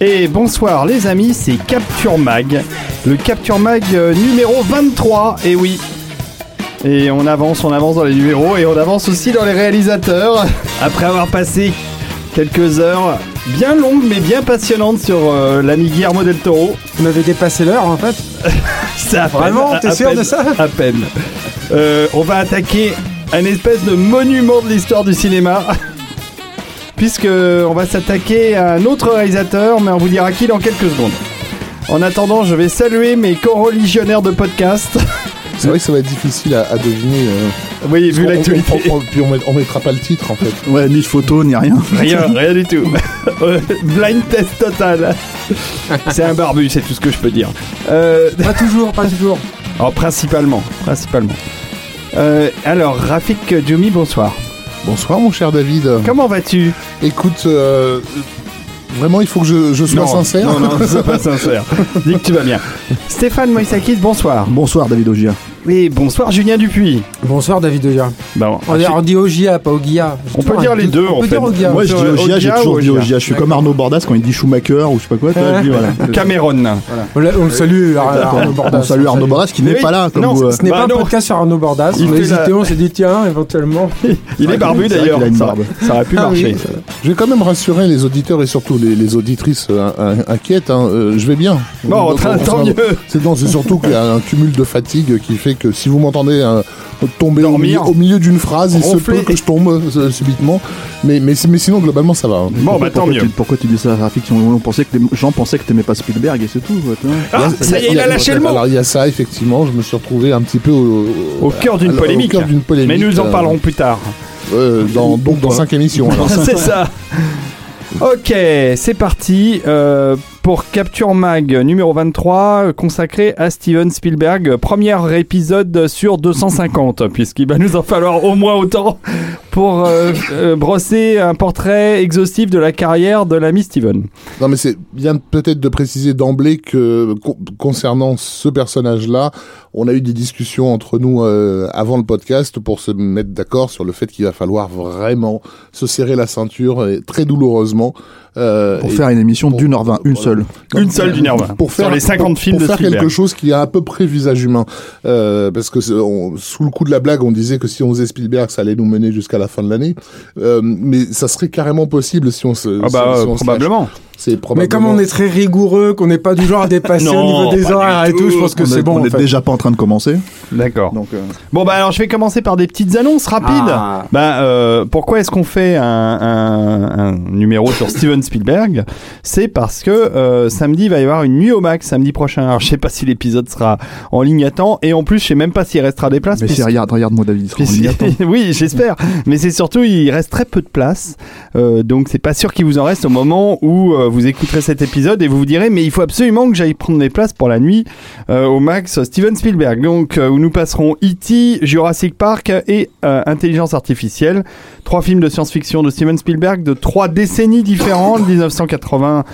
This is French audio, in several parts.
Et bonsoir les amis, c'est Capture Mag, le Capture Mag euh, numéro 23, et oui. Et on avance, on avance dans les numéros et on avance aussi dans les réalisateurs. Après avoir passé quelques heures bien longues mais bien passionnantes sur euh, l'ami Guillermo del Toro. Vous m'avez dépassé l'heure en fait peine, Vraiment T'es sûr peine, de ça? À peine. Euh, on va attaquer un espèce de monument de l'histoire du cinéma. Puisque on va s'attaquer à un autre réalisateur, mais on vous dira qui dans quelques secondes. En attendant, je vais saluer mes co-religionnaires de podcast. C'est vrai que ça va être difficile à, à deviner. euh, Oui, vu on- l'actualité. on- on- Puis on, met- on mettra pas le titre en fait. Ouais, ni de photo, ni rien. Rien, rien du tout. Blind test total. C'est un barbu, c'est tout ce que je peux dire. Euh, Pas toujours, pas toujours. oh, principalement, principalement. Euh, alors, Rafik Djoumi, bonsoir. Bonsoir mon cher David. Comment vas-tu? Écoute, euh, vraiment il faut que je, je sois Non, sincère. Non, non, sois pas sincère. Dis que tu vas bien. Stéphane Moïsakis, bonsoir. Bonsoir David Ogia. Et bonsoir Julien Dupuis. Bonsoir David Ogia. Bon, On, dit- on dit Ogia, pas Ogia. On peut dire les deux, on en peut fait. dire Ogia. Moi je dis Ogia, j'ai toujours ou dit Ogia. Je suis comme Arnaud Bordas quand il dit Schumacher ou je sais pas quoi. je dis, voilà. Cameron. On, l'a- on le salue, Ar- Arnaud Bordas. On salue Arnaud Bordas qui n'est Oui, pas là comme non, vous. euh. Ce n'est Bah pas non. un podcast sur Arnaud Bordas. Il on a fait hésité, la- on s'est dit tiens, éventuellement. Il est barbu d'ailleurs. qu'il a une Ça, barbe. ça aurait pu Ah oui. marcher. Je vais quand même rassurer les auditeurs et surtout les, auditrices euh, in- inquiètes. hein. Euh, je vais bien. Bon, tant- mieux. C'est non, c'est surtout qu'il y a un cumul de fatigue qui fait que si vous m'entendez euh, tomber au milieu, Dormir. au milieu d'une phrase, il se Ronfler. peut que je tombe euh, subitement. Mais, mais, mais sinon, globalement, ça va. hein. Bon, bah tant pourquoi mieux. Tu, pourquoi tu dis ça, Rafik on, on pensait que les gens pensaient que t'aimais pas Spielberg et c'est tout. quoi, tu vois. Ah, ça y est, il a lâché le mot. Alors il y a ça, effectivement. Je me suis retrouvé un petit peu au, Au cœur d'une polémique. Au cœur d'une polémique. Mais nous en euh, parlerons plus tard. euh, dans, donc dans cinq émissions. alors. c'est ça. Ok, c'est parti euh, pour Capture Mag numéro 23 euh, consacré à Steven Spielberg. Premier épisode sur 250 puisqu'il va nous en falloir au moins autant pour euh, euh, brosser un portrait exhaustif de la carrière de l'ami Steven. Non, mais c'est bien peut-être de préciser d'emblée que con- concernant ce personnage-là, on a eu des discussions entre nous euh, avant le podcast pour se mettre d'accord sur le fait qu'il va falloir vraiment se serrer la ceinture et très douloureusement. Euh, Pour faire une émission d'une heure vingt, une seule. Une seule d'une heure vingt. Pour faire, sur les 50 pour- films pour de faire Spielberg. quelque chose qui a à peu près visage humain. Euh, parce que on- sous le coup de la blague, on disait que si on faisait Spielberg, ça allait nous mener jusqu'à la fin de l'année. Euh, mais ça serait carrément possible si on se. Ah bah si- on probablement. C'est Mais comme on est très rigoureux, qu'on n'est pas du genre à dépasser Non, au niveau des horaires et tout. je pense que on c'est est, bon. on en est fait. déjà pas en train de commencer. D'accord. Donc, euh, Bon bah alors je vais commencer par des petites annonces rapides. Ah. Bah euh, pourquoi est-ce qu'on fait un, un- un numéro sur Steven Spielberg? C'est parce que euh, samedi il va y avoir une nuit au max samedi prochain. Alors je sais pas si l'épisode sera en ligne à temps et en plus je sais même pas s'il restera des places. mais puisque- c'est regarde, regarde-moi David. il sera en puis ligne à c'est- temps. oui, j'espère. Mais c'est surtout, il reste très peu de place. Euh, donc, c'est pas sûr qu'il vous en reste au moment où euh, vous écouterez cet épisode et vous vous direz, mais il faut absolument que j'aille prendre mes places pour la nuit euh, au max Steven Spielberg. Donc, euh, où nous passerons E.T., Jurassic Park et euh, Intelligence Artificielle. Trois films de science-fiction de Steven Spielberg de trois décennies différentes, 1980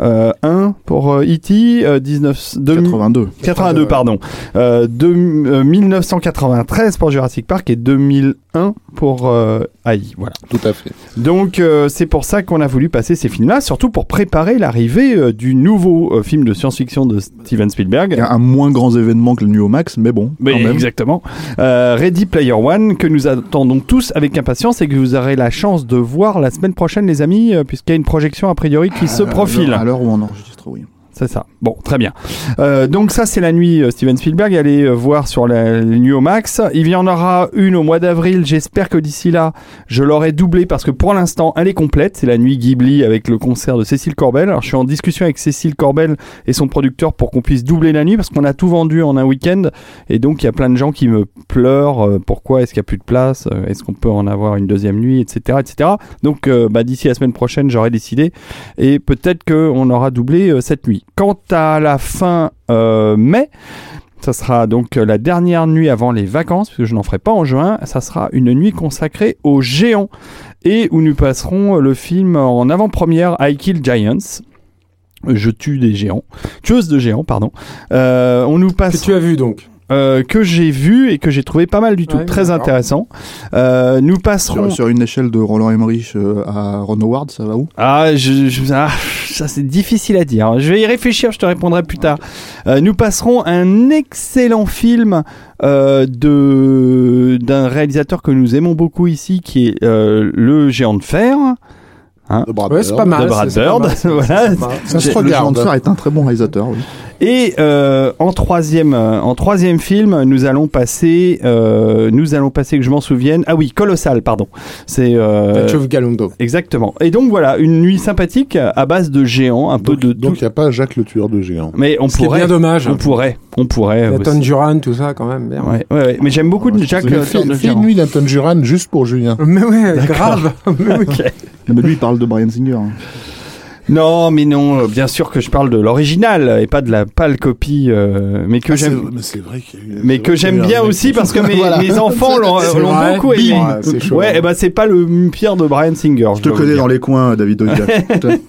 euh, 1 pour E.T., euh, 19, 2000 82. 82 pardon, euh, de, euh, 1993 pour Jurassic Park et 2001 pour euh, AI. Voilà. Tout à fait. Donc euh, c'est pour ça qu'on a voulu passer ces films-là, surtout pour préparer l'arrivée euh, du nouveau film de science-fiction de Steven Spielberg. Un moins grand événement que le Nuo Max, mais bon, quand même. exactement. Ready Player One, que nous attendons tous avec impatience et que vous aurez la chance de voir la semaine prochaine, les amis, puisqu'il y a une projection a priori qui se profile. À l'heure où on enregistre, oui. C'est ça. Bon, très bien. Euh, donc ça, c'est la nuit euh, Steven Spielberg. Allez euh, voir sur la, les nuits au max. Il y en aura une au mois d'avril. J'espère que d'ici là, je l'aurai doublée parce que pour l'instant, elle est complète. C'est la nuit Ghibli avec le concert de Cécile Corbel. Alors, je suis en discussion avec Cécile Corbel et son producteur pour qu'on puisse doubler la nuit parce qu'on a tout vendu en un week-end. Et donc, il y a plein de gens qui me pleurent. pourquoi est-ce qu'il n'y a plus de place Est-ce qu'on peut en avoir une deuxième nuit, etc., etc. Donc, bah, d'ici la semaine prochaine, j'aurai décidé et peut-être qu'on aura doublé cette nuit. Quant à la fin euh, mai, ça sera donc la dernière nuit avant les vacances, puisque je n'en ferai pas en juin, ça sera une nuit consacrée aux géants et où nous passerons le film en avant-première I Kill Giants. Je tue des géants, tueuse de géants, pardon. Euh, on nous Que passe tu as vu donc euh, que j'ai vu et que j'ai trouvé pas mal du tout, Ouais, très intéressant. Euh, nous passerons. Sur, sur une échelle de Roland Emmerich euh, à Ron Howard, ça va où? Ah, je, je- ah, ça c'est difficile à dire. Je vais y réfléchir, je te répondrai plus tard. Euh, nous passerons un excellent film euh, de d'un réalisateur que nous aimons beaucoup ici, qui est euh, le Géant de fer. De Brad Ouais, Bird. pas mal. de Brad c'est- c'est pas Bird, mal, c'est- voilà. Ça se Le regarde. de fer est un très bon réalisateur, oui. Et euh, en troisième, euh, en troisième film, nous allons passer, euh, nous allons passer que je m'en souvienne. Ah oui, colossal, pardon. C'est euh, Galondo. exactement. Et donc voilà, une nuit sympathique à base de géants, un peu de donc il n'y a pas Jacques le tueur de géants. Mais on Ce qui est pourrait, bien dommage. on pourrait, on pourrait. Nathan. Duran, tout ça, quand même. Bien. Ouais, ouais, ouais. Mais j'aime beaucoup de Jacques Mais euh, fais, de fais Géant. une nuit d'Anton Juran juste pour Julien. Mais ouais, grave. Mais oui. Mais lui, il parle de Brian Singer. hein. Non, mais non, euh, bien sûr que je parle de l'original et pas de la pâle copie, euh, mais que Ah, j'aime. mais c'est vrai qu'il y a eu- Mais c'est que j'aime bien aussi parce que mes, Voilà. mes enfants l'ont beaucoup aimé. Ouais, c'est chaud. Ouais, et ben c'est pas le pire de Brian Singer. Je te connais dans les coins, David Ogier.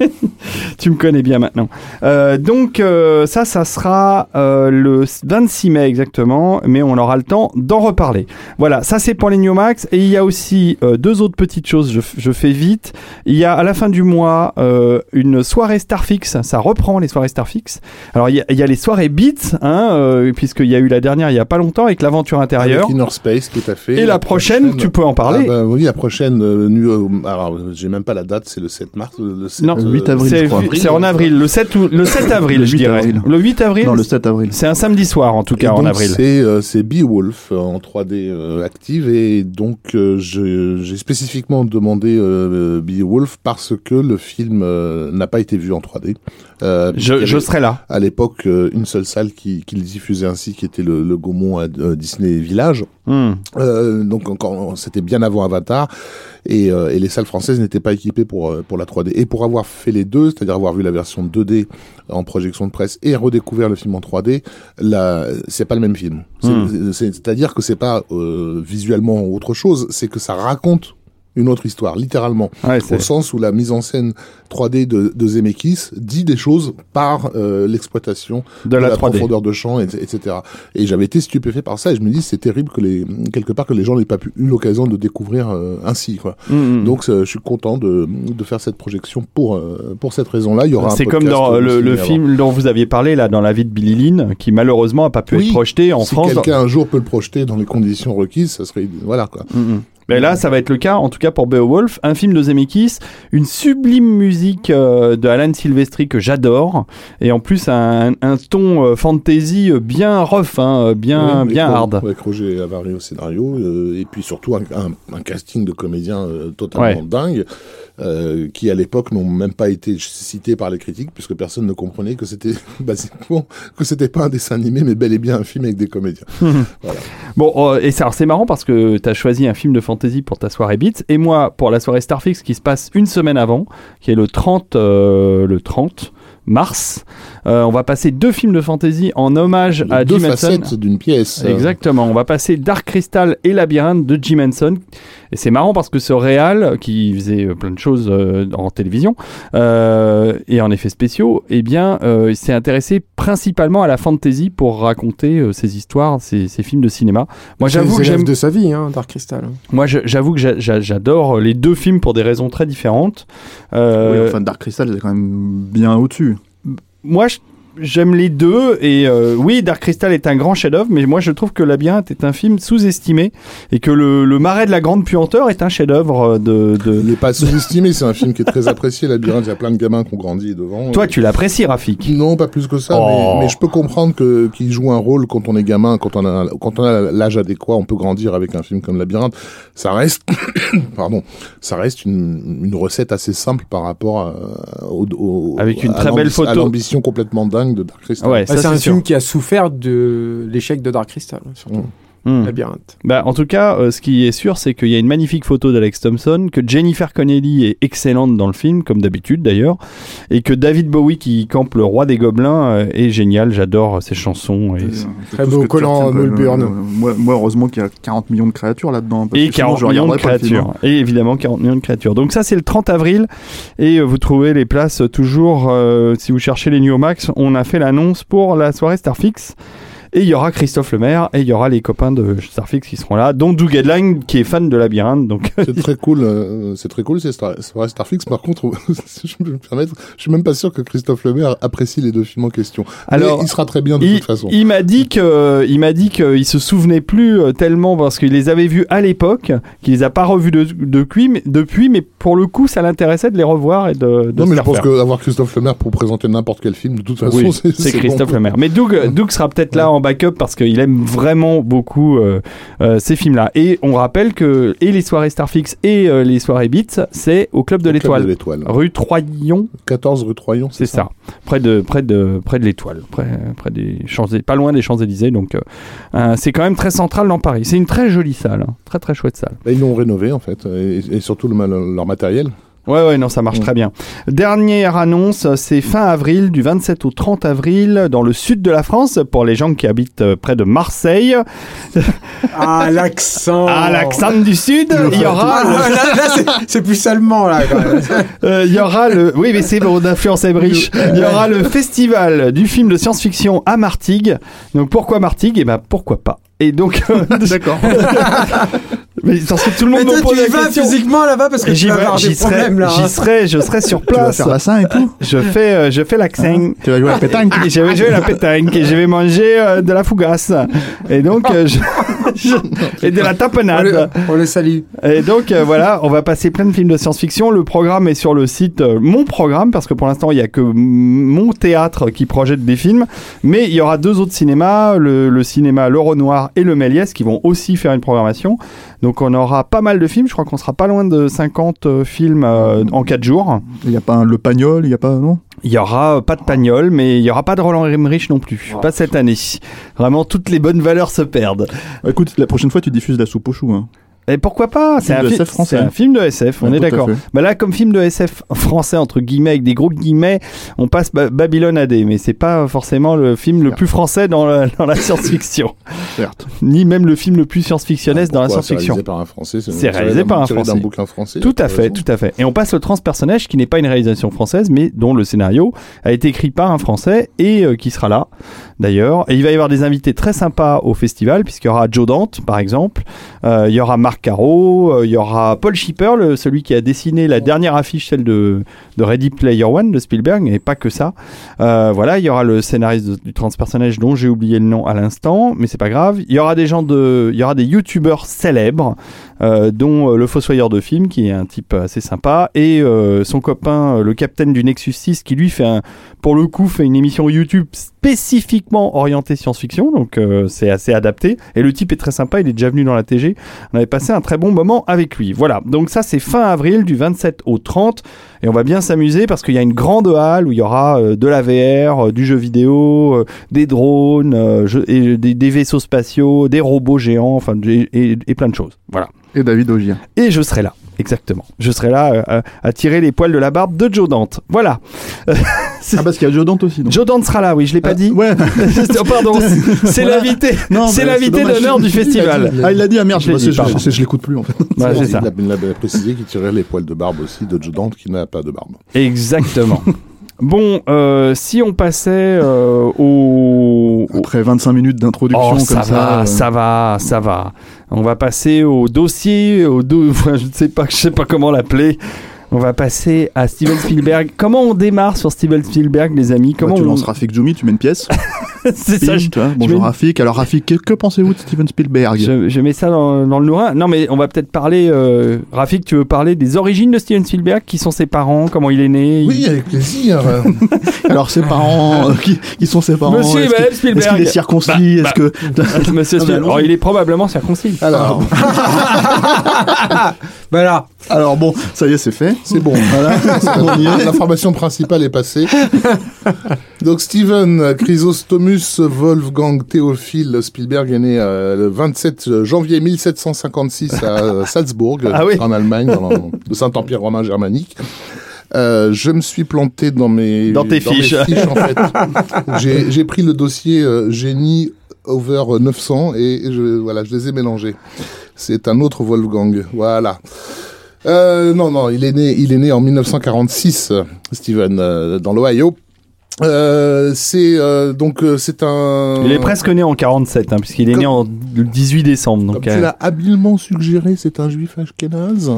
Tu me connais bien maintenant. Euh, donc euh, ça, ça sera le 26 mai exactement, mais on aura le temps d'en reparler. Voilà, ça c'est pour les New Max. Et il y a aussi deux autres petites choses, je, je fais vite. Il y a à la fin du mois euh, une soirée Starfix, ça reprend les soirées Starfix. Alors il y a, il y a les soirées Beats, hein, euh, puisqu'il y a eu la dernière il y a pas longtemps avec l'aventure intérieure. Avec Inner Space, tout à fait. Et la prochaine, tu peux en parler. Ah bah oui, la prochaine euh, euh, alors, j'ai même pas la date, c'est le 7 mars. Le 7, Non, euh, le 8 avril, C'est en avril, le 7, ou- le 7 avril, Le je 8 dirais. avril. Le 8 avril non, le 7 avril. C'est un samedi soir en tout Et cas en avril. C'est euh, Beowulf euh, en 3D euh, active et donc euh, j'ai spécifiquement demandé euh, Beowulf parce que le film euh, n'a pas été vu en 3D. Euh, Je, serai là. À l'époque, euh, une seule salle qui, qui le diffusait ainsi, qui était le, le Gaumont à euh, Disney Village. Hmm. Euh, donc encore, c'était bien avant Avatar, et, euh, et les salles françaises n'étaient pas équipées pour pour la 3D. Et pour avoir fait les deux, c'est-à-dire avoir vu la version 2D en projection de presse et redécouvert le film en 3D, là, c'est pas le même film. Hmm. c'est- C'est-à-dire que c'est pas visuellement autre chose, c'est que ça raconte une autre histoire, littéralement, Ouais, au sens où la mise en scène 3D de, de Zemeckis dit des choses par euh, l'exploitation de la 3D. profondeur de champ, et- etc. Et j'avais été stupéfait par ça, et je me dis c'est terrible que les quelque part que les gens n'aient pas pu, eu l'occasion de découvrir euh, ainsi. Quoi. Hmm, hmm. Donc euh, je suis content de, de faire cette projection pour euh, pour cette raison-là. Il y aura c'est comme dans le, aussi le avant. film dont vous aviez parlé là, dans la vie de Billy Lynn, qui malheureusement a pas pu Oui, être projeté en si France. quelqu'un un jour peut le projeter dans les conditions requises, ça serait voilà quoi. Hmm, Mais là, ça va être le cas, en tout cas pour Beowulf, un film de Zemeckis, une sublime musique euh, de Alan Silvestri que j'adore, et en plus un, un ton euh, fantasy euh, bien rough, hein, euh, bien, bien hard. Avec Roger Avary au scénario, euh, et puis surtout un, un- un casting de comédiens totalement Ouais. dingue, euh, qui à l'époque n'ont même pas été cités par les critiques, puisque personne ne comprenait que c'était basiquement que c'était pas un dessin animé, mais bel et bien un film avec des comédiens. Bon, euh, et alors, c'est marrant parce que tu as choisi un film de fantasy pour ta soirée Beats, et moi pour la soirée Starfix qui se passe une semaine avant, qui est le 30, euh, le 30 mars. Euh, on va passer deux films de fantasy en hommage Les à deux Jim Henson. facettes d'une pièce. Exactement, on va passer Dark Crystal et Labyrinthe de Jim Henson. Et c'est marrant parce que ce réal, qui faisait euh, plein de choses euh, en télévision euh, et en effets spéciaux, eh bien, euh, il s'est intéressé principalement à la fantasy pour raconter euh, ses histoires, ses, ses films de cinéma. Moi, j'avoue que j'aime de sa vie, hein, Dark Crystal. moi, j'avoue que j'a- j'a- j'adore les deux films pour des raisons très différentes. Euh, Oui, enfin, Dark Crystal, c'est quand même bien au-dessus. Moi, je- j'aime les deux. Et euh, oui, Dark Crystal est un grand chef-d'œuvre, mais moi, je trouve que Labyrinthe est un film sous-estimé et que le, le Marais de la Grande Puanteur est un chef-d'œuvre de, de- Il n'est pas sous-estimé, c'est un film qui est très apprécié. Labyrinthe, il y a plein de gamins qui ont grandi devant. Toi, tu l'apprécies, Rafik. Non, pas plus que ça, Oh. mais, mais je peux comprendre que qu'il joue un rôle quand on est gamin, quand on a quand on a l'âge adéquat, on peut grandir avec un film comme Labyrinthe. Ça reste, pardon, ça reste une, une recette assez simple par rapport à, au, au- Avec une à très belle l'ambi- à photo. l'ambition complètement dingue de Dark Crystal. Ouais, Ah, c'est un sûr. film qui a souffert de l'échec de Dark Crystal, surtout. Labyrinthe. Bah, en tout cas, euh, ce qui est sûr, c'est qu'il y a une magnifique photo d'Alex Thompson, que Jennifer Connelly est excellente dans le film, comme d'habitude d'ailleurs, et que David Bowie, qui campe le roi des gobelins, euh, est génial. J'adore ses chansons. Et, Très beau collant. Mulburn. Moi, moi, heureusement qu'il y a 40 millions de créatures là-dedans. et que sinon, 40 je millions de créatures. Et évidemment 40 millions de créatures. Donc ça c'est le 30 avril et euh, vous trouvez les places toujours euh, si vous cherchez les New Max. On a fait l'annonce pour la soirée Starfix. Et il y aura Christophe Lemaire et il y aura les copains de Starfix qui seront là, dont Doug Headline qui est fan de Labyrinthe. Donc C'est très cool, euh, c'est très cool, c'est Star, Starfix. Par contre, si je peux me permettre, je suis même pas sûr que Christophe Lemaire apprécie les deux films en question. Alors, Mais il sera très bien de il, toute façon. il m'a dit que il m'a dit qu'il se souvenait plus euh, tellement parce qu'il les avait vus à l'époque, qu'il les a pas revus de, depuis, mais, depuis, mais pour le coup ça l'intéressait de les revoir et de, de non, mais je pense qu'avoir Christophe Lemaire pour présenter n'importe quel film, de toute façon, Oui, c'est c'est bon. Christophe Lemaire. Mais Doug, Doug sera peut-être là en backup parce qu'il aime vraiment beaucoup euh, euh, ces films-là. Et on rappelle que et les soirées Starfix et euh, les soirées Beats, c'est au Club de l'Étoile, rue Troyon, 14 rue Troyon, c'est ça, près de près de près de l'Étoile, près près des Champs, pas loin des Champs Élysées. Donc c'est quand même très central dans Paris. C'est une très jolie salle, hein. très très chouette salle. Bah, ils l'ont rénové en fait, et, et surtout le, le- leur matériel. Ouais, ouais, non, ça marche Mm. très bien. Dernière annonce, c'est fin avril, du 27 au 30 avril, dans le sud de la France, pour les gens qui habitent euh, près de Marseille. Ah, l'accent À l'accent du sud, il y aura, Ah, là, là, c'est- c'est plus allemand, là, quand même. euh, il y aura le, oui, mais c'est mon influence est riche. Il y aura le festival du film de science-fiction à Martigues. Donc pourquoi Martigues? Eh ben pourquoi pas. Et donc, D'accord. Mais parce que tout le monde me pose tu y la vas question. physiquement là-bas parce que J'y vas vais- avoir j'y des serai, problèmes, là. j'y hein. serai, je serai sur tu vas place. faire la et tout. Je fais, euh, je fais l'accent. Tu vas jouer à la pétanque. Et je vais jouer à la pétanque et je vais manger euh, de la fougasse. Et donc, euh, je- je- et de la On le, tapenade. on le salue. Et donc, euh, voilà, on va passer plein de films de science-fiction. Le programme est sur le site euh, Mon Programme, parce que pour l'instant, il n'y a que mon théâtre qui projette des films. Mais il y aura deux autres cinémas, le, le cinéma Le Renoir et le Méliès, qui vont aussi faire une programmation. Donc, on aura pas mal de films. Je crois qu'on sera pas loin de 50 euh, films euh, en 4 jours. Il n'y a pas un Le Pagnol, il n'y a pas. Non? Il y aura euh, pas de Pagnol, mais il y aura pas de Roland Emmerich non plus. Pas cette année. Vraiment, toutes les bonnes valeurs se perdent. Écoute, la prochaine fois, tu diffuses la soupe aux choux. Hein. Et pourquoi pas C'est un, fi- un film de SF, on Ouais, est d'accord. Bah là, comme film de SF français, entre guillemets, avec des gros guillemets, on passe Ba- Babylone AD, mais c'est pas forcément le film le plus français dans la, dans la science-fiction. Certes. Ni même le film le plus science-fictionniste dans la Pourquoi C'est science-fiction. réalisé par un Français. C'est réalisé par un Français. bouquin français. Tout à fait, raison. tout à fait. Et on passe le transpersonnage qui n'est pas une réalisation française, mais dont le scénario a été écrit par un Français et euh, qui sera là, d'ailleurs. Et il va y avoir des invités très sympas au festival, puisqu'il y aura Joe Dante, par exemple. Euh, il y aura Caro, euh, il y aura Paul Schipper, le- celui qui a dessiné la dernière affiche, celle de, Ready Player One de Spielberg, et pas que ça. Euh, voilà, il y aura le scénariste du transpersonnage dont j'ai oublié le nom à l'instant, mais c'est pas grave. Il y aura des gens de, il y aura des youtubeurs célèbres, dont euh, le Fossoyeur de film, qui est un type assez sympa, et euh, son copain, euh, le capitaine du Nexus 6, qui lui fait pour le coup, fait une émission YouTube spécifiquement orientée science-fiction, donc euh, c'est assez adapté. Et le type est très sympa, il est déjà venu dans la TG. On avait passé un très bon moment avec lui. Voilà, donc ça c'est fin avril, du 27 au 30, et on va bien s'amuser parce qu'il y a une grande halle où il y aura euh, de la VR, euh, du jeu vidéo, euh, des drones, et des, des vaisseaux spatiaux, des robots géants, enfin, et, et- et plein de choses. Voilà. Et David Ogier. Et je serai là. Exactement. Je serai là euh, à, tirer les poils de la barbe de Joe Dante. Voilà. Ah, parce qu'il y a Joe Dante aussi. donc. Joe Dante sera là, oui, je l'ai pas Ah, dit. Ouais. Oh, pardon, c'est Voilà. l'invité. Non, C'est l'invité d'honneur du festival. Ah, il l'a dit, ah merde, Je je, dit, je, je, pardon. je l'écoute plus en fait. Voilà, c'est il, a, il a précisé qu'il tirait les poils de barbe aussi de Joe Dante qui n'a pas de barbe. Exactement. Bon, euh, si on passait euh, au, au- Après 25 minutes d'introduction Oh, comme ça, ça. va, euh, ça va, ça va. On va passer au dossier, au do... je ne sais pas, je sais pas comment l'appeler. On va passer à Steven Spielberg. Comment on démarre sur Steven Spielberg, les amis? Bah, Comment tu on... lances Rafik Djoumi, tu mets une pièce. C'est ça. Je, mets Bonjour Rafik. Alors Rafik, que, que pensez-vous de Steven Spielberg? Je- je mets ça dans, dans le nourrin. Non, mais on va peut-être parler. Euh... Rafik, tu veux parler des origines de Steven Spielberg? Qui sont ses parents? Comment il est né? Oui, avec plaisir. Alors ses parents, euh, qui, qui sont ses parents? Monsieur Est-ce qu'il- Spielberg. Est-ce qu'il est circoncis? Bah, Est-ce que il... Monsieur Spielberg. allons-y. Oh, il est probablement circoncis. Alors, Voilà. Alors bon, ça y est, c'est fait. C'est bon. Voilà. L'information principale est passée. Donc Steven Chrysostomus Wolfgang Théophile Spielberg est né euh, le 27 janvier 1756 à euh, Salzbourg, Ah oui. en Allemagne, dans le Saint-Empire romain germanique. Euh, je me suis planté dans mes Dans tes mes fiches. en fait. J'ai j'ai pris le dossier euh, génie over 900 et je, voilà, je les ai mélangés. C'est un autre Wolfgang. Voilà. Euh, non, non, il est né, il est né en 1946, euh, Steven, euh, dans l'Ohio. Euh, c'est euh, donc euh, c'est un. Il est presque né en 47, hein, puisqu'il est Comme- né en le 18 décembre. Comme Donc, tu euh, l'as habilement suggéré, c'est un juif ashkénaze.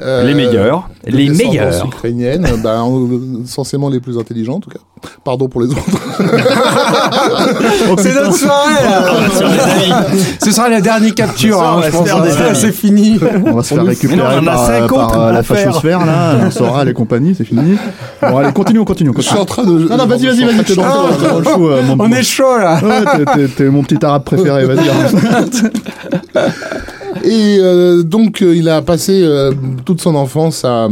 Euh, les meilleurs. Les meilleurs. ukrainienne, ben, euh, censément les plus intelligents en tout cas. Pardon pour les autres. C'est notre soirée, là. Ce sera la dernière capture, hein, on je pense. Ça. C'est fini. On va se faire récupérer non, on par, euh, 50 par, euh, la faire. fachosphère, là, on saura les compagnies, c'est fini. Bon, allez, continue, continue. Je suis continue. en train de. Non, non, vas-y, vas-y, vas-y, t'es dans le show, t'es dans le show, mon- On est chaud, là. Ouais, t'es- mon petit arabe préféré, vas-y. Et euh, donc euh, il a passé euh, toute son enfance à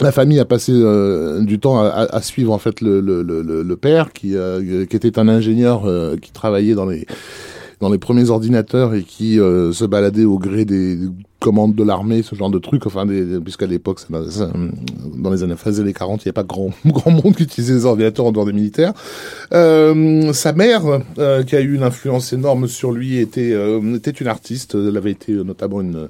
la famille a passé euh, du temps à, à- suivre en fait le, le, le, le- le père qui, euh, qui était un ingénieur euh, qui travaillait dans les dans les premiers ordinateurs et qui euh, se baladait au gré des commandes de l'armée, ce genre de trucs. Enfin, puisqu'à l'époque, dans les années, des années 40, il n'y avait pas grand, grand monde qui utilisait les ordinateurs en dehors des militaires. Euh, sa mère, euh, qui a eu une influence énorme sur lui, était, euh, était une artiste. Elle avait été notamment une,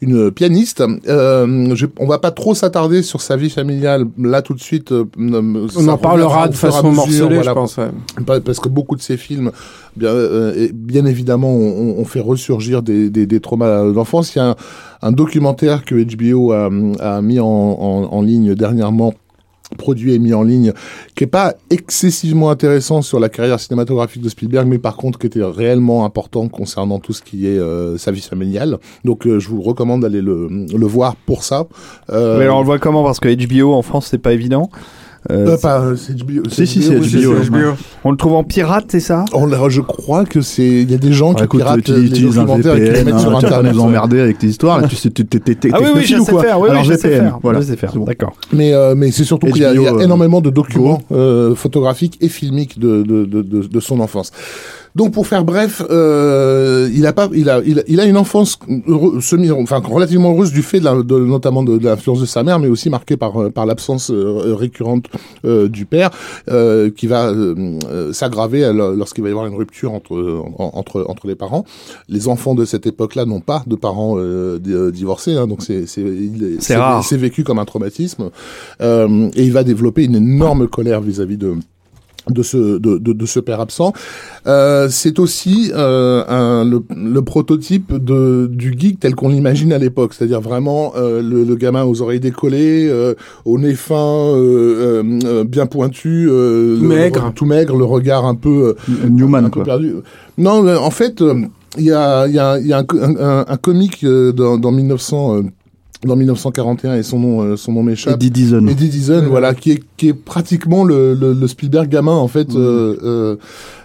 une pianiste. Je, on va pas trop s'attarder sur sa vie familiale là tout de suite. On en parlera de façon morcelée, je pense. ouais. parce que beaucoup de ces films, bien, euh, bien évidemment, ont fait ressurgir des, des, traumas d'enfance. Il y a un, documentaire que HBO a, mis en, ligne dernièrement produit et mis en ligne, qui est pas excessivement intéressant sur la carrière cinématographique de Spielberg, mais par contre qui était réellement important concernant tout ce qui est euh, sa vie familiale. Donc euh, je vous recommande d'aller le, le voir pour ça. Mais alors, on le voit comment? Parce que HBO en France, c'est pas évident. Euh, euh, pas, euh, c'est HBO. Si, si, c'est oui, HBO, on le trouve en pirate, c'est ça? On je crois que c'est, il y a des gens qui Ah, écoute, piratent les documentaires et qui les mettent sur hein, pas Internet. nous emmerder avec tes histoires, tu Ah oui, oui, je sais faire. Oui, je sais faire. voilà. Je sais faire. C'est bon. D'accord. Mais, euh, mais c'est surtout qu'il y a, euh, énormément de documents euh, photographiques et filmiques de, de, de, de, de son enfance. Donc pour faire bref, euh, il a pas, il a, il a, il a une enfance heureux- semi, enfin relativement heureuse du fait de, la- de- notamment de, de l'influence de sa mère, mais aussi marquée par euh, par l'absence euh, récurrente euh, du père, euh, qui va s'aggraver lorsqu'il va y avoir une rupture entre en- entre entre les parents. Les enfants de cette époque-là n'ont pas de parents di- divorcés, hein, donc c'est c'est C'est vécu comme un traumatisme, euh, et il va développer une énorme colère vis-à-vis de de ce de, de, de ce père absent. Euh, c'est aussi euh, un, le, le prototype de du geek tel qu'on l'imagine à l'époque, c'est-à-dire vraiment euh, le, le gamin aux oreilles décollées, euh, au nez fin, euh, euh, bien pointu, euh, le- maigre. tout maigre, le regard un peu euh, Newman, un peu quoi. perdu. Non, en fait, il y a, il y a, il y a un, un, un- un comique euh, dans, dans 1900, euh, dans 1941 et son nom, euh, son nom m'échappe. Eddie Deason. Eddie Deason, voilà, qui est, qui est pratiquement le, le, le Spielberg gamin en fait. euh, euh,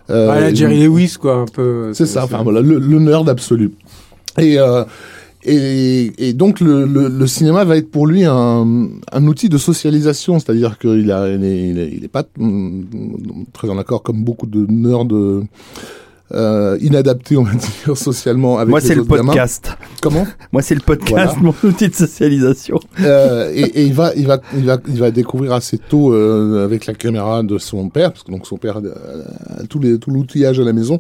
euh, Ah, là, Jerry Lewis, quoi, un peu. c'est ça, enfin voilà, le, le nerd absolu. Et, euh, et, et donc le, le, le cinéma va être pour lui un, un outil de socialisation, c'est-à-dire qu'il a, il est, il est, il est pas mm, très en accord comme beaucoup de nerds. Euh, inadapté, on va dire, socialement avec Moi, c'est le gamins. podcast. Comment? Moi, c'est le podcast, Voilà. mon outil de socialisation. Euh, et, et il va, il va, il va, il va découvrir assez tôt euh, avec la caméra de son père, parce que donc son père euh, a tout, les, tout l'outillage à la maison,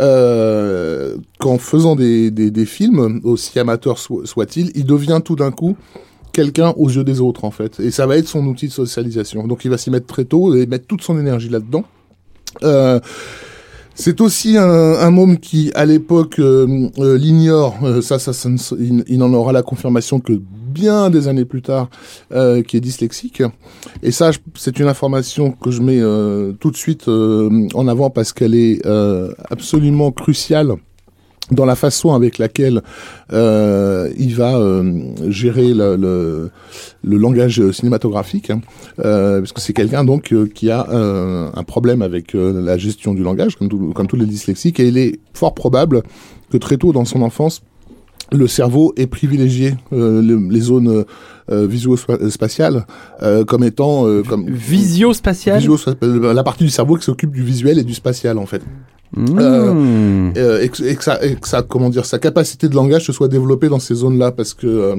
euh, qu'en faisant des, des, des films, aussi amateurs so- soit-il, il devient tout d'un coup quelqu'un aux yeux des autres en fait, et ça va être son outil de socialisation. Donc il va s'y mettre très tôt et mettre toute son énergie là-dedans. Euh, c'est aussi un, un môme qui, à l'époque, euh, euh, l'ignore. euh, ça, ça, il, il n'en aura la confirmation que bien des années plus tard, qui est dyslexique. Et ça, c'est une information que je mets tout de suite en avant parce qu'elle est absolument cruciale dans la façon avec laquelle euh, il va euh, gérer le, le, le langage cinématographique, hein. Euh, parce que c'est quelqu'un donc euh, qui a euh, un problème avec euh, la gestion du langage, comme, tout- comme tous les dyslexiques, et il est fort probable que très tôt dans son enfance, le cerveau ait privilégié euh, le- les zones euh, visuo-spatiales euh, comme étant euh, comme Visio spatial. visio- la partie du cerveau qui s'occupe du visuel et du spatial en fait Mmh. euh, et, que, et que ça, et que ça, comment dire, sa capacité de langage se soit développée dans ces zones-là, parce que euh,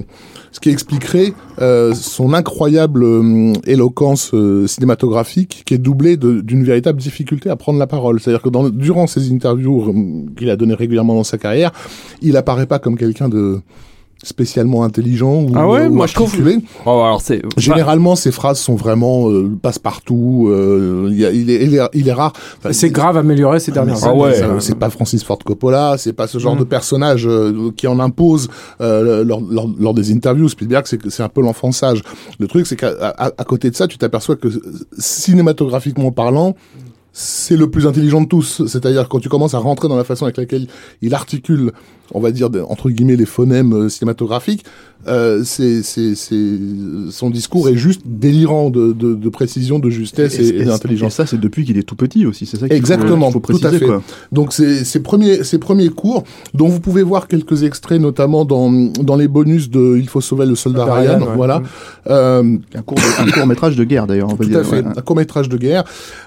ce qui expliquerait euh, son incroyable euh, éloquence euh, cinématographique, qui est doublée d'une véritable difficulté à prendre la parole. C'est-à-dire que dans, durant ses interviews euh, qu'il a données régulièrement dans sa carrière, il apparaît pas comme quelqu'un de spécialement intelligent ou, Ah ouais, ou moi, je trouve-. Oh, alors c'est. Généralement, ses phrases sont vraiment euh, passe-partout. euh, il il, est, il, est, il est rare. Enfin, C'est grave amélioré ces dernières Ah années. ouais. ça. ça, c'est pas Francis Ford Coppola, c'est pas ce genre Mm. de personnage euh, qui en impose euh, lors, lors, lors des interviews. Spielberg, c'est que c'est un peu l'enfant sage. Le truc, c'est qu'à à, à côté de ça, tu t'aperçois que cinématographiquement parlant, c'est le plus intelligent de tous. C'est-à-dire quand tu commences à rentrer dans la façon avec laquelle il articule, on va dire entre guillemets les phonèmes euh, cinématographiques, euh, c'est, c'est, c'est, son discours est juste délirant de, de, de précision, de justesse et, et d'intelligence. Et ça, c'est depuis qu'il est tout petit aussi. C'est ça qu'il faut- Exactement, qu'il faut, tout à préciser, fait. quoi. Donc c'est ces premiers ces premiers cours dont vous pouvez voir quelques extraits notamment dans dans les bonus de Il faut sauver le soldat Ryan, ouais. voilà. Mm. Euh, Un court, un court métrage de guerre d'ailleurs. on peut tout dire, à fait, ouais. un court métrage de guerre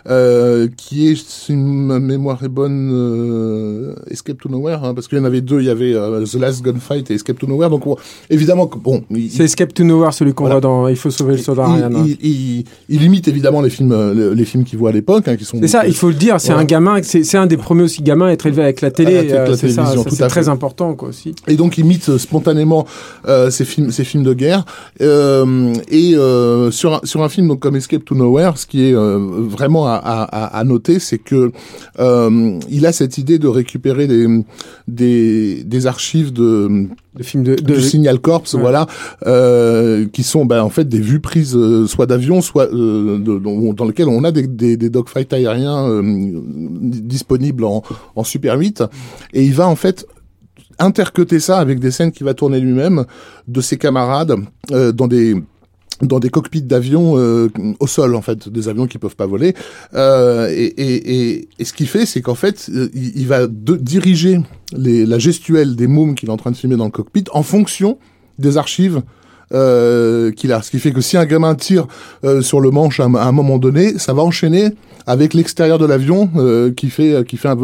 euh, qui est, si ma mémoire est bonne, euh, Escape to Nowhere, hein, parce qu'il y en avait deux, il y avait euh, The Last Gunfight et Escape to Nowhere. Donc on- évidemment, bon, il- C'est Escape to Nowhere, celui qu'on Voilà. voit dans Il faut sauver le soldat il, ouais. il, il- il imite évidemment les films euh, les films qu'il voit à l'époque, hein, qui sont C'est ça, il faut le dire, c'est Voilà. un gamin, c'est c'est un des premiers aussi gamins à être élevé avec la télé. Avec la euh, télévision, ça, tout c'est à très fait. important quoi aussi. Et donc imite euh, spontanément ces films, ces films de guerre. Et sur un, sur un film donc comme Escape to Nowhere, ce qui est vraiment à, à, noter, c'est que il a cette idée de récupérer des des, des archives de Le film de, de du Signal Corps, Ouais. voilà, euh, qui sont ben, en fait des vues prises euh, soit d'avion, soit euh, de, dans, dans lesquelles on a des, des, des dogfights aériens euh, disponibles en, en Super 8, et il va en fait intercuter ça avec des scènes qu'il va tourner lui-même de ses camarades euh, dans des dans des cockpits d'avions euh, au sol en fait des avions qui peuvent pas voler. Euh, et, et, et, et ce qu'il fait c'est qu'en fait euh, il, va diriger les, la gestuelle des mômes qu'il est en train de filmer dans le cockpit en fonction des archives euh, qu'il a. Ce qui fait que si un gamin tire euh, sur le manche à, un- moment donné ça va enchaîner avec l'extérieur de l'avion euh, qui fait qui fait un,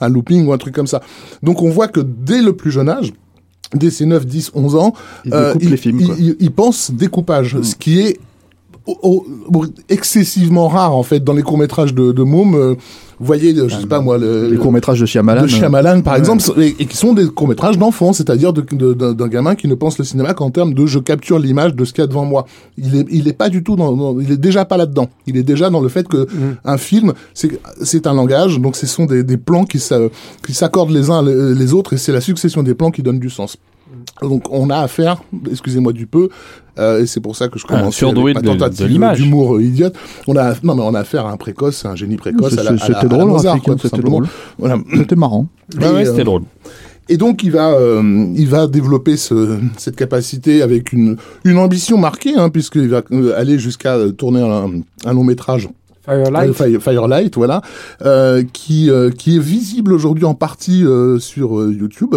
un looping ou un truc comme ça. Donc on voit que dès le plus jeune âge dès ses 9, 10, 11 ans, Il euh, les films, quoi. il, il pense découpage, ce qui est au- au- excessivement rare en fait dans les courts métrages de, de mômes. euh, Vous voyez, je sais pas moi, le, Les courts métrages de Shyamalan. de Shyamalan par Ouais. exemple, et, et qui sont des courts métrages d'enfants, c'est-à-dire de- de- d'un d'un gamin qui ne pense le cinéma qu'en termes de je capture l'image de ce qu'il y a devant moi. Il est, il est pas du tout dans, dans- il est déjà pas là-dedans. Il est déjà dans le fait que un film, c'est un langage, donc ce sont des, des plans qui s'a- qui s'accordent les uns les autres, et c'est la succession des plans qui donne du sens. Donc on a affaire, excusez-moi du peu, euh, et c'est pour ça que je Un commence surdoué de- de l'image. d'humour euh, idiote. On a non mais on a affaire à un précoce, à un génie précoce. C'était drôle, c'était drôle. Voilà. C'était marrant. Ouais, Et, c'était euh, drôle. Et donc il va, euh, il va développer ce, cette capacité avec une, une ambition marquée, hein, puisqu'il va euh, aller jusqu'à tourner un, un long métrage Firelight, Fire, Firelight voilà, euh, qui euh, qui est visible aujourd'hui en partie euh, sur euh, YouTube,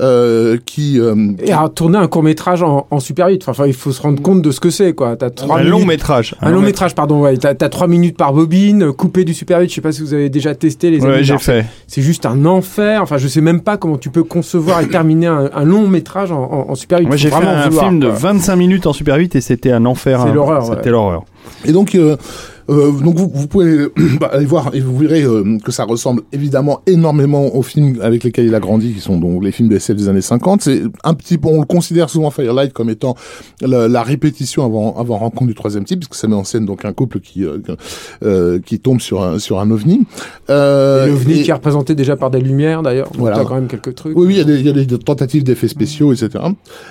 euh, qui et a tourné un court métrage en, en super 8. Enfin, il faut se rendre compte de ce que c'est quoi. T'as trois un long métrage. Un, long métrage, pardon. Ouais, t'as as trois minutes par bobine, coupé du super 8. Je sais pas si vous avez déjà testé les. Ouais, j'ai fait. C'est juste un enfer. Enfin, je sais même pas comment tu peux concevoir et terminer un, un long métrage en, en, en super 8. Moi, j'ai fait un film de 25 minutes en super 8 et c'était un enfer. C'est l'horreur. C'était l'horreur. Et donc, euh, euh, donc vous, vous pouvez bah, aller voir et vous verrez euh, que ça ressemble évidemment énormément aux films avec lesquels il a grandi, qui sont donc les films de SF des années 50. C'est un petit on le considère souvent Firelight comme étant la, la répétition avant avant rencontre du troisième type, puisque ça met en scène donc un couple qui euh, euh qui tombe sur un sur un ovni. Euh, L'ovni qui est représenté déjà par des lumières d'ailleurs. Voilà. quand même quelques trucs. Oui, oui, il y a des, il y a des tentatives d'effets spéciaux, etc.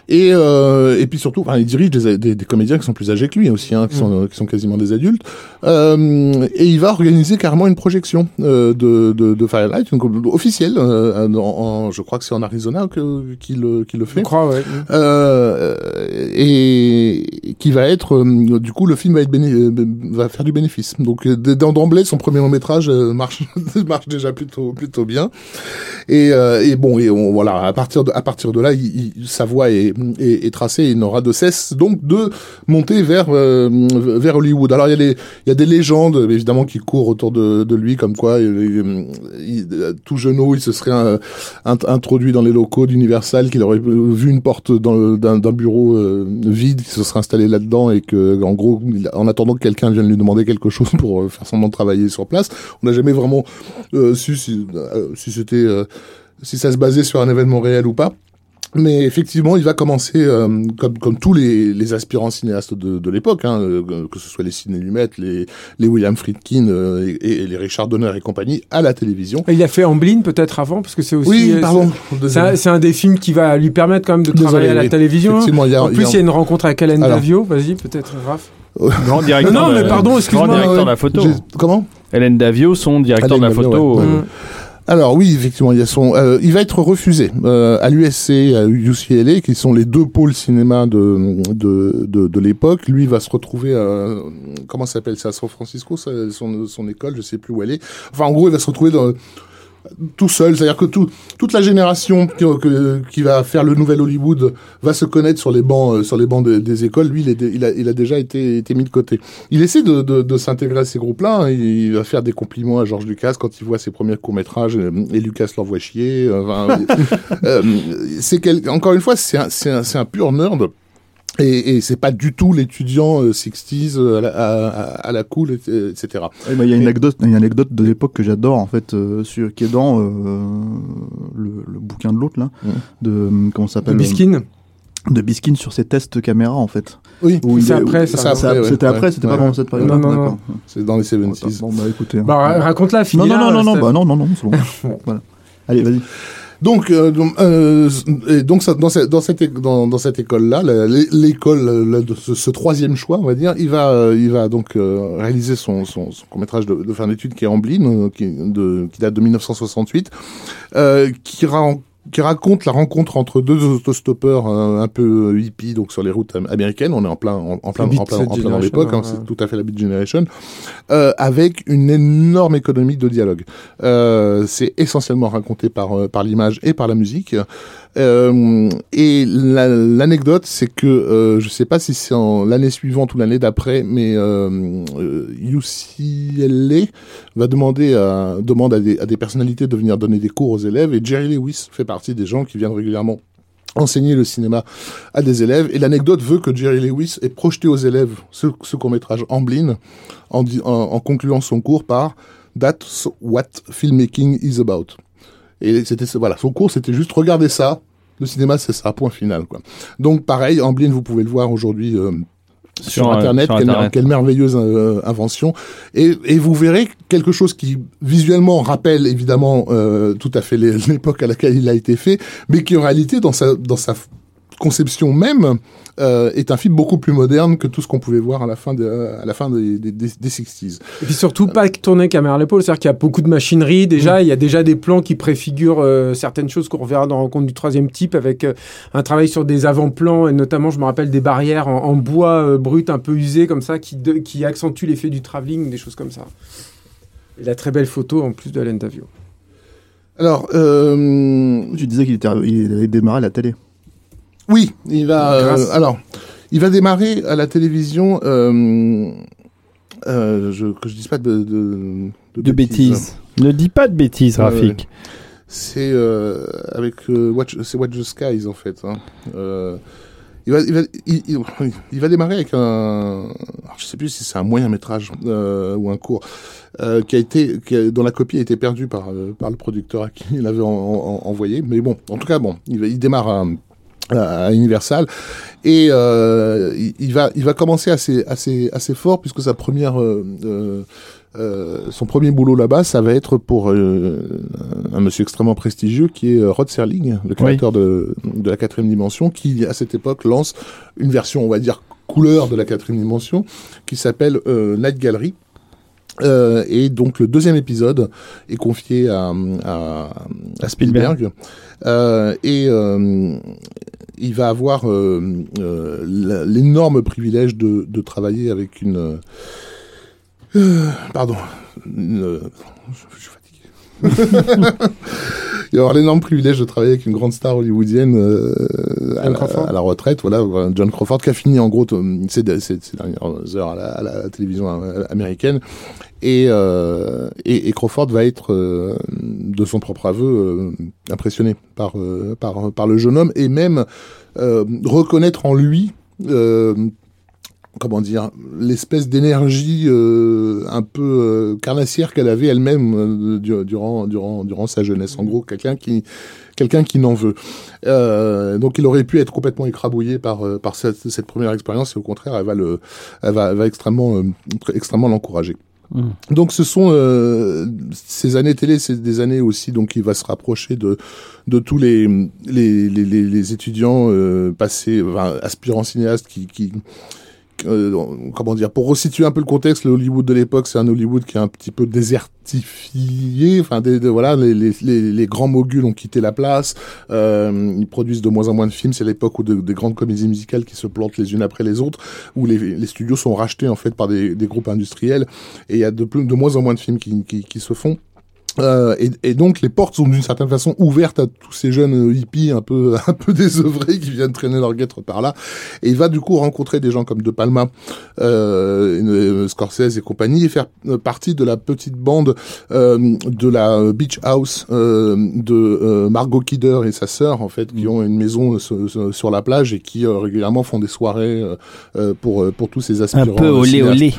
Et et puis surtout, enfin, il dirige des, des, des, comédiens qui sont plus âgés que lui aussi, hein, qui sont mm. qui sont quasiment des adultes. Euh, et il va organiser carrément une projection euh, de, de, de, Firelight, une, officielle. Euh, en, je crois que c'est en Arizona qu'il qu le fait. Je crois, ouais. Euh, et qui va être, euh, du coup, le film va être va faire du bénéfice. Donc d'emblée, son premier long métrage marche marche déjà plutôt plutôt bien. Et, et bon, et on, voilà, à partir de à partir de là, il, sa voie est, est, est tracée. Et il n'aura de cesse donc de monter vers vers Hollywood. Alors il y a des légendes évidemment qui courent autour de, lui, comme quoi tout genou il se serait un, introduit dans les locaux d'Universal, qu'il aurait vu une porte d'un bureau euh, vide, qui se serait installé là-dedans et que en gros, en attendant que quelqu'un vienne lui demander quelque chose pour euh, faire semblant de travailler sur place, on n'a jamais vraiment euh, su si c'était si ça se basait sur un événement réel ou pas. Mais effectivement, il va commencer, euh, comme, comme tous les, les aspirants cinéastes de, de l'époque, hein, euh, que ce soit les Ciné Lumet, les, les William Friedkin euh, et, et, les Richard Donner et compagnie, à la télévision. il a fait Amblin peut-être avant, parce que c'est aussi... Oui, pardon. C'est un, un, des films qui va lui permettre quand même de travailler à la télévision. Y a, en plus, il y a, une rencontre avec Hélène Davio. Vas-y, peut-être, Raph. Grand directeur. Non, non mais pardon, excuse-moi. Grand directeur de la photo. Comment? Hélène Davio, son directeur de la photo. Ouais, alors oui, effectivement, il y a son, euh, il va être refusé euh, à l'USC, à UCLA, qui sont les deux pôles cinéma de de, de, l'époque. Lui va se retrouver, à, comment s'appelle ça, San Francisco, son, son école, je sais plus où elle est. Enfin, en gros, il va se retrouver dans tout seul, c'est-à-dire que tout, toute la génération qui, qui, va faire le nouvel Hollywood va se connaître sur les bancs, euh, sur les bancs des écoles. Lui, il, est, il, a, il, a, déjà été, été, mis de côté. Il essaie de, de, de s'intégrer à ces groupes-là. Hein. Il va faire des compliments à George Lucas quand il voit ses premiers courts métrages euh, et Lucas l'envoie chier. Euh, enfin, euh, c'est quel... encore une fois, c'est un, un, un pur nerd. Et, et c'est pas du tout l'étudiant euh, 60s euh, à, la, à, à, la cool, etc. Il y a une anecdote, une anecdote de l'époque que j'adore en fait, euh, sur, qui est dans euh, le, le, bouquin de l'autre là, mmh. de comment s'appelle De Biskin. De Biskin sur ses tests caméra en fait. Oui, c'est après. Ouais, c'était après, c'était ouais. pas pendant cette période. Non, non, non. C'est dans les 70s. Bon, bah écoutez. Hein. Bah, raconte la Non, non, non, non, non, bah non, non, non, c'est bon. voilà. Allez, vas-y. Donc, euh, euh, et donc dans, cette, dans cette, dans, cette école-là, l'école ce, troisième choix, on va dire, il va, euh, il va donc euh, réaliser son, son, son court métrage de, fin d'études qui est Amblin, qui, qui date de 1968, qui rend qui raconte la rencontre entre deux autostoppeurs euh, un peu hippies donc sur les routes américaines. On est en plein en, en plein, en plein, en plein dans l'époque, hein, c'est tout à fait la Beat Generation, euh, avec une énorme économie de dialogue. Euh, c'est essentiellement raconté par euh, par l'image et par la musique. Euh, et l'anecdote, la, c'est que euh, je sais pas si c'est l'année suivante ou l'année d'après, mais euh, UCLA va demander à, demande à des, des personnalités de venir donner des cours aux élèves, et Jerry Lewis fait partie des gens qui viennent régulièrement enseigner le cinéma à des élèves. Et l'anecdote veut que Jerry Lewis ait projeté aux élèves ce, ce court-métrage Amblin en, en, en concluant son cours par That's what filmmaking is about. Et c'était voilà, son cours c'était juste regarder ça. Le cinéma c'est ça, point final quoi. Donc pareil, Amblin vous pouvez le voir aujourd'hui euh, sur, sur, Internet, sur quelle, Internet. quelle, merveilleuse euh, invention. Et, et, vous verrez quelque chose qui visuellement rappelle évidemment euh, tout à fait l'époque à laquelle il a été fait, mais qui en réalité dans sa, dans sa conception même euh, est un film beaucoup plus moderne que tout ce qu'on pouvait voir à la fin, de, à la fin des, des, des, des 60s. Et puis surtout, pas tourner caméra à l'épaule, c'est-à-dire qu'il y a beaucoup de machinerie déjà, il y a déjà des plans qui préfigurent euh, certaines choses qu'on reverra dans Rencontre du troisième type, avec euh, un travail sur des avant-plans, et notamment, je me rappelle, des barrières en, en bois euh, brut un peu usé, comme ça, qui, de- qui accentuent l'effet du travelling, des choses comme ça. Et la très belle photo, en plus de Alain Davio. Alors, euh, Tu disais qu'il était, il avait démarré à la télé. Oui, il va. Euh, alors, il va démarrer à la télévision. Euh, euh, je, que je dise pas de, de, De bêtises. Ne dis pas de bêtises, Rafik. C'est euh, avec euh, Watch, c'est Watch the Skies en fait. hein. Euh, il va, il va, il, il- va démarrer avec un, je sais plus si c'est un moyen métrage euh, ou un court, euh, qui a été, qui a- dont la copie a été perdue par euh, par le producteur à qui il l'avait en- en- envoyé. Mais bon, en tout cas, bon, il, démarre à, à Universal et euh, il, va il va commencer assez assez assez fort puisque sa première euh, euh, euh, son premier boulot là-bas, ça va être pour euh, un monsieur extrêmement prestigieux qui est euh, Rod Serling, le créateur de, de la quatrième dimension, qui à cette époque lance une version, on va dire, couleur de la quatrième dimension, qui s'appelle euh, Night Gallery. Euh, et donc le deuxième épisode est confié à, à, à Spielberg. Euh, et euh, il va avoir euh, euh, l'énorme privilège de, de travailler avec une... euh, pardon. Une, je, suis fatigué. il va avoir l'énorme privilège de travailler avec une grande star hollywoodienne euh, à, la, Crawford. à la retraite, voilà, John Crawford, qui a fini en gros ses, ses- ses dernières heures à la, à la télévision américaine. Et, euh, et, et Crawford va être, euh, de son propre aveu, euh, impressionné par, euh, par, par le jeune homme et même reconnaître en lui, comment dire, l'espèce d'énergie un peu carnassière qu'elle avait elle-même du- durant, durant, durant sa jeunesse. En gros, quelqu'un qui, quelqu'un qui n'en veut. Euh, donc, il aurait pu être complètement écrabouillé par, euh, par cette, cette première expérience et au contraire, elle va le, elle va, elle va extrêmement, euh, extrêmement l'encourager. Mm. Donc ce sont euh, ces années télé, c'est des années aussi donc il va se rapprocher de de tous les les, les, les, étudiants euh, passés, enfin, aspirants cinéastes qui qui euh, comment dire pour resituer un peu le contexte, le Hollywood de l'époque, c'est un Hollywood qui est un petit peu désertifié. Enfin, des, voilà, les, les, les, grands moguls ont quitté la place. Euh, ils produisent de moins en moins de films. C'est l'époque où de- des grandes comédies musicales qui se plantent les unes après les autres, où les, studios sont rachetés en fait par des, des groupes industriels. Et il y a de, de moins en moins de films qui, qui, qui se font. Euh, et, et donc les portes sont d'une certaine façon ouvertes à tous ces jeunes hippies un peu un peu désœuvrés qui viennent traîner leur guêtre par là. Et il va du coup rencontrer des gens comme De Palma, euh, euh, Scorsese et compagnie et faire euh, partie de la petite bande euh, de la Beach House euh, de euh, Margot Kidder et sa sœur en fait qui ont une maison sur, la plage et qui euh, régulièrement font des soirées pour pour tous ces Un aspirants. peu euh, olé cinéastes. olé.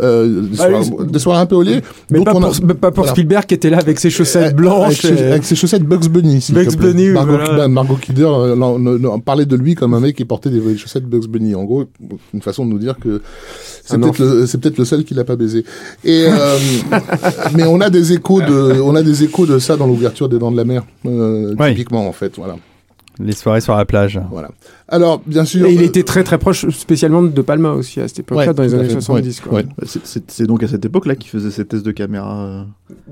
Euh, des, Ah soirées, c'est- des soirées un peu olé. Mais pas pour, mais pas pour voilà. Spielberg qui était là avec ses chaussettes blanches. avec ses chaussettes Bugs Bunny. Bugs. Bunny, oui, Margot, voilà. bah, Margot Kidder euh, parlait de lui comme un mec qui portait des chaussettes Bugs Bunny. En gros, une façon de nous dire que c'est peut-être le, seul qui l'a pas baisé. Et euh, mais on a des échos de, on a des échos de ça dans l'ouverture des Dents de la Mer, euh, Ouais. typiquement en fait. Voilà, Les soirées sur la plage. voilà. Alors bien sûr. Et il euh, était très très proche, spécialement de Palma aussi à cette époque-là, Ouais, dans les années fait. 70. Quoi. Ouais. Bah, C'est- donc à cette époque-là qu'il faisait ses tests de caméra. euh.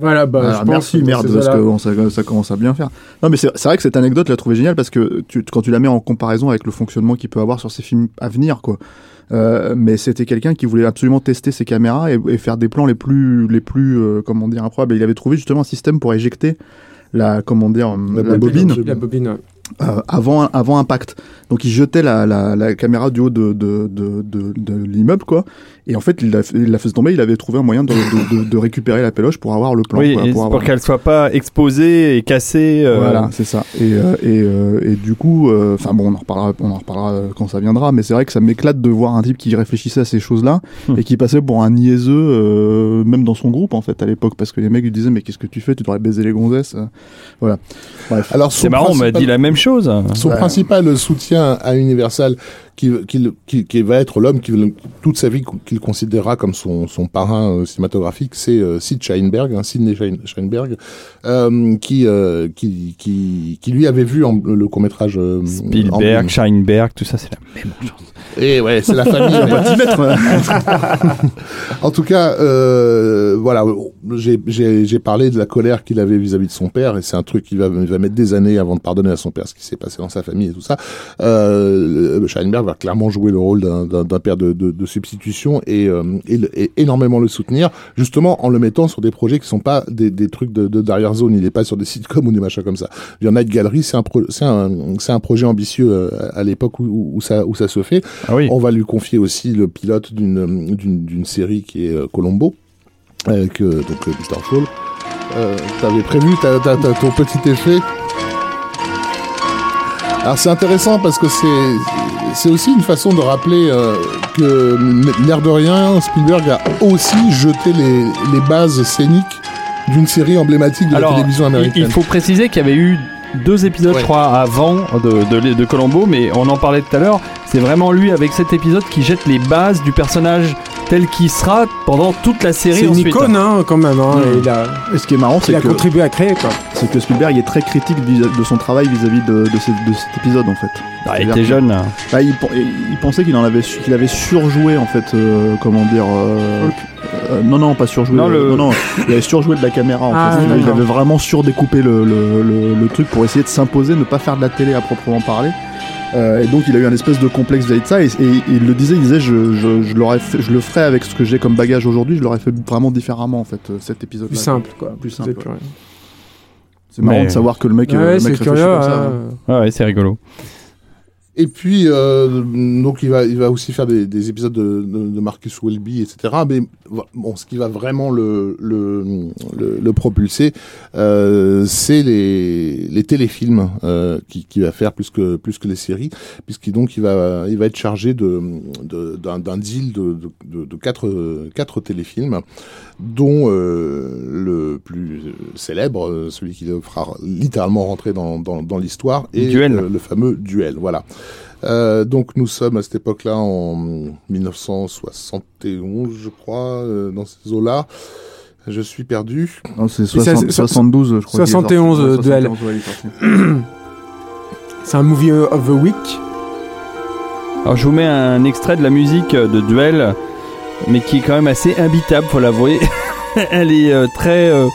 Voilà, bah, Alors, je pense merci, merde, parce ça, que là. bon, ça, ça commence à bien faire. Non, mais c'est c'est vrai que cette anecdote, je la trouvais géniale parce que tu, quand tu la mets en comparaison avec le fonctionnement qu'il peut avoir sur ses films à venir, quoi. Euh, mais c'était quelqu'un qui voulait absolument tester ses caméras et, et faire des plans les plus, les plus, euh, comment dire, improbables. Et il avait trouvé justement un système pour éjecter la, comment dire, La la, bobine. bobine La bobine, ouais. Euh, avant, avant impact. Donc il jetait la, la, la caméra du haut de, de, de, de, de l'immeuble, quoi. Et en fait, il la, il la faisait tomber. Il avait trouvé un moyen de, de, de, de récupérer la péloche pour avoir le plan. oui, quoi, pour pour, avoir- qu'elle soit pas exposée et cassée. euh, Voilà, c'est ça. Et, euh, et, euh, et du coup, euh, enfin bon, on en reparlera, on en reparlera quand ça viendra. Mais c'est vrai que ça m'éclate de voir un type qui réfléchissait à ces choses-là Hmm. et qui passait pour un niaiseux, euh, même dans son groupe en fait à l'époque, parce que les mecs lui disaient mais qu'est-ce que tu fais? Tu devrais baiser les gonzesses. Voilà. Bref. alors C'est marrant, on m'a dit la même chose. Son Ouais. principal soutien à Universal, qui, qui, qui, qui va être l'homme qui toute sa vie qu'il considérera comme son, son parrain euh, cinématographique, c'est euh, Sid Sheinberg, hein, Sidney Shein- Sheinberg, euh, qui, euh, qui, qui, qui lui avait vu en, le court métrage Spielberg, Scheinberg, tout ça, c'est la même chose. Et ouais, c'est la famille. mais- en tout cas, euh, voilà, j'ai- parlé de la colère qu'il avait vis-à-vis de son père, et c'est un truc qui va, mettre des années avant de pardonner à son père ce qui s'est passé dans sa famille et tout ça. Euh, Scheinberg va clairement jouer le rôle d'un- père de, de, de substitution et, euh, et, énormément le soutenir, justement en le mettant sur des projets qui sont pas des, des trucs de, de derrière zone. Il est pas sur des sitcoms ou des machins comme ça. Il y en a Night Gallery, c'est un, un, un projet ambitieux euh, à l'époque où, où ça, où ça se fait. Ah oui. On va lui confier aussi le pilote d'une série qui est euh, Colombo avec euh, donc Peter Shaw. Euh, T'avais prévu t'as, t'as- t'as ton petit effet? Alors c'est intéressant parce que c'est c'est aussi une façon de rappeler euh, que l'air de rien, Spielberg a aussi jeté les, les bases scéniques d'une série emblématique de la télévision américaine. il faut préciser qu'il y avait eu deux épisodes, Ouais. je crois, avant de, de, de Colombo, mais on en parlait tout à l'heure. C'est vraiment lui, avec cet épisode, qui jette les bases du personnage tel qu'il sera pendant toute la série C'est une ensuite. icône, hein, quand même. Hein, et il a, Et ce qui est marrant, c'est a que, contribué à créer, quoi. c'est que Spielberg est très critique de son travail vis-à-vis de, de, ce- de cet épisode en fait. Ah, il était que- jeune. Bah, il, pen- il pensait qu'il en avait qu'il avait surjoué en fait euh, comment dire euh, euh, non non pas surjoué Non, le- non, non, il avait surjoué de la caméra en Ah, fait il, avait vraiment surdécoupé le, le, le, le truc pour essayer de s'imposer ne pas faire de la télé à proprement parler Euh, et donc il a eu un espèce de complexe vis-à-vis de ça et, et il le disait il disait je, je, je, l'aurais fait- je le ferai avec ce que j'ai comme bagage aujourd'hui je l'aurais fait vraiment différemment en fait euh, cet épisode Plus simple, quoi. plus simple c'est marrant Mais- de savoir que le mec, euh, Ouais, le mec c'est réfléchit curieux. comme ça, hein. Ouais, ouais, c'est rigolo. Et puis, euh, donc, il va, il va aussi faire des, des épisodes de, de, de Marcus Welby, etc. Mais bon, ce qui va vraiment le, le, le, le propulser, euh, c'est les, les téléfilms euh, qui, qui va faire plus que plus que les séries, puisqu'il donc il va, il va être chargé de d'un deal de, de, de, de quatre quatre téléfilms, dont euh, le plus célèbre, euh, celui qui le fera littéralement rentrer dans dans, dans l'histoire, est Duel. euh, le fameux duel. Voilà. Euh, donc nous sommes à cette époque-là en 1971, je crois, euh, dans ces eaux-là. Je suis perdu. Non, c'est c'est- 60 c'est- 72, je crois. qu'il est 71, sorti. euh, Ouais, duel. 71, ouais, il est sorti. C'est un movie of the week. Alors je vous mets un extrait de la musique euh, de Duel, mais qui est quand même assez imbitable, faut l'avouer. elle est euh, très, euh,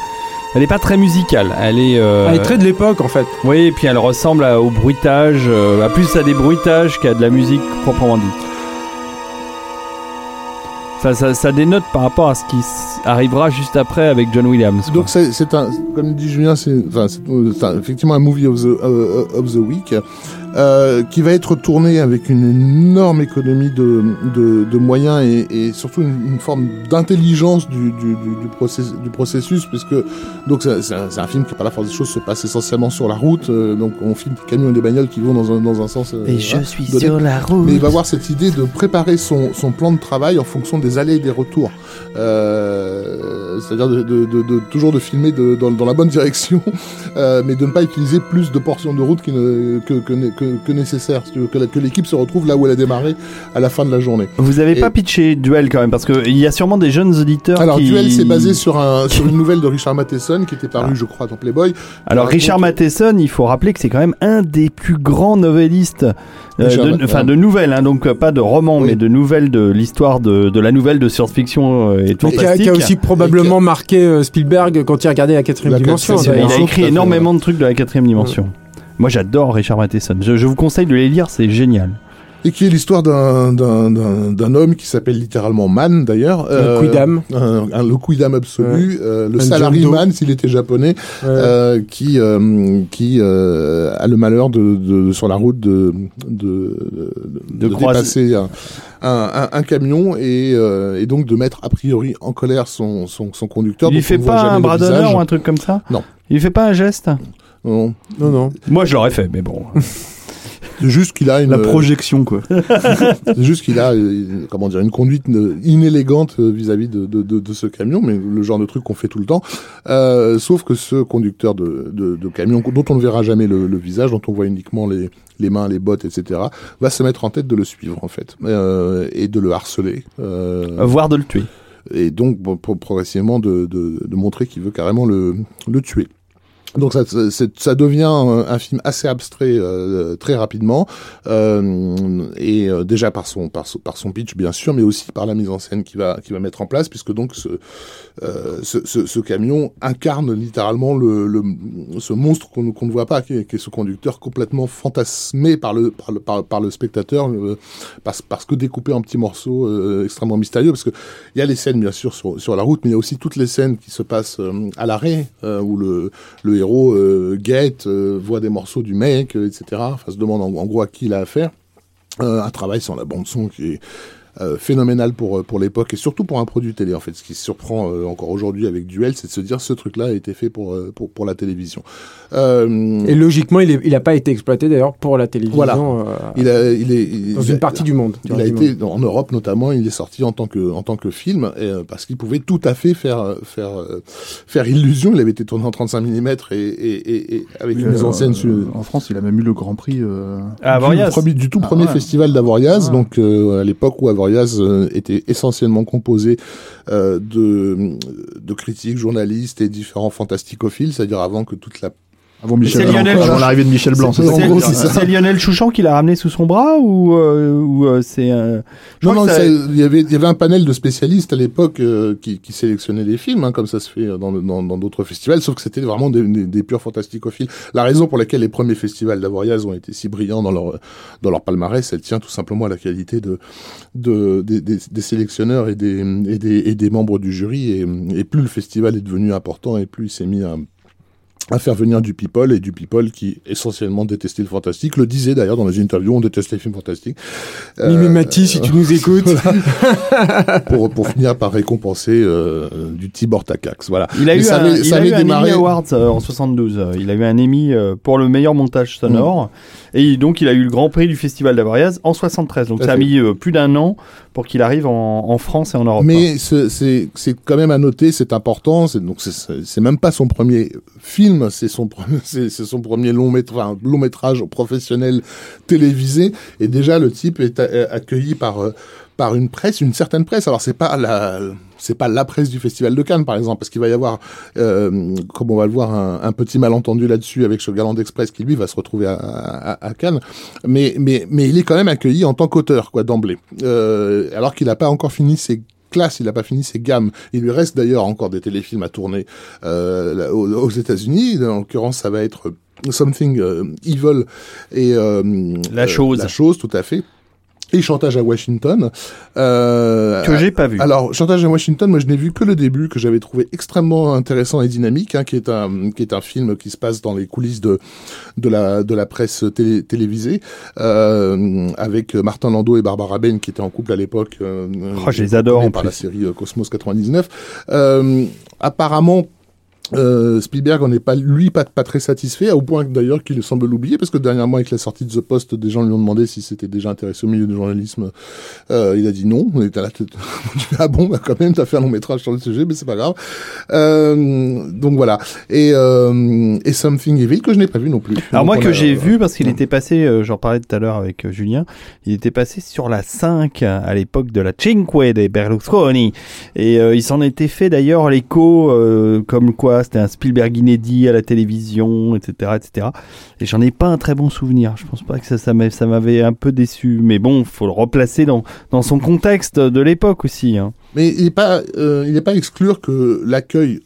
elle est pas très musicale. Elle est, euh, Elle est très de l'époque, en fait. oui, et puis elle ressemble à- au bruitage, euh, à plus à des bruitages qu'à de la musique proprement dite. Enfin, ça, ça dénote par rapport à ce qui s- arrivera juste après avec John Williams. quoi. Donc c'est c'est un, comme dit Julien, c'est enfin, c'est- c'est un- effectivement un movie of the, euh, of the week euh, qui va être tourné avec une énorme économie de, de, de moyens et, et surtout une, une forme d'intelligence du, du, du, du, process- du processus, puisque donc c'est un, un film qui par la force des choses se passe essentiellement sur la route, euh, donc on filme des camions et des bagnoles qui vont dans un, dans un sens. euh, voilà, suis donné. la route. Mais il va avoir cette idée de préparer son, son plan de travail en fonction des allées et des retours. Euh, C'est-à-dire de, de, de, de- toujours de filmer de, dans, dans la bonne direction, euh, mais de ne pas utiliser plus de portions de route qui ne- que, que, que, que nécessaire. Si tu veux, Que, l'équipe se retrouve là où elle a démarré à la fin de la journée. Vous avez Et- pas pitché Duel quand même, parce qu'il y a sûrement des jeunes auditeurs Alors, qui... Duel, c'est basé sur, un, sur une nouvelle de Richard Matheson qui était parue, je crois, dans Playboy. Alors raconte- Richard Matheson, il faut rappeler que c'est quand même un des plus grands novellistes, euh, de, enfin ouais. de nouvelles, hein, donc euh, pas de romans, Oui. mais de nouvelles de l'histoire de, de la nouvelle de science-fiction euh, et Mais qui a, qui a aussi probablement marqué euh, Spielberg quand il regardait la quatrième La dimension. quatrième il d'ailleurs. a Tout écrit énormément de trucs de la quatrième dimension. Moi j'adore Richard Matheson. Je, je vous conseille de les lire, c'est génial. Et qui est l'histoire d'un, d'un, d'un, d'un homme qui s'appelle littéralement Man, d'ailleurs. Le quidam. Un, un- le quidam absolu. euh, le salaryman, s'il était japonais. Ouais. euh, qui euh, qui euh, a le malheur de, de sur la route de de, de, De croiser- dépasser un, un, un- un camion et, euh, et donc de mettre a priori en colère son son, son conducteur. Il fait pas un bras d'honneur ou un truc comme ça? Non. Il fait pas un geste? Non. Non, non. Moi je l'aurais fait, mais bon. C'est juste qu'il a une La projection, quoi. C'est juste qu'il a, euh, comment dire, une conduite euh, inélégante euh, vis-à-vis de, de, de, de ce camion, mais le genre de truc qu'on fait tout le temps. Euh, sauf que ce conducteur de, de, de camion, dont on ne verra jamais le, le visage, dont on voit uniquement les, les mains, les bottes, etc., va se mettre en tête de le suivre, en fait, euh, et de le harceler. Euh, Voire de le tuer. et donc bon, pro- progressivement de, de, de montrer qu'il veut carrément le, le tuer. Donc ça, ça- devient un, un film assez abstrait euh, très rapidement euh, et euh, déjà par son, par son par son pitch bien sûr, mais aussi par la mise en scène qu'il va qu'il va mettre en place puisque donc ce euh, ce, ce, ce camion incarne littéralement le, le ce monstre qu'on qu'on ne voit pas, qui est, qui est ce conducteur complètement fantasmé par le par le par, le spectateur euh, parce parce que découpé en petits morceaux euh, extrêmement mystérieux parce que il y a les scènes bien sûr sur, sur la route, mais il y a aussi toutes les scènes qui se passent euh, à l'arrêt euh, où le, le héros euh, euh, voit des morceaux du mec, euh, etc. Enfin, se demande en, en gros à qui il a affaire. Un travail sur la bande son qui est euh, phénoménal pour euh, pour l'époque et surtout pour un produit télé en fait. Ce qui surprend euh, encore aujourd'hui avec Duel, c'est de se dire ce truc-là a été fait pour euh, pour pour la télévision. Euh, Et logiquement, il n'a pas été exploité d'ailleurs pour la télévision Voilà. euh, il a, il est il- dans il une a- partie du monde. Il a été en Europe notamment, il est sorti en tant que en tant que film et, euh, parce qu'il pouvait tout à fait faire faire euh, faire illusion. Il avait été tourné en 35 mm et, et, et, et avec une mise en scène sur, Euh, en France, il a même eu le Grand Prix. euh, Ah, du, premier- du tout Ah, premier ouais. festival d'Avoriaz, Ah. donc euh, à l'époque où Avoriaz euh, était essentiellement composé euh, de de critiques, journalistes et différents fantasticophiles, c'est-à-dire avant que toute la avant Michel c'est Blanc, Lionel avant l'arrivée de Michel Blanc. C'est- c'est ça en gros, c'est ça. C'est Lionel Chouchan qui l'a ramené sous son bras ou, euh, ou euh, c'est. euh, Non, non, ça- il y avait, il y avait un panel de spécialistes à l'époque euh, qui, qui sélectionnaient les films, hein, comme ça se fait dans le- dans dans d'autres festivals, sauf que c'était vraiment des, des, des purs fantasticophiles. La raison pour laquelle les premiers festivals d'Avoriaz ont été si brillants dans leur dans leur palmarès, elle tient tout simplement à la qualité de, de des, des, des sélectionneurs et des, et des et des membres du jury. Et, et plus le festival est devenu important, et plus il s'est mis à à faire venir du people et du people qui essentiellement détestait le fantastique le disait d'ailleurs dans les interviews on déteste les films fantastiques Mimi Euh, Mati, si tu nous écoutes. pour, pour finir par récompenser euh, du Tibor Takacs. Voilà. Il a Mais eu ça un, avait- il ça a eu un démarré- Emmy Awards euh, en 72. euh, Il a eu un Emmy pour le meilleur montage sonore. Mm. Et donc, il a eu le Grand Prix du Festival d'Avoriaz en 73. Donc, ça a mis plus d'un an pour qu'il arrive en, en France et en Europe. Mais ce- c'est c'est quand même à noter, c'est important. C'est donc c'est- même pas son premier film, c'est son premier c'est son premier long métrage, long métrage professionnel télévisé. Et déjà le type est accueilli par euh, par une presse, une certaine presse. Alors c'est pas la c'est pas la presse du Festival de Cannes, par exemple, parce qu'il va y avoir, euh, comme on va le voir, un, un petit malentendu là-dessus avec Sugarland Express qui lui va se retrouver à, à, à Cannes. Mais, mais, mais il est quand même accueilli en tant qu'auteur, quoi, d'emblée. Euh, alors qu'il n'a pas encore fini ses classes, il n'a pas fini ses gammes. Il lui reste d'ailleurs encore des téléfilms à tourner euh, aux, aux États-Unis. En l'occurrence, ça va être Something euh, Evil et euh, La chose. la chose, tout à fait. Et Chantage à Washington. Euh, Que j'ai pas vu. alors, Chantage à Washington, moi je n'ai vu que le début, que j'avais trouvé extrêmement intéressant et dynamique, hein, qui est un qui est un film qui se passe dans les coulisses de de la de la presse télé- télévisée, euh, avec Martin Landau et Barbara Bain qui étaient en couple à l'époque. Euh, Oh, je les adore, en par plus. la série euh, Cosmos 99. Euh, apparemment. Euh, Spielberg en est pas lui pas, pas très satisfait au point d'ailleurs qu'il semble l'oublier parce que dernièrement avec la sortie de The Post des gens lui ont demandé si c'était déjà intéressé au milieu du journalisme. Euh, il a dit non on était là ah bon bah quand même t'as fait un long métrage sur le sujet mais c'est pas grave. Euh, donc voilà. Et euh, et Something Evil que je n'ai pas vu non plus. Alors Donc moi on que j'ai vu parce qu'il euh, était passé, euh, j'en parlais tout à l'heure avec euh, Julien, il était passé sur la 5 euh, à l'époque de la Cinque des Berlusconi. Et il s'en était fait d'ailleurs l'écho euh, comme quoi c'était un Spielberg inédit à la télévision, etc., etc. Et j'en ai pas un très bon souvenir. Je pense pas que ça, ça m'a- ça m'avait un peu déçu, mais bon, faut le replacer dans son contexte de l'époque aussi. Hein. Mais il n'est pas, euh, exclure que l'accueil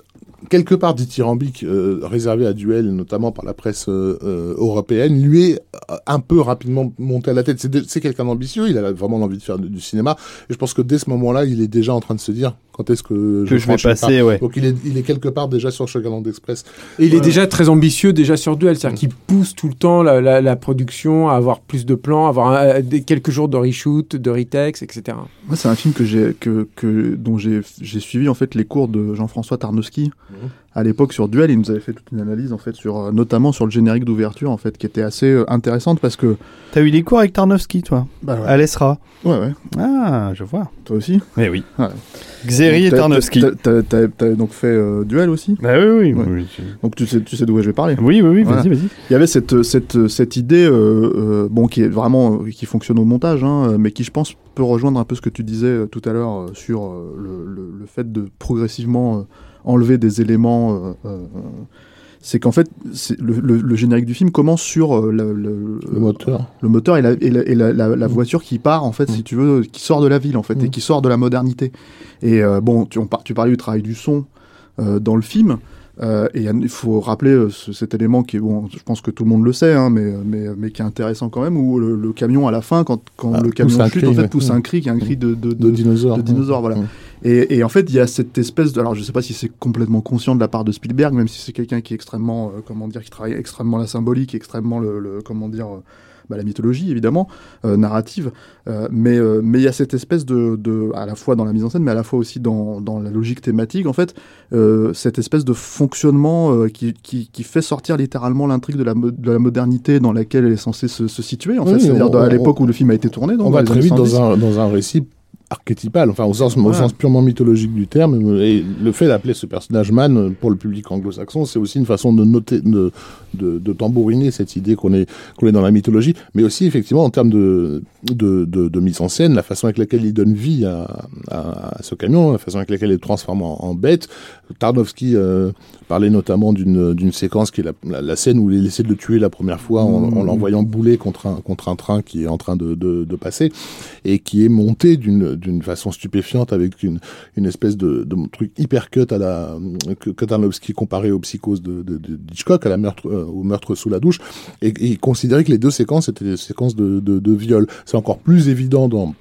quelque part dithyrambique euh, réservé à Duel, notamment par la presse euh, euh, européenne, lui est euh, un peu rapidement monté à la tête. C'est quelqu'un d'ambitieux, il a vraiment envie de faire du cinéma. Et je pense que dès ce moment-là, il est déjà en train de se dire quand est-ce que je, Que je vais passer, pas. ouais. Donc il est, il est quelque part déjà sur Sugarland Express. Et il est déjà très ambitieux déjà sur Duel, c'est-à-dire qu'il pousse tout le temps la, la- la production à avoir plus de plans, à avoir un- des, quelques jours de reshoot, de retex, etc. Moi, c'est un film que j'ai, que, que, dont j'ai, j'ai suivi en fait les cours de Jean-François Tarnowski Mhm. À l'époque sur Duel, il nous avait fait toute une analyse en fait sur euh, notamment sur le générique d'ouverture en fait qui était assez euh, intéressante parce que T'as eu des cours avec Tarnowski, toi bah, À l'ESRA ouais ouais Ah, je vois. toi aussi? Mais oui. Ouais. Xeri et Tarnowski. t'as- donc fait euh, Duel aussi? Bah oui, oui. Ouais. Oui, donc tu sais tu sais d'où je vais parler oui, oui, oui, Voilà. vas-y, vas-y. Il y avait cette, cette, cette idée, euh, euh, bon, qui est vraiment, qui fonctionne au montage, hein, mais qui, je pense, peut rejoindre un peu ce que tu disais tout à l'heure sur le, le, le fait de progressivement enlever des éléments. euh, euh, c'est qu'en fait, c'est- le, le, le générique du film commence sur euh, le, le- Le moteur. le moteur et la, et la, et la- la- la voiture qui part, en fait, Mm. si tu veux, qui sort de la ville, en fait, et Mm. qui sort de la modernité. Et euh, bon, tu, on par- tu parlais du travail du son euh, dans le film. Euh, et il faut rappeler euh, ce- cet élément qui est, bon, je pense que tout le monde le sait, hein, mais, mais, mais qui est intéressant quand même, où le, le camion, à la fin, quand, quand Ah, le camion chute, cri, en fait, pousse un cri, qui est un cri de, de, De de- dinosaures. de dinosaures, voilà. Mm. et, et en fait, il y a cette espèce de. Alors, je sais pas si c'est complètement conscient de la part de Spielberg, même si c'est quelqu'un qui est extrêmement. euh, comment dire, qui travaille extrêmement la symbolique, extrêmement le. le- comment dire. Bah, la mythologie, évidemment, euh, narrative. Euh, mais euh, mais il y a cette espèce de, de. à la fois dans la mise en scène, mais à la fois aussi dans, dans la logique thématique, en fait, cette espèce de fonctionnement qui, qui, qui fait sortir littéralement l'intrigue de la, de la modernité dans laquelle elle est censée se, se situer, en Oui, fait. C'est-à-dire à l'époque où le film a été tourné. donc, On va très vite 70. dans un, dans un récit archétypal, enfin au sens, au Voilà. sens purement mythologique du terme. Et le fait d'appeler ce personnage man euh, pour le public anglo-saxon, c'est aussi une façon de noter, de, de, de tambouriner cette idée qu'on est, qu'on est dans la mythologie, mais aussi effectivement en termes de, de, de, de mise en scène, la façon avec laquelle il donne vie à, à, à ce camion, la façon avec laquelle il le transforme en, en bête. Tarnowski euh, parlait notamment d'une séquence qui est la, la, la scène où il essaie de le tuer la première fois en, en l'envoyant bouler contre un, contre un train qui est en train de, de, de passer et qui est monté d'une d'une façon stupéfiante avec une, une espèce de, de truc hyper cut à la que, que Tarnowski comparé aux psychoses de, de, de Hitchcock à la meurtre euh, au meurtre sous la douche et, et il considérait que les deux séquences étaient des séquences de, de viol. C'est encore plus évident dans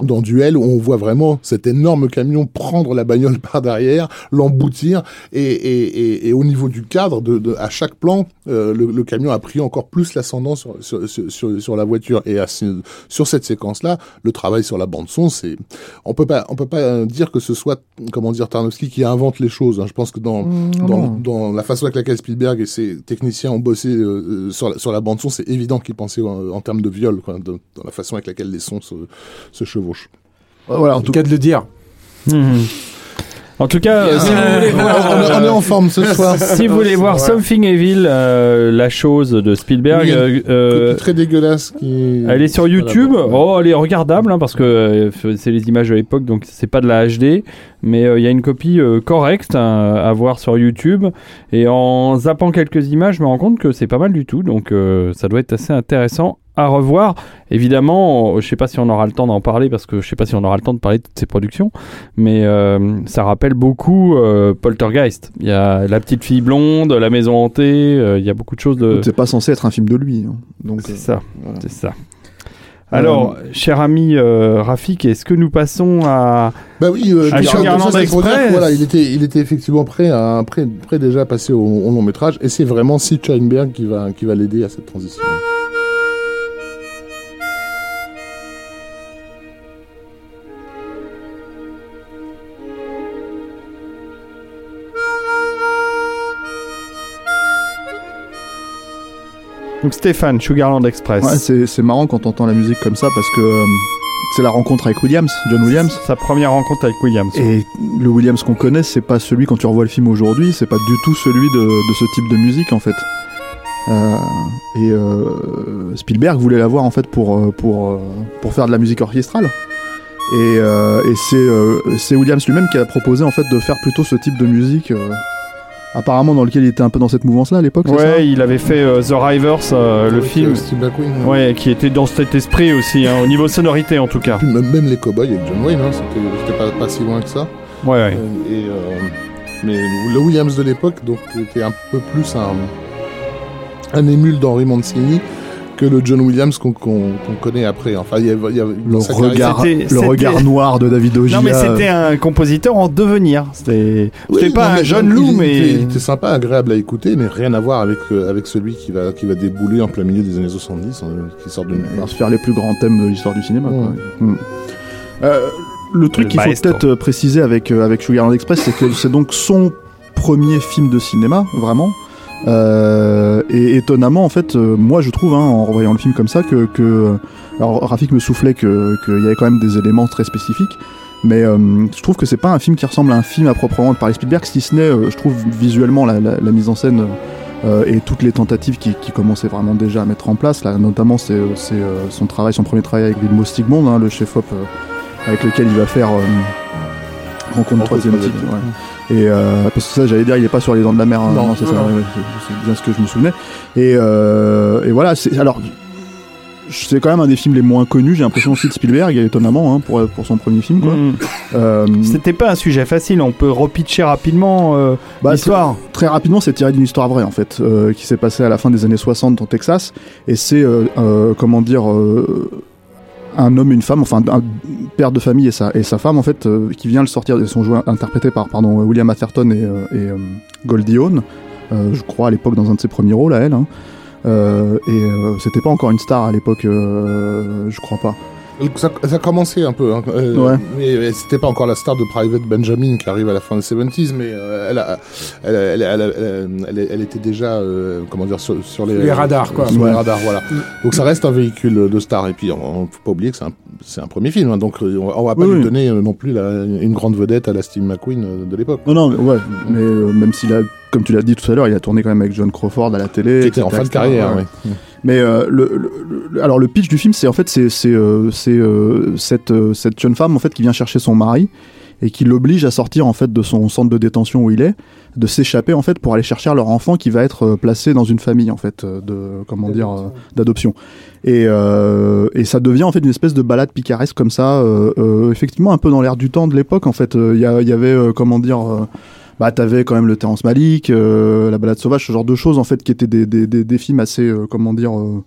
dans Duel, où on voit vraiment cet énorme camion prendre la bagnole par derrière, l'emboutir, et, et, et, et au niveau du cadre, de, de, à chaque plan, euh, le, le camion a pris encore plus l'ascendant sur, sur, sur, sur, la voiture. Et à, sur cette séquence-là, le travail sur la bande son, c'est, on peut pas, on peut pas dire que ce soit, comment dire, Tarnowski qui invente les choses. Hein. Je pense que dans, Mmh, dans, dans, la façon avec laquelle Spielberg et ses techniciens ont bossé euh, sur, la, sur la bande son, c'est évident qu'ils pensaient en, en, termes de viol, quoi, de, dans la façon avec laquelle les sons se, se chevauchent. Voilà, en tout cas de le dire. Mmh. En tout cas, yeah. si vous voulez voir, on, est en forme ce soir. si vous voulez voir Something Evil, euh, la chose de Spielberg, oui, euh, très dégueulasse. Qui... Elle est sur YouTube. Oh, elle est regardable hein, parce que euh, c'est les images de l'époque, donc c'est pas de la HD, mais il euh, y a une copie euh, correcte hein, à voir sur YouTube. Et en zappant quelques images, je me rends compte que c'est pas mal du tout, donc euh, ça doit être assez intéressant à revoir. Évidemment, je sais pas si on aura le temps d'en parler parce que je sais pas si on aura le temps de parler de toutes ces productions, mais euh, ça rappelle beaucoup euh, Poltergeist. Il y a la petite fille blonde, la maison hantée, euh, il y a beaucoup de choses de. C'est pas censé être un film de lui, hein. donc c'est ça, voilà. c'est ça. Alors, euh, cher ami euh, Rafik, est-ce que nous passons à bah oui, euh, à Express Voilà, il était, il était effectivement prêt à prêt, prêt déjà à passer au, au long métrage, et c'est vraiment Sid Sheinberg qui va qui va l'aider à cette transition. Donc Stéphane, Sugarland Express. Ouais, c'est marrant quand on entend la musique comme ça parce que euh, c'est la rencontre avec Williams, John Williams. Sa première rencontre avec Williams. Et le Williams qu'on connaît, c'est pas celui quand tu revois le film aujourd'hui, c'est pas du tout celui de, de, ce type de musique en fait. Euh, et euh, Spielberg voulait l'avoir en fait pour pour pour faire de la musique orchestrale. Et, et c'est Williams lui-même qui a proposé en fait de faire plutôt ce type de musique apparemment dans lequel il était un peu dans cette mouvance là à l'époque ouais ça il avait fait euh, The Rivers euh, le film McQueen, ouais. ouais qui était dans cet esprit aussi hein, au niveau sonorité en tout cas Puis même, même les cowboys avec John Wayne hein, c'était pas, pas, si loin que ça ouais, ouais. Euh, et, mais le Williams de l'époque donc était un peu plus un un émule d'Henri Mancini que le John Williams qu'on qu qu connaît après. Enfin, il y a, il y a le, regard, le regard noir de David Ogier. Non, mais c'était un compositeur en devenir. C'était oui, pas non, un jeune loup, il, mais. Il était sympa, agréable à écouter, mais rien à voir avec, euh, avec celui qui va, qui va débouler en plein milieu des années 70, hein, qui sort de. Il va se faire les plus grands thèmes de l'histoire du cinéma. Ouais. Quoi. Mmh. Euh, le truc qu'il faut peut-être préciser avec, euh, avec Sugarland Express, c'est que c'est donc son premier film de cinéma, vraiment. Euh, et étonnamment, en fait, euh, moi je trouve, hein, en revoyant le film comme ça, que, que alors Rafik me soufflait que qu'il y avait quand même des éléments très spécifiques, mais euh, je trouve que c'est pas un film qui ressemble à un film à proprement parler Spielberg, si ce n'est, euh, je trouve visuellement la, la, la mise en scène euh, et toutes les tentatives qui, qui commençaient vraiment déjà à mettre en place, là, notamment c'est euh, son travail, son premier travail avec Vilmo Stigmond, hein, le chef-op euh, avec lequel il va faire euh, Rencontre troisième type. ouais. Et euh, parce que ça, j'allais dire, il est pas sur les dents de la mer. hein. Non, c'est non, c'est- bien ce que je me souvenais. Et, euh, et voilà. C'est alors. C'est quand même un des films les moins connus, j'ai l'impression aussi de Spielberg, étonnamment, hein, pour, pour son premier film. Quoi. Mm. Euh, C'était pas un sujet facile, on peut repitcher rapidement euh, bah, l'histoire. Très rapidement, c'est tiré d'une histoire vraie en fait, euh, qui s'est passée à la fin des années 60 au Texas, et c'est euh, euh, comment dire euh, un homme une femme, enfin un père de famille et sa et sa femme en fait, euh, qui vient le sortir. Ils sont joués, interprétés par pardon William Atherton et, euh, et euh, Goldie Hawn, euh, je crois à l'époque dans un de ses premiers rôles à elle. Hein. Euh, et euh, c'était pas encore une star à l'époque, euh, je crois pas. Ça, ça a commencé un peu, hein, euh, Ouais. mais, mais c'était pas encore la star de Private Benjamin qui arrive à la fin des 70s, mais euh, elle, a, elle, elle, elle, elle, elle- elle était déjà, euh, comment dire, sur, sur les, Les radars, quoi. Sur Ouais. les radars, voilà. Donc ça reste un véhicule de star, et puis on, on faut pas oublier que c'est un, premier film, hein, donc euh, on, on va pas Oui, lui oui. donner euh, non plus la- une grande vedette à la Steve McQueen euh, de l'époque. Non, non, mais ouais, mais euh, même s'il a, comme tu l'as dit tout à l'heure, il a tourné quand même avec John Crawford à la télé. Qui était en fin de carrière, ouais. Mais euh, le, le- le- alors le pitch du film, c'est en fait c'est euh, euh, cette euh, cette jeune femme en fait qui vient chercher son mari et qui l'oblige à sortir en fait de son centre de détention où il est, de s'échapper en fait pour aller chercher leur enfant qui va être euh, placé dans une famille en fait euh, de comment dire euh, d'adoption. Et euh, et ça devient en fait une espèce de balade picaresque comme ça, euh, euh, effectivement un peu dans l'air du temps de l'époque en fait. Euh, Il y, y avait euh, comment dire euh, bah t'avais quand même le Terrence Malick, euh, la balade sauvage, ce genre de choses en fait qui étaient des, des, des, des films assez euh, comment dire euh,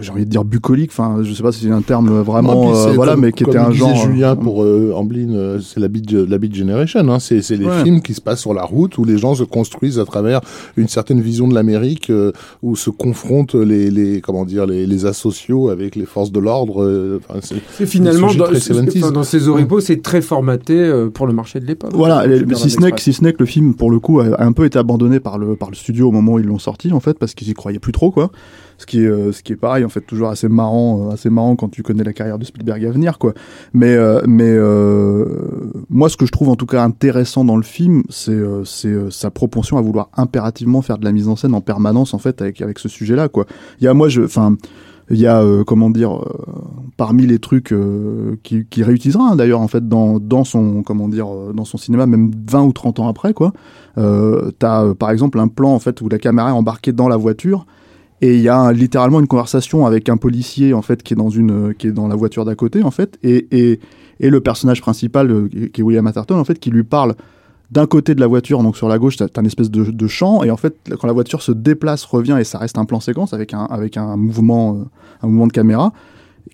j'ai envie de dire bucolique enfin je sais pas si c'est un terme Non, vraiment puis euh, c'est voilà comme- mais qui était un genre Julien euh, pour euh, Amblin, euh, c'est la beat, la beat generation. Hein. C'est, c'est les Ouais. films qui se passent sur la route où les gens se construisent à travers une certaine vision de l'Amérique, euh, où se confrontent les, les comment dire les, les asociaux avec les forces de l'ordre. euh, enfin, c'est, C'est finalement, dans, très c'est- 70s. enfin, dans ces oripeaux, c'est très formaté euh, pour le marché de l'époque. Voilà, si ce n'est que, si ce n'est que le film, pour le coup, a a un peu été abandonné par le, par le studio au moment où ils l'ont sorti, en fait, parce qu'ils y croyaient plus trop, quoi. Ce qui est, euh, ce qui est pareil, en fait, toujours assez marrant, euh, assez marrant quand tu connais la carrière de Spielberg à venir, quoi. Mais, euh, mais moi, ce que je trouve en tout cas intéressant dans le film, c'est, c'est sa propension à vouloir impérativement faire de la mise en scène en permanence, en fait, avec, avec ce sujet-là, quoi. Il y a, moi, je, enfin, il y a, comment dire, parmi les trucs euh, qui, réutilisera hein, d'ailleurs en fait dans, dans son comment dire dans son cinéma même 20 ou 30 ans après quoi t'as par exemple un plan en fait où la caméra est embarquée dans la voiture et il y a un- littéralement une conversation avec un policier en fait qui est dans une qui est dans la voiture d'à côté en fait. Et, et, et le personnage principal euh, qui est William Atherton en fait qui lui parle d'un côté de la voiture, donc sur la gauche, t'as une espèce de, de champ, et en fait, quand la voiture se déplace, revient, et ça reste un plan séquence avec un, avec un mouvement, euh, un mouvement de caméra,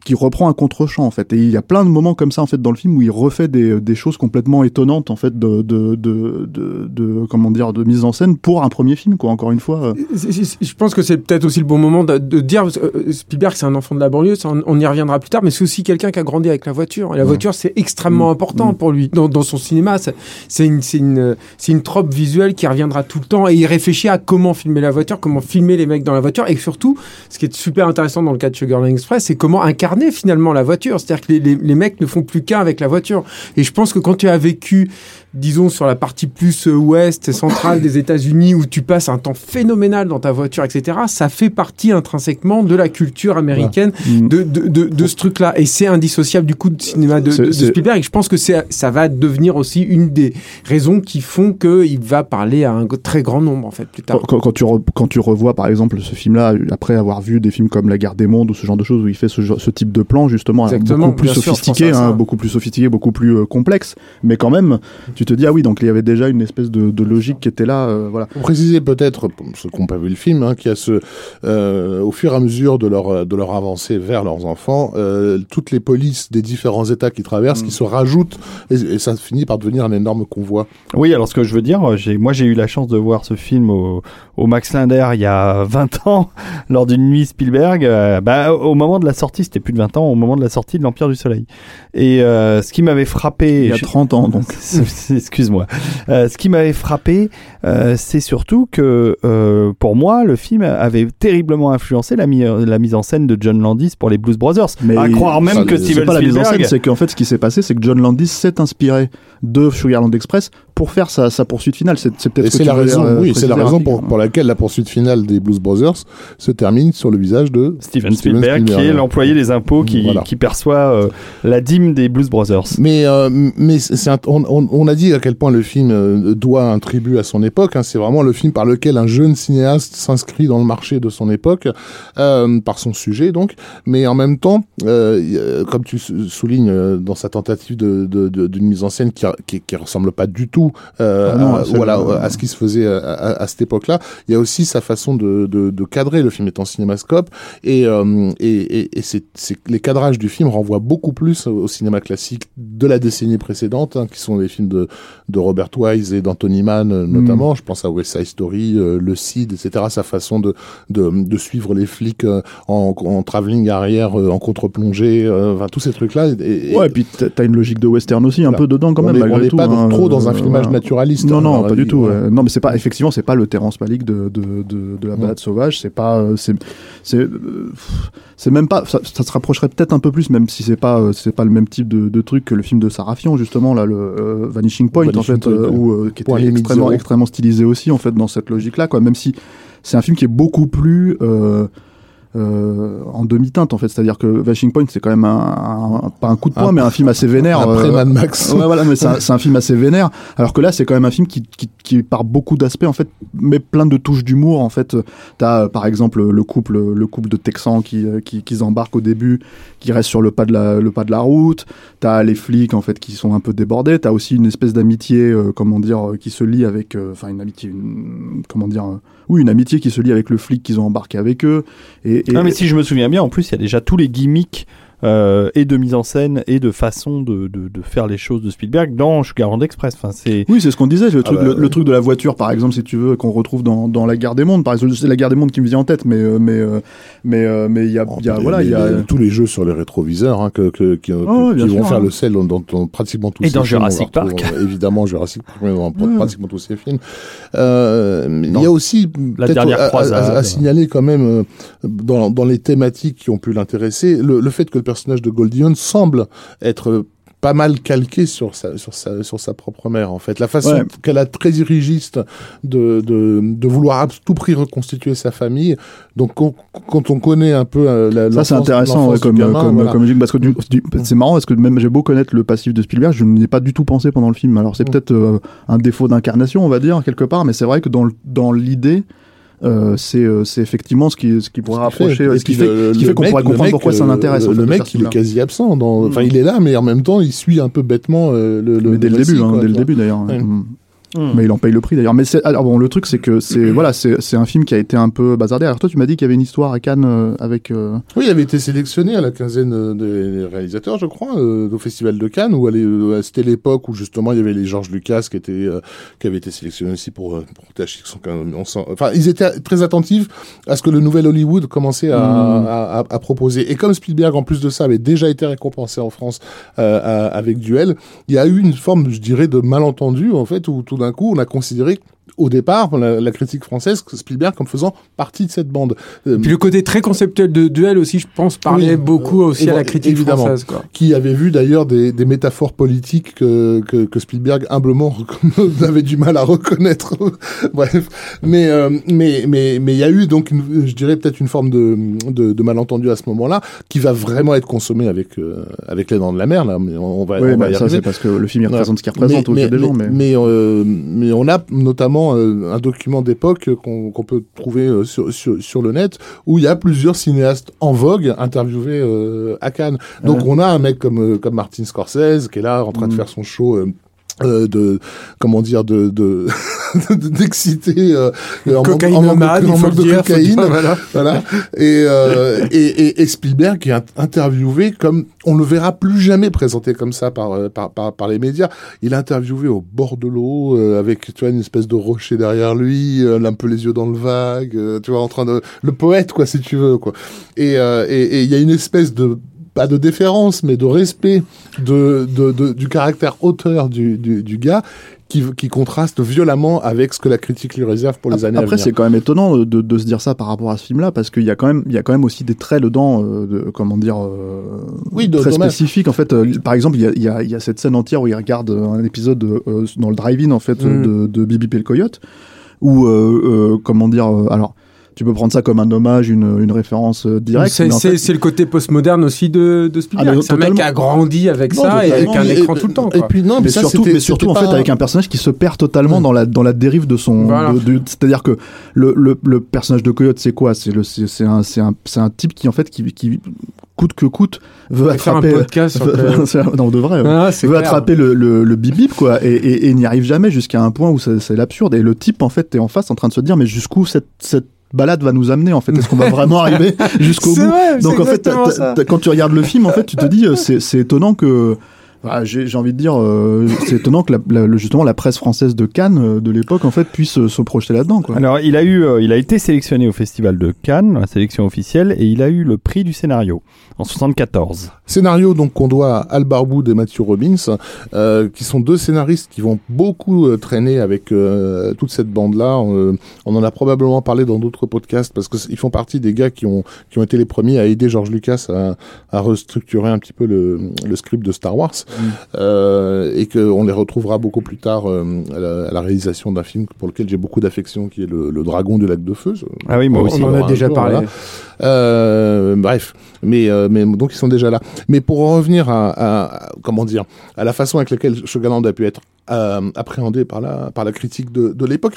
qui reprend un contre-champ en fait. Et il y a plein de moments comme ça en fait dans le film où il refait des, des choses complètement étonnantes en fait de, de, de, comment dire de mise en scène pour un premier film quoi. Encore une fois. Je pense que c'est peut-être aussi le bon moment de, dire euh, Spielberg c'est un enfant de la banlieue, on, on y reviendra plus tard, mais c'est aussi quelqu'un qui a grandi avec la voiture. Et la voiture c'est extrêmement Mm. important Mm. pour lui dans, dans son cinéma. C'est une c'est une c'est une trope visuelle qui reviendra tout le temps et il réfléchit à comment filmer la voiture, comment filmer les mecs dans la voiture et surtout ce qui est super intéressant dans le cas de Sugarland Express, c'est comment incarner finalement la voiture. C'est-à-dire que les, les, les mecs ne font plus qu'un avec la voiture. Et je pense que quand tu as vécu disons sur la partie plus euh, ouest, centrale des États-Unis, où tu passes un temps phénoménal dans ta voiture, etc., ça fait partie intrinsèquement de la culture américaine Mm. de, de, de, de ce truc-là. Et c'est indissociable du coup de cinéma de, de- Spielberg. Et je pense que c'est, ça va devenir aussi une des raisons qui font qu'il va parler à un très grand nombre, en fait, plus tard. Quand, tu re- quand tu revois par exemple ce film-là après avoir vu des films comme La Guerre des Mondes ou ce genre de choses où il fait ce, type de plan justement beaucoup plus bien sûr, je sophistiqué, hein, beaucoup plus sophistiqué, beaucoup plus complexe, mais quand même tu te dis ah oui donc il y avait déjà une espèce de, de logique qui était là, euh, voilà. Pour préciser peut-être, pour ceux qui n'ont pas vu le film, hein, qu'il y a ce, euh, au fur et à mesure de leur, de leur avancée vers leurs enfants, euh, toutes les polices des différents États qui traversent, Mm. qui se rajoutent, et, et ça finit par devenir un énorme convoi. Oui, alors ce que je veux dire, j'ai, moi j'ai eu la chance de voir ce film au, au Max Linder il y a 20 ans, lors d'une nuit Spielberg. Euh, bah, au moment de la sortie, c'était plus de 20 ans au moment de la sortie de l'Empire du Soleil. Et euh, ce qui m'avait frappé... Il y a 30 ans, donc. Excuse-moi. Euh, ce qui m'avait frappé, euh, c'est surtout que euh, pour moi, le film avait terriblement influencé la, mi- la mise en scène de John Landis pour les Blues Brothers. Mais à croire même que Steven pas la mise en scène, c'est qu'en fait, ce qui s'est passé, c'est que John Landis s'est inspiré de Sugarland Express pour faire sa, sa poursuite finale. C'est c'est peut-être ce la raison, euh, oui, c'est la raison pour, pour laquelle la poursuite finale des Blues Brothers se termine sur le visage de Steven Spielberg, qui est l'employé des impôts qui, Voilà. qui perçoit euh, la dîme des Blues Brothers. Mais, euh, mais c'est un- on, on- on a dit à quel point le film doit un tribut à son époque. hein. C'est vraiment le film par lequel un jeune cinéaste s'inscrit dans le marché de son époque, euh, par son sujet donc. Mais en même temps, comme tu sou- soulignes dans sa tentative de- de- de- d'une mise en scène qui, qui, qui ressemble pas du tout euh, Ah non, à, absolument. voilà, à ce qui se faisait à, à- à cette époque-là, il y a aussi sa façon de, de, de cadrer. Le film est en cinémascope et, euh, et, et, et c'est, c'est- les cadrages du film renvoient beaucoup plus au cinéma classique de la décennie précédente, hein, qui sont les films de, de Robert Wise et d'Anthony Mann euh, notamment. Je pense à West Side Story, euh, Le Cid, etc. Sa façon de, de, de suivre les flics euh, en, en travelling arrière, euh, en contre-plongée, euh, enfin tous ces trucs-là. Et, Ouais, et puis t'as une logique de western aussi, un peu dedans quand on même. est- malgré on n'est tout, pas hein, trop dans un euh, naturaliste. Non, hein, non, pas du tout. ouais. Non, mais c'est pas effectivement, c'est pas le Terrence Malick de de de, de la Mm. balade sauvage. C'est pas, euh, c'est c'est euh, c'est même pas. Ça, ça se rapprocherait peut-être un peu plus, même si c'est pas euh, c'est pas le même type de, truc que le film de Sarafian justement là, le Vanishing Point en fait, Point, ouais. où, qui était extrêmement extrêmement stylisé aussi en fait dans cette logique-là, quoi. Même si c'est un film qui est beaucoup plus euh, euh, en demi-teinte en fait, c'est-à-dire que Vanishing Point c'est quand même un, un- pas un coup de poing, Un- mais un film assez vénère. Après euh, Mad Max. Ouais, voilà, mais c'est un, c'est un film assez vénère. Alors que là, c'est quand même un film qui, qui, qui par beaucoup d'aspects, en fait, met plein de touches d'humour. En fait, t'as, euh, par exemple, le couple, le couple de Texans qui, euh, qui, qui embarquent au début, qui restent sur le pas de la, le pas de la route. T'as les flics, en fait, qui sont un peu débordés. T'as aussi une espèce d'amitié, euh, comment dire, euh, qui se lie avec, euh, enfin, une amitié, une- comment dire, euh, oui, une amitié qui se lie avec le flic qu'ils ont embarqué avec eux. Et, mais si je me souviens bien, en plus, il y a déjà tous les gimmicks euh, et de mise en scène et de façon de, de, de faire les choses de Spielberg dans Sugarland Express. Enfin, c'est Oui, c'est ce qu'on disait, le truc, bah, le, le ouais. truc de la voiture, par exemple, si tu veux, qu'on retrouve dans, dans La Guerre des Mondes. Par exemple, c'est La Guerre des Mondes qui me vient en tête, mais euh, mais euh, mais euh, mais il y a, Oh, y voilà, les- il y a les- tous les jeux sur les rétroviseurs hein, que, que- qui, Oh, qui vont sûr, faire hein. le sel dans, dans- dans pratiquement tous Et ces dans films. Jurassic Park. euh, évidemment, Jurassic Park, mais dans Ouais. pratiquement tous ces films. Euh, il y a aussi peut-être dernière à, à- croisade. à signaler quand même euh, dans, dans les thématiques qui ont pu l'intéresser, le, le fait que le personnage de Goldie Hawn semble être pas mal calqué sur sa, sur sa, sur sa propre mère, en fait. La façon Ouais. qu'elle a très dirigiste de, de, de vouloir à tout prix reconstituer sa famille. Donc, quand, quand on connaît un peu euh, la, ça c'est intéressant ouais, comme gamin, comme voilà. comme logique, parce que du- c'est marrant parce que même j'ai beau connaître le passif de Spielberg, je n'y ai pas du tout pensé pendant le film. Alors c'est Mm. peut-être euh, un défaut d'incarnation, on va dire quelque part, mais c'est vrai que dans dans l'idée. Euh, c'est euh, c'est effectivement ce qui ce qui pourrait rapprocher ce qui fait qui qu'on pourrait comprendre pourquoi ça euh, l'intéresse Le mec, il est quasi absent. Dans... Enfin, Mm. il est là, mais en même temps, il suit un peu bêtement le, dès le début, hein, dès le début d'ailleurs. Mm. Hmm. Mais il en paye le prix d'ailleurs. Mais alors bon, le truc c'est que c'est voilà, c'est c'est un film qui a été un peu bazardé. Alors toi, tu m'as dit qu'il y avait une histoire à Cannes euh, avec. euh, Oui, il avait été sélectionné à la quinzaine euh, des réalisateurs, je crois, euh, au Festival de Cannes, où euh, c'était l'époque où justement il y avait les Georges Lucas qui étaient, euh, qui avaient été sélectionnés aussi pour, euh, pour THX. Enfin, ils étaient très attentifs à ce que le nouvel Hollywood commençait à, Mm. à, à- à proposer. Et comme Spielberg, en plus de ça, avait déjà été récompensé en France euh, avec Duel, il y a eu une forme, je dirais, de malentendu en fait, où tout d'un coup on a considéré au départ la, la critique française Spielberg comme faisant partie de cette bande. Euh, Puis le côté très conceptuel de duel aussi, je pense, parlait Oui, beaucoup euh, aussi à la critique évidemment. française. Quoi. qui avait vu d'ailleurs des, des métaphores politiques que, que, que Spielberg humblement avait du mal à reconnaître. Bref, mais euh, mais mais mais il y a eu donc, une- je dirais peut-être une forme de, de, de malentendu à ce moment-là, qui va vraiment être consommé avec euh, avec les dents de la mer là. Mais on, on va, on va bah, y ça c'est parce que le film représente ce qu'il représente aux mais, yeux des gens. mais, Mais, mais, euh, mais on a notamment euh, un document d'époque qu'on peut trouver euh, sur, sur, sur le net où il y a plusieurs cinéastes en vogue interviewés euh, à Cannes. Donc Ouais. on a un mec comme, comme Martin Scorsese qui est là en train de Mm. faire son show. Euh, de comment dire de de d'exciter euh, en en Cocaïnomane, il en manque de dire. cocaïne dire, voilà. voilà. Et, euh, et, et, et Spielberg qui est int- interviewé comme on le verra plus jamais présenté comme ça par, euh, par, par, par les médias. Il est interviewé au bord de l'eau euh, avec tu vois une espèce de rocher derrière lui, euh, un peu les yeux dans le vague, euh, tu vois en train de le poète quoi si tu veux quoi. Et et il y a une espèce de pas de déférence, mais de respect de, de, de- du caractère auteur du, du, du gars qui, qui contraste violemment avec ce que la critique lui réserve pour les années à Après, venir. c'est quand même étonnant de, de se dire ça par rapport à ce film-là, parce qu'il y a quand même, il y a quand même aussi des traits dedans, euh, de, comment dire, euh, Oui, de- très spécifiques. En fait, euh, par exemple, il y a, y, a, il y a cette scène entière où il regarde un épisode dans le drive-in en fait Mm. de, de Bibi et le Coyote, où, comment dire, alors. Tu peux prendre ça comme un hommage, une, une référence euh, directe. C'est fait- c'est le côté postmoderne aussi de, de Spielberg. Ah, mais c'est un mec qui a grandi avec Non, ça et avec un écran tout le temps. Et puis non, mais, mais ça, surtout, c'était- mais surtout en fait avec un personnage qui se perd totalement dans la dans la dérive de son. Voilà. de- de- C'est-à-dire que le, le, le personnage de Coyote, c'est quoi? C'est le c'est c'est un c'est un c'est un type qui en fait qui qui coûte que coûte veut On va faire un attraper. c'est- non, de vrai. Ah, veut clair. attraper le, le, le bip bip quoi et, et, et n'y arrive jamais jusqu'à un point où c'est c'est l'absurde et le type en fait est en face en train de se dire mais jusqu'où cette cette balade va nous amener en fait est-ce qu'on va vraiment arriver jusqu'au bout vrai, donc en fait, quand tu regardes le film, en fait, tu te dis, euh, c'est c'est étonnant que. bah, J'ai envie de dire, euh, c'est étonnant que la, justement la presse française de Cannes euh, de l'époque en fait puisse euh, se projeter là-dedans. quoi. Alors, il a eu, euh, il a été sélectionné au Festival de Cannes, la sélection officielle, et il a eu le prix du scénario en 74. Scénario donc qu'on doit à Al Barboud et Matthew Robbins, euh, qui sont deux scénaristes qui vont beaucoup euh, traîner avec euh, toute cette bande-là. Euh, on en a probablement parlé dans d'autres podcasts parce qu'ils font partie des gars qui ont qui ont été les premiers à aider George Lucas à, à restructurer un petit peu le, le script de Star Wars euh, et qu'on les retrouvera beaucoup plus tard euh, à, la, à la réalisation d'un film pour lequel j'ai beaucoup d'affection, qui est le, le Dragon du lac de feu. Ah oui, moi On aussi. en a déjà jour, parlé. voilà. Euh, bref, mais euh, mais donc ils sont déjà là. Mais pour en revenir à, à- à- comment dire à la façon avec laquelle Shogaland a pu être euh, appréhendé par la par la critique de, de l'époque,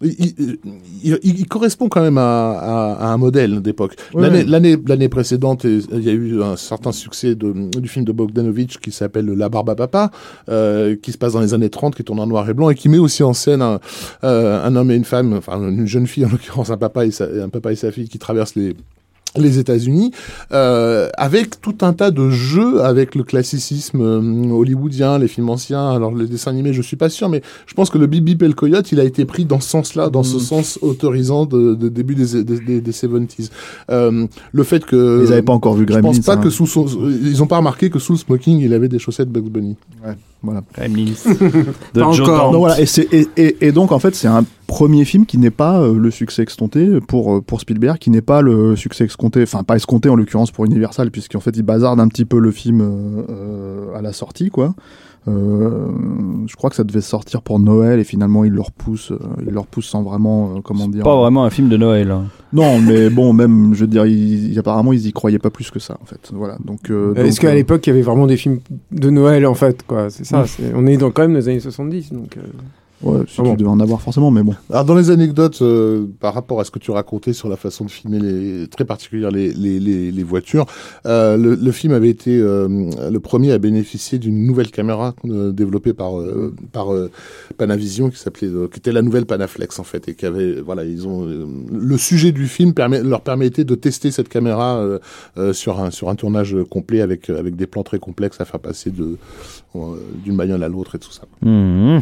il, correspond quand même à, à- à un modèle d'époque. Ouais. L'année l'année précédente, il y a eu un certain succès de, du film de Bogdanovich qui s'appelle La Barbe à Papa, euh, qui se passe dans les années 30, qui tourne en noir et blanc et qui met aussi en scène un, euh, un homme et une femme, enfin une jeune fille en l'occurrence, un papa et sa, un papa et sa fille qui traversent les les États-Unis, euh, avec tout un tas de jeux avec le classicisme euh, hollywoodien, les films anciens. Alors les dessins animés, je suis pas sûr, mais je pense que le Bip Bip et le Coyote, il a été pris dans ce sens-là, dans ce sens autorisant de, de début des, des, des, des 70s. Euh, le fait que Ils n'avaient pas encore vu je Gremlins. pense pas hein. que sous son, ils ont pas remarqué que sous le smoking, il avait des chaussettes Bugs Bunny. Voilà. De Pas Joe encore. Voilà, et, c'est- et, et, et donc en fait c'est un premier film qui n'est pas euh, le succès escompté pour, euh, pour Spielberg, qui n'est pas le succès escompté, enfin pas escompté en l'occurrence pour Universal, puisqu'en fait il bazarde un petit peu le film euh, à la sortie, quoi. Euh, je crois que ça devait sortir pour Noël et finalement il le repousse, euh, il le repousse sans vraiment, euh, comment dire. Pas vraiment un film de Noël. hein. Non, mais bon, même, je veux dire, ils- apparemment ils y croyaient pas plus que ça, en fait. Voilà, donc. euh, Est-ce donc, qu'à euh, l'époque, il y avait vraiment des films de Noël, en fait, quoi? C'est ça. c'est- On est dans, quand même dans les années 70, donc... Ouais, si Ah bon. tu devais en avoir forcément, mais bon. Alors dans les anecdotes euh, par rapport à ce que tu racontais sur la façon de filmer les très particulière les les, les, les voitures, euh, le, le film avait été euh, le premier à bénéficier d'une nouvelle caméra euh, développée par euh, par euh, Panavision qui s'appelait euh, qui était la nouvelle Panaflex en fait et qui avait voilà ils ont euh, le sujet du film permet, leur permettait de tester cette caméra euh, euh, sur un sur un tournage complet avec avec des plans très complexes à faire passer de d'une bagnole à l'autre et tout ça. Mhm.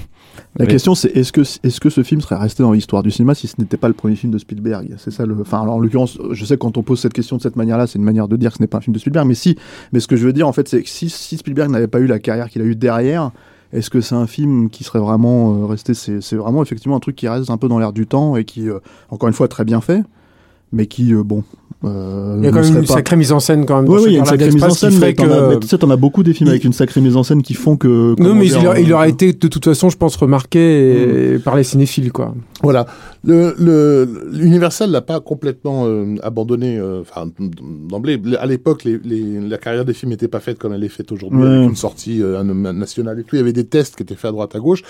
La Oui. question, c'est est-ce que, est-ce que ce film serait resté dans l'histoire du cinéma si ce n'était pas le premier film de Spielberg? C'est ça le. Enfin, alors, en l'occurrence, je sais que quand on pose cette question de cette manière-là, c'est une manière de dire que ce n'est pas un film de Spielberg, mais si. Mais ce que je veux dire, en fait, c'est que si, si Spielberg n'avait pas eu la carrière qu'il a eue derrière, est-ce que c'est un film qui serait vraiment euh, resté? C'est c'est vraiment effectivement un truc qui reste un peu dans l'air du temps et qui, euh, encore une fois, très bien fait, mais qui, euh, bon. Euh, Il y a quand même une pas- sacrée mise en scène, quand même. Oui, oui, il y a une sacrée mise en scène, mais tu sais, t'en as beaucoup des films il- avec une sacrée mise en scène qui font que. Non, mais dire, il, a- il euh, aurait été de toute façon, je pense, remarqué et- par les cinéphiles, quoi. Voilà. Le, le, L'Universal l'a pas complètement euh, abandonné. euh, Enfin, d'emblée, à l'époque, les, les, la carrière des films n'était pas faite comme elle est faite aujourd'hui, Ouais. avec une sortie euh, nationale et tout. Il y avait des tests qui étaient faits à droite, à gauche.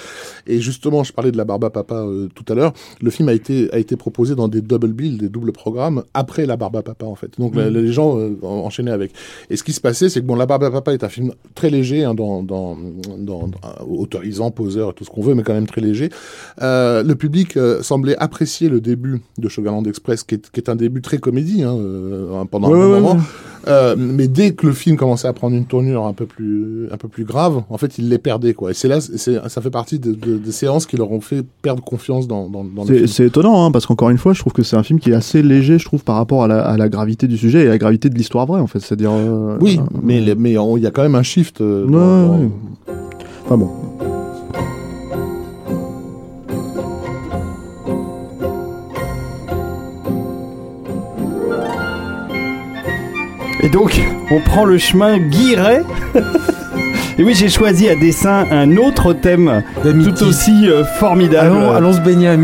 Et justement, je parlais de la Barba Papa euh, tout à l'heure. Le film a été a été proposé dans des double bills, des doubles programmes après la Barba Papa, en fait. Donc la- les gens euh, en- enchaînaient avec. Et ce qui se passait, c'est que bon, la Barba Papa est un film très léger, hein, dans, dans, dans, dans- autorisant, poseur, tout ce qu'on veut, mais quand même très léger. Euh, le public euh, semblait apprécier le début de Sugarland Express, qui est, qui est un début très comédie hein, pendant Ouais, un ouais, moment. ouais. Euh, mais dès que le film commençait à prendre une tournure un peu plus, un peu plus grave, en fait, il les perdait quoi. Et c'est là, ça fait partie de- de- des séances qui leur ont fait perdre confiance dans, dans, dans le film. c'est étonnant, hein, parce qu'encore une fois, je trouve que c'est un film qui est assez léger, je trouve, par rapport à la, à la gravité du sujet et à la gravité de l'histoire vraie, en fait. C'est-à-dire. euh, Oui, euh, mais il y a quand même un shift. euh, Ouais, dans- ouais. Enfin bon. Et donc, on prend le chemin Guiret. Et oui, j'ai choisi à dessin un autre thème tout aussi euh, formidable. Allons, allons se baigner à.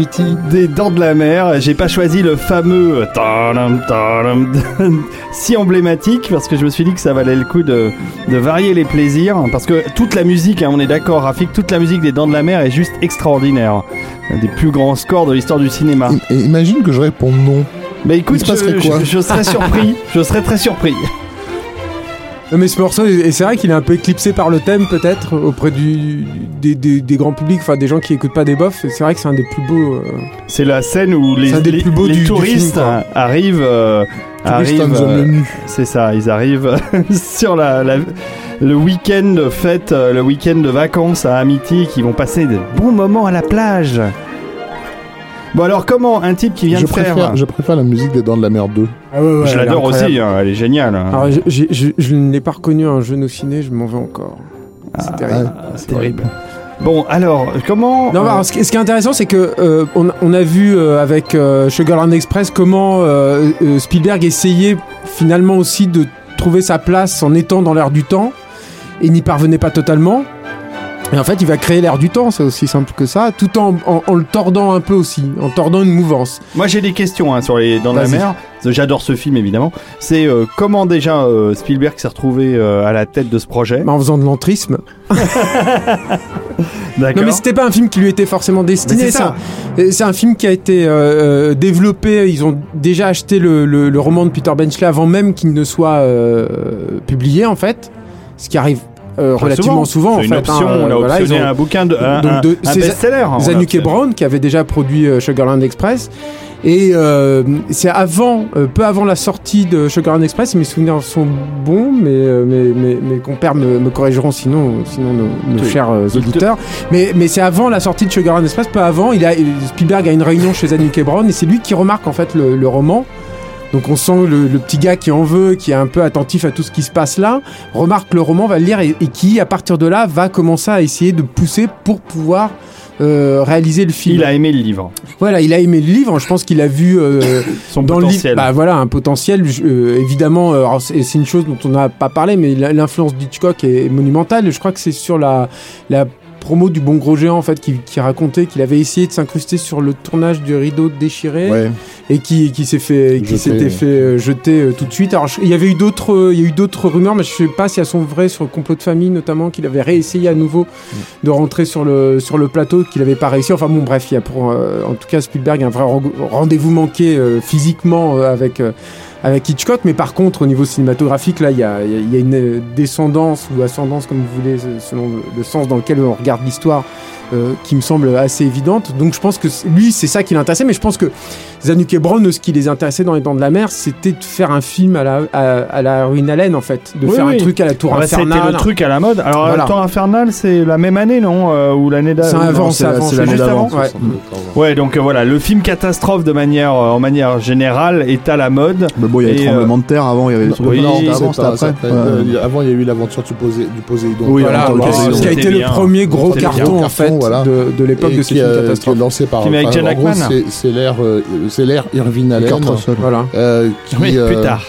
Des dents de la mer. J'ai pas choisi le fameux tadam, tadam, si emblématique parce que je me suis dit que ça valait le coup de, de varier les plaisirs. Parce que toute la musique, hein, on est d'accord, Rafik, toute la musique des dents de la mer est juste extraordinaire. Un des plus grands scores de l'histoire du cinéma. Et imagine que je réponds non. Mais écoute, je, quoi je- je serais surpris. je serais très surpris. Mais ce morceau, et c'est vrai qu'il est un peu éclipsé par le thème, peut-être, auprès du, des, des, des grands publics, enfin des gens qui écoutent pas des bofs. C'est vrai que c'est un des plus beaux. euh, C'est la scène où les, les- plus beaux les du- du touristes film, quoi. arrivent. euh, arrivent on the euh, menu. C'est ça, ils arrivent sur la, la- le week-end de fête, euh, le week-end de vacances à Amity, qui vont passer de bons moments à la plage. Bon alors comment un type qui vient Je de faire... je préfère la musique des Dents de la Mer 2. Ah ouais, ouais, je l'adore aussi, hein, elle est géniale. hein. Alors, je, je- je ne l'ai pas reconnu un jeune au ciné, je m'en veux encore. C'est Ah, terrible. ah, c'est terrible. Bon alors, comment... Non, euh, alors, ce, qui, ce qui est intéressant, c'est que euh, on, a- on a vu euh, avec euh, Sugarland Express comment Spielberg essayait finalement aussi de trouver sa place en étant dans l'air du temps et n'y parvenait pas totalement. Et en fait, il va créer l'air du temps, c'est aussi simple que ça, tout en, en- en le tordant un peu aussi, en tordant une mouvance. Moi j'ai des questions hein, sur les de la mer. J'adore ce film évidemment. C'est euh, comment déjà euh, Spielberg s'est retrouvé euh, à la tête de ce projet? En faisant de l'entrisme. D'accord. Non mais c'était pas un film qui lui était forcément destiné. C'est ça. un- euh, C'est un film qui a été euh, euh, développé. Ils ont déjà acheté le, le- le roman de Peter Benchley avant même qu'il ne soit euh, publié en fait, ce qui arrive euh, relativement souvent, en fait. une option, hein. on a Voilà, optionné ils ont- un bouquin de donc un- de- un c'est best-seller. hein, Zanuck et. Brown qui avait déjà produit euh, Sugarland Express. Et euh, c'est avant, euh, peu avant la sortie de Sugarland Express, mes souvenirs sont bons, mais, euh, mes, mes, mes compères me, me corrigeront sinon, sinon nos, nos Oui. chers euh, auditeurs. Mais, mais c'est avant la sortie de Sugarland Express, peu avant. Il a, Spielberg a une réunion chez Zanuck et Brown et c'est lui qui remarque en fait le, le roman. Donc on sent le, le petit gars qui en veut, qui est un peu attentif à tout ce qui se passe là, remarque le roman, va le lire et, et qui, à partir de là, va commencer à essayer de pousser pour pouvoir euh, réaliser le film. Il a aimé le livre. Voilà, il a aimé le livre. Je pense qu'il a vu euh, Son dans le livre, potentiel. bah voilà, un potentiel. euh, évidemment, c'est une chose dont on n'a pas parlé, mais l'influence d'Hitchcock est monumentale. Je crois que c'est sur la, la promo du Bon Gros Géant en fait qui, qui racontait qu'il avait essayé de s'incruster sur le tournage du Rideau déchiré Ouais. et qui, qui s'est fait qui Jeter, s'était fait euh, jeter euh, tout de suite. Alors il y avait eu d'autres euh, il y a eu d'autres rumeurs mais je sais pas si elles sont vraies sur le complot de famille notamment qu'il avait réessayé à nouveau de rentrer sur le sur le plateau qu'il avait pas réussi. Enfin bon bref, il y a pour en tout cas Spielberg un vrai ren- rendez-vous manqué physiquement avec avec Hitchcock, mais par contre, au niveau cinématographique, là, il y a, une euh, descendance ou ascendance, comme vous voulez, selon le, sens dans lequel on regarde l'histoire, euh, qui me semble assez évidente. Donc, je pense que lui, c'est ça qui l'intéressait, mais je pense que Zanuck et Brown, ce qui les intéressait dans Les Dents de la Mer, c'était de faire un film à la, à, à la ruine Allen, en fait, de Oui, faire oui. un truc à la Tour Ah bah, C'était Infernale. le truc à la mode. Alors, Voilà. le temps infernal, c'est la même année, non Euh, Ou l'année C'est d'avant avant, c'est avant, c'est juste d'avant. avant. Ouais. Ouais, donc euh, voilà, le film catastrophe de manière, euh, en manière générale est à la mode. Mais bon, il y a Et, les tremblements de terre avant, il y avait des trucs oui, c'était Non, avant, c'était après. avant, il y a eu l'aventure du, Posé- du Poséidon. Oui, Voilà, ce qui a c'était été le premier gros C'était carton, en fait, de, l'époque de qui est catastrophes. lancé par. Film c'est- l'ère, c'est l'ère Irving Allen. Kurt Russell. Voilà. euh, qui, Oui, euh, plus tard.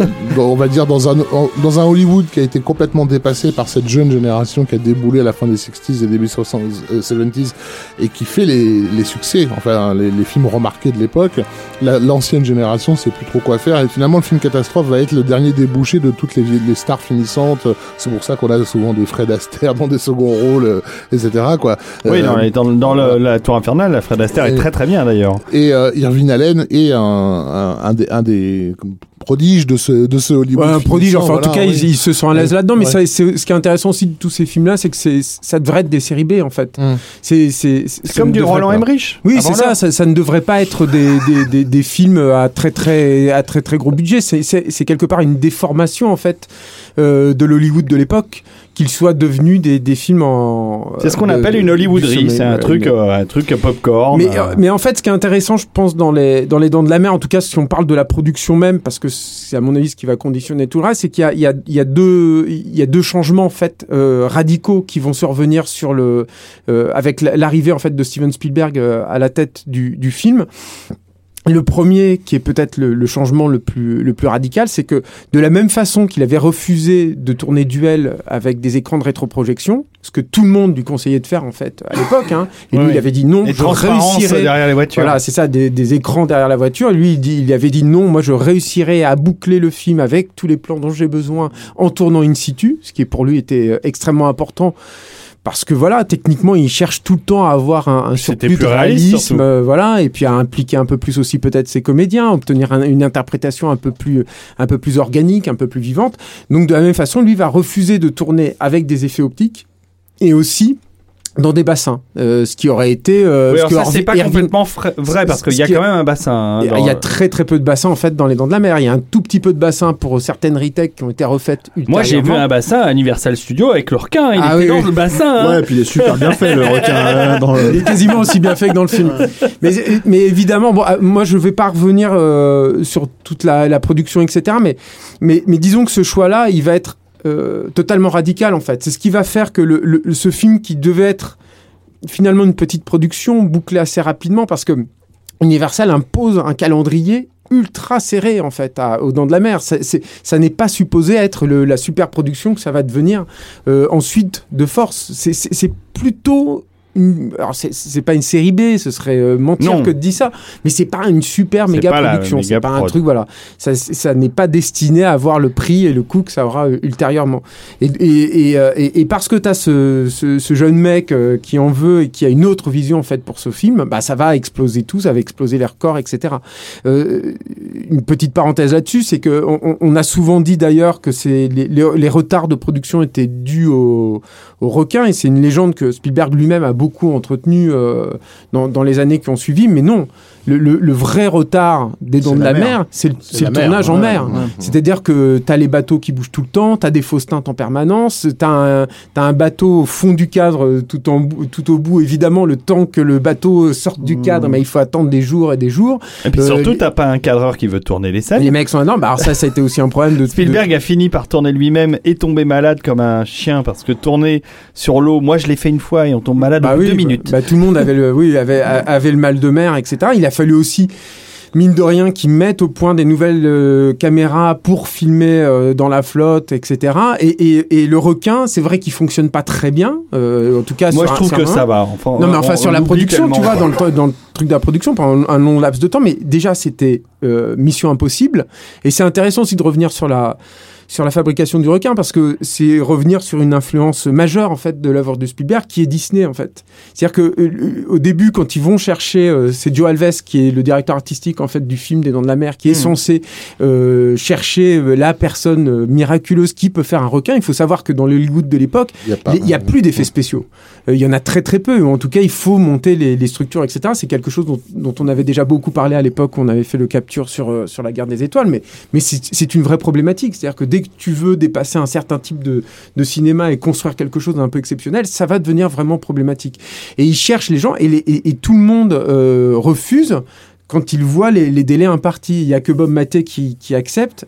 Euh, on va dire dans un dans un Hollywood qui a été complètement dépassé par cette jeune génération qui a déboulé à la fin des 60s et début 60s, euh, 70s et qui fait les, les succès, enfin les, les films remarqués de l'époque. La- L'ancienne génération sait plus trop quoi faire et finalement le film catastrophe va être le dernier débouché de toutes les, les stars finissantes. C'est pour ça qu'on a souvent des Fred Astaire dans des seconds rôles, euh, etc. Quoi. Oui, Euh, dans, dans, le- la tour infernale, la Fred Astaire est Et- très très bien d'ailleurs. et euh, Irving Allen est un, un, un des, un des prodige de ce de ce Hollywood. Ouais, un prodige, enfin en tout cas, oui. ils, ils se sont à l'aise Ouais. là-dedans. Mais Ouais. ça, c'est ce qui est intéressant aussi de tous ces films-là, c'est que c'est ça devrait être des séries B en fait. Mm. C'est comme du Roland Emmerich. Oui, Avant c'est ça, ça. ça ne devrait pas être des, des, des, des films à très très à très très gros budget. C'est quelque part une déformation en fait euh, de l'Hollywood de l'époque, qu'ils soient devenus des, des films en. C'est ce qu'on euh, appelle une Hollywooderie. C'est un ouais, truc, mais- euh, un truc popcorn. mais, euh, euh, mais en fait, ce qui est intéressant, je pense, dans les, dans les Dents de la Mer, en tout cas, si on parle de la production même, parce que c'est à mon avis ce qui va conditionner tout le reste, c'est qu'il y a, il y, a, il y, a deux, il y a deux changements en fait euh, radicaux qui vont survenir sur le, euh, avec la- l'arrivée en fait de Steven Spielberg euh, à la tête du, du film. Le premier, qui est peut-être le, le changement le plus, le plus radical, c'est que de la même façon qu'il avait refusé de tourner Duel avec des écrans de rétroprojection, ce que tout le monde lui conseillait de faire en fait à l'époque, hein, et lui Oui. il avait dit non, et je transparence réussirai. derrière les voitures. Voilà, c'est ça, des, des écrans derrière la voiture. Lui, il, dit, il avait dit non, moi je réussirai à boucler le film avec tous les plans dont j'ai besoin en tournant in situ, ce qui pour lui était euh, extrêmement important. Parce que voilà, techniquement, il cherche tout le temps à avoir un, un surplus de réalisme, euh, voilà, et puis à impliquer un peu plus aussi peut-être ses comédiens, obtenir un- une interprétation un peu plus, un peu plus organique, un peu plus vivante. Donc de la même façon, lui va refuser de tourner avec des effets optiques et aussi dans des bassins, euh, ce qui aurait été. euh, Oui, ce alors que ça, c'est pas Irving- complètement frais- vrai parce ce qu'il y a quand même un bassin. hein, il y a- dans- il y a très très peu de bassins en fait dans les dents de la mer. Il y a un tout petit peu de bassins pour certaines retakes qui ont été refaites Moi, j'ai vu un bassin à Universal Studios avec le requin. Il Ah était oui, dans oui. le bassin. hein. Ouais, et puis il est super bien fait le requin euh, dans Il est quasiment aussi bien fait que dans le film. Mais, mais évidemment, bon, euh, moi je vais pas revenir euh, sur toute la, la production, etc. Mais, mais, mais disons que ce choix-là, il va être euh, totalement radical en fait. C'est ce qui va faire que ce film qui devait être finalement une petite production bouclée assez rapidement parce que Universal impose un calendrier ultra serré en fait à, aux dents de la mer. Ça n'est pas supposé être la super production que ça va devenir euh, ensuite de force. C'est plutôt une- alors c'est- pas une série B, ce serait euh, mentir Non. que de dire ça, mais c'est pas une super méga production, c'est pas un truc voilà, ça, ça n'est pas destiné à avoir le prix et le coût que ça aura euh, ultérieurement. Et, et, et, euh, et- parce que tu as ce, ce, ce jeune mec qui en veut et qui a une autre vision en fait pour ce film, bah ça va exploser tout, ça va exploser les records, etc. Euh, une petite parenthèse là-dessus, c'est que on, a souvent dit d'ailleurs que c'est les, les- les retards de production étaient dus au, au requin et c'est une légende que Spielberg lui-même a beaucoup entretenue euh, dans, dans les années qui ont suivi, mais non. Le, le- le vrai retard des Dents de la la, mer. mer, c'est le, mer, tournage en ouais, mer. ouais. C'est-à-dire que tu as les bateaux qui bougent tout le temps, tu as des fausses teintes en permanence, tu as, un un bateau au fond du cadre euh, tout, en, tout au bout. Évidemment, le temps que le bateau sorte du cadre, mais il faut attendre des jours et des jours. Et puis Euh, surtout, les- t'as pas un cadreur qui veut tourner les scènes. Les mecs sont énormes. Bah, alors ça, ça a été aussi un problème de... de- Spielberg a fini par tourner lui-même et tomber malade comme un chien parce que tourner sur l'eau, moi je l'ai fait une fois et on tombe malade bah de oui, deux bah- minutes. bah, tout le monde avait le, oui, avait, avait le mal de mer, etc. Il a fallu aussi mine de rien, qu'ils mettent au point des nouvelles euh, caméras pour filmer euh, dans la flotte, etc. Et, et, et le requin, c'est vrai qu'il fonctionne pas très bien, euh, en tout cas. Moi, sur je trouve que un- ça va. Enfin, Non, mais enfin, on sur la production, tu vois, dans le, dans le truc de la production pendant un, long laps de temps, mais déjà, c'était mission impossible. Et c'est intéressant aussi de revenir sur la sur la fabrication du requin parce que c'est revenir sur une influence majeure en fait de l'œuvre de Spielberg qui est Disney en fait. C'est-à-dire que euh, au début quand ils vont chercher euh, c'est Joe Alves qui est le directeur artistique en fait du film des Dents de la Mer qui est Mm. censé euh, chercher euh, la personne euh, miraculeuse qui peut faire un requin. Il faut savoir que dans le Hollywood de l'époque, Il a n'y a plus d'effets spéciaux. Euh, Il y en a très très peu. En tout cas, il faut monter les, les structures, etc. C'est quelque chose dont, dont on avait déjà beaucoup parlé à l'époque. On avait fait le capture sur, euh, sur la guerre des étoiles. Mais, mais c'est c'est une vraie problématique. C'est-à-dire que dès que tu veux dépasser un certain type de, de cinéma et construire quelque chose d'un peu exceptionnel, ça va devenir vraiment problématique. Et ils cherchent les gens et, les- et- et tout le monde euh, refuse quand il voit les, les délais impartis. Il n'y a que Bob Maté qui, qui accepte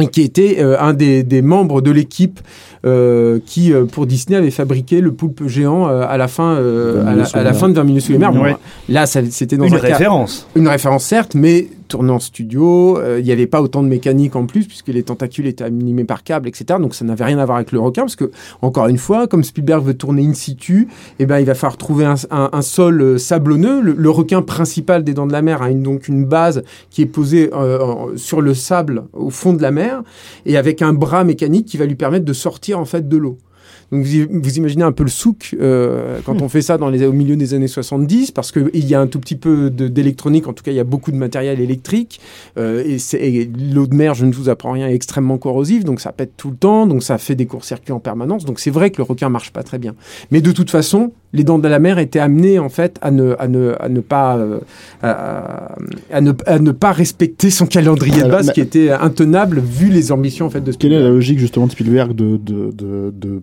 et qui était euh, un des, des membres de l'équipe euh, qui, euh, pour Disney, avait fabriqué le poulpe géant euh, à la fin, euh, 20 à, la, à fin de 20 minutes sous les mers. Bon, Ouais. là, c'était dans Une un cas- référence. une référence certes, mais tourné en studio, euh, il n'y avait pas autant de mécanique en plus puisque les tentacules étaient animés par câble, etc. Donc ça n'avait rien à voir avec le requin parce que encore une fois, comme Spielberg veut tourner in situ, eh ben il va falloir trouver un, sol euh, sablonneux. Le, requin principal des Dents de la Mer a une, donc une base qui est posée euh, sur le sable au fond de la mer et avec un bras mécanique qui va lui permettre de sortir en fait de l'eau. Donc vous, vous imaginez un peu le souk euh, quand on fait ça dans les, au milieu des années 70, parce qu'il y a un tout petit peu d'électronique, en tout cas il y a beaucoup de matériel électrique, euh, et, et l'eau de mer, je ne vous apprends rien, est extrêmement corrosive, donc ça pète tout le temps, donc ça fait des courts-circuits en permanence, donc c'est vrai que le requin marche pas très bien. Mais de toute façon, les dents de la mer étaient amenées en fait à ne, à ne, à ne pas euh, à, à ne, à ne pas respecter son calendrier de base qui était intenable vu les ambitions en fait de Quelle est la Spielberg. logique justement de Spielberg de, de, de, de-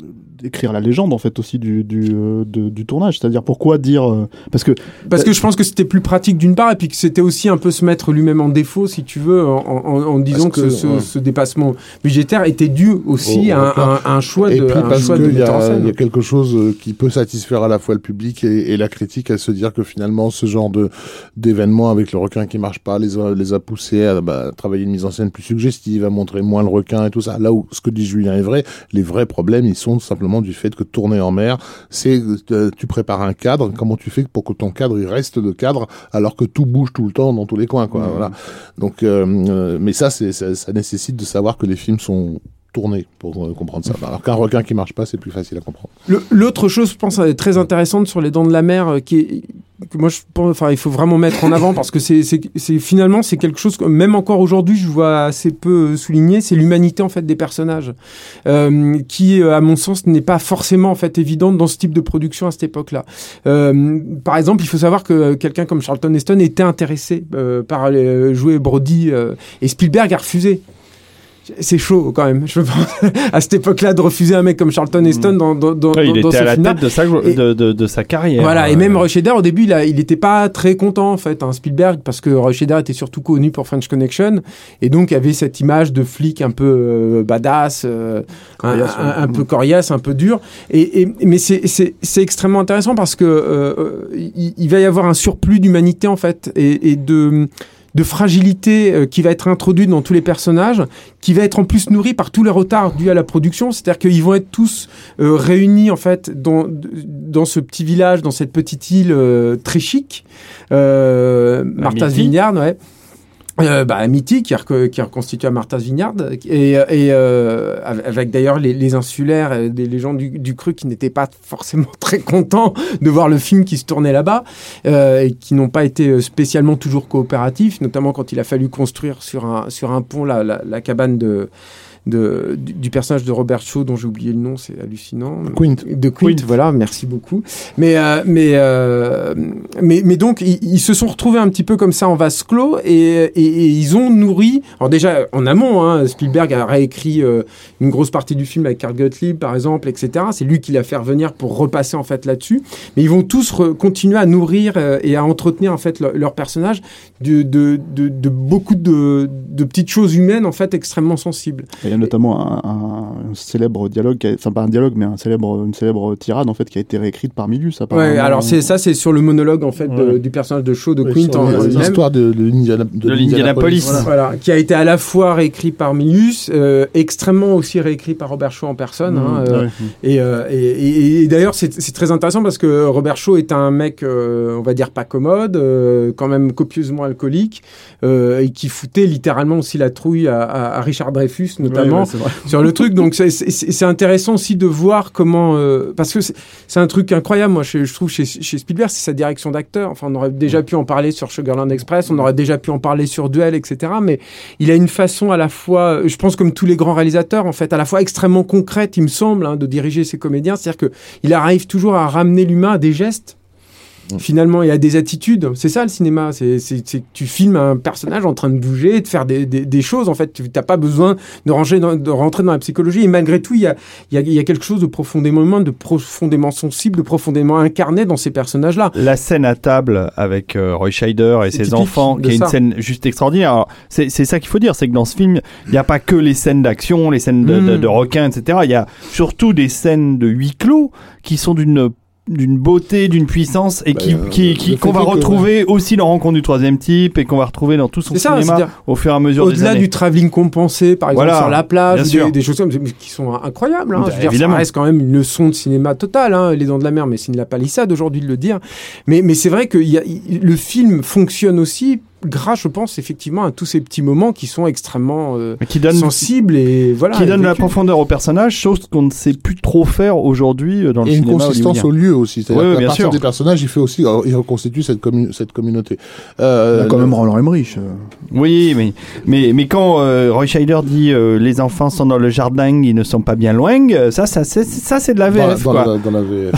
d'écrire la légende en fait aussi du, du, euh, de- du tournage C'est-à-dire pourquoi dire euh, parce que Parce que je pense que c'était plus pratique d'une part, et puis que c'était aussi un peu se mettre lui-même en défaut, si tu veux, en, en- en disant que, que, ce, ouais. ce dépassement budgétaire était dû aussi Au- à, un, à choix Et de, puis un parce choix de y, a- il y a quelque chose euh, qui peut satisfaire à la fois le public et, et la critique à se dire que finalement ce genre de d'événement avec le requin qui marche pas les a, les a poussés à bah, travailler une mise en scène plus suggestive, à montrer moins le requin et tout ça. Là où ce que dit Julien est vrai, les vrais problèmes ils sont simplement du fait que tourner en mer, c'est euh, tu prépares un cadre, comment tu fais pour que ton cadre il reste de cadre alors que tout bouge tout le temps dans tous les coins quoi. Voilà. Donc euh, euh, mais ça c'est ça, ça nécessite de savoir que les films sont tournés pour euh, comprendre ça. Alors qu'un requin qui marche pas, c'est plus facile à comprendre. Le- L'autre chose, je pense, très intéressante sur les dents de la mer, euh, qui est, que moi, je pense, enfin, il faut vraiment mettre en avant parce que c'est, c'est, finalement, c'est quelque chose que même encore aujourd'hui, je vois assez peu euh, souligné, c'est l'humanité en fait des personnages, euh, qui, euh, à mon sens, n'est pas forcément en fait évidente dans ce type de production à cette époque-là. Euh, par exemple, il faut savoir que euh, quelqu'un comme Charlton Heston était intéressé euh, par jouer Brody et Spielberg a refusé. C'est chaud quand même. Je pense à cette époque-là de refuser un mec comme Charlton Heston dans, dans, dans, Ouais, il dans était ce à la tête de sa, de, de, de sa carrière. Voilà, et Euh, même Rush au début, il, a, il était pas très content, en fait, hein, Spielberg, parce que Rush était surtout connu pour French Connection, et donc il y avait cette image de flic un peu euh, badass, euh, un, Coriace, ouais. un- un peu coriace, un peu dur. Et, et- mais c'est- extrêmement intéressant parce que euh, il, il va y avoir un surplus d'humanité, en fait, et, et de de fragilité euh, qui va être introduite dans tous les personnages, qui va être en plus nourri par tous les retards dus à la production. C'est-à-dire qu'ils vont être tous euh, réunis en fait dans, dans ce petit village, dans cette petite île euh, très chic, euh, Martha's. Vineyard, ouais. Euh, bah, Amity, qui est reconstitué à Martha's Vineyard, et, et euh, avec d'ailleurs les, insulaires, euh, des, les gens du, du cru qui n'étaient pas forcément très contents de voir le film qui se tournait là-bas, euh, et qui n'ont pas été euh, spécialement toujours coopératifs, notamment quand il a fallu construire sur un, sur un pont la, la cabane de, de, du, du personnage de Robert Shaw, dont j'ai oublié le nom, c'est hallucinant. Quint. De Quint, voilà, merci beaucoup. Mais, euh, mais, euh, mais, mais donc, ils, ils se sont retrouvés un petit peu comme ça en vase clos et, et, et ils ont nourri. Alors, déjà, en amont, hein, Spielberg a réécrit euh, une grosse partie du film avec Carl Gottlieb, par exemple, etc. C'est lui qui l'a fait revenir pour repasser en fait là-dessus. Mais ils vont tous continuer à nourrir euh, et à entretenir en fait leur, leur personnage de, de, de, de beaucoup de, de petites choses humaines en fait extrêmement sensibles. Y a notamment un, un- un célèbre dialogue, qui a- enfin pas un dialogue, mais un célèbre, une célèbre tirade en fait qui a été réécrite par Milius. Ouais, alors c'est ça, c'est sur le monologue en fait de- du personnage de Shaw de Oui, Quint l'histoire de, de l'Indiana- de De l'Indianapolis. Voilà. Voilà, qui a été à la fois réécrit par Milius, euh, extrêmement aussi réécrit par Robert Shaw en personne. hein, euh, Ouais. et, euh, et, et- et d'ailleurs, c'est très intéressant parce que Robert Shaw est un mec, euh, on va dire, pas commode, euh, quand même copieusement alcoolique, euh, et qui foutait littéralement aussi la trouille à, à- à Richard Dreyfus, notamment Ouais, sur le truc. Donc c'est- intéressant aussi de voir comment, euh, parce que c'est un truc incroyable. Moi, je, je trouve chez, chez Spielberg, c'est sa direction d'acteur. Enfin, on aurait déjà pu en parler sur Sugarland Express, on aurait déjà pu en parler sur Duel, etc. Mais il a une façon à la fois, je pense comme tous les grands réalisateurs, en fait, à la fois extrêmement concrète, il me semble, hein, de diriger ses comédiens. C'est-à-dire que il arrive toujours à ramener l'humain à des gestes. Finalement, il y a des attitudes. C'est ça le cinéma. C'est c'est- c'est que tu filmes un personnage en train de bouger, de faire des, des, des choses. En fait, tu n'as pas besoin de, ranger dans- de rentrer dans la psychologie. Et malgré tout, il y a, il y a, il y a quelque chose de profondément humain, de profondément sensible, de profondément incarné dans ces personnages-là. La scène à table avec euh, Roy Scheider et ses enfants, qui est une scène juste extraordinaire. C'est c'est ça qu'il faut dire, c'est que dans ce film, il n'y a pas que les scènes d'action, les scènes de, de, Mm. de requins, etc. Il y a surtout des scènes de huis clos qui sont d'une d'une beauté, d'une puissance et Bah, qui euh, qui- qui- qu'on va que- retrouver aussi dans Rencontre du troisième type et qu'on va retrouver dans tout son ça, cinéma au fur et à mesure des Au-delà années. du travelling compensé, par exemple, Voilà, sur la plage, des, des choses comme qui sont incroyables. Hein. Bah, Je veux dire, ça reste quand même une leçon de cinéma totale, hein, Les Dents de la Mer, mais c'est une la palissade aujourd'hui de le dire. Mais, mais c'est vrai que y a- le film fonctionne aussi grâce, je pense, effectivement, à tous ces petits moments qui sont extrêmement euh, qui donne sensibles et voilà. qui donne de la profondeur au personnage, chose qu'on ne sait plus trop faire aujourd'hui euh, dans le Et une cinéma consistance hollywoodien. au lieu aussi. C'est-à-dire bien partir sûr. des personnages, il fait aussi, euh, il reconstitue cette, commu- cette communauté. Euh, a quand même Roland Emmerich. Oui, mais mais mais quand euh, Roy Scheider dit euh, les enfants sont dans le jardin, ils ne sont pas bien loin, ça ça c'est ça c'est de la dans, la- VF dans quoi. la, dans la VF.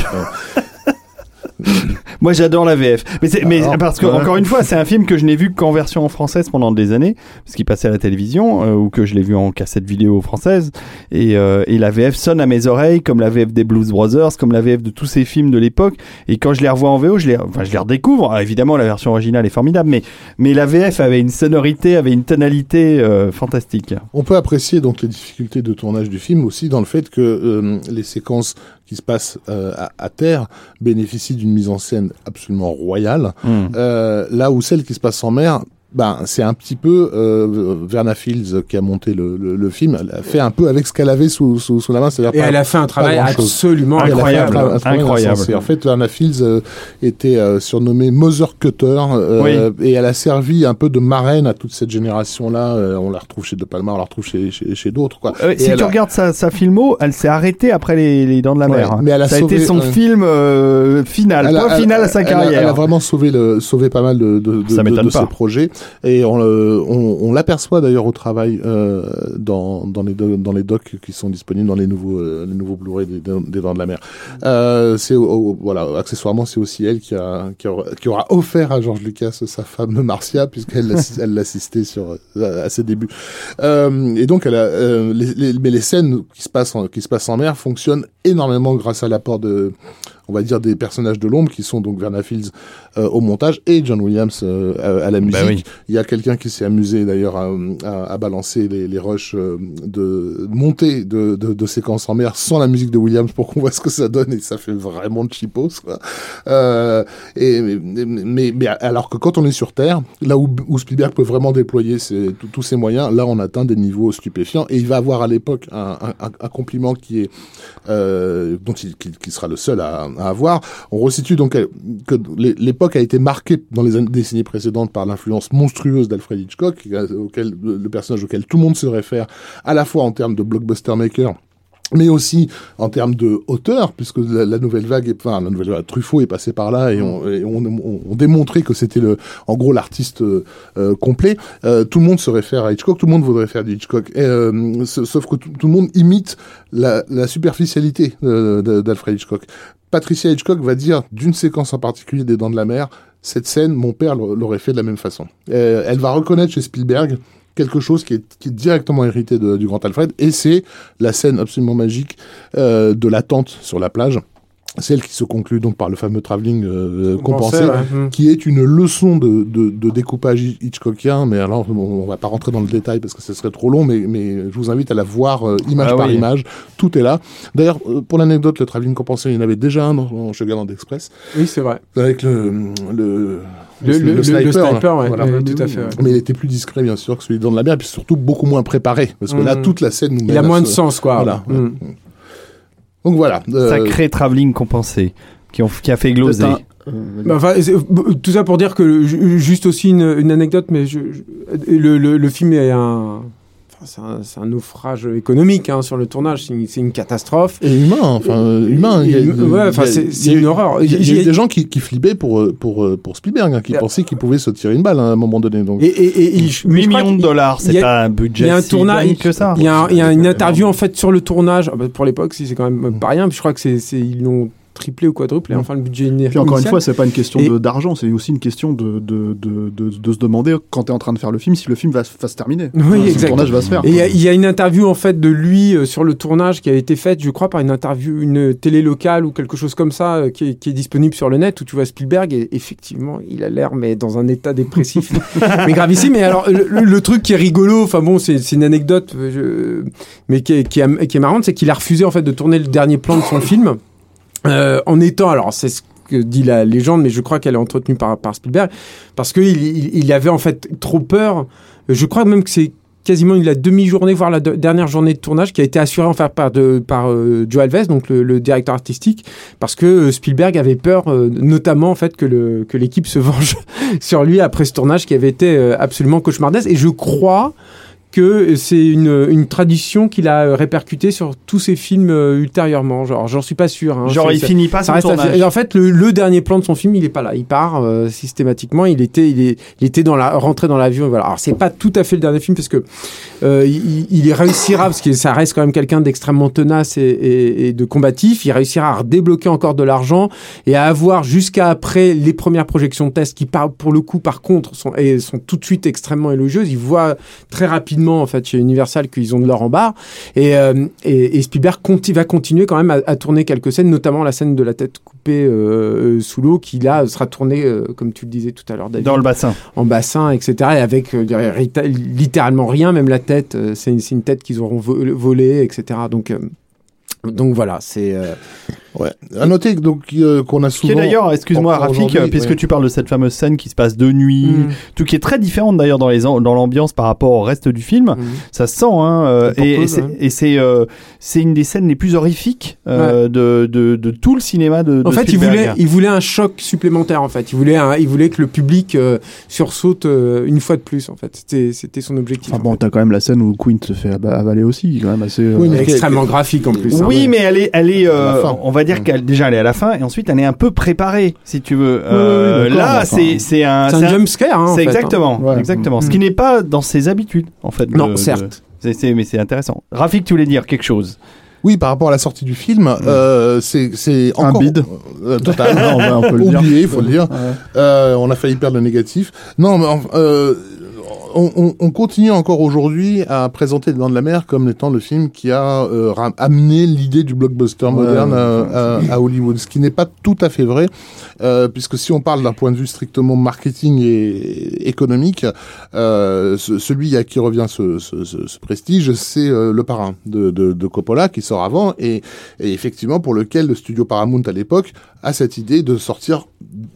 Moi j'adore la VF. Mais c'est mais Alors, parce que ouais. encore une fois, c'est un film que je n'ai vu qu'en version française pendant des années parce qu'il passait à la télévision euh, ou que je l'ai vu en cassette vidéo française et euh, et la VF sonne à mes oreilles comme la VF des Blues Brothers, comme la VF de tous ces films de l'époque et quand je les revois en VO, je les enfin je les redécouvre. Alors, évidemment, la version originale est formidable mais mais la VF avait une sonorité, avait une tonalité euh, fantastique. On peut apprécier donc les difficultés de tournage du film aussi dans le fait que euh, les séquences qui se passent euh, à, à terre bénéficient d'une mise en scène absolument royale, Hmm. euh, là où celles qui se passent en mer, ben c'est un petit peu euh, Verna Fields qui a monté le, le, le film, elle a fait un peu avec ce qu'elle avait sous, sous, sous la main, c'est-à-dire Et pas- elle a fait un travail absolument Elle a fait un Incroyable, tra- un travail incroyable. En fait, Verna Fields euh, était euh, surnommée Mother Cutter euh, et elle a servi un peu de marraine à toute cette génération-là. Euh, on la retrouve chez De Palma, on la retrouve chez, chez, chez d'autres. Quoi. Euh, Et si tu a- regardes sa, sa filmo, elle s'est arrêtée après les, les Dents de la Ouais, Mer. hein. mais elle a ça a sauvé, été son euh, film euh, final, a- elle- final à sa elle a- carrière. Elle a, vraiment sauvé, le, sauvé pas mal de, de, de, de- de ses projets. Et on, le- on, on l'aperçoit d'ailleurs au travail euh, dans, dans, les do- dans les docs qui sont disponibles dans les nouveaux, euh, les nouveaux Blu-ray des, des Dents de la Mer. Euh, c'est voilà, accessoirement, c'est aussi elle qui, a, qui, aura, qui aura offert à George Lucas sa femme Marcia, puisqu'elle elle l'assistait sur à, à ses débuts. Euh, et donc, elle a, euh, les, les- mais les scènes qui se passent en, qui se passent en mer fonctionnent énormément grâce à l'apport de on va dire des personnages de l'ombre qui sont donc Verna Fields euh, au montage et John Williams euh, à, à la musique. Bah oui. Il y a quelqu'un qui s'est amusé d'ailleurs à, à, à balancer les, les rushs euh, de montée de, de, de séquences en mer sans la musique de Williams pour qu'on voit ce que ça donne et ça fait vraiment cheapos quoi. Euh, et mais, mais, mais alors que quand on est sur Terre, là où, où Spielberg peut vraiment déployer ses- tous- ses moyens, là on atteint des niveaux stupéfiants et il va avoir à l'époque un, un, un compliment qui est dont il, qui, qui sera le seul à, à avoir. On resitue donc euh, que l'é- l'époque a été marquée dans les années- décennies précédentes par l'influence monstrueuse d'Alfred Hitchcock, auquel, le, personnage auquel tout le monde se réfère, à la fois en termes de blockbuster maker mais aussi en termes de hauteur, puisque la, nouvelle vague, est, enfin la nouvelle vague, Truffaut est passé par là et on, et on, on- on démontrait que c'était le, en gros l'artiste euh, euh, complet. Euh, tout le monde se réfère à Hitchcock, tout le monde voudrait faire du Hitchcock, euh, sauf que tout, le monde imite la, la superficialité euh, d'Alfred Hitchcock. Patricia Hitchcock va dire d'une séquence en particulier des Dents de la Mer, cette scène, mon père l'aurait fait de la même façon. Euh, elle va reconnaître chez Spielberg quelque chose qui est, directement hérité du grand Alfred, et c'est la scène absolument magique euh, de la tente sur la plage, celle qui se conclut donc par le fameux travelling euh, compensé, Compensé, ouais. Mm. qui est une leçon de, de, de découpage hi- hitchcockien, mais alors on, on va pas rentrer dans le détail parce que ce serait trop long, mais, mais je vous invite à la voir euh, image Ah par oui. image, tout est là. D'ailleurs, euh, pour l'anecdote, le travelling compensé, il y en avait déjà un dans, dans Sugarland Express, Oui, c'est vrai. avec le, le, Le, le, le- le là. sniper, ouais, Voilà. ouais, tout à fait. ouais. Mais il était plus discret, bien sûr, que celui dans de la mer, et puis surtout beaucoup moins préparé. Parce que là, Mhm. toute la scène nous Il a moins de sens, quoi. Voilà. Mm. Donc voilà. euh, Sacré travelling compensé qui, ont, qui a fait gloser. Euh, Bah, enfin, tout ça pour dire que ju- juste aussi une, une anecdote, mais je, je- le, le, le film est un, c'est un, naufrage économique hein, sur le tournage. C'est une, catastrophe. Et humain, enfin euh, humain. y y ouais, y c'est- y une horreur. Il y a, il y a des gens qui, qui flippaient pour euh, pour euh, pour Spielberg, hein, qui pensaient qu'il pouvait se tirer une balle hein, à un moment donné. Donc Et, et, et- et je- mais 8 je crois millions de dollars, y c'est pas un budget il y a un tournage que ça. Il y a, y une interview en fait sur le tournage. Ah bah, pour l'époque, si c'est quand même pas rien. Puis je crois que c'est, c'est- ils l'ont triplé ou quadruplé. Enfin, le budget ini- Puis encore une initial. fois, c'est pas une question Et- d'argent, c'est aussi une question de, de, de, de, se demander quand tu es en train de faire le film si le film va, se- va se terminer. Oui, Si exact. Le tournage va se faire. Et il y a- il y, a une interview en fait de lui euh, sur le tournage qui a été faite, je crois, par une interview, une télé locale ou quelque chose comme ça, euh, qui, est, qui est disponible sur le net où tu vois Spielberg et effectivement, il a l'air mais dans un état dépressif, mais gravissime. Mais alors le, truc qui est rigolo, enfin bon, c'est une anecdote, euh, je- mais qui est, qui est, qui est marrante, c'est qu'il a refusé en fait de tourner le dernier plan de son film euh, en étant, alors c'est ce que dit la légende, mais je crois qu'elle est entretenue par, par Spielberg, parce qu'il il, il avait en fait trop peur. Je crois même que c'est quasiment la demi-journée, voire la de- dernière journée de tournage, qui a été assurée en fait par, de, par euh, Joe Alves, donc le, le directeur artistique, parce que euh, Spielberg avait peur, euh, notamment en fait que le que l'équipe se venge sur lui après ce tournage qui avait été euh, absolument cauchemardesque. Et je crois que c'est une, une tradition qu'il a euh, répercutée sur tous ses films euh, ultérieurement. Genre, j'en suis pas sûr. hein. Genre, il finit pas ça son reste à tournage. Et en fait, le, le dernier plan de son film, il est pas là. Il part euh, systématiquement. Il était, il, est, il était dans la, rentré dans l'avion. Voilà. Alors, c'est pas tout à fait le dernier film parce que euh, il, il y réussira parce que ça reste quand même quelqu'un d'extrêmement tenace et, et- et de combatif. Il réussira à redébloquer encore de l'argent et à avoir jusqu'à après les premières projections de test qui, par, pour le coup, par contre, sont, et sont tout de suite extrêmement élogieuses. Il voit très rapidement en fait chez Universal qu'ils ont de l'or en barre et, euh, et, et Spielberg conti- va continuer quand même à, à tourner quelques scènes, notamment la scène de la tête coupée euh, euh, sous l'eau qui là sera tournée euh, comme tu le disais tout à l'heure David, Dans le bassin. en bassin etc et avec littéralement rien même la tête c'est une, tête qu'ils auront vo- volée etc donc donc voilà c'est euh, Ouais. À noter donc euh, qu'on a Qui est souvent. d'ailleurs, excuse-moi Rafik, puisque ouais. tu parles de cette fameuse scène qui se passe de nuit, Mm. tout qui est très différente d'ailleurs dans les dans l'ambiance par rapport au reste du film. mm. Ça se sent, hein, euh, et, c'est- ouais. et c'est euh, c'est une des scènes les plus horrifiques euh, de, de, de tout le cinéma de, de En fait, il voulait, il voulait un choc supplémentaire. En fait, il voulait, un- il voulait que le public euh, sursaute euh, une fois de plus. En fait, c'était, c'était son objectif. Enfin en bon, t'as quand même la scène où Quint se fait ava- avaler aussi, quand même assez. euh, Oui, mais- extrêmement graphique en plus. hein. Oui, mais elle est, elle est, euh, on va dire qu'elle déjà elle est à la fin et ensuite elle est un peu préparée, si tu veux. Euh, oui, là, c'est c'est un, c'est un jump scare. Hein, c'est hein. exactement, Ouais. exactement. Ce Mm. qui n'est pas dans ses habitudes, en fait. Non, de- certes. c'est- c'est- mais c'est intéressant. Rafik, tu voulais dire quelque chose Oui, par rapport à la sortie du film, euh, c'est c'est Un encore bide. euh, total. on, va- on peut le dire. Oublié, il faut le dire. Ouais. Euh, on a failli perdre le négatif. Non, mais euh, on, on- on continue encore aujourd'hui à présenter Les Dents de la Mer comme étant le film qui a euh, amené l'idée du blockbuster moderne à, à- à Hollywood, ce qui n'est pas tout à fait vrai, euh, puisque si on parle d'un point de vue strictement marketing et économique, euh, ce- celui à qui revient ce, ce- ce- ce prestige, c'est euh, Le Parrain de, de- de Coppola qui sort avant et, et effectivement pour lequel le studio Paramount à l'époque a cette idée de sortir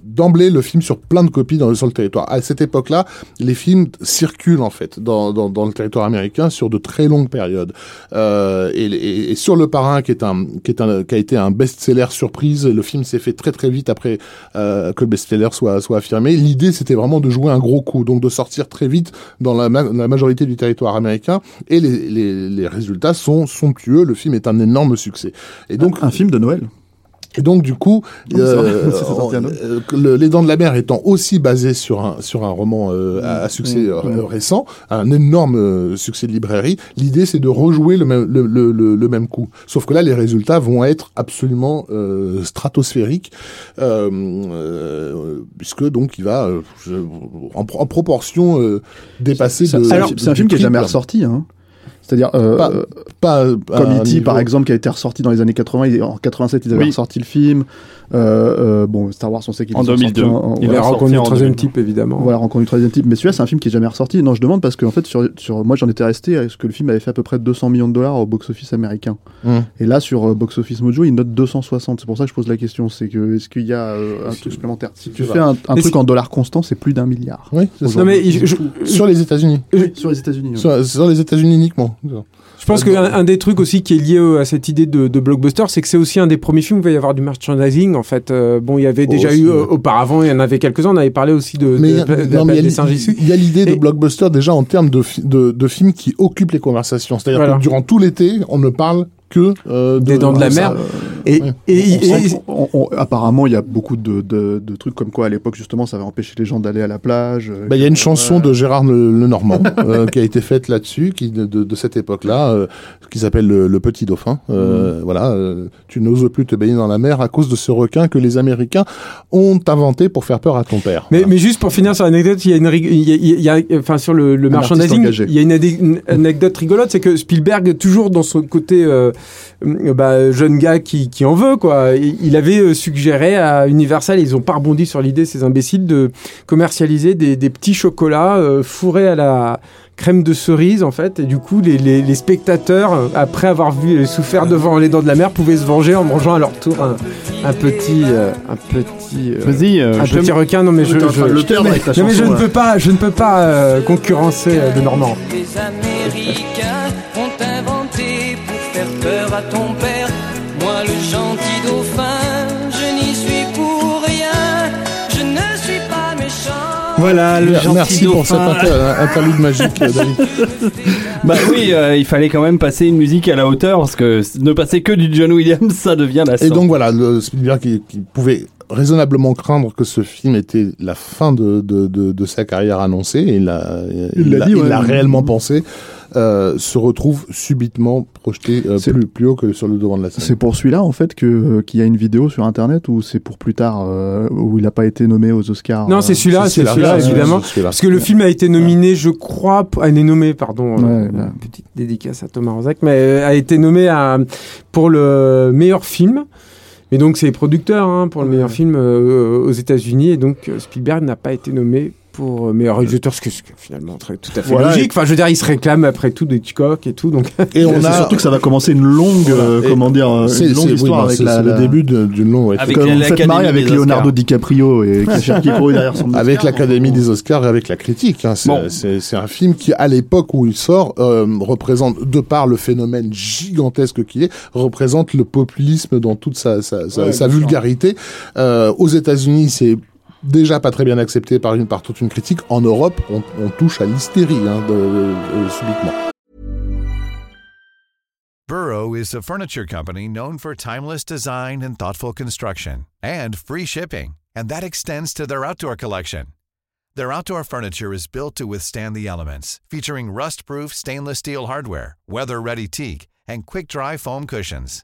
d'emblée le film sur plein de copies dans, sur le territoire. À cette époque-là, les films circulent en fait dans, dans, le territoire américain sur de très longues périodes. Euh, et, sur Le Parrain, qui est un qui est un qui a été un best-seller surprise, le film s'est fait très très vite après euh, que le best-seller soit soit affirmé. L'idée c'était vraiment de jouer un gros coup, donc de sortir très vite dans la, ma- la majorité du territoire américain. Et les, les, les résultats sont somptueux. Le film est un énorme succès. Et donc Un film de Noël. Et donc du coup, euh, euh, le- Les Dents de la Mer étant aussi basé sur un sur un roman euh, à, à succès Mmh. euh, récent, un énorme euh, succès de librairie, l'idée c'est de rejouer le même le, le, le, même coup. Sauf que là, les résultats vont être absolument euh, stratosphériques, puisque donc il va euh, en, en proportion euh, dépasser. C'est de- c'est un, film- qui est jamais ressorti. Hein. C'est-à-dire, euh, Pas- euh, Pas, comme E.T. par exemple, qui a été ressorti dans les années 80, il- en 87 ils avaient Oui. ressorti le film. Euh, euh, bon, Star Wars, on sait qu'il En est sorti 2002. en- en- Il voilà. a reconnu le en troisième 2000. type évidemment. Voilà, rencontre du troisième type. Mais celui-là, c'est un film qui est jamais ressorti. Non, je demande parce qu'en fait, sur, sur, moi, j'en étais resté à ce que le film avait fait à peu près 200 millions de dollars au box-office américain. Hum. Et là, sur euh, Box Office Mojo, il note 260. C'est pour ça que je pose la question. C'est que, est-ce qu'il y a euh, un truc supplémentaire? Si tu fais un, truc si- en dollars constants, c'est plus d'un milliard. Oui. Non mais je, je- sur les États-Unis. Sur les États-Unis. Sur, sur les États-Unis uniquement. je pense qu'un un des trucs aussi qui est lié à cette idée de, de blockbuster, c'est que c'est aussi un des premiers films où il va y avoir du merchandising. En fait, Euh, bon, il y avait déjà Aussi, eu ouais. euh, auparavant, il y en avait quelques-uns. On avait parlé aussi de, Mais de, il y a- de- non, mais il y a des l'i- singes issus. il y a l'idée de blockbuster déjà en termes de, fi- de, de films qui occupent les conversations. C'est-à-dire Voilà. que durant tout l'été, on ne parle que euh, Des dents de la mer. Et, Ouais. et, On et- sent qu'on- on- on- apparemment, il y a beaucoup de, de, de trucs comme quoi à l'époque, justement, ça va empêcher les gens d'aller à la plage. Bah, Il y a une chanson de Gérard Le, Lenormand euh, qui a été faite là-dessus, qui de, de, de cette époque-là, euh, qui s'appelle le, Le Petit Dauphin. Euh, Voilà, euh, tu n'oses plus te baigner dans la mer à cause de ce requin que les Américains ont inventé pour faire peur à ton père. Mais, Voilà. mais juste pour finir sur l'anecdote, il y a une, y a, y a- enfin sur le, le merchandising, il y a une, anecdote rigolote, c'est que Spielberg, toujours dans son côté bah, jeune gars qui, qui en veut, quoi, il avait euh, suggéré à Universal, ils ont pas rebondi sur l'idée, ces imbéciles, de commercialiser des, des petits chocolats euh, fourrés à la crème de cerise en fait. Et du coup les, les, les spectateurs euh, après avoir vu euh, souffert devant les dents de la mer pouvaient se venger en mangeant à leur tour un, un petit euh, un petit euh, Vas-y, euh, un je petit requin, non mais je, non, mais chanson, ne peux pas, je ne peux pas euh, concurrencer euh, le Normand. Peur à ton père. Moi, le gentil dauphin, je n'y suis pour rien. Je ne suis pas méchant. Voilà, le gentil Merci pour cet dauphin. inter- interlude magique, euh, David. Bah oui, euh, il fallait quand même passer une musique à la hauteur parce que ne passer que du John Williams, ça devient la Et donc voilà, le Spielberg qui, qui pouvait raisonnablement craindre que ce film était la fin de, de, de, de sa carrière annoncée, et il l'a Il dit, ouais. réellement pensé, euh, se retrouve subitement projeté euh, plus, plus haut que sur le devant de la scène. C'est pour celui-là en fait que qu'il y a une vidéo sur internet ou c'est pour plus tard euh, où il n'a pas été nommé aux Oscars. Non, euh, c'est celui-là, c'est là, celui-là, c'est- évidemment. Parce que le film a été nominé, je crois, p- a été nommé, pardon, euh, Ouais, petite dédicace à Thomas Rozek, mais euh, a été nommé à, pour le meilleur film. Mais donc c'est les producteurs hein, pour le meilleur film euh, aux États-Unis et donc euh, Spielberg n'a pas été nommé pour euh, meilleur réalisateur, ce est finalement très, tout à fait Voilà, logique. Enfin, je veux dire, il se réclame après tout de Hitchcock et tout, donc Et on C'est a surtout que ça va commencer une longue, euh, Voilà. Et comment dire, euh, c'est une longue oui, histoire non, avec la, le la- début d'une longue ouais, Avec Comme vous faites avec Leonardo Oscars. DiCaprio et qui cherche qui court derrière son avec l'Académie des Oscars et avec la critique. hein. C'est Bon. c'est- c'est un film qui, à l'époque où il sort, euh, représente, de par le phénomène gigantesque qu'il est, représente le populisme dans toute sa, sa, sa, Ouais, vulgarité. Euh, aux États-Unis, c'est déjà pas très bien accepté par une par toute une critique. En Europe, on, on touche à l'hystérie hein, de- de- de- subitement. Burrow is a furniture company known for timeless design and thoughtful construction and free shipping, and that extends to their outdoor collection. Their outdoor furniture is built to withstand the elements, featuring rust-proof stainless steel hardware, weather-ready teak, and quick-dry foam cushions.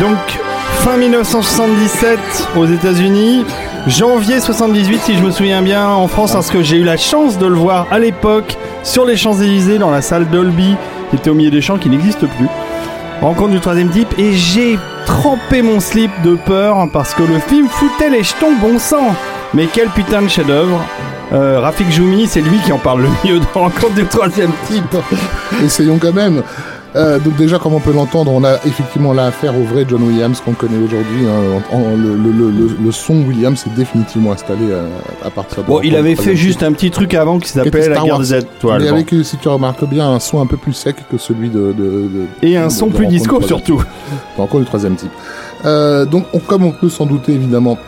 Donc, fin 1977 aux États-Unis, janvier 78 si je me souviens bien en France, parce que j'ai eu la chance de le voir à l'époque sur les Champs-Élysées dans la salle Dolby qui était au milieu des champs qui n'existe plus. Rencontre du troisième type et j'ai trempé mon slip de peur parce que le film foutait les jetons bon sang. Mais quel putain de chef-d'œuvre. Euh, Rafik Joumi, c'est lui qui en parle le mieux dans Rencontre du troisième type. Essayons quand même. Euh, donc déjà, comme on peut l'entendre, on a effectivement là affaire au vrai John Williams qu'on connaît aujourd'hui. hein. Le, le- le- le- le son Williams est définitivement installé euh, à, partir de... Bon, il avait fait juste un petit truc avant qui s'appelait La Star guerre Wars. des étoiles. Mais bon. avec, si tu remarques bien, un son un peu plus sec que celui de... de- de- Et un de- son plus disco surtout. Encore du troisième type. Euh, donc, on- comme on peut s'en douter, évidemment,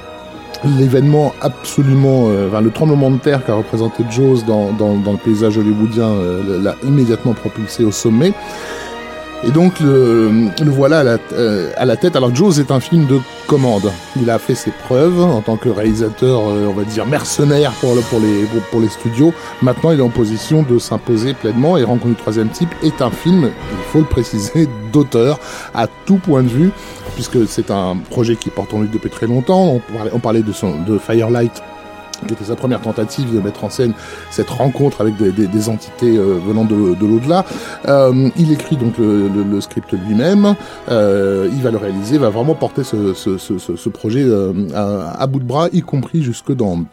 l'événement absolument, euh, enfin, le tremblement de terre qu'a représenté Jaws dans, dans, dans le paysage hollywoodien euh, l'a immédiatement propulsé au sommet. Et donc le, le voilà à la, euh, à la tête. Alors Jaws est un film de commande. Il a fait ses preuves en tant que réalisateur, euh, on va dire mercenaire pour, le- pour, les, pour, les studios. Maintenant, il est en position de s'imposer pleinement. Et Rencontre du troisième type est un film, il faut le préciser, d'auteur à tout point de vue, puisque c'est un projet qui porte en lui depuis très longtemps. On parlait, on parlait de, son, de Firelight qui était sa première tentative de mettre en scène cette rencontre avec des, entités euh, venant de, de l'au-delà. Euh, il écrit donc le, script lui-même, euh, il va le réaliser, va vraiment porter ce, projet à bout de bras, y compris jusque dans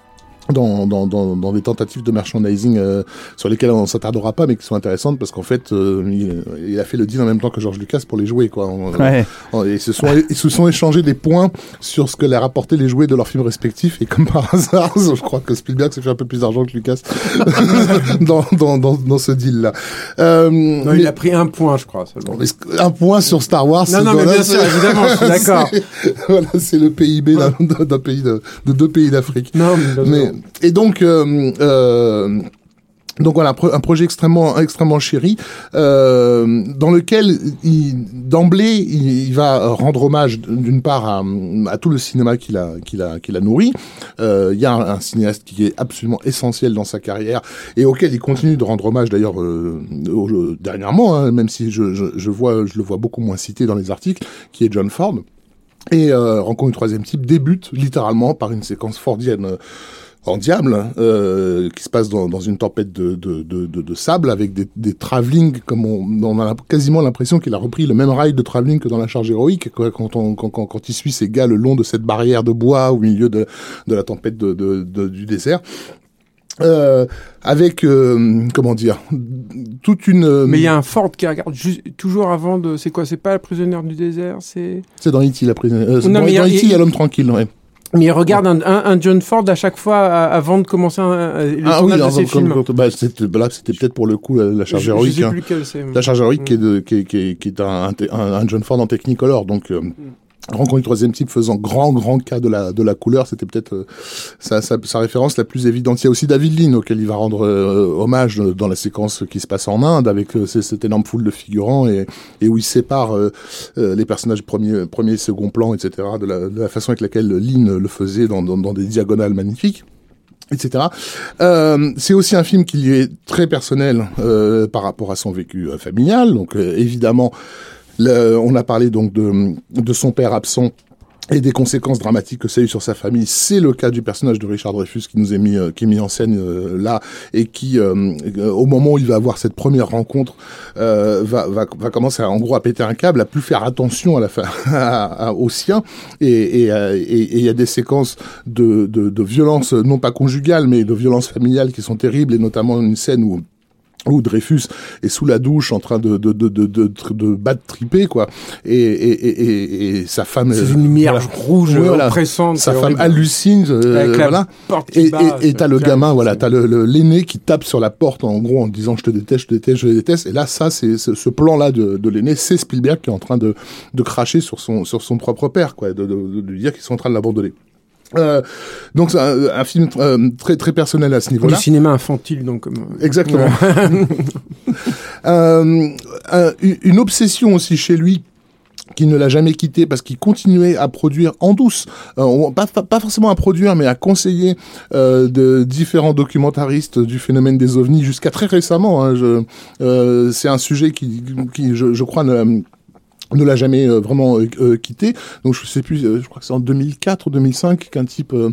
dans, dans, dans, dans des tentatives de merchandising euh, sur lesquelles on s'attardera pas mais qui sont intéressantes parce qu'en fait euh, il, il a fait le deal en même temps que George Lucas pour les jouets quoi. On- Ouais. on- et se sont ils se sont échangés des points sur ce que leur rapporté les jouets de leurs films respectifs et comme par hasard je crois que Spielberg s'est fait un peu plus d'argent que Lucas dans, dans, dans, dans ce deal là. Euh, Non, mais- il a pris un point, je crois, seulement. un point sur Star Wars. Non, non, mais bien sûr, c'est- évidemment, je suis d'accord. voilà, c'est le PIB d'un pays de, de deux pays d'Afrique. Non, Mais et donc euh, euh, Donc voilà, un, pro- un projet extrêmement extrêmement chéri, euh, dans lequel d'emblée il, va rendre hommage d'une part à, tout le cinéma qu'il a qu'il a qu'il a nourri. Euh, Il y a un, cinéaste qui est absolument essentiel dans sa carrière et auquel il continue de rendre hommage d'ailleurs euh, dernièrement, hein, même si je, je, je vois je le vois beaucoup moins cité dans les articles, qui est John Ford. Et euh, Rencontre du troisième type débute littéralement par une séquence fordienne en diable hein, euh, qui se passe dans, dans une tempête de, de, de, de, sable avec des, des travelling comme on, on a quasiment l'impression qu'il a repris le même rail de travelling que dans la charge héroïque quoi, quand, on, quand, quand, quand il suit ces gars le long de cette barrière de bois au milieu de, de la tempête de, de, de- du désert. Euh, avec euh, comment dire toute une euh, Mais il y a un Ford qui regarde juste, toujours avant de. C'est quoi C'est pas la prisonnière du désert C'est. c'est dans E.T. la prison euh, Non, dans, mais il y a- dans E.T. il y a l'homme tranquille ouais. Mais il regarde un, un, un John Ford à chaque fois avant de commencer un, le ah oui de ses films. comme- bah, c'était là c'était peut-être pour le coup la, la charge héroïque hein. La charge héroïque Mm. qui est, de, qui est, qui est, qui est un, un, un John Ford en Technicolor. Donc, euh, Rencontre du troisième type faisant grand, grand cas de la, de la couleur, c'était peut-être euh, sa, sa, sa référence la plus évidente. Il y a aussi David Lean, auquel il va rendre euh, hommage dans la séquence qui se passe en Inde, avec euh, cette énorme foule de figurants, et, et où il sépare euh, euh, les personnages premier, premier second plan, etc., de la, de la façon avec laquelle Lean le faisait dans, dans, dans des diagonales magnifiques etc. Euh, c'est aussi un film qui lui est très personnel euh, par rapport à son vécu euh, familial. Donc euh, évidemment, le- on a parlé donc de, de son père absent et des conséquences dramatiques que ça a eu sur sa famille. C'est le cas du personnage de Richard Dreyfus qui nous est mis, euh, qui est mis en scène euh, là et qui, euh, euh, au moment où il va avoir cette première rencontre, euh, va, va, va commencer à, en gros à péter un câble, à plus faire attention à la fa- à, à- aux siens. Et et, euh, et- et il y a des séquences de, de, de violence, non pas conjugale, mais de violence familiale qui sont terribles, et notamment une scène où où Dreyfus est sous la douche en train de de de de de, de battre triper quoi et et, et, et, sa femme C'est euh, une lumière voilà. rouge voilà. oppressante. sa femme horrible. hallucine euh, voilà et et- t'as le gamin voilà t'as le l'aîné qui tape sur la porte en gros en disant je te déteste je te déteste je te déteste et là ça c'est ce, ce plan là de, de l'aîné c'est Spielberg qui est en train de de cracher sur son sur son propre père quoi de, de, de lui dire qu'ils sont en train de l'abandonner euh, donc c'est un, un film euh, très très personnel à ce Du niveau-là cinéma infantile, donc. comme- Exactement. Euh, un- une obsession aussi chez lui qui ne l'a jamais quitté parce qu'il continuait à produire en douce, Euh, pas, pas forcément à produire, mais à conseiller euh, de différents documentaristes du phénomène des ovnis jusqu'à très récemment. hein, euh, c'est un sujet qui, qui je, je crois, ne, ne l'a jamais euh, vraiment euh, euh, quitté. Donc je sais plus, euh, je crois que c'est en 2004 ou 2005 qu'un type euh,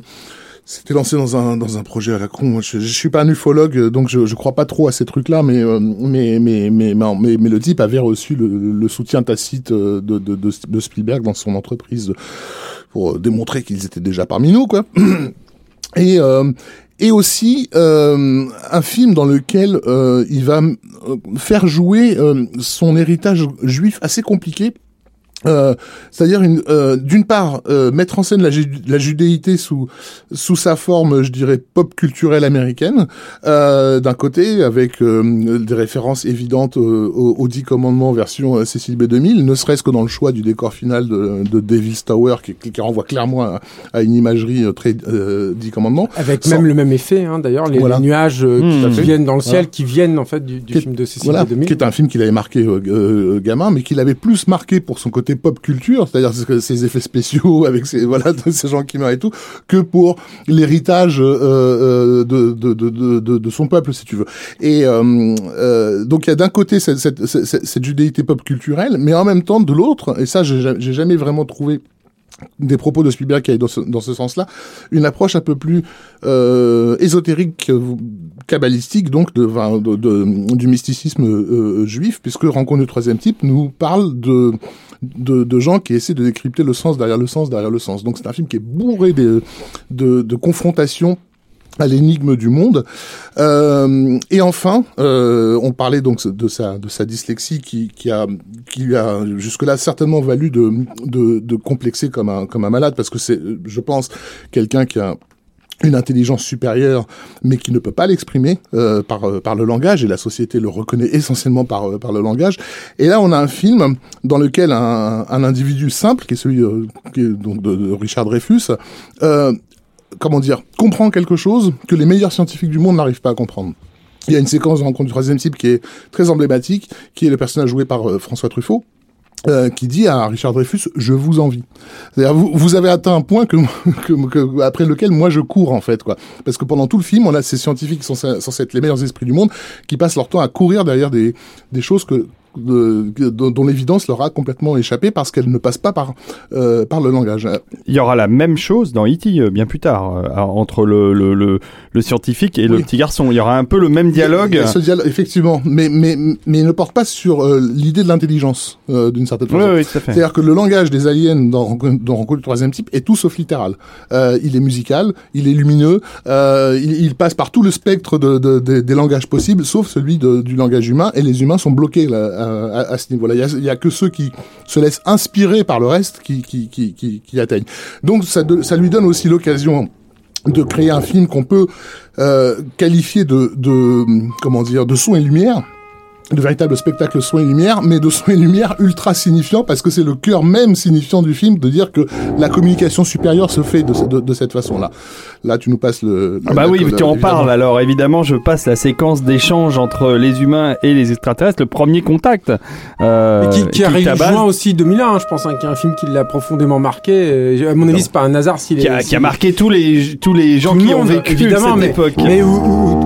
s'était lancé dans un dans un projet à la con. Je, je suis pas un ufologue, euh, donc je je crois pas trop à ces trucs-là, mais mais, mais mais mais mais le type avait reçu le, le soutien tacite de, de de de Spielberg dans son entreprise pour démontrer qu'ils étaient déjà parmi nous, quoi. Et euh, et aussi euh, un film dans lequel euh, il va euh, faire jouer euh, son héritage juif assez compliqué. Euh, c'est-à-dire une euh, d'une part euh, mettre en scène la, ju- la judéité sous sous sa forme je dirais pop culturelle américaine euh, d'un côté avec euh, des références évidentes euh, aux, aux dix commandements version euh, Cécile B 2000 ne serait-ce que dans le choix du décor final de, de Devil's Tower qui, qui, qui renvoie clairement à, à une imagerie euh, très euh, dix commandements Avec Sans- même le même effet, hein, d'ailleurs, les, Voilà. les nuages euh, Mmh. qui, fait. viennent dans le ciel, Voilà. qui viennent en fait du, du film de Cécile voilà, B. 2000. qui est un film qu'il avait marqué euh, euh, gamin, mais qu'il avait plus marqué pour son côté pop culture, c'est-à-dire ses effets spéciaux avec ses voilà ces gens qui meurent et tout, que pour l'héritage euh, euh, de, de, de, de, son peuple, si tu veux. Et euh, donc il y a d'un côté cette, cette, cette, judéité pop culturelle, mais en même temps de l'autre, et ça j'ai ja- j'ai jamais vraiment trouvé des propos de Spielberg qui aillent dans ce, sens-là, une approche un peu plus ésotérique, kabbalistique, donc de, de- du mysticisme juif, puisque Rencontre du troisième type nous parle de, de, de gens qui essaient de décrypter le sens derrière le sens derrière le sens. Donc c'est un film qui est bourré de, de, de confrontations à l'énigme du monde. Euh, et enfin, euh, on parlait donc de sa de sa dyslexie qui qui a qui lui a jusque là certainement valu de de, de complexer comme un comme un malade parce que c'est je pense quelqu'un qui a une intelligence supérieure, mais qui ne peut pas l'exprimer euh, par euh, par le langage, et la société le reconnaît essentiellement par euh, par le langage. Et là, on a un film dans lequel un, un individu simple, qui est celui euh, qui est donc de, de Richard Dreyfus, euh, comment dire, comprend quelque chose que les meilleurs scientifiques du monde n'arrivent pas à comprendre. Il y a une séquence de rencontre du troisième type qui est très emblématique, qui est le personnage joué par euh, François Truffaut. Euh, qui dit à Richard Dreyfus je vous envie. Vous, vous avez atteint un point que, que, que- après lequel moi je cours en fait quoi. Parce que pendant tout le film on a ces scientifiques qui sont censés être les meilleurs esprits du monde qui passent leur temps à courir derrière des des choses que de- dont dont l'évidence leur a complètement échappé parce qu'elles ne passent pas par euh, par le langage. Il y aura la même chose dans E.T. euh, bien plus tard, euh, entre le, le, le, le scientifique et le Oui. petit garçon. Il y aura un peu le même dialogue. Ce dialogue, effectivement, mais mais mais il ne porte pas sur euh, l'idée de l'intelligence euh, d'une certaine Oui, façon. oui, fait. C'est-à-dire que le langage des aliens dans, dans Rencontre du troisième type est tout sauf littéral. Euh, il est musical, il est lumineux, euh, il, il passe par tout le spectre de, de- de- des langages possibles, sauf celui du langage humain, et les humains sont bloqués là, à, à- à ce niveau-là. Il y a, que ceux qui se laissent inspirer par le reste qui, qui, qui, qui, atteignent. Donc ça lui donne aussi l'occasion de créer un film qu'on peut euh, qualifier de, de comment dire de son et lumière de véritable spectacle son et lumière, mais de son et lumière ultra signifiant parce que c'est le cœur même signifiant du film de dire que la communication supérieure se fait de, de, de cette façon-là. Là, tu nous passes le. Ah bah le- oui, le- tu en évidemment. parles. Alors évidemment, je passe la séquence d'échange entre les humains et les extraterrestres, le premier contact. Euh, Et qui, qui a tabasse- rejoint aussi 2001, hein, je pense, hein, qui est un film qui l'a profondément marqué. Euh, À mon avis, c'est pas un hasard s'il qui est. a, qui a marqué tous les, tous les gens Tout le qui ont vécu évidemment, cette mais, époque. mais où,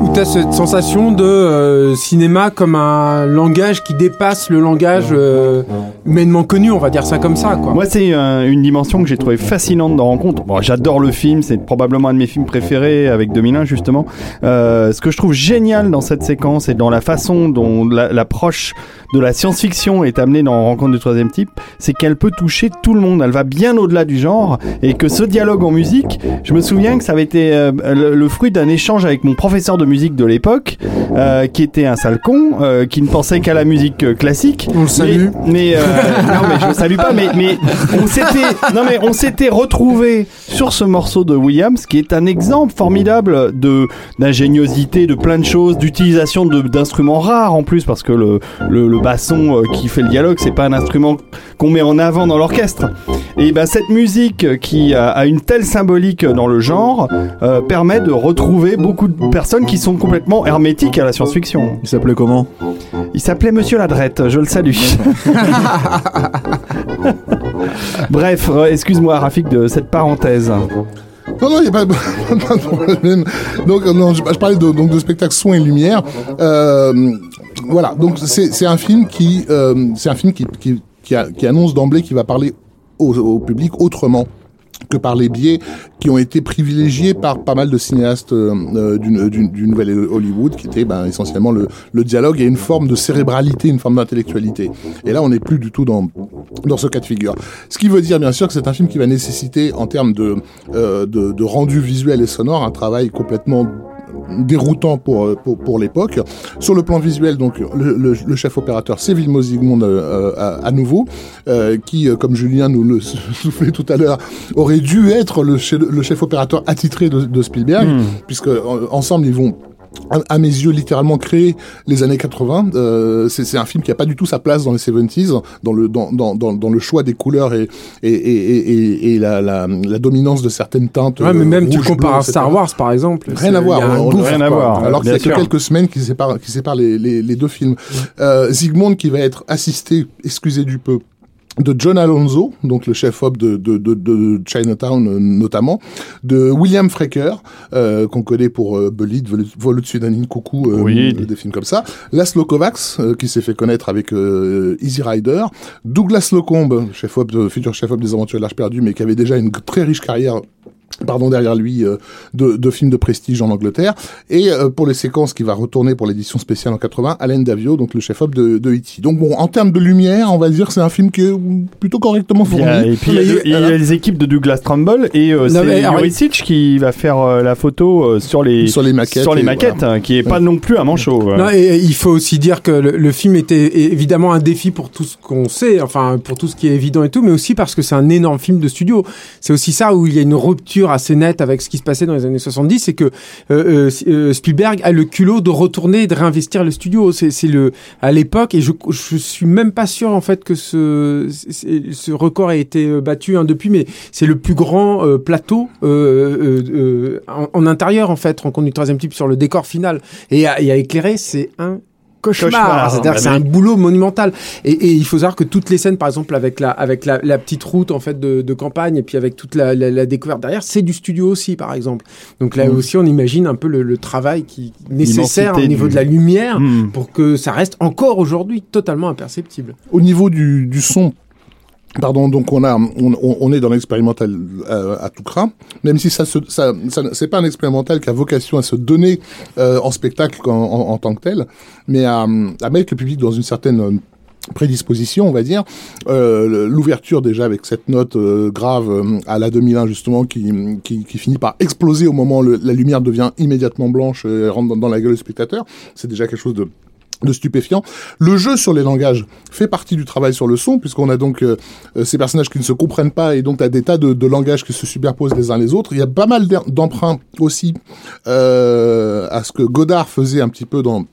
où, tu as cette sensation de euh, cinéma comme un langage qui dépasse le langage euh, humainement connu, on va dire ça comme ça. Quoi. Moi, c'est euh, une dimension que j'ai trouvé fascinante dans Rencontre. Bon, j'adore le film, c'est probablement un de mes films préférés avec 2001 justement. Euh, ce que je trouve génial dans cette séquence et dans la façon dont la- l'approche de la science-fiction est amenée dans Rencontre du troisième type, c'est qu'elle peut toucher tout le monde. Elle va bien au-delà du genre et que ce dialogue en musique, je me souviens que ça avait été euh, le, le fruit d'un échange avec mon professeur de musique de l'époque, euh, qui était un sale con, euh, qui ne pensait qu'à la musique euh, classique. On le salue. Mais, mais, euh, non, mais je le salue pas. Mais, mais on s'était, non, mais on s'était retrouvé sur ce morceau de Williams, qui est un exemple formidable de d'ingéniosité, de plein de choses, d'utilisation d'instruments rares en plus, parce que le, le, le basson euh, qui fait le dialogue, c'est pas un instrument qu'on met en avant dans l'orchestre. Et ben cette musique qui a, a une telle symbolique dans le genre euh, permet de retrouver beaucoup de personnes qui sont complètement hermétiques à la science-fiction. Il s'appelait comment? Il s'appelait Monsieur Ladrette, je le salue. Bref, euh, excuse-moi Rafik de cette parenthèse. Non, non, il n'y a pas, pas de problème. Donc, non, je, je parlais de, donc, de spectacle son et lumière. Euh, voilà, donc c'est un film qui, euh, c'est un film qui, qui, qui, qui annonce d'emblée qu'il va parler au, au public autrement que par les biais qui ont été privilégiés par pas mal de cinéastes euh, euh, du nouvel Hollywood, qui était ben, essentiellement le, le dialogue et une forme de cérébralité, une forme d'intellectualité. Et là, on n'est plus du tout dans dans ce cas de figure. Ce qui veut dire bien sûr que c'est un film qui va nécessiter en termes de, euh, de, de rendu visuel et sonore un travail complètement déroutant pour, euh, pour, pour l'époque. Sur le plan visuel, donc le, le, le chef opérateur, c'est Vilmos Zsigmond euh, à, à nouveau, euh, qui, euh, comme Julien nous le soufflait tout à l'heure, aurait dû être le, che- le chef opérateur attitré de, de Spielberg, puisque en- ensemble ils vont à, à mes yeux littéralement créer les années 80 euh, c'est c'est un film qui a pas du tout sa place dans les 70s dans le dans, dans, dans, dans le choix des couleurs et et, et, et, et la, la, la dominance de certaines teintes Ouais, mais euh, même tu rouge, compares bleu, à. Star Wars par exemple. Rien c'est- à voir, gouffre, rien à voir. alors qu'il y a que quelques semaines qui séparent, qui séparent les, les, les deux films. Euh, Zygmunt qui va être assisté, excusez du peu, de John Alonso, donc le chef-op de, de, de, de Chinatown euh, notamment, de William Frecker, euh, qu'on connaît pour euh, Bullitt, Vol au-dessus d'un coucou, euh, Oui. des films comme ça, Laszlo Kovacs, euh, qui s'est fait connaître avec euh, Easy Rider, Douglas Locombe, chef-op de, futur chef-op des Aventures de l'Arche perdue, mais qui avait déjà une très riche carrière pardon derrière lui euh, de, de films de prestige en Angleterre et euh, pour les séquences qui va retourner pour l'édition spéciale en 80 Alain Davio donc le chef-op de, de E.T. donc bon en termes de lumière on va dire que c'est un film qui est plutôt correctement fourni a- et puis il y, a, il y a les équipes de Douglas Trumbull et euh, c'est Juricic qui va faire euh, la photo euh, sur les Sur les maquettes sur les et maquettes, voilà. hein, qui est pas non plus un manchot. Non, et, et il faut aussi dire que le, le film était évidemment un défi pour tout ce qu'on sait, enfin pour tout ce qui est évident et tout, mais aussi parce que c'est un énorme film de studio. C'est aussi ça où il y a une rupture rupture assez nette avec ce qui se passait dans les années 70, c'est que euh, euh, Spielberg a le culot de retourner et de réinvestir le studio. C'est le à l'époque et je je suis même pas sûr en fait que ce ce record a été battu hein, depuis, mais c'est le plus grand plateau en, en, intérieur en fait, rencontre du troisième type sur le décor final et à, et à éclairer, c'est un cauchemar. C'est-à-dire c'est un boulot monumental. Et, et, il faut savoir que toutes les scènes, par exemple, avec la, avec la, la petite route en fait de, de, campagne et puis avec toute la, la, la découverte derrière, c'est du studio aussi, par exemple. Donc là mmh. aussi, on imagine un peu le, le travail qui nécessaire au niveau de la lumière mmh. pour que ça reste encore aujourd'hui totalement imperceptible. Au niveau du, du son, Pardon, donc on a, on, on est dans l'expérimental euh, à tout craint, même si ça, se, ça, ça c'est pas un expérimental qui a vocation à se donner euh, en spectacle en, en, tant que tel, mais à, à, mettre le public dans une certaine euh, prédisposition, on va dire. Euh, L'ouverture déjà avec cette note euh, grave euh, à la 2001 justement qui, qui, qui, finit par exploser au moment où la lumière devient immédiatement blanche et rentre dans la gueule du spectateur. C'est déjà quelque chose de de stupéfiant. Le jeu sur les langages fait partie du travail sur le son, puisqu'on a donc euh, euh ces personnages qui ne se comprennent pas, et donc as des tas de, de, langages qui se superposent les uns les autres. Il y a pas mal d'emprunts aussi euh, à ce que Godard faisait un petit peu dans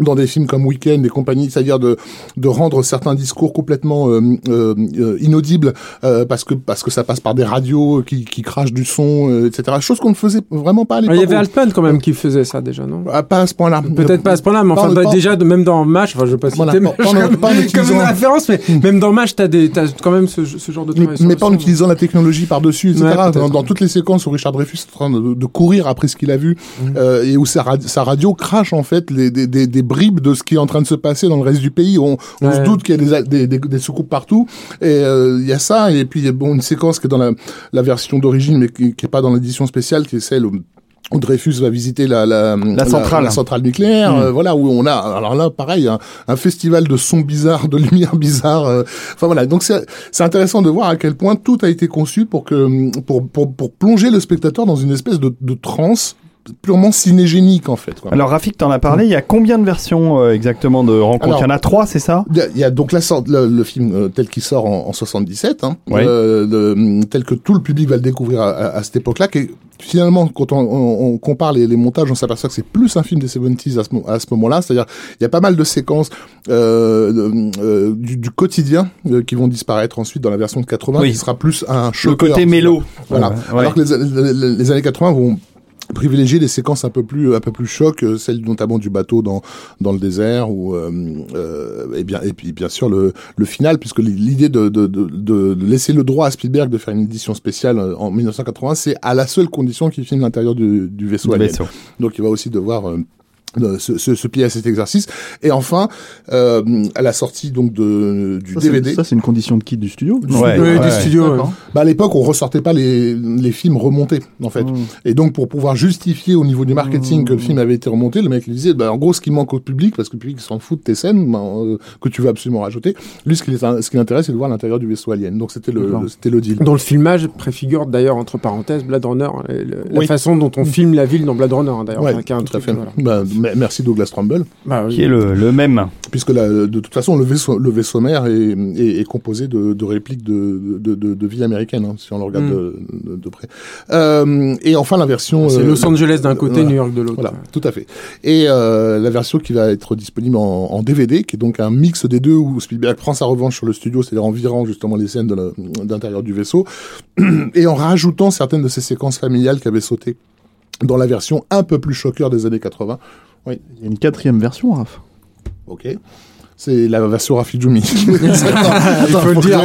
dans des films comme Weekend et compagnie, c'est-à-dire de, de rendre certains discours complètement euh, euh, euh inaudibles euh, parce que parce que ça passe par des radios qui, qui crachent du son, euh, etc. Chose qu'on ne faisait vraiment pas à l'époque. Il y avait Alpen quand même qui faisait ça déjà, non? Ah, Pas à ce point-là. Peut-être pas à ce point-là, mais enfin pas, déjà de, même dans Match, enfin je veux pas citer, voilà, mais pas, pas, pas comme une référence, mais hmm. même dans Match, t'as des t'as quand même ce, ce genre de mais, mais pas en utilisant la technologie par dessus, etc. Ouais, dans, dans, toutes les séquences où Richard Dreyfus est en train de, de courir après ce qu'il a vu mmh. et où sa, sa radio crache en fait les, des, des, des bribes de ce qui est en train de se passer dans le reste du pays. On, on ouais. se doute qu'il y a des, des, des, soucoupes partout. Et euh, il y a ça. Et puis, il y a bon, une séquence qui est dans la, la version d'origine, mais qui n'est pas dans l'édition spéciale, qui est celle où où Dreyfus va visiter la, la, la centrale, la, la centrale nucléaire, mmh. euh, voilà où on a alors là pareil un, un, festival de sons bizarres, de lumière bizarre. Euh, enfin voilà, donc c'est c'est intéressant de voir à quel point tout a été conçu pour que pour pour, pour plonger le spectateur dans une espèce de, de transe purement cinégénique en fait. Quoi. Alors Rafik, t'en as parlé, il y a combien de versions euh, exactement de Rencontre? Il y en a trois, c'est ça? Il y, a donc la le, le film euh, tel qu'il sort en, en 77, hein, oui. euh, tel que tout le public va le découvrir à, à, à cette époque-là, qui finalement quand on, on, on compare les, les, montages, on s'aperçoit que c'est plus un film des 70s à ce, à ce moment-là, c'est-à-dire il y a pas mal de séquences euh, euh du, du, quotidien euh, qui vont disparaître ensuite dans la version de 80, oui. qui sera plus un choc. Le côté mélo. Voilà. Ouais. Alors que les, les, les années 80 vont privilégier des séquences un peu plus un peu plus choc, euh, celle notamment du bateau dans dans le désert ou euh, euh, et bien et puis bien sûr le le final puisque l'idée de, de, de, de laisser le droit à Spielberg de faire une édition spéciale en 1980 c'est à la seule condition qu'il filme l'intérieur du, du vaisseau, vaisseau. donc il va aussi devoir euh, se, se, se, plier à cet exercice. Et enfin, euh, à la sortie donc de, du ça, DVD. Ça, c'est une condition de kit du studio Ouais, ouais, du studio. Ouais. Bah, à l'époque, on ressortait pas les, les films remontés, en fait. Mmh. Et donc, pour pouvoir justifier au niveau du marketing mmh. que le film avait été remonté, le mec lui disait, bah, en gros, ce qui manque au public, parce que le public s'en fout de tes scènes, bah, euh, que tu veux absolument rajouter, lui, ce qui, ce qui l'intéresse, c'est de voir l'intérieur du vaisseau alien. Donc, c'était le, le c'était le deal. Dont le filmage préfigure d'ailleurs, entre parenthèses, Blade Runner, la oui. façon dont on filme la ville dans Blade Runner, hein, d'ailleurs. Ouais, tout à fait. Voilà. Bah, merci Douglas Trump Rumble. Bah, oui. Qui est le, le, même. Puisque la, de toute façon, le vaisseau, le vaisseau mère est, est, est composé de, de, répliques de, de, de, de villes américaines, hein, si on le regarde mm. de, près. Euh, et enfin, la version... C'est euh, Los Angeles d'un côté, voilà, New York de l'autre. Voilà, tout à fait. Et euh, la version qui va être disponible en, en, DVD, qui est donc un mix des deux, où Spielberg prend sa revanche sur le studio, c'est-à-dire en virant justement les scènes d'intérieur du vaisseau, et en rajoutant certaines de ces séquences familiales qui avaient sauté dans la version un peu plus choqueur des années 80. Oui. Il y a une quatrième version, Raph. Ok. C'est la version Rafik Djoumi. il faut le dire.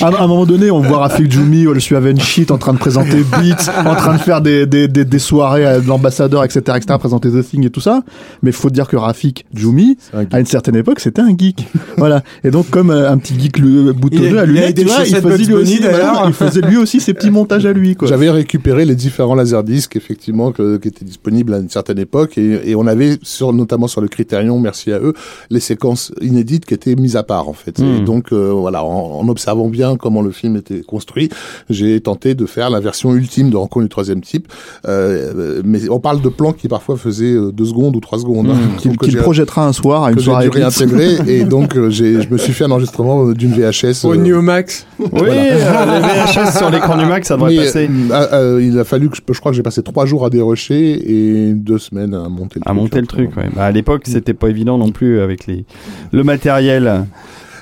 À, à un moment donné, on voit Rafik Djoumi, le Suaven Shit, en train de présenter Beats, en train de faire des, des, des, des soirées à l'ambassadeur, etc., etc., présenter The Thing et tout ça. Mais il faut dire que Rafik Djoumi, à une certaine époque, c'était un geek. voilà. Et donc, comme euh, un petit geek boutonneux à lui, il, il, faisait lui aussi, il faisait lui aussi ses petits montages à lui, quoi. J'avais récupéré les différents laserdiscs, effectivement, que, qui étaient disponibles à une certaine époque, et, et on avait sur, notamment sur le Criterion, merci à eux, les séquences inédites qui étaient mises à part en fait. Et Hmm. donc euh, voilà, en, en observant bien comment le film était construit, j'ai tenté de faire la version ultime de Rencontre du troisième type. Euh, mais on parle de plans qui parfois faisaient euh, deux secondes ou trois secondes. hein. Qu'il Donc, qu'il j'ai- projettera un soir à une que j'ai soirée dû réintégrer et donc euh, j'ai je me suis fait un enregistrement d'une VHS. Au euh, Neomax. Oui, euh, les VHS sur l'écran du Mac, ça devrait mais, passer. euh, euh, il a fallu que je, je crois que j'ai passé trois jours à dérocher et deux semaines à monter le À truc. monter le truc, ouais. Bah, à l'époque, c'était pas évident non plus avec les le matériel.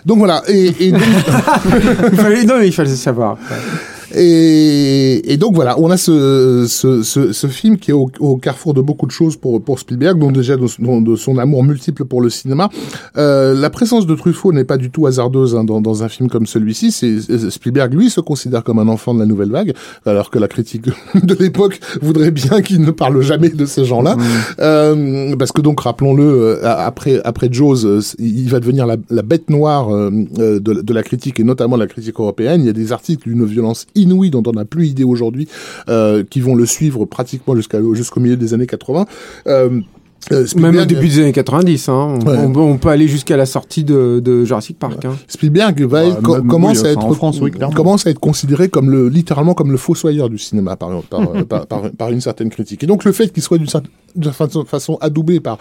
Donc voilà et, et donc, Il fallait- non, mais il fallait savoir. Et, et donc voilà, on a ce, ce, ce, ce film qui est au, au carrefour de beaucoup de choses pour, pour Spielberg, dont déjà de, son- de son amour multiple pour le cinéma. Euh, la présence de Truffaut n'est pas du tout hasardeuse hein, dans, dans un film comme celui-ci. Spielberg, lui, se considère comme un enfant de la nouvelle vague, alors que la critique de l'époque voudrait bien qu'il ne parle jamais de ces gens-là. Euh, parce que donc, rappelons-le, euh, après, après Jaws, euh, il va devenir la, la bête noire euh, de, de la critique, et notamment de la critique européenne. Il y a des articles d'une violence inouïe dont on n'a plus idée aujourd'hui, euh, qui vont le suivre pratiquement jusqu'au milieu des années 80. Euh, Même au Spielberg- début des années 90, hein, on, Ouais. on- on peut aller jusqu'à la sortie de, de Jurassic Park. Hein. Spielberg va Ouais, être- co- même- commence oui, à être en France, oui, clairement. commence à être considéré comme le littéralement comme le fossoyeur du cinéma par par, euh, par, par- par une certaine critique. Et donc le fait qu'il soit d'une certaine façon, adoubé par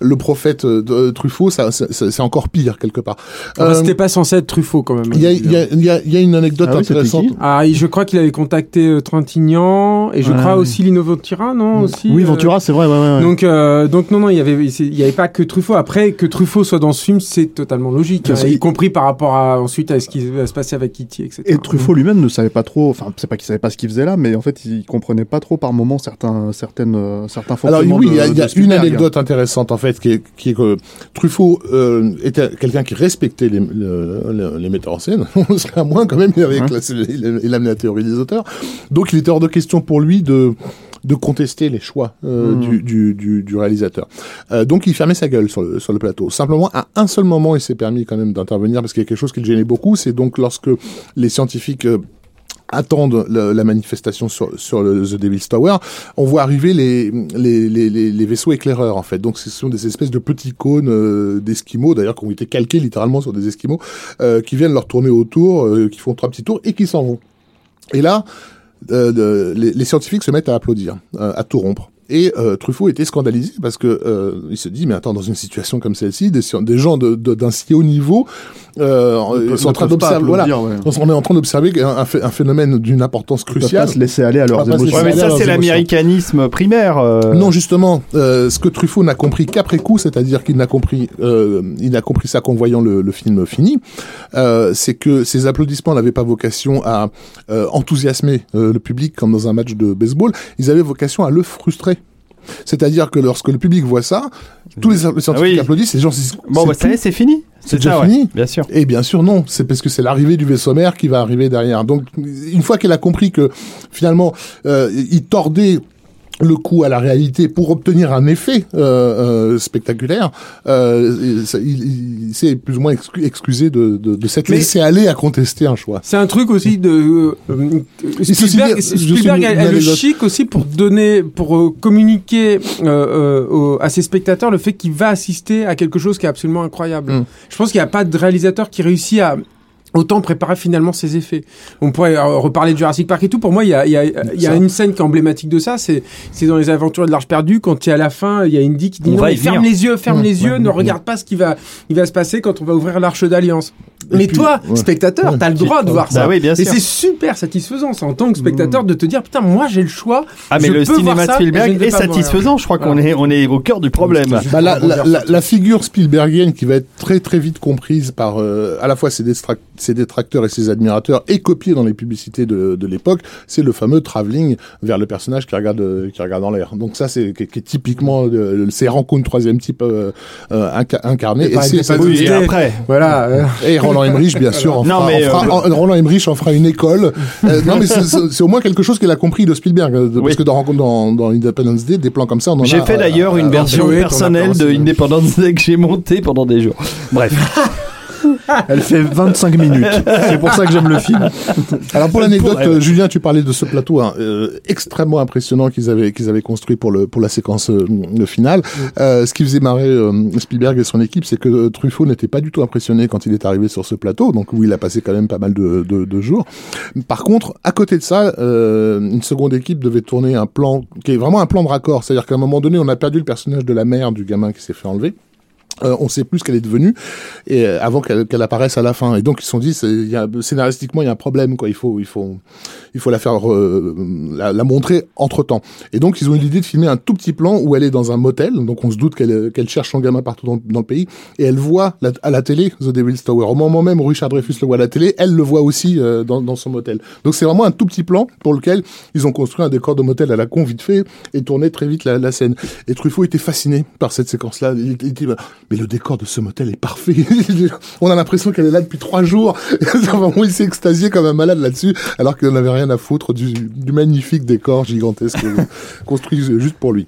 le prophète euh, de Truffaut, ça, ça- ça- c'est encore pire quelque part. Euh, C'était pas censé être Truffaut quand même. Il y a, il y, a, il y, a, il y a une anecdote Ah intéressante. Ah, je crois qu'il avait contacté euh, Trintignant et je Ouais, crois oui. aussi Lino Ventura, non aussi, Oui, euh, Ventura, c'est vrai, ouais, ouais, ouais. Donc, euh, donc non, non, il y avait, c'est- il y avait pas que Truffaut. Après, que Truffaut soit dans ce film, c'est totalement logique, Parce hein, y compris par rapport à ensuite à ce qui va se passer avec Kitty, etc. Et Truffaut lui-même ne savait pas trop, enfin, c'est pas qu'il savait pas ce qu'il faisait là, mais en fait, il comprenait pas trop par moment certains, certaines, euh, certains Alors oui, il y a, y une Spielberg. anecdote intéressante en fait, qui est, qui est que Truffaut euh, était quelqu'un qui respectait les, le- le- les metteurs en scène. On serait à moins quand même, il avait Hein classé, il, il amenait la théorie des auteurs. Donc il était hors de question pour lui de de contester les choix euh, Mhm. du, du, du, du réalisateur. Euh, donc il fermait sa gueule sur le, sur le plateau. Simplement, à un seul moment, il s'est permis quand même d'intervenir parce qu'il y a quelque chose qui le gênait beaucoup. C'est donc lorsque les scientifiques euh, attendent le- la manifestation sur, sur le The Devil's Tower, on voit arriver les, les, les, les, les vaisseaux éclaireurs en fait. Donc ce sont des espèces de petits cônes euh, d'esquimaux, d'ailleurs qui ont été calqués littéralement sur des esquimaux, euh, qui viennent leur tourner autour, euh, qui font trois petits tours et qui s'en vont. Et là, euh, les scientifiques se mettent à applaudir, euh, à tout rompre. Et euh, Truffaut était scandalisé parce que euh, il se dit mais attends dans une situation comme celle-ci des, gens de- de- d'un si haut niveau euh, sont en train d'observer voilà applaudir, ouais. on est en train d'observer un, un phé- un phénomène d'une importance cruciale pas se laisser aller à leurs émotions. Ouais, mais ça, c'est l'américanisme primaire. euh. non, justement, euh, ce que Truffaut n'a compris qu'après coup, c'est-à-dire qu'il n'a compris, euh, il n'a compris ça qu'en voyant le, le film fini, euh, c'est que ces applaudissements n'avaient pas vocation à euh, enthousiasmer euh, le public comme dans un match de baseball, ils avaient vocation à le frustrer. C'est-à-dire que lorsque le public voit ça, tous les, les scientifiques oui. applaudissent, et les gens se disent Bon, c'est bah, ça y est, tout. c'est fini. C'est déjà ouais. fini Bien sûr. Et bien sûr non, c'est parce que c'est l'arrivée du vaisseau mère qui va arriver derrière. Donc une fois qu'elle a compris que finalement euh, il tordait le coup à la réalité pour obtenir un effet euh, euh, spectaculaire, euh, il, il s'est plus ou moins excu- excusé de, de, de s'être laissé aller à contester un choix. C'est un truc aussi de euh, ceci Spielberg, Spielberg a, a le chic aussi pour donner, pour communiquer au- à ses spectateurs le fait qu'il va assister à quelque chose qui est absolument incroyable. Mm. Je pense qu'il n'y a pas de réalisateur qui réussit à autant préparer finalement ses effets. On pourrait euh, reparler de Jurassic Park et tout. Pour moi, il y a, il y a, il y a Ça. une scène qui est emblématique de ça. C'est, c'est dans les aventures de l'Arche perdue quand il y a à la fin, il y a Indy qui dit On non, va mais y ferme les yeux, ferme Mm. les yeux, Ouais, ne mm. regarde pas ce qui va, il va se passer quand on va ouvrir l'Arche d'Alliance. Mais puis, toi, ouais. spectateur, t'as le droit de voir Bah ça. oui, bien Et c'est super satisfaisant, ça, en tant que spectateur, de te dire, putain, moi, j'ai le choix. Ah, mais je le peux voir cinéma de Spielberg est satisfaisant. Je crois qu'on est, on est au cœur du problème. Bah, la, figure Spielbergienne qui va être très très vite comprise par euh, à la fois ses, détrac- ses détracteurs et ses admirateurs et copiée dans les publicités de, de l'époque, c'est le fameux travelling vers le personnage qui regarde euh, qui regarde en l'air. Donc ça c'est qui, qui est typiquement euh, c'est rencontre troisième type euh, euh, inca- incarné Et c'est ça- après. Voilà. et Roland Emmerich bien sûr en Non, fera, mais, en fera- en- Roland Emmerich en fera une école. Non mais c'est- au moins quelque chose qu'il a compris de Spielberg parce que dans dans, dans Independence Day des plans comme ça on en a J'ai fait d'ailleurs une version personnelle de Independence Day que j'ai montée pendant des jours. Bref. Elle fait 25 minutes. C'est pour ça que j'aime le film. Alors pour l'anecdote, euh, Julien, tu parlais de ce plateau hein, euh, extrêmement impressionnant qu'ils avaient qu'ils avaient construit pour le pour la séquence euh, le finale. Euh, ce qui faisait marrer euh, Spielberg et son équipe, c'est que Truffaut n'était pas du tout impressionné quand il est arrivé sur ce plateau, donc où il a passé quand même pas mal de, de, de jours. Par contre, à côté de ça, euh, une seconde équipe devait tourner un plan qui est vraiment un plan de raccord, c'est-à-dire qu'à un moment donné, on a perdu le personnage de la mère du gamin qui s'est fait enlever. Euh, on sait plus ce qu'elle est devenue et euh, avant qu'elle apparaisse à la fin. Et donc ils se sont dit il y a, scénaristiquement il y a un problème quoi. Il faut il faut il faut la faire euh, la, la montrer entre temps et donc ils ont eu l'idée de filmer un tout petit plan où elle est dans un motel. Donc on se doute qu'elle qu'elle cherche son gamin partout dans, dans le pays. Et elle voit la- à la télé The Devil's Tower. Au moment même où Richard Dreyfus le voit à la télé elle le voit aussi euh, dans, dans son motel. Donc c'est vraiment un tout petit plan pour lequel ils ont construit un décor de motel à la con vite fait et tourné très vite la, la scène. Et Truffaut était fasciné par cette séquence là il, il dit mais le décor de ce motel est parfait. On a l'impression qu'elle est là depuis trois jours. Vraiment, il s'est extasié comme un malade là-dessus, alors qu'il n'avait rien à foutre du, du magnifique décor gigantesque construit juste pour lui.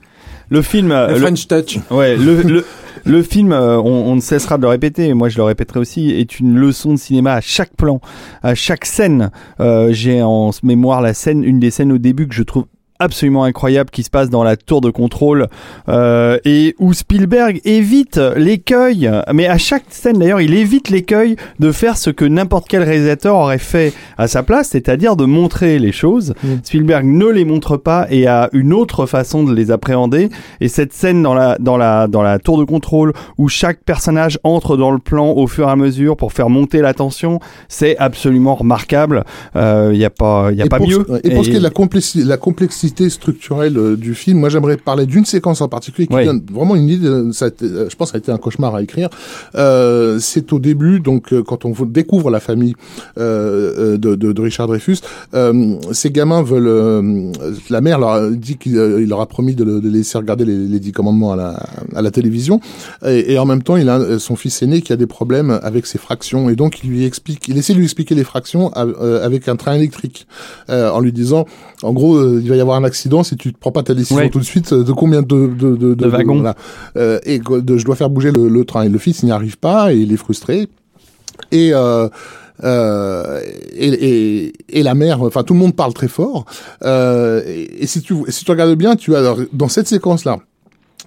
Le film, euh, Le le- French Touch. ouais, le, le, le film, euh, on, on ne cessera de le répéter, et moi je le répéterai aussi, est une leçon de cinéma à chaque plan, à chaque scène. Euh, J'ai en mémoire la scène, une des scènes au début que je trouve absolument incroyable qui se passe dans la tour de contrôle euh, et où Spielberg évite l'écueil. Mais à chaque scène d'ailleurs il évite l'écueil de faire ce que n'importe quel réalisateur aurait fait à sa place c'est-à-dire de montrer les choses. Spielberg ne les montre pas et a une autre façon de les appréhender. Et cette scène dans la dans la dans la tour de contrôle où chaque personnage entre dans le plan au fur et à mesure pour faire monter la tension c'est absolument remarquable. Il y a pas il y a et pas pour, mieux. Et pour ce qui est de la complexité structurelle euh, du film, moi j'aimerais parler d'une séquence en particulier qui Oui. donne vraiment une idée. Ça a été- euh, je pense que ça a été un cauchemar à écrire. Euh, c'est au début, donc quand on découvre la famille euh, de, de, de Richard Dreyfus, euh, ces gamins veulent. la mère leur a dit qu'il il leur a promis de, laisser regarder les, les dix commandements à la, à la télévision, et, et en même temps il a son fils aîné qui a des problèmes avec ses fractions, et donc il lui explique, il essaie de lui expliquer les fractions avec un train électrique, en lui disant, en gros, il va y avoir un accident si tu ne prends pas ta décision Ouais. tout de suite. De combien de de, de, De wagons. voilà. Euh, et je dois faire bouger le, le train. Et le fils il n'y arrive pas et il est frustré. Et euh, euh, et, et, et la mère, enfin tout le monde parle très fort. Euh, et, et si tu si tu regardes bien, tu as dans cette séquence là.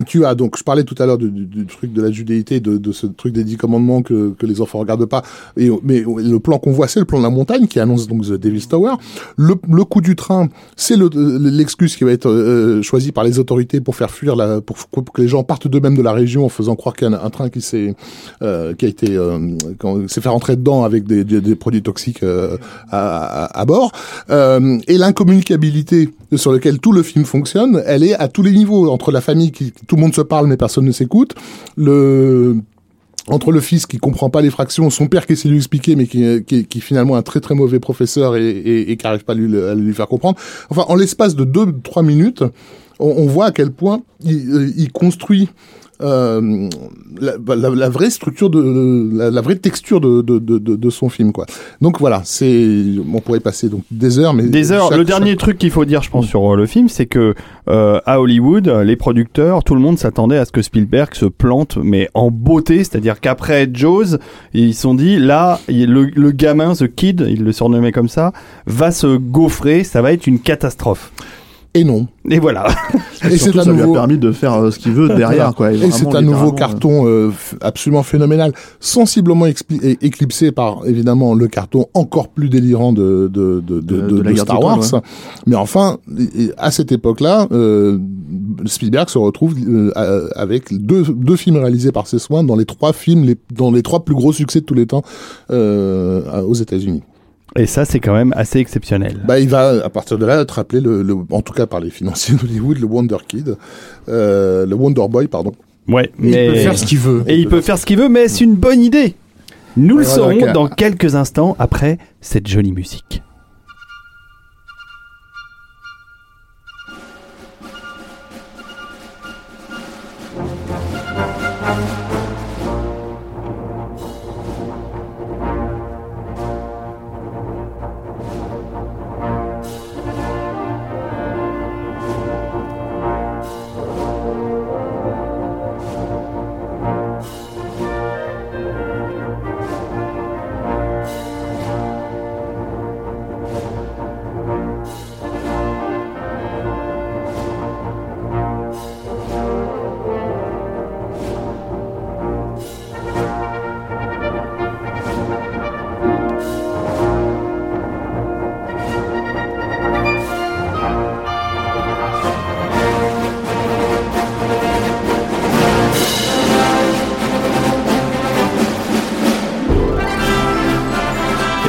Tu as donc, je parlais tout à l'heure du, du- du truc de la judéité, de, de ce truc des dix commandements que, que les enfants regardent pas. Mais le plan qu'on voit, c'est le plan de la montagne qui annonce donc The Devil's Tower. Le, le coup du train, c'est le- l'excuse qui va être euh, choisie par les autorités pour faire fuir la, pour, que les gens partent d'eux-mêmes de la région en faisant croire qu'il y a un, train qui s'est, euh, qui a été, euh, s'est fait rentrer dedans avec des, des, des produits toxiques euh, à, à, à bord. Euh, et l'incommunicabilité sur lequel tout le film fonctionne, elle est à tous les niveaux entre la famille qui tout le monde se parle mais personne ne s'écoute, le entre le fils qui comprend pas les fractions, son père qui essaie de lui expliquer, mais qui, qui, qui est finalement un très très mauvais professeur et, et, et qui arrive pas à lui, à lui faire comprendre. Enfin, en l'espace de deux trois minutes, on, on voit à quel point il, euh, il construit euh, la, la, la vraie structure de la, la vraie texture de, de, de, de, de son film quoi. Donc voilà, c'est on pourrait passer donc des heures mais Des heures. chaque- le dernier truc qu'il faut dire, je pense, sur euh, le film, c'est que euh, à Hollywood, les producteurs, tout le monde s'attendait à ce que Spielberg se plante, mais en beauté, c'est-à-dire qu'après Jaws, ils se sont dit là, le, le gamin, the kid, il le surnommait comme ça, va se gaufrer, ça va être une catastrophe. Et non. Et voilà. Et c'est ça lui a nouveau permis de faire euh, ce qu'il veut derrière, quoi. Et c'est un nouveau carton euh, f- absolument phénoménal, sensiblement éclipsé par évidemment le carton encore plus délirant de, de, de, de, De- de- de la de guerre Star Wars. Mais enfin, à cette époque-là, euh, Spielberg se retrouve euh, avec deux, deux films réalisés par ses soins dans les trois films, les, dans les trois plus gros succès de tous les temps euh, aux États-Unis. Et ça, c'est quand même assez exceptionnel. Bah, il va, à partir de là, être appelé, le, en tout cas par les financiers d'Hollywood, le Wonder Kid, euh, le Wonder Boy, pardon. Ouais, mais... Il peut faire ce qu'il veut. Et il, peut, faire ce qu'il veut, mais c'est une bonne idée. Nous le saurons euh, dans quelques instants après cette jolie musique.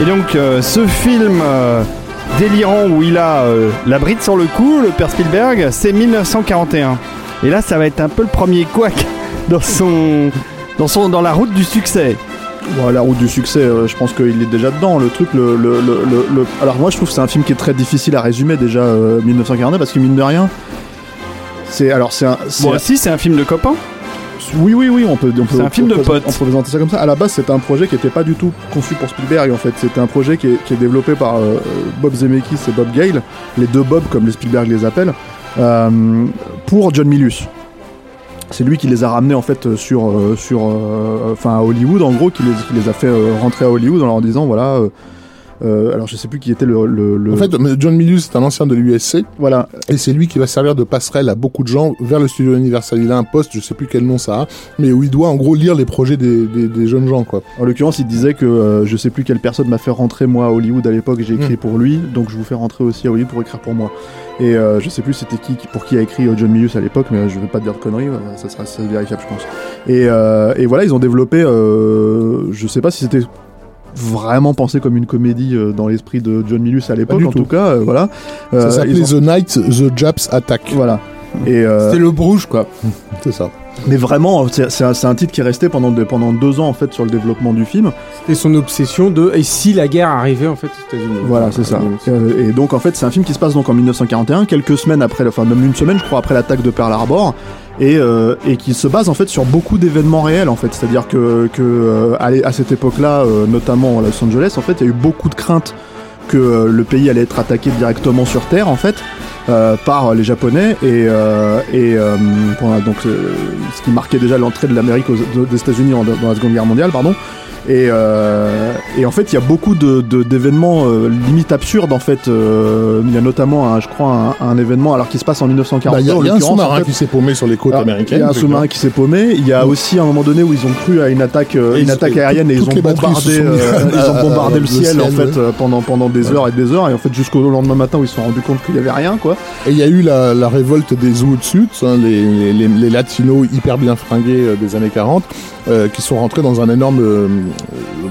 Et donc, euh, ce film euh, délirant où il a euh, la bride sur le cou, le père Spielberg, c'est 1941. Et là, ça va être un peu le premier couac dans son, dans son, dans la route du succès. Bon, la route du succès, euh, je pense qu'il est déjà dedans. Le truc, le, le, le, Alors moi, je trouve que c'est un film qui est très difficile à résumer déjà, euh, 1941, parce que mine de rien, c'est alors c'est un. c'est- Bon, si, c'est un film de copains. Oui, oui, oui, on peut. on peut- C'est un film de potes. On peut présenter ça comme ça. À la base, c'était un projet qui n'était pas du tout conçu pour Spielberg. En fait, c'était un projet qui est, qui est développé par euh, Bob Zemeckis et Bob Gale, les deux Bob comme les Spielberg les appellent, euh, pour John Milius. C'est lui qui les a ramenés en fait sur, euh, sur, enfin à Hollywood en gros, qui les, qui les a fait rentrer à Hollywood en leur disant voilà. Euh, alors je sais plus qui était le, le, le- En fait, John Milius est un ancien de l'USC voilà et c'est lui qui va servir de passerelle à beaucoup de gens vers le studio Universal. Il a un poste, je sais plus quel nom ça a, mais où il doit en gros lire les projets des, des, des jeunes gens quoi. En l'occurrence, il disait que euh, je sais plus quelle personne m'a fait rentrer moi à Hollywood à l'époque, j'ai écrit Mm. pour lui, donc je vous fais rentrer aussi à Hollywood pour écrire pour moi. Et euh, je sais plus c'était qui pour qui a écrit John Milius à l'époque, mais je vais pas te dire de conneries, ça sera ça vérifiable je pense. Et, et voilà, ils ont développé, je sais pas si c'était vraiment pensé comme une comédie euh, dans l'esprit de John Milius à l'époque, en tout. tout cas, euh, voilà. Ça Euh, s'appelait ils ont- The Night The Japs Attack. Voilà. Et euh, C'est le Bruges, quoi. C'est ça. mais vraiment, c'est un, c'est un titre qui est resté pendant, pendant deux ans en fait sur le développement du film. C'était son obsession de. Et si la guerre arrivait, en fait, aux États-Unis Voilà, c'est ça. Euh, et donc en fait, c'est un film qui se passe donc en 1941, quelques semaines après, enfin même une semaine, je crois, après l'attaque de Pearl Harbor, et, euh, et qui se base en fait sur beaucoup d'événements réels en fait. C'est-à-dire que, que euh, à, cette époque-là, euh, notamment à Los Angeles, en fait, il y a eu beaucoup de craintes que euh, le pays allait être attaqué directement sur terre en fait. euh, par les Japonais et, euh, et donc ce qui marquait déjà l'entrée de l'Amérique aux- de- des États-Unis dans la Seconde Guerre mondiale, pardon. Et, euh, et en fait, il y a beaucoup de- de- d'événements euh, limite absurdes. En fait, Euh, il y a notamment, un, je crois, un, un événement alors qui se passe en 1942. Bah, Il y a, un sous-marin en fait. qui s'est paumé sur les côtes Alors, américaines. Il y a un sous-marin qui s'est paumé. Il y a aussi un moment donné où ils ont cru à une attaque, euh, Et une attaque aérienne et ils ont bombardé, ils ont bombardé le ciel, en fait pendant pendant des heures et des heures. Et en fait jusqu'au lendemain matin où ils se sont rendus compte qu'il y avait rien quoi. Et il y a eu la, la révolte des Zootsuits, hein, les, les, les, les latinos hyper bien fringués des années 40, euh, qui sont rentrés dans un énorme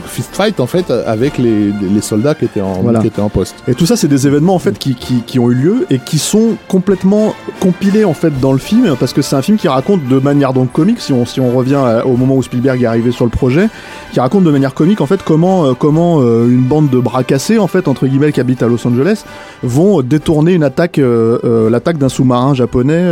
fist fight en fait avec les, les soldats qui étaient en, Voilà. qui étaient en poste. Et tout ça, c'est des événements en fait qui, qui, qui ont eu lieu et qui sont complètement compilés en fait dans le film parce que c'est un film qui raconte de manière donc comique si on si on revient à- au moment où Spielberg est arrivé sur le projet, qui raconte de manière comique en fait comment euh, comment euh, une bande de bras cassés en fait entre guillemets qui habitent à Los Angeles vont détourner une attaque euh, euh, l'attaque d'un sous-marin japonais.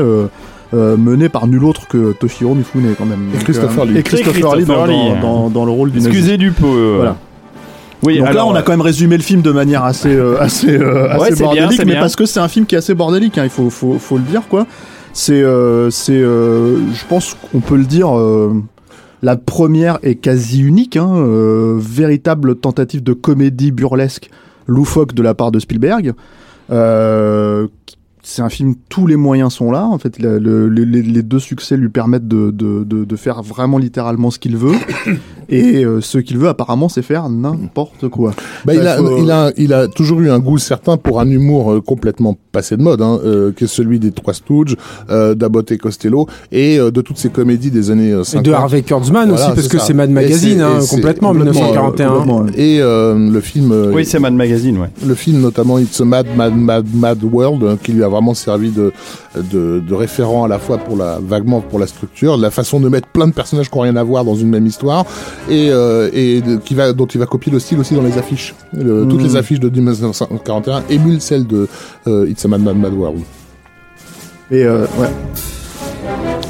Euh, euh, mené par nul autre que Toshiro Mifune quand même. Et Christopher euh, Lee. Et Christopher Lee dans, Lee, dans, dans- dans le rôle du nazi. Excusez du peu. Voilà. Oui, Donc alors, là, on a quand même résumé le film de manière assez, euh, assez, euh, assez Ouais, c'est bien, bordélique, mais bien. parce que c'est un film qui est assez bordélique, hein, il faut, faut, faut le dire, quoi. C'est, euh, c'est, euh, je pense qu'on peut le dire, euh, la première et quasi unique, hein, euh, véritable tentative de comédie burlesque loufoque de la part de Spielberg. Euh, c'est un film, tous les moyens sont là. En fait, le- le- les, les deux succès lui permettent de, de, de, de faire vraiment littéralement ce qu'il veut. Et euh, ce qu'il veut, apparemment, c'est faire n'importe quoi. Bah, il, a, faut- il, a, il a toujours eu un goût certain pour un humour euh, complètement passé de mode, hein, euh, qui est celui des Trois Stooges, euh, d'Abbott et Costello, et euh, de toutes ces comédies des années euh, Et 50. de Harvey Kurtzman Voilà, aussi, parce que c'est Mad Magazine, hein, complètement, complètement, 1941. complètement, ouais. Et euh, le film, euh, Oui, c'est Mad Magazine, ouais. le film notamment It's a Mad Mad Mad Mad World qui lui a vraiment servi de, de de référent à la fois pour la vaguement pour la structure, la façon de mettre plein de personnages qui n'ont rien à voir dans une même histoire et euh, et de- qui va dont il va copier le style aussi dans les affiches. Le- Toutes les affiches de 1941 émulent celles de euh, It's a Mad Mad Mad World. Et euh, ouais.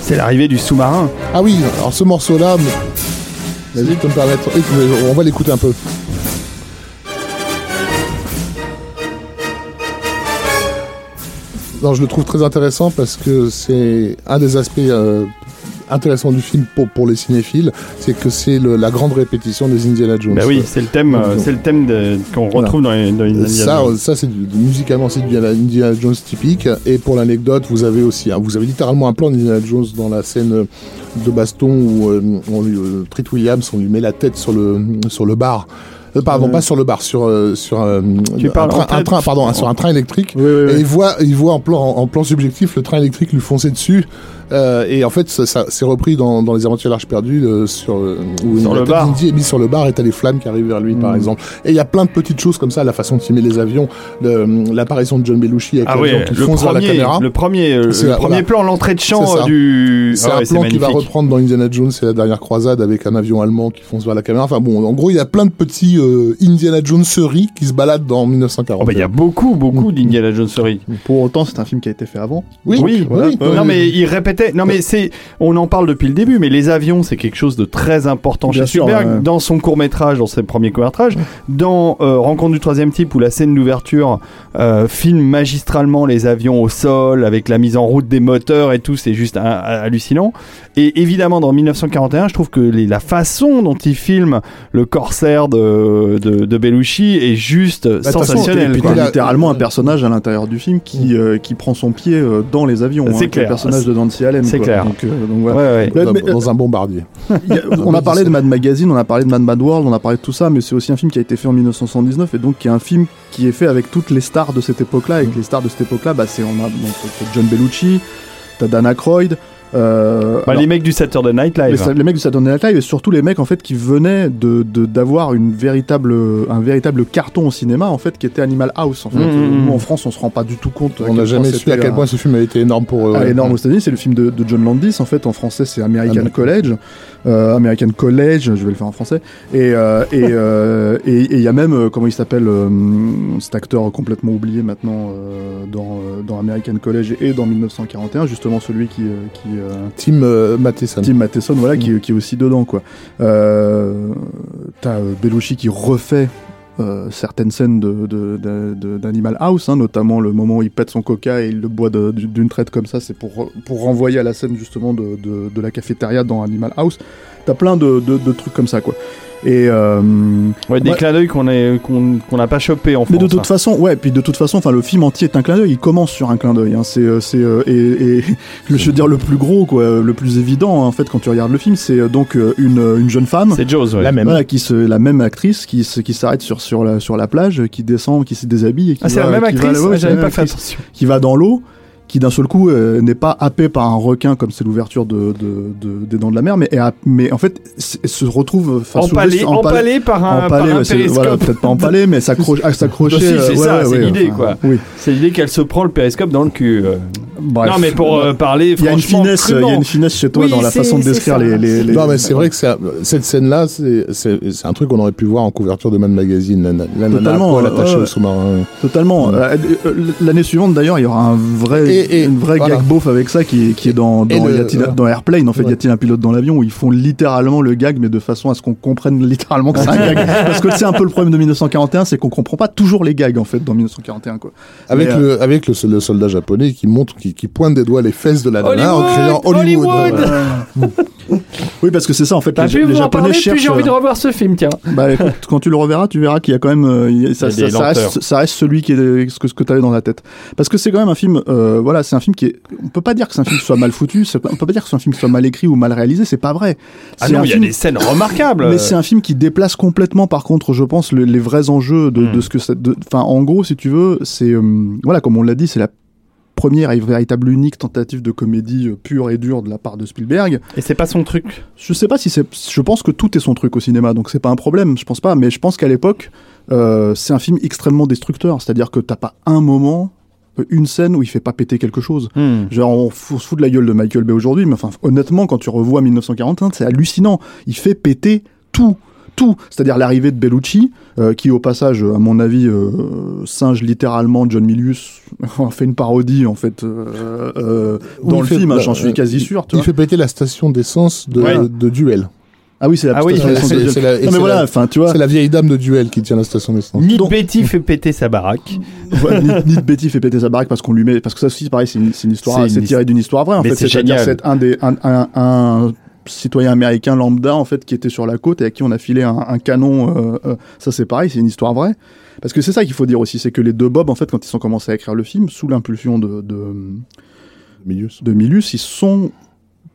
C'est l'arrivée du sous-marin. Ah oui, alors ce morceau-là, vas-y, tu me permettre, on va l'écouter un peu. Non, je le trouve très intéressant parce que c'est un des aspects euh, intéressants du film pour, pour les cinéphiles, c'est que c'est la grande répétition des Indiana Jones. Bah oui, c'est le thème, euh, c'est le thème qu'on Voilà. retrouve dans les, dans les Indiana Ça, Jones. ça c'est musicalement c'est du Indiana Jones typique. Et pour l'anecdote, vous avez aussi, hein, vous avez littéralement un plan d'Indiana Jones dans la scène de baston où euh, on lui, euh, Treat Williams, on lui met la tête sur le sur le bar. Euh, pardon, Ouais. pas sur le bar, sur euh, sur euh, Tu un, parles en train, un train, pardon, sur un train électrique. Oui, oui, oui. Et il voit, il voit en plan, en plan subjectif le train électrique lui foncer dessus Euh, et en fait, ça, ça c'est repris dans, dans les aventures de l'Arche perdue euh, sur euh, où Sur le bar. est mise sur le bar et t'as les flammes qui arrivent vers lui, par Mm. exemple. Et il y a plein de petites choses comme ça, la façon de filmer les avions, l'apparition de John Belushi avec Ah l'avion oui, qui le fonce vers la caméra. le premier, C'est le la- premier voilà. plan, l'entrée de champ du. C'est Ah un ouais, plan qu'il va reprendre dans Indiana Jones et la dernière croisade avec un avion allemand qui fonce vers la caméra. Enfin bon, en gros, il y a plein de petits euh, Indiana Jones series qui se baladent dans 1940. Oh, bah, il y a beaucoup, beaucoup d'Indiana Jones. Pour autant, c'est un film qui a été fait avant. Oui, Oui, voilà. oui. Non mais il Non mais c'est. On en parle depuis le début, mais les avions c'est quelque chose de très important Bien chez sûr, Spielberg. ouais. Dans son court métrage, dans ses premiers courts métrages, dans euh, Rencontre du troisième type où la scène d'ouverture euh, filme magistralement les avions au sol avec la mise en route des moteurs et tout, c'est juste un- hallucinant. Et évidemment dans 1941, je trouve que les- la façon dont il filme le corsaire de, de, de Belushi est juste toute façon, sensationnel. Et puis quoi. t'as là- littéralement un personnage à l'intérieur du film qui, euh, qui prend son pied euh, dans les avions. C'est hein, clair. Le personnage de Nancy Allen. C'est clair. Donc, euh, donc voilà. Ouais, ouais. Ouais, dans, mais, euh, dans un bombardier. A- on a parlé de Mad Magazine, on a parlé de Mad Mad World, on a parlé de tout ça, mais c'est aussi un film qui a été fait en 1979 et donc qui est un film qui est fait avec toutes les stars de cette époque-là. Avec les stars de cette époque-là, bah, c'est on a donc, t'as John Bellucci, t'as Dan Aykroyd. Euh, Bah, alors, les mecs du Saturday Night Live. les mecs du Saturday Night Live et surtout les mecs en fait qui venaient de d'avoir une véritable un véritable carton au cinéma en fait qui était Animal House en fait. Mmh. Nous en France on se rend pas du tout compte. On n'a jamais su à quel un- point ce film a été énorme pour eux. ah, ouais. énorme aux États-Unis, c'est le film de, de John Landis. En fait, en français, c'est American American. College. Euh, American College, je vais le faire en français. Et euh, et euh, et et il y a même euh, comment il s'appelle euh, cet acteur complètement oublié maintenant euh, dans euh, dans American College et dans 1941, justement celui qui euh, qui euh, Tim euh, Matheson. Tim Matheson, voilà, qui, qui est aussi dedans, quoi. Euh, T'as euh, Belushi qui refait euh, certaines scènes de, de, de- de- d'Animal House, hein, notamment le moment où il pète son coca et il le boit d'une traite comme ça, c'est pour, pour renvoyer à la scène justement de, de, de la cafétéria dans Animal House. T'as plein de, de, de trucs comme ça, quoi. Et euh, Ouais, des Ouais. clins d'œil qu'on qu'on qu'on n'a pas chopé en mais France. de toute hein. façon, ouais, puis de toute façon, enfin, le film entier est un clin d'œil. Il commence sur un clin d'œil. Hein, c'est, euh, c'est, euh, et, et le, je veux dire le plus gros, quoi, le plus évident, en fait, quand tu regardes le film, c'est euh, donc une, une jeune femme. C'est Jaws, ouais. La même. Voilà, qui se, la même actrice qui, se, qui s'arrête sur, sur, la, sur la plage, qui descend, qui se déshabille et qui Ah, c'est la même qui va- actrice ouais, Ah, pas fait actrice. attention. qui va dans l'eau, qui d'un seul coup euh, n'est pas happé par un requin comme c'est l'ouverture de, de, de- des Dents de la Mer, mais, est happ- mais en fait se retrouve enfin, Empalé, soulevée- empalée- empalé par un, empalée, par un ouais, voilà, peut-être pas empalé, mais s'accroche- à s'accrocher. Si, c'est euh, ouais, ça, ouais, c'est ouais, l'idée, enfin, quoi. Oui. C'est l'idée qu'elle se prend le périscope dans le cul. euh. Bref. non, mais pour euh, parler il y a une finesse, il y a une finesse chez toi Oui, dans la façon de décrire les, les, les- Non, mais c'est vrai que cette scène-là, c'est c'est- c'est un truc qu'on aurait pu voir en couverture de Mad Magazine. La, la, la nana Totalement, au sous-marin. Totalement. Euh, euh, L'année suivante, d'ailleurs, il y aura un vrai, Et- et une vraie voilà. gag beauf avec ça qui est, qui est dans, dans, le- y a-t-il- voilà. dans Airplane. En fait, Ouais. y a-t-il un pilote dans l'avion où ils font littéralement le gag, mais de façon à ce qu'on comprenne littéralement que c'est un gag. Parce que c'est un peu le problème de 1941, c'est qu'on comprend pas toujours les gags, en fait, dans 1941, quoi. Avec, Mais, euh, le, avec le, le soldat japonais qui montre, qui, qui pointe des doigts les fesses de la nana en Hollywood, criant Hollywood. Oui, parce que c'est ça, en fait, T'as les, pu les vous en Japonais cherchent. j'ai envie de revoir ce film, tiens. Bah écoute, quand tu le reverras, tu verras qu'il y a quand même euh, ça, reste, ça reste celui qui est ce que ce que t'avais dans la tête. Parce que c'est quand même un film, euh, voilà, c'est un film qui est, on peut pas dire que c'est un film qui soit mal foutu, on peut pas dire que c'est un film qui soit mal écrit ou mal réalisé, c'est pas vrai. Ah C'est non, il y a film- des scènes remarquables. mais c'est un film qui déplace complètement, par contre, je pense, le- les vrais enjeux de, Mm. de ce que ça. de- Enfin, en gros, si tu veux, c'est euh, voilà, comme on l'a dit, c'est la première et véritable unique tentative de comédie euh, pure et dure de la part de Spielberg. Et c'est pas son truc. Je sais pas si c'est. Je pense que tout est son truc au cinéma, donc c'est pas un problème. Je pense pas, mais je pense qu'à l'époque, euh, c'est un film extrêmement destructeur. C'est-à-dire que t'as pas un moment, une scène où il fait pas péter quelque chose. Hmm. Genre, on, se fout de la gueule de Michael Bay aujourd'hui, mais enfin, honnêtement, quand tu revois 1941, c'est hallucinant. Il fait péter tout. Tout, c'est-à-dire l'arrivée de Bellucci, euh, qui au passage, à mon avis, euh, singe littéralement John Milius, fait une parodie en fait euh, dans il le fait- film, hein, j'en suis quasi sûr. Tu Il vois. fait péter la station d'essence de, Ouais. de duel. Ah oui, c'est la Ah oui, station c'est- d'essence de c'est- Duel. c'est la- et Non mais c'est voilà, la- enfin tu vois, C'est la vieille dame de duel qui tient la station d'essence. Ni Donc- Betty fait péter sa baraque. voilà, ni, ni de Betty fait péter sa baraque parce qu'on lui met, parce que ça aussi pareil, c'est une, histoire, C'est tiré d'une histoire vraie en Mais fait. c'est C'est-à-dire génial. c'est un des un, un, un citoyen américain lambda en fait qui était sur la côte et à qui on a filé un, un canon. euh, euh, ça c'est pareil, c'est une histoire vraie. Parce que c'est ça qu'il faut dire aussi, c'est que les deux Bob en fait quand ils ont commencé à écrire le film sous l'impulsion de, de Milius. de Milus, ils sont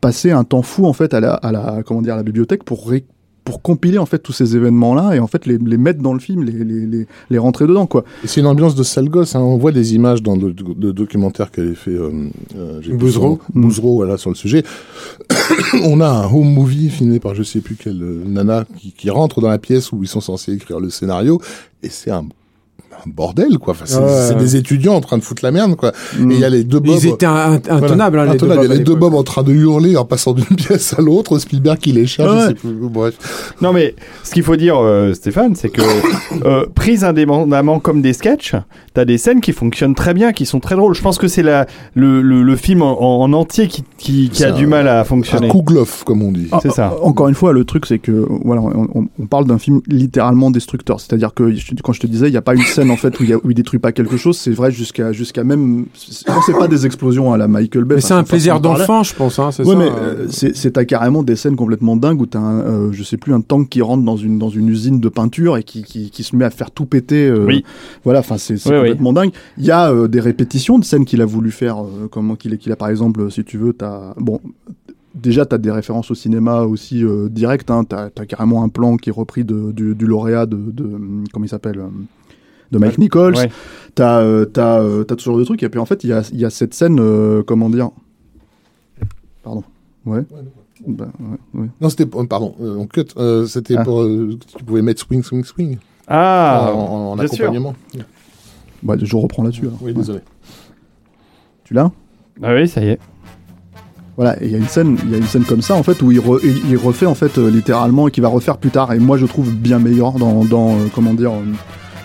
passés un temps fou en fait à la, à la comment dire à la bibliothèque pour ré- pour compiler en fait tous ces événements là et en fait les, les mettre dans le film, les, les, les, les rentrer dedans quoi. C'est une ambiance de sale gosse. Hein. On voit des images dans le, le documentaire qu'avait fait euh, euh, son- Bouzreau, voilà, sur le sujet. On a un home movie filmé par je sais plus quelle euh, nana qui, qui rentre dans la pièce où ils sont censés écrire le scénario et c'est un bordel quoi. Enfin, c'est Ouais, c'est ouais. des étudiants en train de foutre la merde quoi. Et il y a les deux bobs. Ils étaient un- un- intenables, hein, les deux Intenables. Il y a Bob à les deux bobs en train de hurler en passant d'une pièce à l'autre. Spielberg qui les cherche. Ouais. je sais plus. Bref. Non mais ce qu'il faut dire, euh, Stéphane, c'est que euh, prises indépendamment comme des sketchs, t'as des scènes qui fonctionnent très bien, qui sont très drôles. Je pense que c'est la le, le, le film en, en entier qui, qui, qui a du un- mal à Un fonctionner. kouglof comme on dit. Ah, C'est ça. ah, Encore une fois, le truc, c'est que voilà, on, parle d'un film littéralement destructeur. C'est-à-dire que quand je te disais, il n'y a pas une scène en fait où, il y a- où il détruit pas quelque chose. C'est vrai jusqu'à jusqu'à même quand c'est pas des explosions à la Michael Bay. Mais c'est un plaisir d'enfant, je pense. Hein, c'est Ouais, ça, mais euh. euh, c'est t'as carrément des scènes complètement dingues où t'as un, euh, je sais plus, un tank qui rentre dans une dans une usine de peinture et qui qui, qui se met à faire tout péter. euh, Oui. Voilà, enfin c'est oui. complètement dingue. Il y a euh, des répétitions de scènes qu'il a voulu faire, euh, comment qu'il qu'il a par exemple, si tu veux, t'as bon. Déjà, tu as des références au cinéma aussi euh, directes. Hein. Tu as, carrément un plan qui est repris de, du, du lauréat de, de comment il s'appelle euh, de Mike Nichols. Ouais. T'as euh, t'as euh, t'as tout ce genre de trucs. Et puis en fait, il y a, il y a cette scène, euh, comment dire Pardon. Ouais. Bah, ouais, ouais. Non, c'était pour- pardon, euh, on cut. Euh, c'était Ah. pour euh, tu pouvais mettre swing, swing, swing Ah, en, en- en bien sûr. accompagnement. Bah, je reprends là-dessus. Oui, désolé. Tu l'as Ah oui, ça y est. Voilà, et il y a une scène, il y a une scène comme ça en fait où il, re- il- il refait en fait euh, littéralement et qu'il va refaire plus tard. Et moi, je trouve bien meilleur dans, dans euh, comment dire, euh,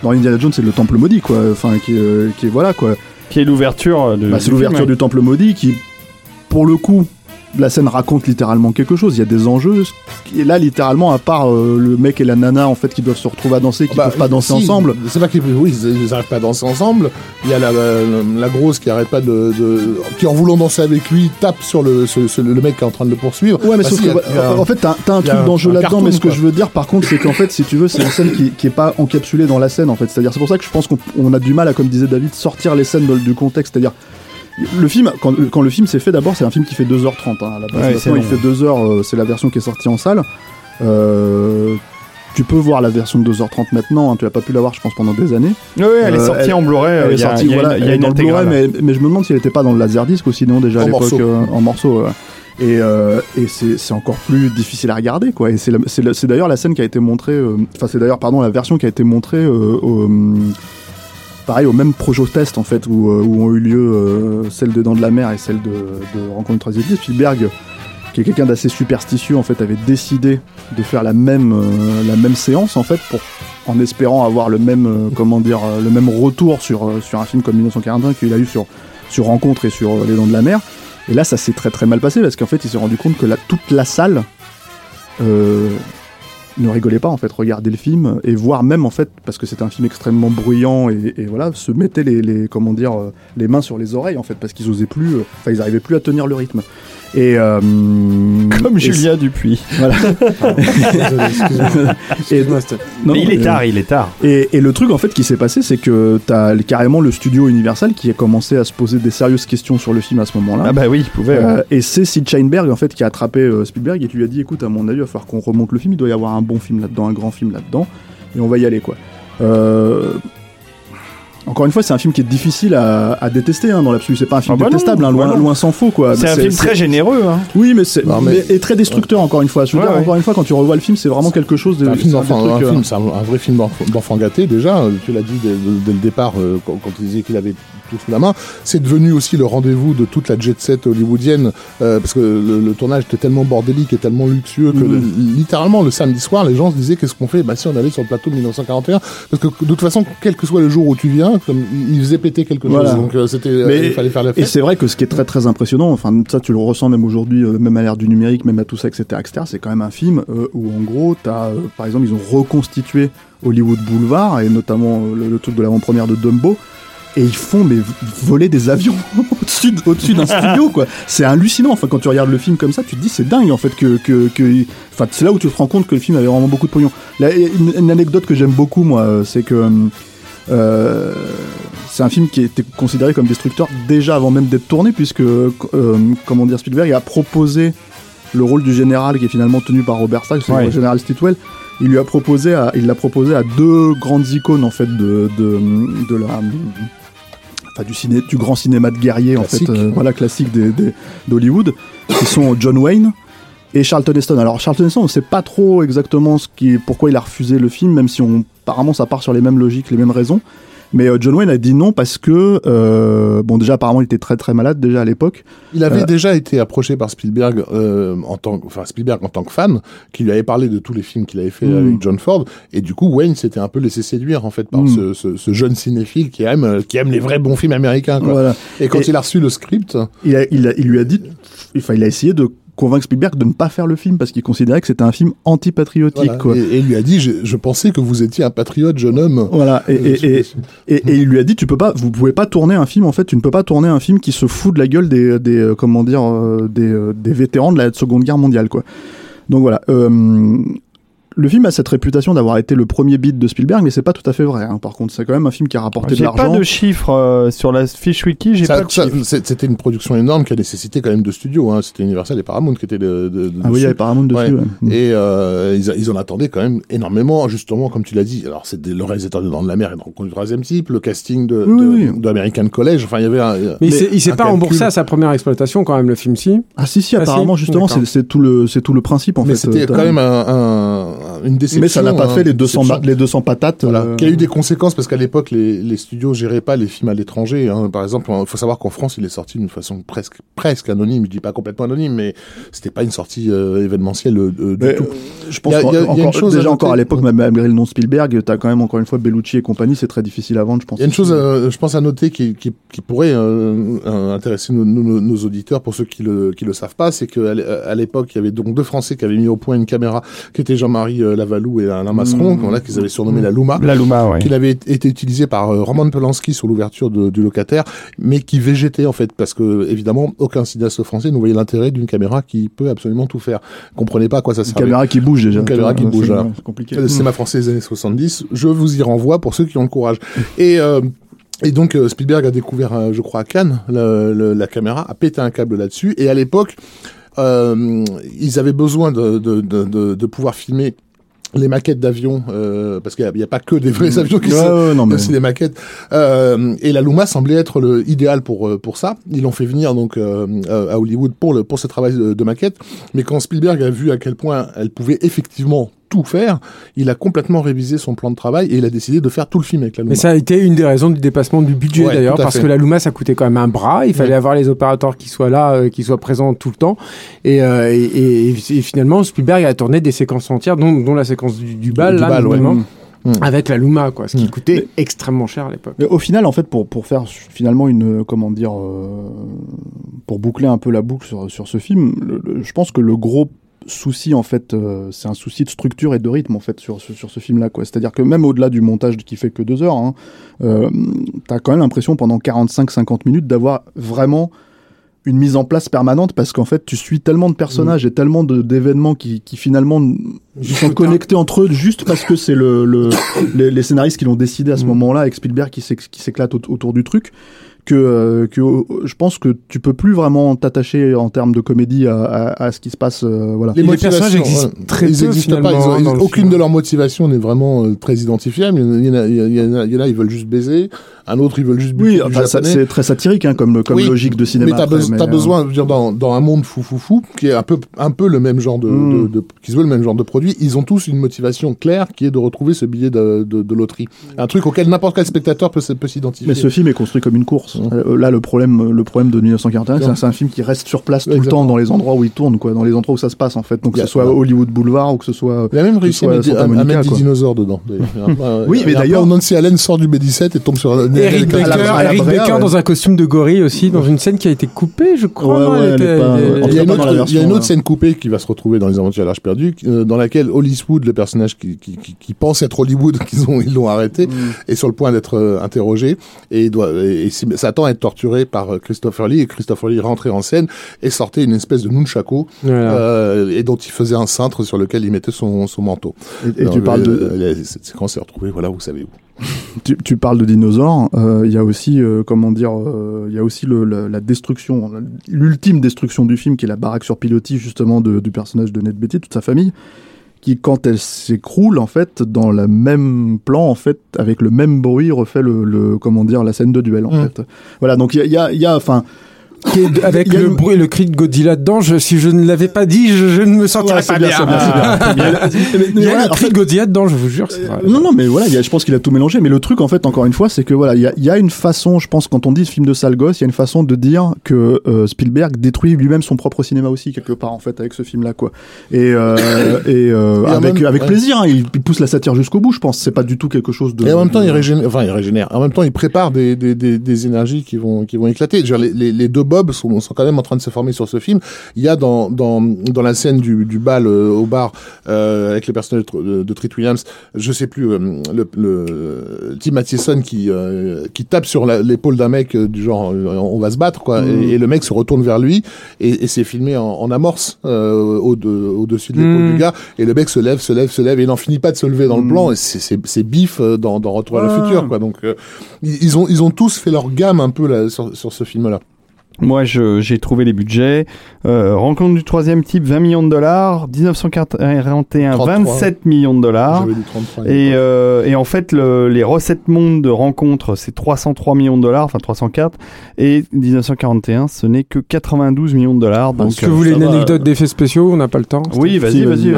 dans Indiana Jones, c'est le Temple maudit quoi. Enfin, qui, est, euh, qui est voilà quoi. Qui est l'ouverture de. Bah, c'est l'ouverture du Temple maudit qui, pour le coup, la scène raconte littéralement quelque chose. Il y a des enjeux. Et là, littéralement, à part euh, le mec et la nana en fait qui doivent se retrouver à danser, qui Bah, peuvent pas danser si, ensemble. C'est pas qu'ils oui, ils ils arrivent pas à danser ensemble. Il y a la, la, la grosse qui arrête pas de, de- qui en voulant danser avec lui tape sur le, ce- ce- le mec qui est en train de le poursuivre. Ouais, mais Bah, sauf si, que, a- en fait, t'as un truc d'enjeu là-dedans, mais ce que je veux dire, par contre, c'est qu'en fait, si tu veux, c'est une scène qui, qui est pas encapsulée dans la scène, en fait. C'est-à-dire, c'est pour ça que je pense qu'on on a du mal à, comme disait David, sortir les scènes de- du contexte. C'est-à-dire, le film, quand, quand le film s'est fait, d'abord, c'est un film qui fait 2h30. Hein, à la base, Ouais, il fait 2h, euh, c'est la version qui est sortie en salle. Euh, tu peux voir la version de 2h30 maintenant, hein, tu l'as pas pu la voir, je pense, pendant des années. Oui, elle est Euh, sortie elle- en Blu-ray. Elle est il y a- sortie, il y a voilà, une- il y a une dans le Blu-ray, mais, mais je me demande si elle était pas dans le Laserdisc ou sinon déjà à l'époque euh, en morceaux. ouais. Et, euh, et c'est encore plus difficile à regarder, quoi. Et c'est d'ailleurs la scène qui a été montrée, enfin c'est d'ailleurs pardon la version qui a été montrée au, hum, pareil au même Projo Test en fait où, euh, où ont eu lieu euh, celle de Dents de la Mer et celle de, de Rencontre du troisième type. Spielberg, qui est quelqu'un d'assez superstitieux en fait, avait décidé de faire la même euh, la même séance en fait pour en espérant avoir le même comment dire le même retour sur sur un film comme 1941 qu'il a eu sur sur Rencontre et sur Les Dents de la Mer. Et là, ça s'est très très mal passé parce qu'en fait, il s'est rendu compte que toute la salle ne rigolait pas en fait, regardait le film et voire même en fait parce que c'était un film extrêmement bruyant et, et voilà, se mettaient les, les comment dire euh, les mains sur les oreilles en fait parce qu'ils osaient plus, euh, enfin ils arrivaient plus à tenir le rythme. Et euh, Comme et Julien Dupuis. Voilà. Désolé, Excuse-moi, non, Mais il est mais- tard, il est tard. et, et le truc en fait qui s'est passé, c'est que t'as carrément le studio Universal qui a commencé à se poser des sérieuses questions sur le film à ce moment-là. Ah bah oui, il pouvait. ouais. Euh, et c'est Sid Sheinberg en fait qui a attrapé euh, Spielberg et qui lui a dit écoute à mon avis il va falloir qu'on remonte le film, il doit y avoir un bon film là-dedans, un grand film là-dedans et on va y aller quoi. Euh, Encore une fois, c'est un film qui est difficile à, à détester hein, dans l'absolu. C'est pas un film Ah bah non, détestable, hein, loin, loin s'en faut quoi. c'est un film très généreux. Hein. Oui, mais c'est Non, mais- mais- et très destructeur encore une fois. Je veux Ouais, dire, ouais. encore une fois, quand tu revois le film, c'est vraiment quelque chose de. Un film d'enfant, un, euh, un, un vrai film d'enfant gâté déjà. Tu l'as dit dès, dès le départ euh, quand, quand il disait qu'il avait tout sous la main. C'est devenu aussi le rendez-vous de toute la jet set hollywoodienne euh, parce que le, le tournage était tellement bordélique et tellement luxueux que Mhm. le- littéralement le samedi soir, les gens se disaient qu'est-ce qu'on fait? Bah si on allait sur le plateau de 1941 parce que de toute façon, quel que soit le jour où tu viens, comme il faisait péter quelque chose. Voilà. Donc euh, c'était, euh, Mais- il fallait faire la Et fête. c'est vrai que ce qui est très très impressionnant, enfin ça tu le ressens même aujourd'hui, même à l'ère du numérique, même à tout ça, etc., etc. C'est quand même un film où en gros, t'as, euh, par exemple, ils ont reconstitué Hollywood Boulevard et notamment le, le truc de l'avant-première de Dumbo. Et ils font mais voler des avions au-dessus de- au-dessus d'un studio quoi. C'est hallucinant. Enfin quand tu regardes le film comme ça, tu te dis c'est dingue en fait que que, que- enfin c'est là où tu te rends compte que le film avait vraiment beaucoup de pognon. Là, une, une anecdote que j'aime beaucoup moi, euh, c'est que euh, c'est un film qui était considéré comme destructeur déjà avant même d'être tourné, puisque, euh, comment dire, Spielberg a proposé le rôle du général qui est finalement tenu par Robert Stack, Ouais. le général Stitwell. Il lui a proposé, à, il l'a proposé à deux grandes icônes en fait de de, de la enfin, du ciné, du grand cinéma de guerrier en fait, euh, voilà classique d'Hollywood, qui sont John Wayne et Charlton Heston. Alors Charlton Heston, on sait pas trop exactement ce qui, pourquoi il a refusé le film, même si on, apparemment ça part sur les mêmes logiques, les mêmes raisons. Mais euh, John Wayne a dit non parce que, euh, bon déjà apparemment il était très très malade déjà à l'époque. Il avait Euh, déjà été approché par Spielberg euh, en tant, enfin Spielberg en tant que fan, qui lui avait parlé de tous les films qu'il avait fait Mm. avec John Ford, et du coup Wayne s'était un peu laissé séduire en fait par Mm. ce, ce, ce jeune cinéphile qui aime, euh, qui aime les vrais bons films américains. Quoi. Voilà. Et quand Et- il a reçu le script, Il, a, il, a- il lui a dit, enfin il a essayé de convaincre Spielberg de ne pas faire le film parce qu'il considérait que c'était un film anti-patriotique. voilà, quoi. et, et il lui a dit, je, je pensais que vous étiez un patriote, jeune homme. Voilà, et, et, et, il lui a dit tu peux pas, vous pouvez pas tourner un film en fait, tu ne peux pas tourner un film qui se fout de la gueule des, des euh, comment dire, euh, des, euh, des vétérans de la Seconde Guerre mondiale quoi. Donc voilà, euh, le film a cette réputation d'avoir été le premier beat de Spielberg, mais c'est pas tout à fait vrai. hein. Par contre, c'est quand même un film qui a rapporté de J'ai pas l'argent. de chiffres euh, sur la fiche wiki, j'ai pas de C'était une production énorme qui a nécessité quand même de studios. Hein. C'était Universal et Paramount qui étaient de, de, de- Ah oui, il y avait Paramount dessus. Ouais. ouais. Mm. Et euh, ils, ils en attendaient quand même énormément, justement, comme tu l'as dit. Alors, c'est le réalisateur de Dans de la mer et de Rencontre du troisième type, le casting de, Oui, de, oui. de American College. Enfin, il y avait un. Mais il s'est- il s'est un pas calcul. remboursé à sa première exploitation quand même, le film, si. Ah si si, Ah, si apparemment justement D'accord. c'est tout le c'est tout le principe en Mais fait. c'était euh, quand même un, un- une déception. Mais ça n'a pas hein, fait les une 200 déception. ba- les 200 patates. Voilà, euh, qui a eu des conséquences parce qu'à l'époque les, les studios géraient pas les films à l'étranger. Hein. Par exemple, il faut savoir qu'en France, il est sorti d'une façon presque presque anonyme. Je dis pas complètement anonyme, mais c'était pas une sortie euh, événementielle euh, du Mais, tout. euh, je pense Il y a- y a- il y a une encore- chose à déjà encore à l'époque, même malgré le nom Spielberg, t'as quand même encore une fois Bellucci et compagnie, c'est très difficile à vendre, je pense. Il y a une chose, euh, je pense, à noter qui, qui, qui pourrait euh, euh, intéresser nos, nos- nos auditeurs pour ceux qui le, qui le savent pas, c'est qu'à l'époque, il y avait donc deux Français qui avaient mis au point une caméra, qui était Jean-Marie euh, Lavalou et Alain Masseron, Mmh. voilà, qu'ils avaient surnommé la Luma. La Luma, ouais. qu'il avait été utilisé par euh, Roman Polanski sur l'ouverture du locataire, mais qui végétait en fait, parce que évidemment aucun cinéaste français ne voyait l'intérêt d'une caméra qui peut absolument tout faire. Comprenez pas à quoi ça Une servait. caméra qui bouge déjà. Une caméra qui bouge. C'est compliqué. Le cinéma français des années 70, je vous y renvoie pour ceux qui ont le courage. Et euh, et donc euh, Spielberg a découvert, euh, je crois à Cannes, le- le- la caméra, a pété un câble là-dessus. Et à l'époque, euh, ils avaient besoin de, de, de, de, de pouvoir filmer les maquettes d'avions, euh, parce qu'il n'y a, pas que des vrais avions qui Ouais, sont ouais, mais... c'est des maquettes. Euh, et la Luma semblait être le idéal pour euh, pour ça. Ils l'ont fait venir donc euh, à Hollywood pour le pour ce travail de, de maquette. Mais quand Spielberg a vu à quel point elle pouvait effectivement tout faire, il a complètement révisé son plan de travail et il a décidé de faire tout le film avec la Luma. Mais ça a été une des raisons du dépassement du budget Ouais, d'ailleurs, parce fait. que la Luma ça coûtait quand même un bras. Il fallait Ouais. avoir les opérateurs qui soient là, euh, qui soient présents tout le temps. Et, euh, et, et- et finalement, Spielberg a tourné des séquences entières, dont, dont la séquence du, du bal, Du là, bal, ouais. notamment, Mm. avec la Luma, quoi, ce qui Mm. coûtait extrêmement cher à l'époque. Mais au final, en fait, pour, pour faire finalement une, comment dire, euh, pour boucler un peu la boucle sur, sur ce film, le- le- je pense que le gros souci, en fait, euh, c'est un souci de structure et de rythme, en fait, sur, sur, sur ce film-là, quoi. C'est-à-dire que même au-delà du montage qui fait que deux heures, hein, euh, t'as quand même l'impression pendant 45-50 minutes d'avoir vraiment une mise en place permanente parce qu'en fait tu suis tellement de personnages et tellement d'événements qui, qui finalement sont connectés entre eux juste parce que c'est le, le les, les scénaristes qui l'ont décidé à ce Mm. moment-là avec Spielberg qui s'éclate au- autour du truc que, euh, que euh, je pense que tu peux plus vraiment t'attacher en termes de comédie à, à, à ce qui se passe euh, voilà Les personnages motivations, existent très ils peu, existent pas. finalement, ils ont- aucune film. de leurs motivations n'est vraiment euh, très identifiable. Il y en a, il y en a, il y en a, il y en a, ils veulent juste baiser. Un autre, ils veulent juste buter oui du japonais. c'est très satirique hein, comme comme Oui, logique de cinéma Mais t'as, euh, besoin, je veux dire, dans, dans un monde fou fou fou, qui est un peu, un peu le même genre de, Mm. de, de- qui se veut le même genre de produit, ils ont tous une motivation claire qui est de retrouver ce billet de, loterie. Un truc auquel n'importe quel spectateur peut, peut s'identifier. Mais ce film est construit comme une course. Euh, Là, le problème, le problème de 1941, c'est un- film qui reste sur place tout le temps dans les endroits où il tourne, quoi, dans les endroits où ça se passe en fait. Donc que ce soit ouais. Hollywood Boulevard ou que ce soit. Il a même réussi à mettre, des dinosaures dedans. Oui, mais d'ailleurs- Nancy Allen sort du BD7 et tombe sur Eric Baker, à la Eric Brea, Baker ouais. dans un costume de gorille aussi, dans une scène qui a été coupée, je crois. Il y, a une autre, euh. scène coupée qui va se retrouver dans Les Aventures à l'Arche perdue, euh, dans laquelle Hollywood, le personnage qui, qui, qui, qui pense être Hollywood, qu'ils ont, ils l'ont arrêté, Mm. est sur le point d'être euh, interrogé et, doit, et, s'attend à être torturé par euh, Christopher Lee et Christopher Lee rentrait en scène et sortait une espèce de nunchaku Voilà. euh, et dont il faisait un cintre sur lequel il mettait son, son manteau. Et, et tu parles de, euh, cette séquence est retrouvée, voilà, vous savez où. Tu, tu parles de dinosaures. euh, Il y a aussi, euh, comment dire, euh, il y a aussi le, la, la destruction, l'ultime destruction du film, qui est la baraque sur pilotis justement de- du personnage de Ned Beatty, toute sa famille, qui quand elle s'écroule en fait dans le même plan en fait avec le même bruit refait le, le comment dire la scène de duel en Mm. fait. Voilà donc il y a, y a, y a, enfin. Avec le une- bruit, le cri de Godzilla dedans, je, si je ne l'avais pas dit, je, je ne me sentirais Ouais, pas bien, bien. c'est bien, c'est bien. Il y a, Mais- mais il y a voilà, le cri fait- de Godzilla dedans, je vous jure. vrai. Non, non, mais voilà, il y a- je pense qu'il a tout mélangé. Mais le truc, en fait, encore une fois, c'est que voilà, il y a, il y a une façon, je pense, quand on dit film de sale gosse, il y a une façon de dire que euh, Spielberg détruit lui-même son propre cinéma aussi quelque part, en fait, avec ce film-là, quoi. Et, euh, et, euh, Et en avec même- avec ouais. plaisir, hein, il, il pousse la satire jusqu'au bout. Je pense, c'est pas du tout quelque chose de. Et en même temps, il régénère, enfin, il régénère. En même temps, il prépare des, des, des, des énergies qui vont, qui vont éclater. Dire, les, les, les deux Bob sont, sont quand même en train de se former sur ce film. Il y a dans, dans, dans la scène du, du bal euh, au bar, euh, avec le personnage de, de, Treat Williams, je sais plus, euh, le, le, Tim Mathieson qui, qui tape sur l'épaule d'un mec du genre, on va se battre, quoi. Mm. Et, et le mec se retourne vers lui et, et c'est filmé en, en amorce, au, de, au-dessus de l'épaule Mm. du gars. Et le mec se lève, se lève, se lève et il n'en finit pas de se lever dans le Mm. plan. Et c'est, bif dans, dans Retour à le futur, quoi. Donc, ils ils ont, ils ont tous fait leur gamme un peu là, sur, sur ce film-là. Moi, je- j'ai trouvé les budgets. Euh, rencontre du troisième type, 20 millions de dollars. 1941, 33. 27 millions de dollars. J'avais dit 33. Et, euh, et en fait, le- les recettes mondes de rencontre, c'est 303 millions de dollars, enfin 304. Et 1941, ce n'est que 92 millions de dollars. Donc, Est-ce que vous euh, voulez ça une anecdote d'effets spéciaux On n'a pas le temps. Oui, vas-y, vas-y,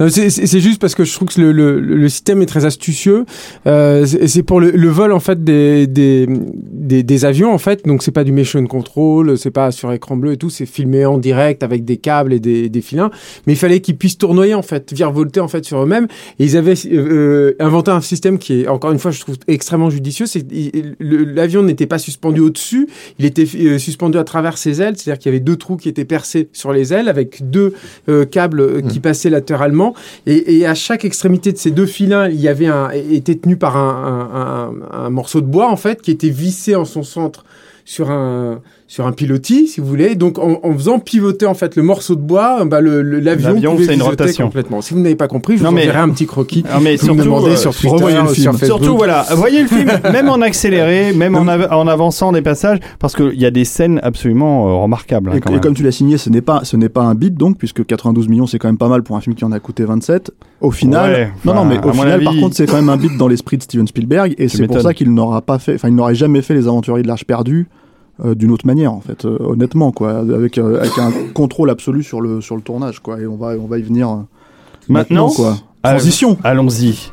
euh, c'est- juste parce que je trouve que le, le, le système est très astucieux. Euh, c'est c'est pour le, le vol en fait des, des, des, des avions en fait. Donc c'est pas du mission control, c'est pas sur écran bleu et tout. C'est filmé en direct avec des câbles et des, des filins. Mais il fallait qu'ils puissent tournoyer en fait, virevolter en fait sur eux-mêmes. Et ils avaient euh, inventé un système qui est encore une fois je trouve extrêmement judicieux. C'est l'avion n'était pas suspendu au-dessus, il était euh, suspendu à travers ses ailes. C'est-à-dire qu'il y avait deux trous qui étaient percés sur les ailes avec deux euh, câbles qui passaient latéralement. Et, et à chaque extrémité de ces deux filins, il y avait un, était tenu par un, un- un- un morceau de bois en fait qui était vissé en son centre sur un sur un pilotis, si vous voulez. Donc en, en faisant pivoter en fait le morceau de bois, bah, le- le- l'avion L'avion, pouvait c'est une rotation. complètement. Si vous n'avez pas compris, je Non, vous mais- enverrai un petit croquis. Ah, mais Vous surtout, demandez euh, sur Twitter, revoyez le film. sur. Surtout, voilà, voyez le film, même en accéléré, même en, av- en avançant des passages, parce qu'il y a des scènes absolument euh, remarquables. hein, Et, quand et même. comme tu l'as signé, ce n'est pas, ce n'est pas un bit donc, puisque 92 millions c'est quand même pas mal pour un film qui en a coûté 27. Au final, Ouais, non, non, mais au final, par contre, c'est quand même un bit dans l'esprit de Steven Spielberg, et c'est pour ça qu'il n'aura pas fait, enfin, il n'aurait jamais fait les aventuriers de l'Arche perdue euh, d'une autre manière, en fait, euh, honnêtement, quoi, avec, euh, avec un contrôle absolu sur le, sur le tournage, quoi, et on va, on va y venir euh, Maintenant, quoi. Transition. Allons-y.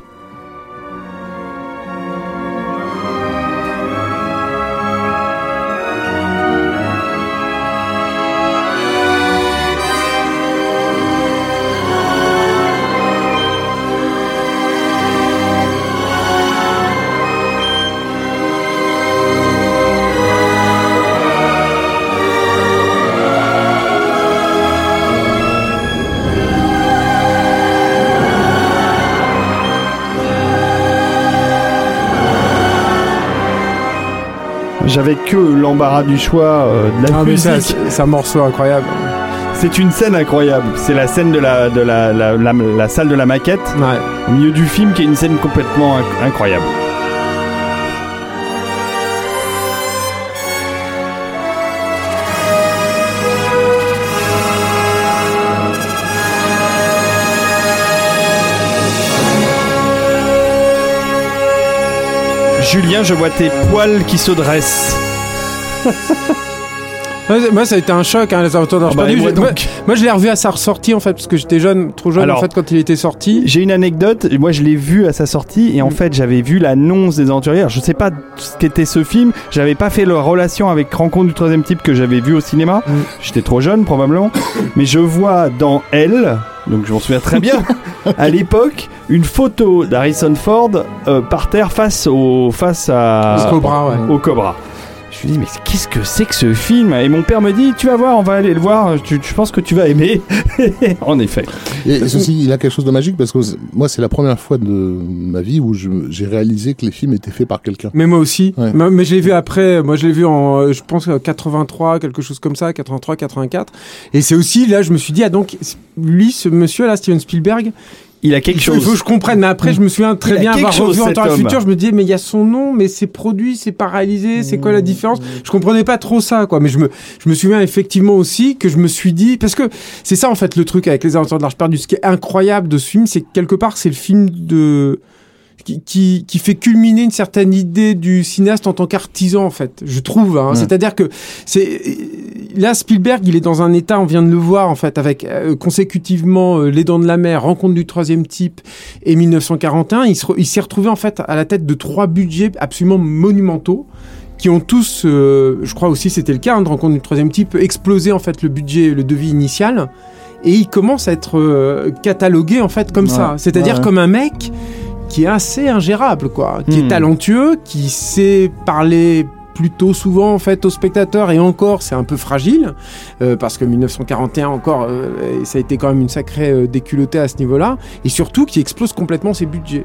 J'avais que l'embarras du choix euh, de la Ah, mais ça, musique. c'est c'est un morceau incroyable. C'est une scène incroyable. C'est la scène de la, de la, la, la- la salle de la maquette, Ouais. au milieu du film, qui est une scène complètement inc- incroyable. Julien, je vois tes poils qui se dressent. Moi, ça a été un choc, hein, les aventures d'Arche Ah bah, moi je l'ai revu à sa ressortie, en fait, parce que j'étais jeune, trop jeune, Alors, en fait, quand il était sorti. J'ai une anecdote, moi je l'ai vu à sa sortie et en Mm. fait j'avais vu l'annonce des aventuriers. Je sais pas ce qu'était ce film, j'avais pas fait la relation avec Rencontre du troisième type que j'avais vu au cinéma. Mm. J'étais trop jeune probablement, mais je vois dans Elle, donc je m'en souviens très bien, à l'époque, une photo d'Harrison Ford euh, par terre face au face à Au Cobra, ouais. au Cobra. Je me dis, mais qu'est-ce que c'est que ce film? Et mon père me dit, tu vas voir, on va aller le voir, tu, je pense que tu vas aimer. en effet. Et ceci, il a quelque chose de magique parce que moi, c'est la première fois de ma vie où j'ai réalisé que les films étaient faits par quelqu'un. Mais moi aussi. Ouais. Mais, mais je l'ai vu après. Moi, je l'ai vu en, euh, je pense, euh, 83, quelque chose comme ça, 83, 84. Et c'est aussi là, je me suis dit, ah donc, lui, ce monsieur-là, Steven Spielberg, Il a quelque il faut, chose. il faut que je comprenne. Mais après, je me souviens très bien avoir chose, revu le homme. futur. Je me disais, mais il y a son nom, mais c'est produit, c'est pas réalisé, c'est quoi la différence? Je comprenais pas trop ça, quoi. Mais je me, je me souviens effectivement aussi que je me suis dit, parce que c'est ça en fait le truc avec les aventures de l'Arche perdue. Ce qui est incroyable de ce film, c'est que quelque part, c'est le film de qui, qui, qui fait culminer une certaine idée du cinéaste en tant qu'artisan en fait je trouve hein. C'est-à-dire que c'est là Spielberg il est dans un état on vient de le voir en fait avec euh, consécutivement euh, Les Dents de la Mer Rencontre du troisième type et 1941 il se re- s'est retrouvé en fait à la tête de trois budgets absolument monumentaux qui ont tous, euh, je crois aussi c'était le cas hein, de Rencontre du troisième type, explosé en fait le budget, le devis initial, et il commence à être euh, catalogué en fait comme Ouais, ça, c'est-à-dire ouais. comme un mec qui est assez ingérable quoi, qui Hmm. est talentueux, qui sait parler plutôt souvent en fait aux spectateurs et encore c'est un peu fragile euh, parce que 1941 encore euh, ça a été quand même une sacrée euh, déculottée à ce niveau-là et surtout qui explose complètement ses budgets.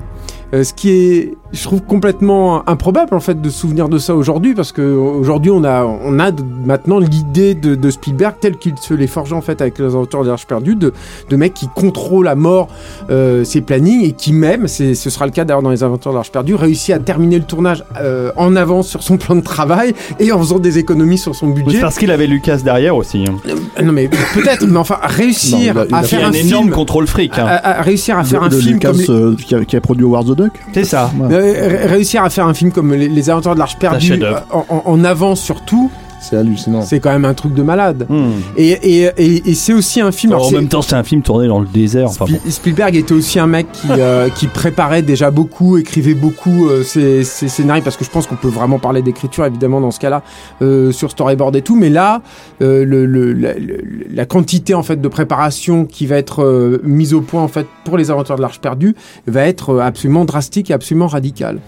Euh, ce qui est je trouve complètement improbable en fait de se souvenir de ça aujourd'hui parce que aujourd'hui on a on a maintenant l'idée de, de Spielberg tel qu'il se l'est forgé en fait avec les aventures de l'Arche perdue de de mecs qui contrôlent à mort euh, ses plannings et qui même c'est ce sera le cas d'ailleurs dans les aventures de l'Arche perdue réussit à terminer le tournage euh, en avance sur son plan de travail et en faisant des économies sur son C'est budget parce qu'il avait Lucas derrière aussi. hein. Euh, non mais peut-être mais enfin réussir Non, il a- il a à faire un un énorme film contrôle fric. hein. à, à réussir à faire de, un de film Lucas, comme euh, qui, a, qui a produit the Duck. C'est ça. Ouais. Euh, ré- réussir à faire un film comme Les, les Aventures de l'Arche perdue euh, en, en, en avance sur tout, C'est hallucinant. c'est quand même un truc de malade. Hmm. Et, et, et, et c'est aussi un film. alors en même temps, c'est un film tourné dans le désert. Enfin, bon. Spi- Spielberg était aussi un mec qui, euh, qui préparait déjà beaucoup, écrivait beaucoup euh, ses, ses scénarios, parce que je pense qu'on peut vraiment parler d'écriture, évidemment, dans ce cas-là, euh, sur storyboard et tout. Mais là, euh, le, le- la, le- la quantité en fait de préparation qui va être euh, mise au point en fait pour les aventures de l'Arche perdue va être euh, absolument drastique et absolument radicale.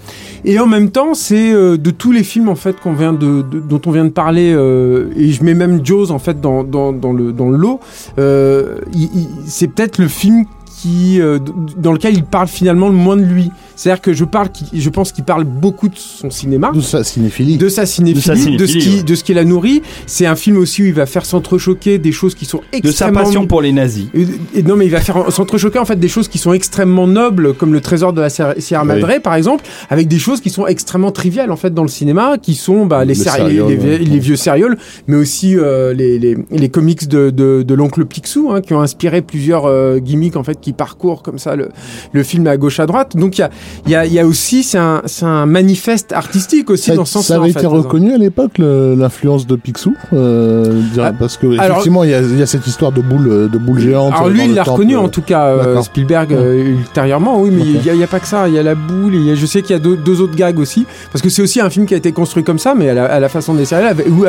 Et en même temps, c'est euh, de tous les films en fait qu'on vient de, de- dont on vient de parler, euh, et je mets même Jaws en fait dans, le lot. euh, c'est peut-être le film qui euh, dans lequel il parle finalement le moins de lui. C'est-à-dire que je parle, je pense qu'il parle beaucoup de son cinéma D'où sa cinéphilie. de sa cinéphilie, De sa cinéphilie, de ce qui, ouais. de ce qui la nourrit. C'est un film aussi où il va faire s'entrechoquer des choses qui sont de sa extrêmement passion pour les nazis. et- non, mais il va faire s'entrechoquer en fait des choses qui sont extrêmement nobles, comme le trésor de la Sierra Sierra Oui. Madre, par exemple, avec des choses qui sont extrêmement triviales en fait dans le cinéma, qui sont bah, les, Le séri- les, serial, les- ouais. les vieux sérioles, mais aussi euh, les, les, les comics de, de, de l'oncle Picsou, hein, qui ont inspiré plusieurs euh, gimmicks en fait qui parcourent comme ça le, le film à gauche à droite. Donc il y a, il y, a, il y a aussi c'est un, manifeste artistique aussi Ça, dans ce ça sens-là. avait en été reconnu à l'époque l'influence de Picsou, euh, Ah, parce que alors- effectivement il y a, il y a cette histoire de boule de boule géante. Alors euh, lui, il l'a reconnu en tout cas, euh. Spielberg euh, ultérieurement, oui, mais il n'y a, pas que ça, il y a la boule, et a- je sais qu'il y a deux, deux autres gags aussi, parce que c'est aussi un film qui a été construit comme ça, mais à la, à la façon des séries, où,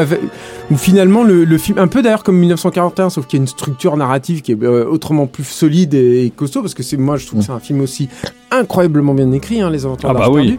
où finalement le, le film, un peu d'ailleurs comme 1941, sauf qu'il y a une structure narrative qui est euh, autrement plus solide et, et costaud, parce que c'est moi je trouve que c'est un film aussi incroyablement bien écrit, hein, Les Aventures Ah bah oui.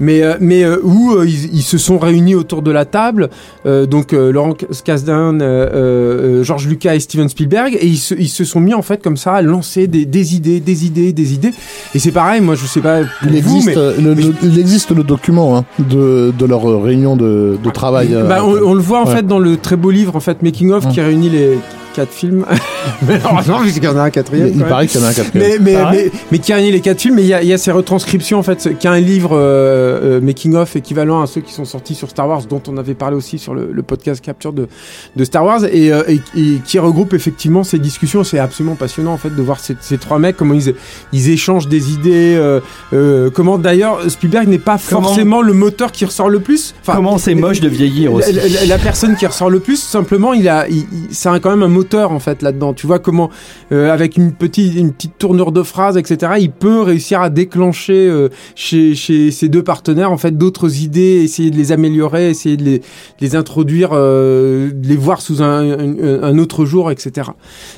Mais, euh, mais euh, où euh, ils, ils se sont réunis autour de la table, euh, donc euh, Laurent Kasdan, euh, euh, Georges Lucas et Steven Spielberg, et ils se, ils se sont mis en fait comme ça à lancer des, des idées, des idées, des idées. Et c'est pareil, moi je sais pas pour Il vous, existe, mais le, le- il existe le document hein, de, de leur réunion de, de travail. euh, Bah, on, on le voit en Ouais. fait dans le très beau livre en fait Making of qui réunit les quatre films. mais heureusement puisqu'il y en a un quatrième. il paraît qu'il y en a un quatrième. Mais, mais, mais, mais qui réunit les quatre films, mais il y a, y a ces retranscriptions en fait, qui a un livre euh, euh, making of équivalent à ceux qui sont sortis sur Star Wars, dont on avait parlé aussi sur le, le podcast capture de, de Star Wars, et, euh, et, et qui regroupe effectivement ces discussions. C'est absolument passionnant en fait de voir ces, ces trois mecs comment ils, ils échangent des idées, euh, euh, comment d'ailleurs Spielberg n'est pas Comment- forcément le moteur qui ressort le plus. Enfin, Comment c'est moche de vieillir aussi. la, la- la personne qui ressort le plus, simplement, il a, il- il- c'est un- quand même un moteur en fait là-dedans. Tu vois comment euh, avec une petite une petite tournure de phrase, etc. Il peut réussir à déclencher euh, chez chez ses deux partenaires en fait d'autres idées, essayer de les améliorer, essayer de les les introduire, euh, de les voir sous un, un, autre jour, etc.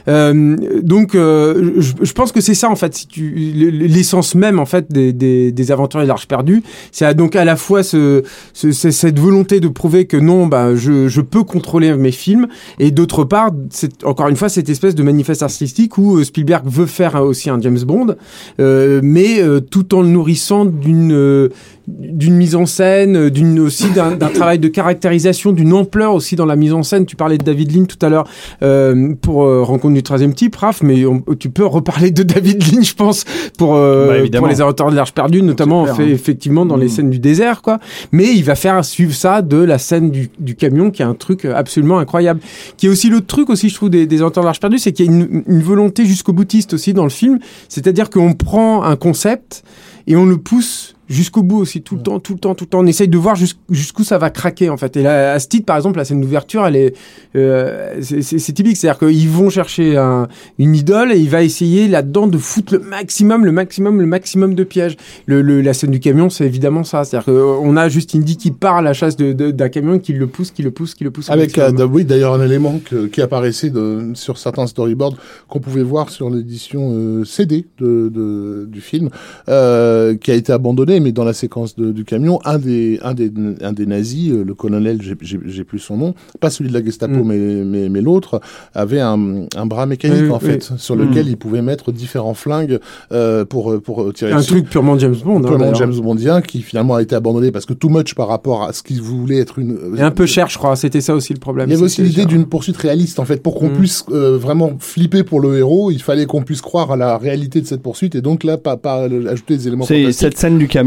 Euh, donc euh, je, je pense que c'est ça en fait, si tu l'essence même en fait des des, des aventuriers de l'Arche perdue, c'est donc à la fois ce, ce, ce- cette volonté de prouver que non, bah je je peux contrôler mes films et d'autre part, c'est encore une fois cette espèce de manifeste artistique où euh, Spielberg veut faire euh, aussi un James Bond, euh, mais euh, tout en le nourrissant d'une d'une mise en scène, d'une aussi d'un travail de caractérisation, d'une ampleur aussi dans la mise en scène. Tu parlais de David Lynch tout à l'heure euh, pour euh, Rencontre du troisième type, Raph, mais on- tu peux reparler de David Lynch, je pense, pour euh, Bah, pour les avatars de l'Arche perdue, notamment clair, fait, hein. effectivement dans les Mm. scènes du désert, quoi. Mais il va faire suivre ça de la scène du, du camion, qui est un truc absolument incroyable. Qui est aussi l'autre truc aussi, je trouve, des, des avatars de l'Arche perdue, c'est qu'il y a une, une volonté jusqu'au boutiste aussi dans le film. C'est-à-dire qu'on prend un concept et on le pousse jusqu'au bout aussi, tout le temps, tout le temps, tout le temps. On essaye de voir jusqu- jusqu'où ça va craquer, en fait. Et là, à ce titre, par exemple, la scène d'ouverture, elle est, euh, c'est- typique. C'est-à-dire qu'ils vont chercher un- une idole et il va essayer là-dedans de foutre le maximum, le maximum, le maximum de pièges. Le, le- la scène du camion, c'est évidemment ça. C'est-à-dire qu'on a juste Indy qui part à la chasse d'un camion et qui le pousse, qui le pousse, qui le pousse. Avec, euh, oui, d'ailleurs, un élément que- qui apparaissait de, sur certains storyboards qu'on pouvait voir sur l'édition euh, CD de, de- du film, euh, qui a été abandonné, mais dans la séquence de- du camion, un des, un des, un des nazis, euh, le colonel, j'ai- plus son nom, pas celui de la Gestapo, Mm. mais, mais, mais l'autre, avait un, un bras mécanique, Oui, en oui. fait, sur lequel il pouvait mettre différents flingues euh, pour, pour tirer un dessus. truc purement James Bond. hein, Purement. James Bondien qui finalement a été abandonné parce que too much par rapport à ce qu'il voulait être une Et un peu cher, je crois. C'était ça aussi le problème. il y avait aussi l'idée d'une poursuite réaliste en fait pour qu'on Mm. puisse euh, vraiment flipper pour le héros il fallait qu'on puisse croire à la réalité de cette poursuite et donc là pas, pas euh, ajouter des éléments C'est cette scène du camion,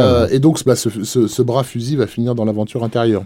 Euh, et donc bah, ce bras fusil va finir dans l'aventure intérieure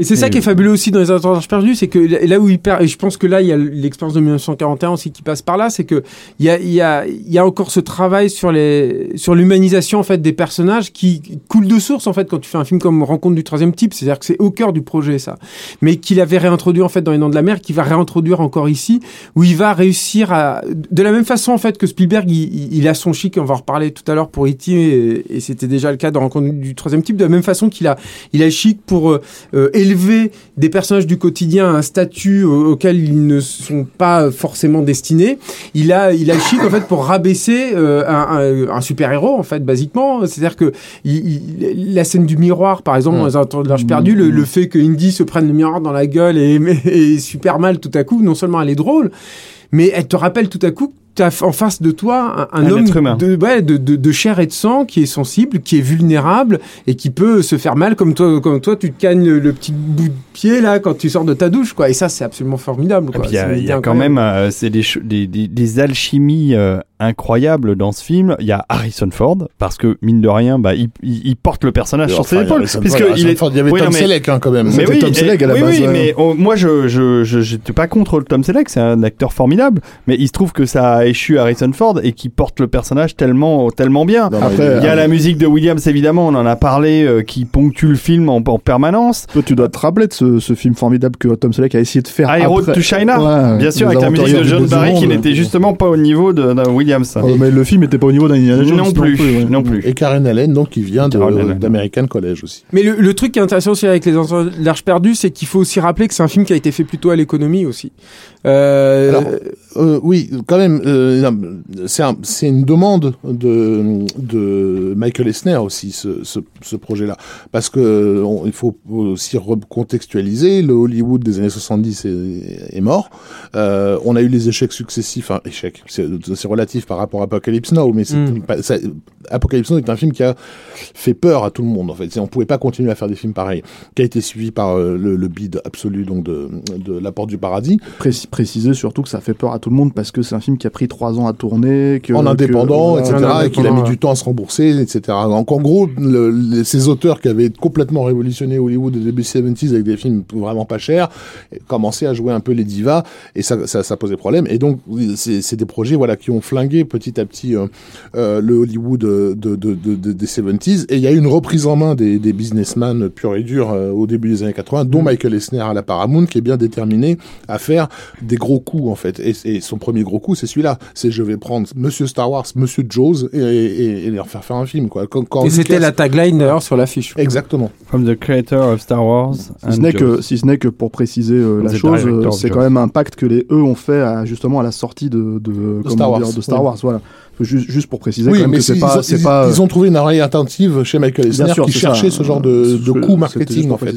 Et c'est ça qui est fabuleux aussi dans les avatars perdus, c'est que là où il perd, et je pense que là il y a l'expérience de 1941 aussi qui passe par là, c'est que il y a, il y a, il y a encore ce travail sur les, sur l'humanisation en fait des personnages qui coule de source en fait quand tu fais un film comme Rencontre du troisième type, c'est-à-dire que c'est au cœur du projet ça, mais qu'il avait réintroduit en fait dans Les Noms de la Mer, qu'il va réintroduire encore ici, où il va réussir à, de la même façon en fait que Spielberg, il, a son chic, on va en reparler tout à l'heure pour E.T. et, et c'était déjà le cas dans Rencontre du troisième type, de la même façon qu'il a, il a chic pour euh, euh, élever des personnages du quotidien à un statut au- auquel ils ne sont pas forcément destinés. Il a, il a chic en fait pour rabaisser euh, un, un- un super héros en fait basiquement. C'est-à-dire que il- il- la scène du miroir, par exemple, dans de l'Arche perdue, le, le fait que Indy se prenne le miroir dans la gueule et, et super mal tout à coup, non seulement elle est drôle, mais elle te rappelle tout à coup as en face de toi un, un Un homme humain. de, ouais, de, de, de chair et de sang qui est sensible, qui est vulnérable et qui peut se faire mal comme toi, comme toi tu te cagnes le, le petit bout de pied là quand tu sors de ta douche quoi. Et ça c'est absolument formidable. Il y a, y quand même euh, c'est des, des, des, des alchimies euh, incroyables dans ce film. Il y a Harrison Ford parce que mine de rien, bah, il, il, il porte le personnage sur ses Enfin, épaules. Ford, il, est... Ford, il y avait Oui, Tom mais- Selleck hein, quand même Mais oui, Tom Selleck à la oui, base, oui, ouais. mais moi je je je j'étais pas contre Tom Selleck, c'est un acteur formidable, mais il se trouve que ça a échu Harrison Ford et qui porte le personnage tellement tellement bien. Non, Après, Il y a la musique de Williams évidemment, on en a parlé, euh, qui ponctue le film en, en permanence. Toi, tu dois te rappeler de ce, ce film formidable que Tom Selleck a essayé de faire. I Road après. to China, Ouais, bien sûr, avec la musique de John Barry qui n'était justement pas au niveau de, de Williams. Oh, mais le film était pas au niveau d'un Indiana Jones non plus, ouais. non plus. et Karen Allen donc qui vient d'American College aussi Mais le, le truc qui est intéressant aussi avec les Aventures de l'Arche perdue, c'est qu'il faut aussi rappeler que c'est un film qui a été fait plutôt à l'économie aussi. Euh, Alors, Euh, oui, quand même, euh, c'est un- c'est une demande de, de Michael Esner aussi, ce, ce, ce projet-là. Parce que on- il faut aussi recontextualiser, le Hollywood des années 70 est, est mort. Euh, on a eu les échecs successifs, enfin échecs, c'est c'est par rapport à Apocalypse Now, mais Mm. pas- ça- Apocalypse Now est un film qui a fait peur à tout le monde en fait. On pouvait pas continuer à faire des films pareils, qui a été suivi par euh, le, le bid absolu donc de, de La Porte du Paradis. Précis- préciser surtout que ça fait peur à tout le monde parce que c'est un film qui a pris trois ans à tourner. Que, en que- indépendant, etc., et qu'il a mis du temps à se rembourser, etc. Donc en gros, le- les- ces auteurs qui avaient complètement révolutionné Hollywood au début 70s avec des films vraiment pas chers, commençaient à jouer un peu les divas, et ça, ça, ça posait problème. Et donc, c'est des projets voilà, qui ont flingué petit à petit euh, euh, le Hollywood euh, de, de, de, de- des 70s. Et il y a eu une reprise en main des, des businessmen purs et durs euh, au début des années 80, dont Michael Eisner à la Paramount, qui est bien déterminé à faire des gros coups, en fait. Et, et son premier gros coup, c'est celui-là. C'est je vais prendre Monsieur Star Wars, Monsieur Jaws, et, et, et leur faire faire un film, quoi. Quand, quand Et c'était la tagline d'ailleurs sur l'affiche. Exactement. From the creator of Star Wars. Si ce n'est que, si ce n'est que pour préciser euh, la chose, c'est quand même un pacte que les eux ont fait à, justement à la sortie de, Star dire, Wars. de Star Oui. Wars. Voilà. Juste, juste pour préciser Oui, quand même mais que c'est ils, pas, ont- c'est ils- pas. ils ont trouvé une oreille attentive chez Michael Bien Eisner sûr, qui c'est cherchait ça. ce genre de, de coup marketing, en fait.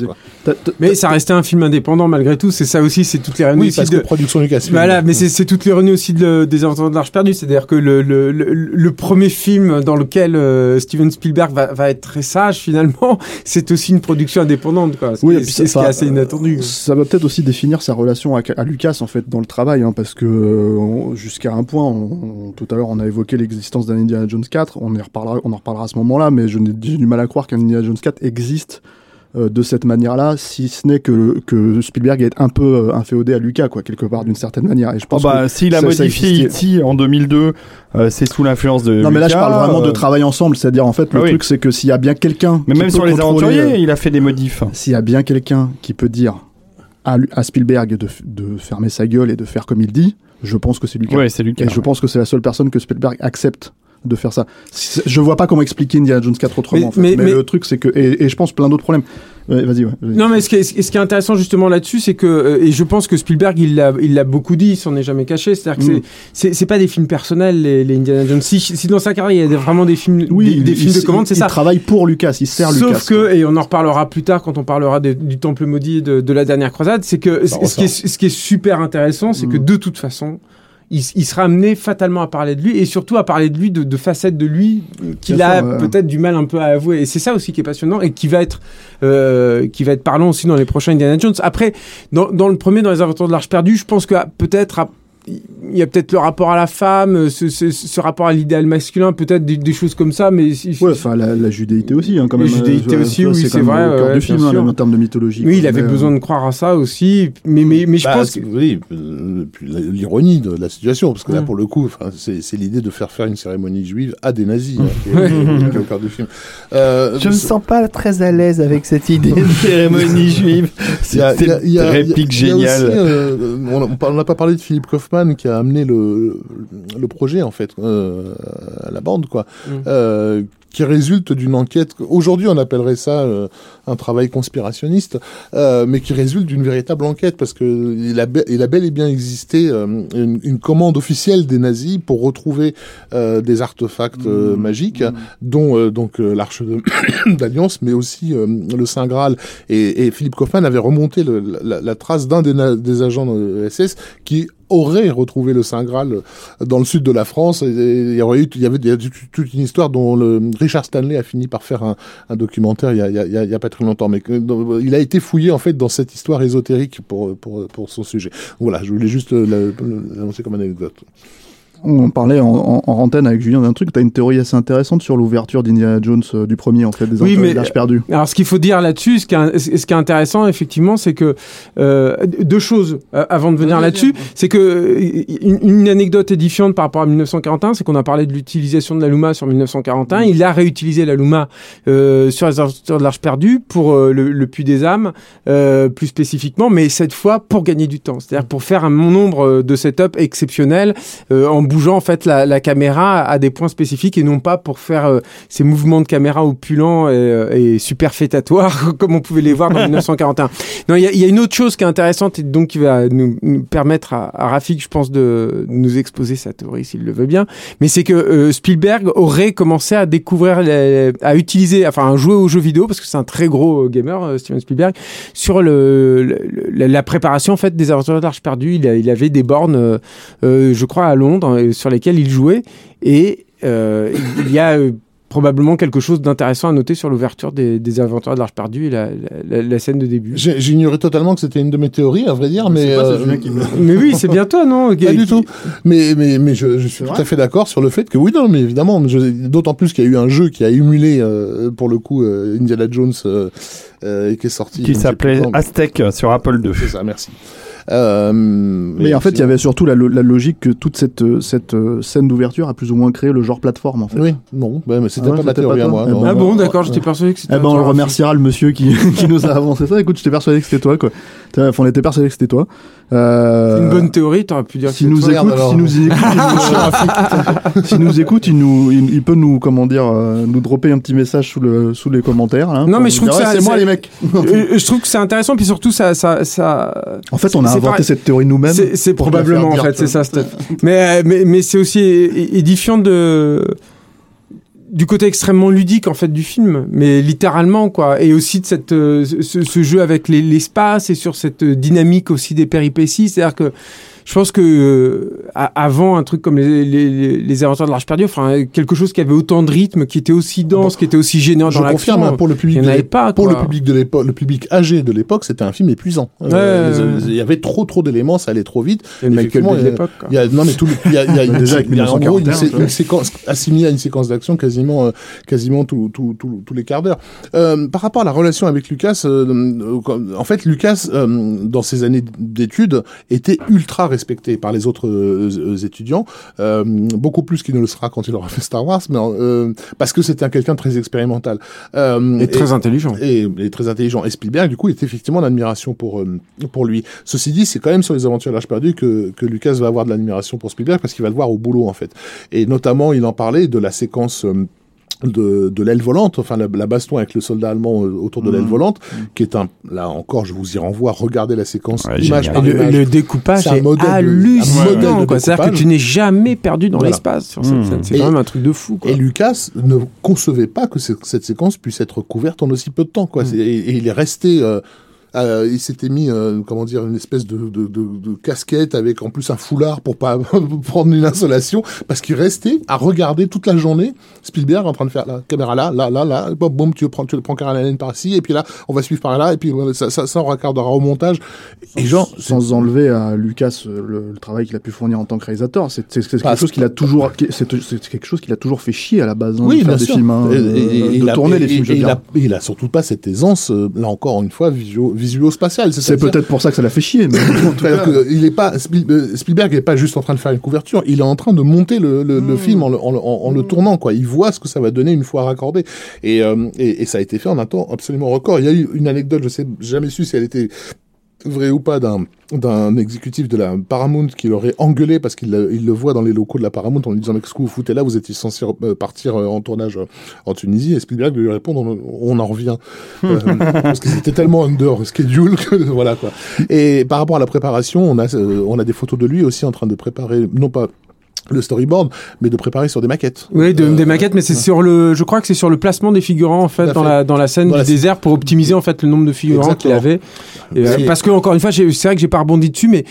Mais ça restait un film indépendant malgré tout. C'est ça aussi, c'est toutes les Oui, réussites parce que de. production Lucasfilm. Voilà, mais c'est c'est toute l'ironie aussi de le- des Aventures de l'Arche perdue. C'est-à-dire que le, le, le, le premier film dans lequel euh, Steven Spielberg va, va être très sage finalement, c'est aussi une production indépendante. Quoi. Ce Oui, qui- et puis c'est ça- ce qui est ça- assez inattendu. Ça va peut-être aussi définir sa relation à, à Lucas en fait dans le travail, hein, parce que euh, on- jusqu'à un point, on- on- tout à l'heure on a évoqué l'existence d'un Indiana Jones 4, on, y reparlera, on en reparlera à ce moment-là, mais je n'ai du mal à croire qu'un Indiana Jones 4 existe euh, de cette manière-là, si ce n'est que, que Spielberg est un peu euh, inféodé à Lucas, quoi, quelque part d'une certaine manière. Et je Oh pense bah, s'il a ça- ça modifié existait. E.T. en 2002, euh, c'est sous l'influence de. non mais là je Lucas, parle vraiment de euh, travail ensemble, c'est-à-dire en fait le Ah oui. truc c'est que s'il y a bien quelqu'un, Mais même sur les aventuriers, il a fait des modifs. S'il y a bien quelqu'un qui peut dire à, Spielberg de fermer sa gueule et de faire comme il dit, je pense que c'est Lucas. Ouais, c'est Lucas. Et je pense que c'est la seule personne que Spielberg accepte de faire ça. Je vois pas comment expliquer Indiana Jones 4 autrement. Mais- en fait. mais- Mais, mais- le truc, c'est que. Et, et je pense plein d'autres problèmes. Ouais, vas-y, ouais. vas-y. Non, mais ce qui est, ce qui est intéressant justement là-dessus, c'est que, euh, et je pense que Spielberg, il l'a, il l'a beaucoup dit, il s'en est jamais caché. C'est-à-dire que Mm. c'est, c'est, c'est pas des films personnels, les, les Indiana Jones. Si, si dans sa carrière, il y a vraiment des films, Oui, des, il- des il- films de il- commande, c'est il ça. travaille pour Lucas, il sert Sauf Lucas. que, et on en reparlera plus tard quand on parlera de- du Temple maudit de, de la dernière croisade, c'est que ce, qui est, ce qui est super intéressant, c'est que Mm. de toute façon, il, il sera amené fatalement à parler de lui et surtout à parler de lui, de, de facettes de lui qu'il Bien a ouais. peut-être du mal un peu à avouer. Et c'est ça aussi qui est passionnant et qui va être, euh, qui va être parlant aussi dans les prochains Indiana Jones. Après, dans, dans le premier, dans les Aventures de l'Arche perdue, je pense que ah, peut-être ah, il y a peut-être le rapport à la femme, ce, ce- ce rapport à l'idéal masculin, peut-être des, des choses comme ça, mais Ouais, enfin, la, la judéité aussi, hein, quand La même. judéité Euh, aussi, ça, oui, c'est c'est vrai, au cœur ouais, du film, hein, même en termes de mythologie. oui, il avait besoin euh, de croire à ça aussi, mais, mais, mais je Bah, pense c'est- que... oui, euh, puis la- l'ironie de la situation, parce que là, pour le coup, c'est c'est l'idée de faire faire une cérémonie juive à des nazis, hein, qui est- qui est au cœur du film. Euh, Je me sens pas très à l'aise avec cette idée de cérémonie juive. Y a- réplique aussi, géniale. on n'a pas parlé de Philippe Kaufman qui a amené le, le projet en fait euh, à la bande quoi, Mm. euh, qui résulte d'une enquête. Aujourd'hui, on appellerait ça euh, un travail conspirationniste, euh, mais qui résulte d'une véritable enquête parce que il a, be- il a bel et bien existé euh, une, une commande officielle des nazis pour retrouver des artefacts euh, magiques, dont euh, donc l'arche de- d'alliance, mais aussi le Saint Graal. Et, et Philippe Kaufman avait remonté le- la, la trace d'un des agents de SS qui aurait retrouvé le Saint Graal dans le sud de la France. Il y aurait eu, avait toute une histoire dont Richard Stanley a fini par faire un, documentaire il y, a, pas très longtemps. Mais il a été fouillé en fait dans cette histoire ésotérique pour, pour, son sujet. Voilà, je voulais juste euh, la- l'annoncer comme anecdote. On parlait en, en, en antenne avec Julien d'un truc. T'as une théorie assez intéressante sur l'ouverture d'Indiana Jones euh, du premier, en fait, des Oui, mais- perdue. Alors, ce qu'il faut dire là-dessus, ce, qui est- ce qui est intéressant, effectivement, c'est que euh, deux choses euh, avant de venir là-dessus. C'est que euh, une, une anecdote édifiante par rapport à 1941, c'est qu'on a parlé de l'utilisation de la Luma sur 1941. Il a réutilisé la Luma euh, sur les aventures de l'Arche perdue pour euh, le, le Puits des âmes, euh, plus spécifiquement, mais cette fois pour gagner du temps, c'est-à-dire pour faire un nombre euh, de setups exceptionnels euh, en bougeant en fait la, la caméra à des points spécifiques et non pas pour faire euh, ces mouvements de caméra opulents et, euh, et superfétatoires comme on pouvait les voir dans 1941. Non, il y, a- il y a une autre chose qui est intéressante et donc qui va nous, nous permettre à, à Rafik, je pense, de nous exposer sa théorie s'il le veut bien. Mais c'est que euh, Spielberg aurait commencé à découvrir, les- à utiliser, enfin, à jouer aux jeux vidéo parce que c'est un très gros gamer, Steven Spielberg, sur le, le- le- la préparation en fait des aventures de l'Arche perdue. Il, avait des bornes, euh, je crois, à Londres sur lesquelles il jouait et euh, il y a euh, probablement quelque chose d'intéressant à noter sur l'ouverture des, des aventures de l'Arche perdue et la, la- la- la scène de début. J'ignorais totalement que c'était une de mes théories, à vrai dire, mais C'est pas, euh, qui me- Mais oui, c'est bien toi, non Pas du tout. Mais, mais, mais je, je suis tout à fait d'accord sur le fait que oui, non, mais évidemment, d'autant plus qu'il y a eu un jeu qui a émulé, euh, pour le coup, euh, Indiana Jones, euh, euh, et qui est sorti. Qui s'appelait. Aztec sur Apple II. C'est ça, merci. Euh, Mais en fait, il y avait surtout la, lo- la logique que toute cette, euh, cette euh, scène d'ouverture a plus ou moins créé le genre plateforme en fait. Oui, non, bah, mais c'était Ah pas ma théorie pas à moi. Eh ben, Ah bon, d'accord, j'étais persuadé que c'était Eh ben, on le remerciera le monsieur qui, qui nous a avancé ça. Écoute, j'étais persuadé que c'était toi, quoi. On était persuadé que c'était toi. Euh, une bonne théorie, t'aurais pu dire Si que nous écoute, alors. si nous écoute, il nous, s'il nous écoute, il nous, il, il peut nous, comment dire, euh, nous dropper un petit message sous le, sous les commentaires. hein, Non, mais je trouve dire, que ça- c'est moi les mecs. Euh, je trouve que c'est intéressant, puis surtout ça, ça, ça. En fait, on a inventé pareil. cette théorie nous-mêmes. C'est probablement en fait, c'est ça. Steph. mais mais mais c'est aussi édifiant de du côté extrêmement ludique en fait du film, mais littéralement quoi, et aussi de cette euh, ce, jeu avec les- l'espace et sur cette dynamique aussi des péripéties, c'est-à-dire que je pense que euh, a- avant un truc comme les, les, les, les aventures de l'Arche perdue, enfin quelque chose qui avait autant de rythme, qui était aussi dense, qui était aussi gênant Je dans l'action. confirme, hein, pour le public, il y en de avait pas, pour quoi. le public de l'époque, le public âgé de l'époque, c'était un film épuisant. Euh, Ouais, Il y avait trop trop d'éléments, ça allait trop vite. Et le Michael Bay de Effectivement, l'époque. quoi. Il y a, non mais tout le, il y a, il y a une, Déjà avec il y a en gros une, 1941, sé- tu vois. une séquence assimilée à une séquence d'action quasiment, euh, quasiment tout, tout, tout- tous les quarts d'heure. Euh, par rapport à la relation avec Lucas, en fait Lucas euh, dans ses années d'études était ultra respecté par les autres euh, étudiants, euh, beaucoup plus qu'il ne le sera quand il aura fait Star Wars, mais euh, parce que c'était un quelqu'un de très expérimental Et très intelligent. et, et très intelligent. Et Spielberg, du coup, était effectivement d'admiration pour pour lui. Ceci dit, c'est quand même sur les aventures de l'âge perdu que, que Lucas va avoir de l'admiration pour Spielberg parce qu'il va le voir au boulot en fait. Et notamment, il en parlait de la séquence. De, de l'aile volante, enfin la, la baston avec le soldat allemand autour de l'aile volante, qui est un, là encore, je vous y renvoie, regardez la séquence Ouais, image par le, image. le découpage C'est un est modèle hallucinant. C'est-à-dire que tu n'es jamais perdu dans Voilà. l'espace sur cette Mmh. scène. C'est quand même un truc de fou. Quoi. Et Lucas ne concevait pas que ce- cette séquence puisse être couverte en aussi peu de temps. Quoi. C'est- Et, et il est resté. euh, euh, il s'était mis, euh, comment dire, une espèce de, de, de, de casquette avec en plus un foulard pour pas prendre une insolation, parce qu'il restait à regarder toute la journée Spielberg en train de faire la caméra là, là, là, là, boum, boum, tu le prends, tu le prends laine par ici, et puis là, on va suivre par là, et puis ça, ça, ça on raccordera au montage. Et genre, sans enlever à Lucas euh, le, le travail qu'il a pu fournir en tant que réalisateur, c'est quelque chose qu'il a toujours, qui- c'est quelque chose qu'il a toujours fait chier à la base hein, oui, de faire des sûr. films, hein, Et- et- et de il a- tourner et- des films. je il, a, il a surtout pas cette aisance, là encore une fois, visuo- visuo-spatiale. C'est peut-être pour ça que ça l'a fait chier. Mais en tout C'est-à-dire cas, que il est pas euh, Spielberg n'est pas juste en train de faire une couverture, il est en train de monter le, le, Hmm. le film en, le, en, en- le tournant quoi. Il voit ce que ça va donner une fois raccordé et, euh, et, et ça a été fait en un temps absolument record. Il y a eu une anecdote, je sais jamais su si elle était vraie ou pas d'un d'un exécutif de la Paramount qui l'aurait engueulé parce qu'il le- il le voit dans les locaux de la Paramount en lui disant mais qu'est-ce que vous foutez là? Vous étiez censé euh, partir euh, en tournage euh, en Tunisie. Et Spielberg lui répond on, on en revient. Euh, parce que c'était tellement under schedule que voilà quoi. Et par rapport à la préparation, on a, euh, on a des photos de lui aussi en train de préparer, non pas le storyboard, mais de préparer sur des maquettes. Oui, de- Euh, des maquettes, mais c'est sur le. Je crois que c'est sur le placement des figurants en fait dans la dans la scène Dans du la désert pour optimiser en fait le nombre de figurants qu'il Exactement. avait. Et, euh, parce que encore une fois, c'est vrai que j'ai pas rebondi dessus, mais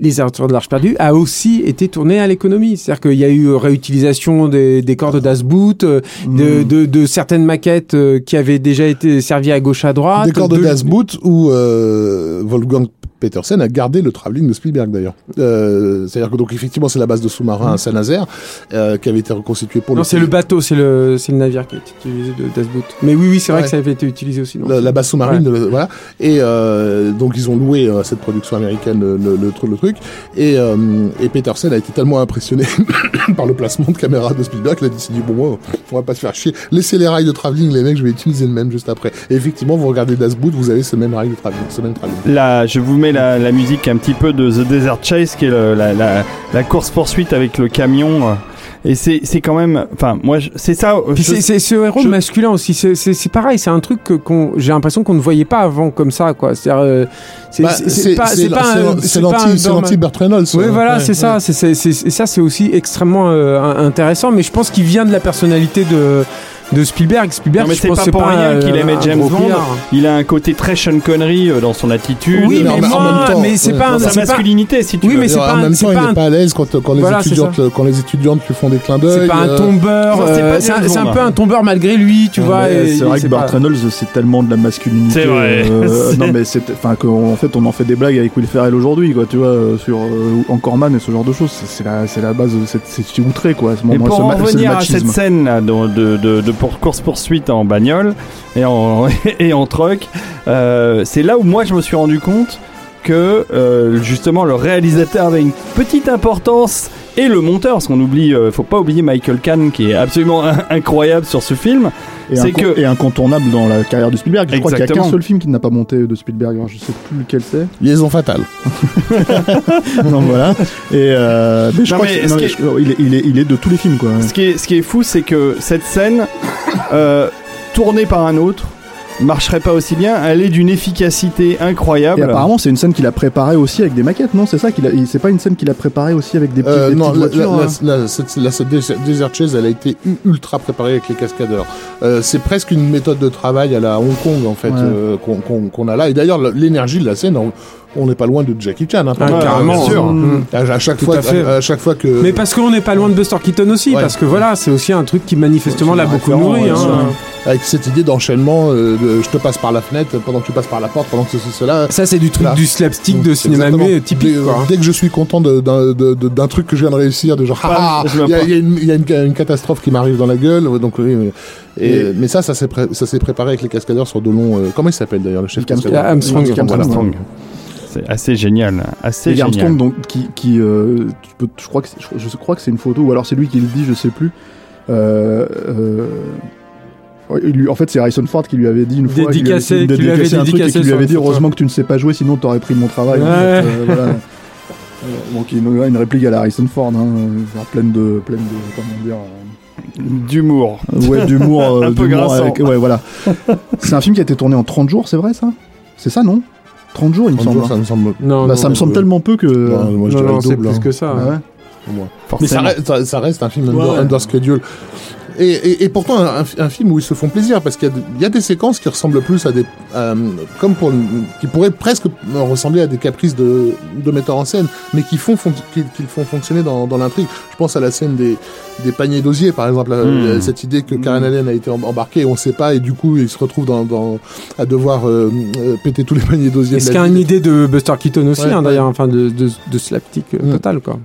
les aventures de l'Arche perdue a aussi été tourné à l'économie. C'est-à-dire qu'il y a eu euh, réutilisation des, des corps de Das Boot, euh, de, de, de certaines maquettes qui avaient déjà été servies à gauche à droite. Décor de Das Boot où euh, Wolfgang Petersen a gardé le travelling de Spielberg d'ailleurs. Euh, C'est-à-dire que donc effectivement c'est la base de sous-marin à Saint-Nazaire euh, qui avait été reconstituée pour Non, le c'est le bateau, c'est le, c'est le navire qui a été utilisé de Das Boot. Mais oui, oui, c'est vrai Ouais. que ça avait été utilisé aussi. non la, la base sous-marine, de- voilà. Et euh, donc ils ont loué euh, cette production américaine le, le, le tru- le truc. Et, euh, et Petersen a été tellement impressionné par le placement de caméra de Spielberg qu'il a dit bon moi, on va pas se faire chier. Laissez les rails de travelling, les mecs, je vais utiliser le même juste après. Et effectivement, vous regardez Das Boot, vous avez ce même rail de travelling, ce même travelling. Là, je vous mets la, la musique un petit peu de The Desert Chase, qui est le- la, la, la course poursuite avec le camion. euh, Et c'est c'est quand même, enfin, moi, je- c'est ça. c'est- c'est ce héros je- masculin aussi. C'est- C'est c'est pareil, c'est un truc que qu'on j'ai l'impression qu'on ne voyait pas avant comme ça, quoi. C'est-à-dire, euh, c'est Bah, c'est- c'est pas, c'est pas, un- c'est l'anti, c'est Dorman. l'anti Burt Reynolds. Oui, voilà, ouais, c'est ça. ouais. C'est c'est- c'est- et ça, c'est aussi extrêmement euh, intéressant. Mais je pense qu'il vient de la personnalité de de Spielberg. Spielberg, Non, mais je c'est pense pas que pour rien qu'il aimait James Bond. Il a un côté très Sean Connery euh, dans son attitude, Oui, mais mais, en- en moi, même temps, mais c'est pas, sa masculinité, si tu Oui, veux. mais c'est en pas un- même temps, il un- est pas à l'aise quand, quand, Voilà, quand les étudiantes lui font des clins d'œil. c'est pas un euh, tombeur. C'est euh, pas C'est un, James c'est un peu un tombeur malgré lui, tu vois. c'est vrai que Burt Reynolds, c'est tellement de la masculinité. C'est vrai. euh, non, mais c'est, enfin, qu'en fait, on en fait des blagues avec Will Ferrell aujourd'hui, quoi, tu vois, sur euh, Encore Man et ce genre de choses. C'est, la, c'est la base, de cette- c'est, outré, quoi. à ce Et pour en revenir à cette scène là, de, pour- course-poursuite en bagnole et en, et en truck, euh, c'est là où moi je me suis rendu compte que euh, justement le réalisateur avait une petite importance et le monteur, parce qu'on oublie, euh, faut pas oublier Michael Kahn qui est absolument incroyable sur ce film. Et, C'est inco- que- et incontournable dans la carrière de Spielberg. Je crois qu'il y a qu'un seul film qui n'a pas monté de Spielberg. Alors, je sais plus lequel c'est. Liaison fatale. non, voilà. Et euh, mais je Non, crois mais que non, je- il, est, il, est, il est de tous les films, quoi. Ce qui est, ce qui est fou, c'est que cette scène, euh, tournée par un autre, marcherait pas aussi bien. Elle est d'une efficacité incroyable. Et apparemment, c'est une scène qu'il a préparée aussi avec des maquettes, non? C'est ça qu'il a. C'est pas une scène qu'il a préparée aussi avec des, petits, Euh, des non, petites la, voitures la, hein? la, la- cette, la- cette Desert Chase, elle a été ultra préparée avec les cascadeurs. Euh, c'est presque une méthode de travail à la Hong Kong, en fait, Ouais. euh, qu'on qu'on- qu'on a là. Et d'ailleurs, le- l'énergie de la scène, on- on n'est pas loin de Jackie Chan. Hein, Ah, carrément. bien sûr. Mm. À, à chaque Tout fois, à fait. à, à chaque fois que. Mais parce qu'on n'est pas loin de Buster Keaton aussi, Ouais. parce que voilà, c'est aussi un truc qui manifestement Ouais, l'a beaucoup nourri. ouais, hein. avec cette idée d'enchaînement, euh, de je te passe par la fenêtre pendant que tu passes par la porte, pendant que ceci, cela. Ça, c'est du truc Là. du slapstick de cinéma muet typique. Dès, quoi. dès que je suis content de- d'un de- de- d'un truc que je viens de réussir, de genre, ah, il y a, y une, il y a une- une catastrophe qui m'arrive dans la gueule. Donc, oui, mais, et- mais ça, ça s'est pré- préparé avec les cascadeurs sur de longs. euh, comment il s'appelle d'ailleurs le chef cascadeur? Armstrong, voilà. Armstrong. C'est assez génial, assez Et génial. Armstrong, donc, qui, qui euh, tu peux- je crois que c'est- je, je crois que c'est une photo, ou alors c'est lui qui le dit, je sais plus. Euh, euh, lui- en fait, c'est Harrison Ford qui lui avait dit une fois, qui lui avait- Dédicacé, qui qui lui avait dédicacé un truc et dédicacé qui lui avait dit photo. heureusement que tu ne sais pas jouer, sinon t'aurais pris mon travail. Ouais. En fait, euh, voilà. Euh, Donc une, une réplique à la Harrison Ford, hein, pleine de, pleine de, comment dire, euh, D'humour. ouais, d'humour, euh, Un peu avec- ouais, voilà. c'est un film qui a été tourné en 30 jours, c'est vrai ça? C'est ça, non? 30 jours, il me semble. jours, ça me semble. Non, Bah, non, ça me semble euh, tellement peu que. Non, moi, je non, non, c'est double. plus hein. que ça. Ah ouais. Mais ça reste, ça, ça reste un film Ouais, under, ouais. under schedule. Et, et, et pourtant, un, un film où ils se font plaisir, parce qu'il y, a y des séquences qui ressemblent plus à des. euh, comme pour. qui pourraient presque ressembler à des caprices de, de metteurs en scène, mais qui, font, fon- qui, qui font fonctionner dans, dans l'intrigue. Je pense à la scène des, des paniers d'osier, par exemple, Mm. euh, cette idée que Karen Allen a été em- embarquée, on sait pas, et du coup, il se retrouve dans, dans, à devoir euh, euh, péter tous les paniers d'osier. Est-ce qu'il y a une idée de Buster Keaton aussi, Ouais, hein, ouais. d'ailleurs, enfin de, de, de slapstick euh, Mm. total, quoi.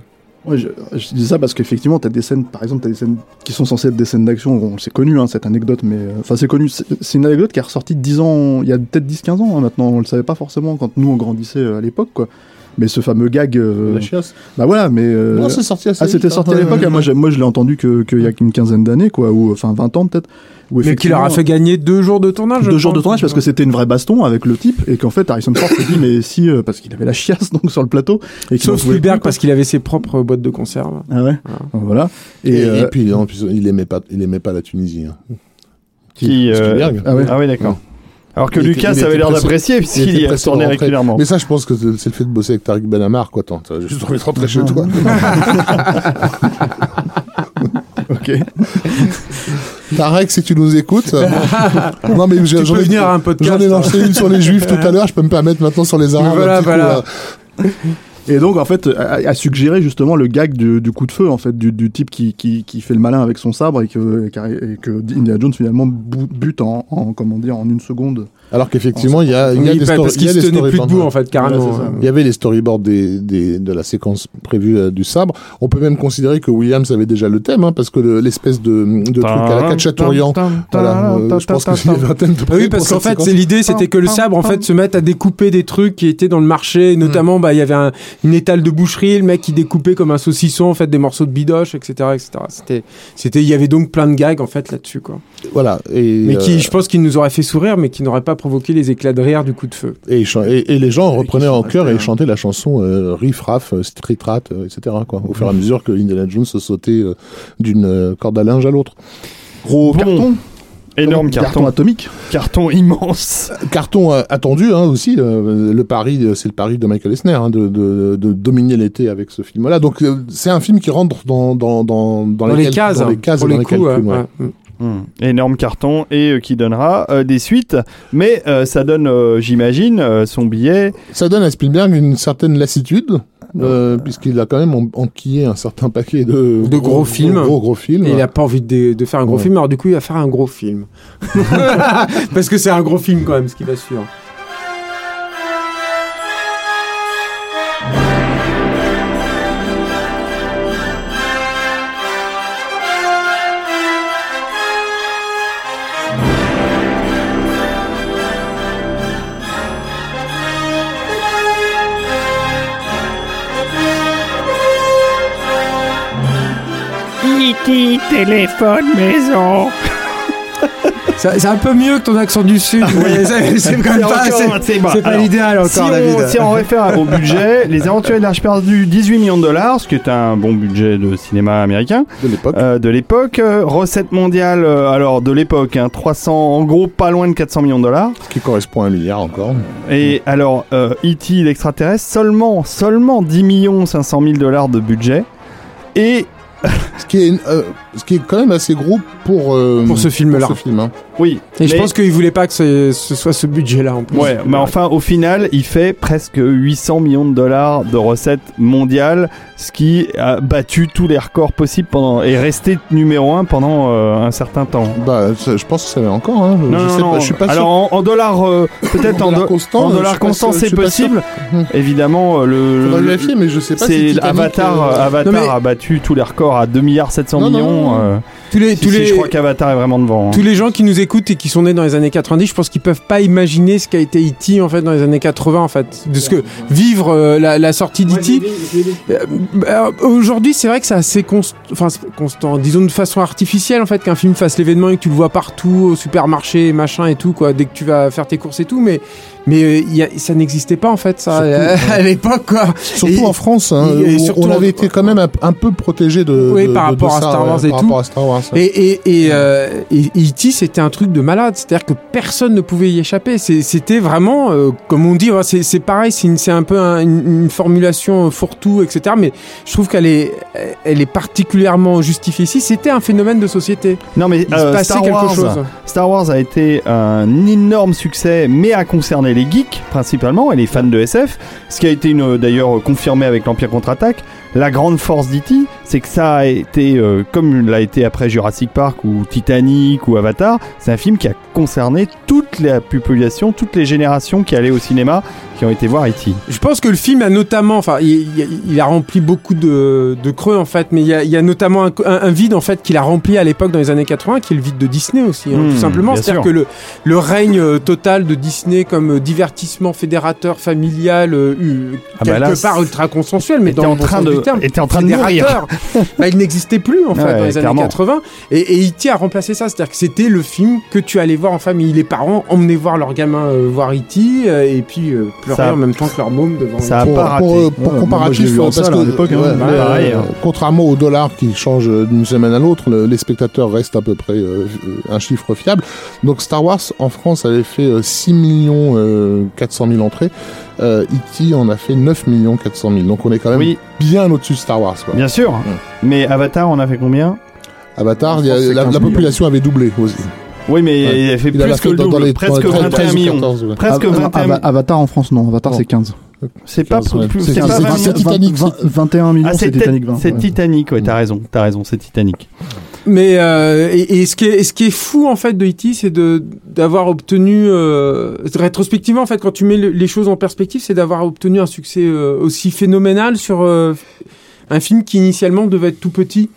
Ouais, je, je dis ça parce qu'effectivement, t'as des scènes, par exemple, t'as des scènes qui sont censées être des scènes d'action. Bon, c'est connu, hein, cette anecdote, mais euh, enfin, c'est connu. C'est une anecdote qui est ressortie 10 ans, il y a peut-être 10-15 ans hein, maintenant. On le savait pas forcément quand nous on grandissait euh, à l'époque, quoi. Mais ce fameux gag, euh, La chiasse. bah voilà, mais euh, Non, c'est sorti assez ah, c'était hein. sorti à Ouais, l'époque. hein, moi, moi, je l'ai entendu que qu'il y a qu'une quinzaine d'années, quoi, ou enfin 20 ans peut-être. Mais qui leur a fait gagner deux jours de tournage. je deux jours de tournage parce que c'était une vraie baston avec le type et qu'en fait Harrison Ford s'est dit mais si euh, parce qu'il avait la chiasse donc sur le plateau et Sauf Spielberg plus, parce qu'il avait ses propres boîtes de conserve. ah ouais? Voilà Et, et, et euh, puis, en plus, il aimait pas, il aimait pas la Tunisie. hein. Qui, euh, Spielberg. ah ouais Ah oui, d'accord. Alors que Il Lucas était avait l'air d'apprécier il puisqu'il y rentrer. régulièrement. Mais ça, je pense que c'est le fait de bosser avec Tariq Ben Ammar, quoi. T'as juste envie de rentrer chez toi. ok Tarek, si tu nous écoutes. euh, non, mais j'en ai- venir à un podcast. J'en ai lancé une sur les juifs tout à l'heure, je peux me permettre maintenant sur les arabes. Voilà, coup, voilà. là. et donc en fait a, suggéré justement le gag du, du coup de feu en fait du, du type qui, qui, qui fait le malin avec son sabre et que, et que- Indiana Jones finalement bute en, en comment dire en une seconde Alors qu'effectivement, il y a, il y a Oui, des parce qu'il se tenait plus debout en fait, carrément. Ouais, Il y avait les storyboards des, des, de la séquence prévue euh, du sabre. On peut même considérer que Williams avait déjà le thème, hein, parce que le- l'espèce de, de truc à la Cacciatorian, voilà, euh, je pense qu'il y avait un thème de Ah oui, parce qu'en fait, l'idée, c'était que le sabre, en fait, se mette à découper des trucs qui étaient dans le marché. Et notamment, bah, il y avait un- une étale de boucherie, le mec qui découpait comme un saucisson, en fait, des morceaux de bidoche, etc., etc. C'était, c'était, il y avait donc plein de gags, en fait, là-dessus, quoi. Voilà. Et, Mais qui, euh, je pense, qui nous auraient fait sourire, mais qui n'auraient pas provoqué les éclats de rire du coup de feu. Et, les gens reprenaient en chœur et hein. chantaient la chanson euh, Riff Raff, euh, Street Rat, euh, etc. Quoi, au fur et à mesure que Indiana Jones se sautait euh, d'une euh, corde à linge à l'autre. gros Bon, carton Énorme carton. atomique Carton immense. Carton euh, attendu hein, aussi. euh, le pari, c'est le pari de Michael Eisner hein, de, de, de dominer l'été avec ce film-là. Donc euh, c'est un film qui rentre dans dans dans, dans, Dans les cases, dans les cases pour les les coups, calculs. ouais, ouais. Hmm. Énorme carton et euh, qui donnera euh, des suites. Mais euh, ça donne, euh, j'imagine, euh, son billet. Ça donne à Spielberg une certaine lassitude. euh, puisqu'il a quand même en- enquillé un certain paquet de, De gros films. gros, gros films Et il a pas envie de, de faire un gros Ouais. film, alors du coup, il va faire un gros film. Parce que c'est un gros film quand même, ce qui va suivre. E.T. téléphone maison. C'est un peu mieux que ton accent du sud. mais c'est quand même pas, c'est- bon. l'idéal encore, si on, David. si on réfère au budget, Les Aventuriers de l'Arche perdue, 18 millions de dollars, ce qui est un bon budget de cinéma américain de l'époque. euh, de l'époque. Euh, recette mondiale, euh, alors de l'époque, hein, 300, en gros pas loin de 400 millions de dollars. Ce qui correspond à un milliard encore. Et alors, euh, E.T. l'extraterrestre, seulement, seulement 10 millions 500 000 dollars de budget. Et Ce qui est, euh, ce qui est quand même assez gros pour, euh, Pour ce film-là. pour ce film, hein. Oui. Et je pense qu'il voulait pas que ce, ce soit ce budget-là en plus. Ouais, mais enfin, au final, il fait presque 800 millions de dollars de recettes mondiales, ce qui a battu tous les records possibles pendant et resté numéro un pendant euh, un certain temps. Bah, je pense que ça va encore. Hein. Non, je non, sais non. pas, je suis pas Alors sûr. en, en dollars, euh, peut-être en, dollars en c'est possible. Évidemment, le, Faudra le- vérifier, mais je sais pas si c'est Titanic, Avatar. euh, Avatar Non, mais- a battu tous les records à 2 milliards 700 Non, non, millions. euh, tous les, si, tous si, les, je crois qu'Avatar est vraiment devant. hein. tous les gens qui nous écoutent et qui sont nés dans les années 90, je pense qu'ils peuvent pas imaginer ce qu'a été E.T. en fait dans les années 80 en fait, de ce que vivre euh, la, la sortie d'E.T. Euh, bah, Aujourd'hui, c'est vrai que c'est assez const... enfin, constant, disons de façon artificielle en fait, qu'un film fasse l'événement et que tu le vois partout au supermarché, machin et tout quoi, dès que tu vas faire tes courses et tout, mais mais euh, il y a- ça n'existait pas en fait ça Surtout, à l'époque quoi. Surtout Et- en France, hein, et où surtout on en- avait été quand même un, un peu protégé de, Oui, de- par de rapport à ça, Star ouais, Wars et par tout. rapport à Star Wars. ouais. Et, et, et, euh, et E.T. c'était un truc de malade, c'est-à-dire que personne ne pouvait y échapper. C'était vraiment, euh, comme on dit, c'est c'est pareil, c'est un peu un- une, une formulation fourre-tout, etc. Mais je trouve qu'elle est, elle est particulièrement justifiée ici. C'était un phénomène de société. Non mais Il se euh, passait Star quelque Wars, chose. Star Wars a été un énorme succès, mais a concerné les geeks principalement et les fans de SF, ce qui a été une- d'ailleurs confirmé avec l'Empire contre-attaque. La grande force d'E.T., c'est que ça a été, euh, comme l'a été après Jurassic Park ou Titanic ou Avatar, c'est un film qui a concerné toute la population, toutes les générations qui allaient au cinéma, qui ont été voir E.T. Je pense que le film a notamment, enfin, il, a rempli beaucoup de, de creux en fait, mais il y a, il y a notamment un, un- un vide en fait qu'il a rempli à l'époque dans les années 80, qui est le vide de Disney aussi, hein, Mmh, tout simplement. C'est-à-dire que le, le règne euh, total de Disney comme euh, divertissement fédérateur familial, euh, eu- Ah bah quelque là, part ultra consensuel, mais dans en le bon train sens de- du terme, était en train de bah, il n'existait plus en fait Ouais, dans les clairement. années 80. Et, et E.T. a remplacé ça, c'est-à-dire que c'était le film que tu allais voir en famille. Les parents emmenaient voir leur gamin euh, voir E.T. euh, et puis pleurer Ça a- en même temps que leur môme devant. Ça a pour, pas raté. pour, euh, Ouais, pour moi, comparatif, euh, parce que hein. ouais, pareil, hein. contrairement au dollar qui change euh, d'une semaine à l'autre, le- les spectateurs restent à peu près euh, un chiffre fiable. Donc Star Wars en France avait fait euh, 6 millions euh, 400 000 entrées. Euh, E.T. en a fait 9 millions 400 000. Donc on est quand même Oui, bien au-dessus de Star Wars. Quoi. bien sûr. Mais Avatar, on a fait combien? Avatar, y a- la, 15 la millions. population avait doublé aussi. Oui, mais Ouais. il a fait Il plus a que fait le dans, double, dans les presque dans les 13 21 ou millions. 14, ouais. Presque Av- 21 Ava- Avatar en France, non. Avatar, c'est 15. C'est pas 15, ouais. plus, C'est c'est pas 15, 20 c'est millions. Titanic. 20 21 millions, Ah, c'est Titanic 20. C'est ouais. Titanic, ouais, t'as raison, t'as raison, c'est Titanic. Mais euh, et, et ce qui est et ce qui est fou en fait de E.T. c'est de d'avoir obtenu euh, rétrospectivement en fait quand tu mets le- les choses en perspective c'est d'avoir obtenu un succès euh, aussi phénoménal sur euh, un film qui initialement devait être tout petit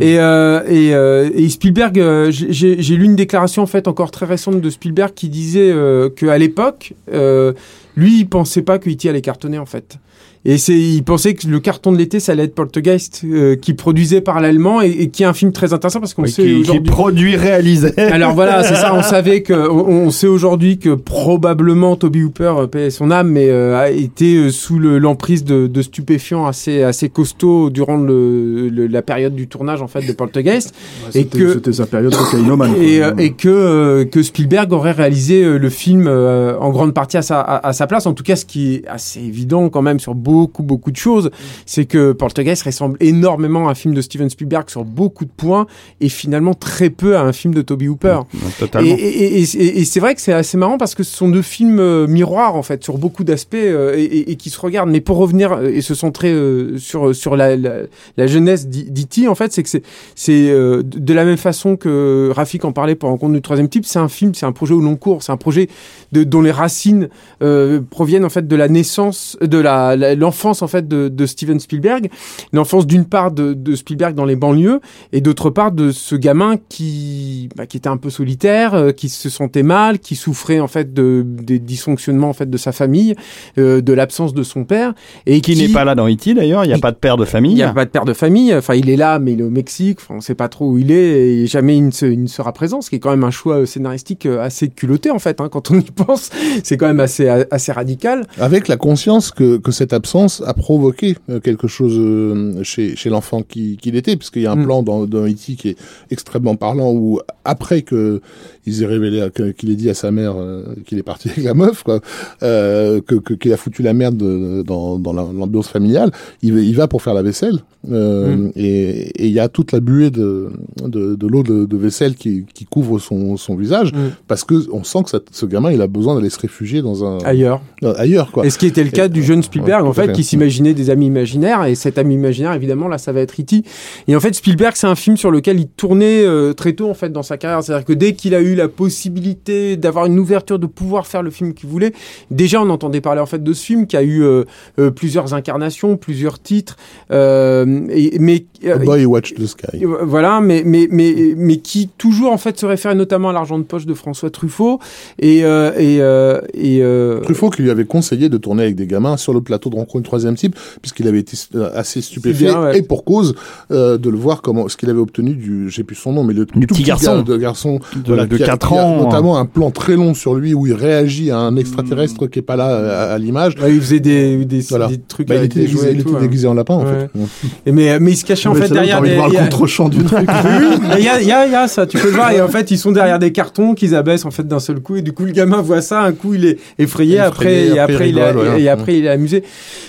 et euh, et, euh, et Spielberg euh, j'ai- lu une déclaration en fait encore très récente de Spielberg qui disait euh, que à l'époque euh, lui il pensait pas que E.T. allait cartonner en fait et c'est, il pensait que le carton de l'été, ça allait être Poltergeist, euh, qui produisait parallèlement et, et qui est un film très intéressant parce qu'on Oui, sait qui, qui produit, réalisé. Alors voilà, c'est ça. On savait que, on, on sait aujourd'hui que probablement Toby Hooper, euh, paix son âme, mais euh, a été euh, sous le- l'emprise de, de stupéfiants assez assez costauds durant le, le- la période du tournage en fait de Poltergeist. Et C'était que- c'était sa période cocaïnomane. Et, quoi. euh, et que, euh, que Spielberg aurait réalisé le film euh, en grande partie à sa, à, à sa place. En tout cas, ce qui est assez évident quand même sur beaucoup, beaucoup de choses, c'est que Poltergeist ressemble énormément à un film de Steven Spielberg sur beaucoup de points et finalement très peu à un film de Toby Hooper. Et, Totalement. et, et- et- et c'est vrai que c'est assez marrant parce que ce sont deux films euh, miroirs en fait sur beaucoup d'aspects euh, et, qui se regardent. Mais pour revenir euh, et se centrer sur sur la, la, la jeunesse d'E.T. en fait, c'est que c'est c'est de de la même façon que Rafik en parlait pour Rencontre du troisième type. C'est un film, c'est un projet au long cours, c'est un projet de, dont les racines euh, proviennent en fait de la naissance, de la, la- l'enfance en fait de, de Steven Spielberg, l'enfance d'une part de, de Spielberg dans les banlieues et d'autre part de ce gamin qui bah, qui était un peu solitaire, euh, qui se sentait mal, qui souffrait en fait de des dysfonctionnements en fait de sa famille, euh, de l'absence de son père et Qui n'est pas là dans E.T. d'ailleurs, il n'y a pas de père de famille. il n'y a pas de père de famille. Enfin, il est là, mais il est au Mexique. Enfin, on sait pas trop où il est et jamais il ne, se- il ne sera présent. Ce qui est quand même un choix euh, scénaristique assez culotté, en fait, hein, quand on y pense. C'est quand même assez, assez radical. Avec la conscience que, que cette absence a provoqué euh, quelque chose euh, chez, chez l'enfant qui- était, puisqu'il y a un Mm. plan dans, dans E.T. qui est extrêmement parlant où, après que ils aient révélé, qu'il ait dit à sa mère euh, qu'il est parti avec la meuf, quoi, euh, que, qu'il a foutu la merde de- dans, dans la- l'ambiance familiale, il, va- il va pour faire la vaisselle, euh, Mm. et il y a toute la buée de, de, de l'eau de, de vaisselle qui, qui couvre son, son visage, Mm. parce que on sent que ça- ce gamin, il a besoin d'aller se réfugier dans un Ailleurs. euh, ailleurs, quoi. Et ce qui était le cas Et- du jeune Spielberg, Ouais, en fait, fait. qui s'imaginait des amis imaginaires. Et cet ami imaginaire, évidemment, là, ça va être E.T. Et en fait, Spielberg, c'est un film sur lequel il tournait euh, très tôt, en fait, dans sa carrière. C'est-à-dire que dès qu'il a eu la possibilité d'avoir une ouverture, de pouvoir faire le film qu'il voulait, déjà, on entendait parler, en fait, de ce film qui a eu euh, euh, plusieurs incarnations, plusieurs titres. Euh, et, mais, euh, A Boy Watch the Sky. euh, Voilà, mais, mais, mais, mais qui toujours en fait se réfère notamment à l'argent de poche de François Truffaut et euh, et, euh, et euh, Truffaut qui lui avait conseillé de tourner avec des gamins sur le plateau de rencontre du troisième type, puisqu'il avait été euh, assez stupéfait, bien, ouais. et pour cause euh, de le voir comment ce qu'il avait obtenu du, j'ai plus son nom, mais le Du tout petit garçon. de garçon de, voilà, de qui a- 4 qui a ans. notamment un plan très long sur lui où il réagit à un extraterrestre qui est pas là euh, à, à l'image. ouais, il faisait des, des, Voilà. des trucs Bah, il avec était des déguisé, il tout, était déguisé en lapin en Ouais. fait. Et mais, mais il se cachait en fait derrière des de voir il y le a- contre-champ du truc. Oui, mais il y a, il y, a, y a ça, tu peux le voir. Et en fait, ils sont derrière des cartons qu'ils abaissent en fait d'un seul coup. Et du coup, le gamin voit ça. Un coup, il est effrayé. Après, et après, il est- et après, il est amusé.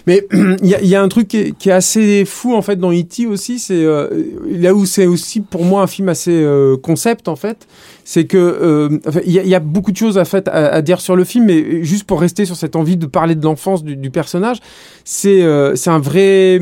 Mais il y a, il y a un truc qui est, qui est assez fou en fait dans E.T. aussi. C'est euh, là où c'est aussi pour moi un film assez euh, concept en fait. C'est que euh, il y, a- beaucoup de choses à, fait, à, à dire sur le film, mais juste pour rester sur cette envie de parler de l'enfance du, du personnage, c'est euh, c'est un vrai,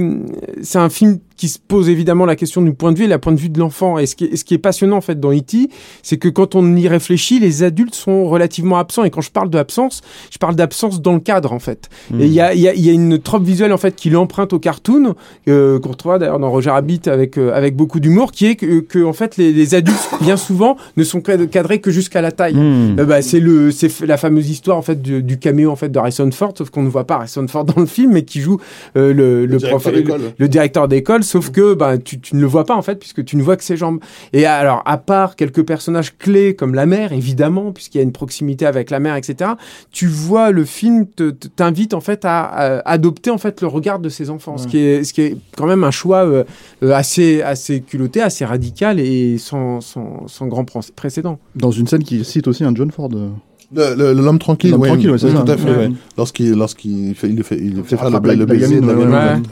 c'est un film qui se pose évidemment la question du point de vue et la point de vue de l'enfant. Et ce qui, est, ce qui est passionnant en fait dans E.T., c'est que quand on y réfléchit, les adultes sont relativement absents. Et quand je parle d'absence, je parle d'absence dans le cadre en fait. Et il y a, il y, a, il y a une trope visuelle en fait qui l'emprunte au cartoon, euh, qu'on retrouve d'ailleurs dans Roger Rabbit avec euh, avec beaucoup d'humour, qui est que, que en fait les, les adultes bien souvent ne sont cad- cadrés que jusqu'à la taille. Hmm. Euh, bah, c'est le c'est la fameuse histoire en fait du, du caméo en fait de Harrison Ford sauf qu'on ne voit pas Harrison Ford dans le film mais qui joue euh, le, le, directeur prof- le, le directeur d'école sauf que bah, tu, tu ne le vois pas en fait puisque tu ne vois que ses jambes. Et alors à part quelques personnages clés comme la mère évidemment puisqu'il y a une proximité avec la mère etc tu vois le film te- te- t'invite en fait à, à adopter en fait le regard de ses enfants. Ce qui est ce qui est quand même un choix euh, euh, assez assez culotté assez radical et sans sans, sans grand pré- précédent. Dans une scène qui cite aussi un John Ford. euh, L'homme tranquille, L'homme ouais, tranquille, ouais, c'est oui, ça. tout à fait. Lorsqu'il lorsqu'il fait, il le fait, il fait faire le, rattrape la- le la baiser de la gamine,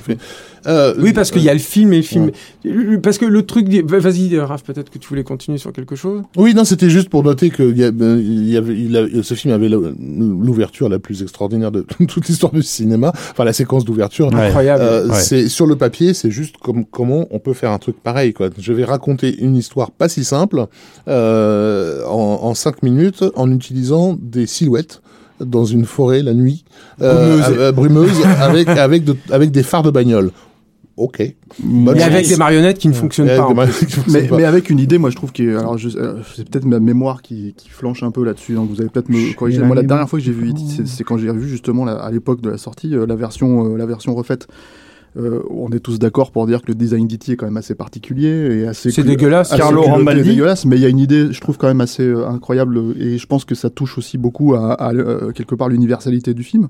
Euh, Oui, parce qu'il y a le film et le film. Ouais. Parce que le truc. Vas-y, Raph, peut-être que tu voulais continuer sur quelque chose? Oui, non, c'était juste pour noter que il y a- il y avait, il a- ce film avait l'ouverture la plus extraordinaire de toute l'histoire du cinéma. Enfin, la séquence d'ouverture. Ouais. Incroyable. Euh, Ouais. C'est sur le papier, c'est juste comme comment on peut faire un truc pareil. Quoi. Je vais raconter une histoire pas si simple euh, en, en cinq minutes en utilisant des silhouettes dans une forêt la nuit euh, Brumeuse. euh, brumeuse avec avec de- avec des phares de bagnole. Ok. Bonne chance. avec des marionnettes qui ne fonctionnent pas. Mais, pas. mais avec une idée, moi je trouve que alors euh, c'est peut-être ma mémoire qui, qui flanche un peu là-dessus. Donc vous allez peut-être me corriger. Moi la dernière fois que j'ai vu E.T., c'est- quand j'ai revu justement la- à l'époque de la sortie euh, la version euh, la version refaite. Euh, on est tous d'accord pour dire que le design d'E.T. est quand même assez particulier et assez C'est dégueulasse. assez Carlo Rambaldi. dégueulasse, mais il y a une idée, je trouve quand même assez euh, incroyable et je pense que ça touche aussi beaucoup à, à, quelque part l'universalité du film.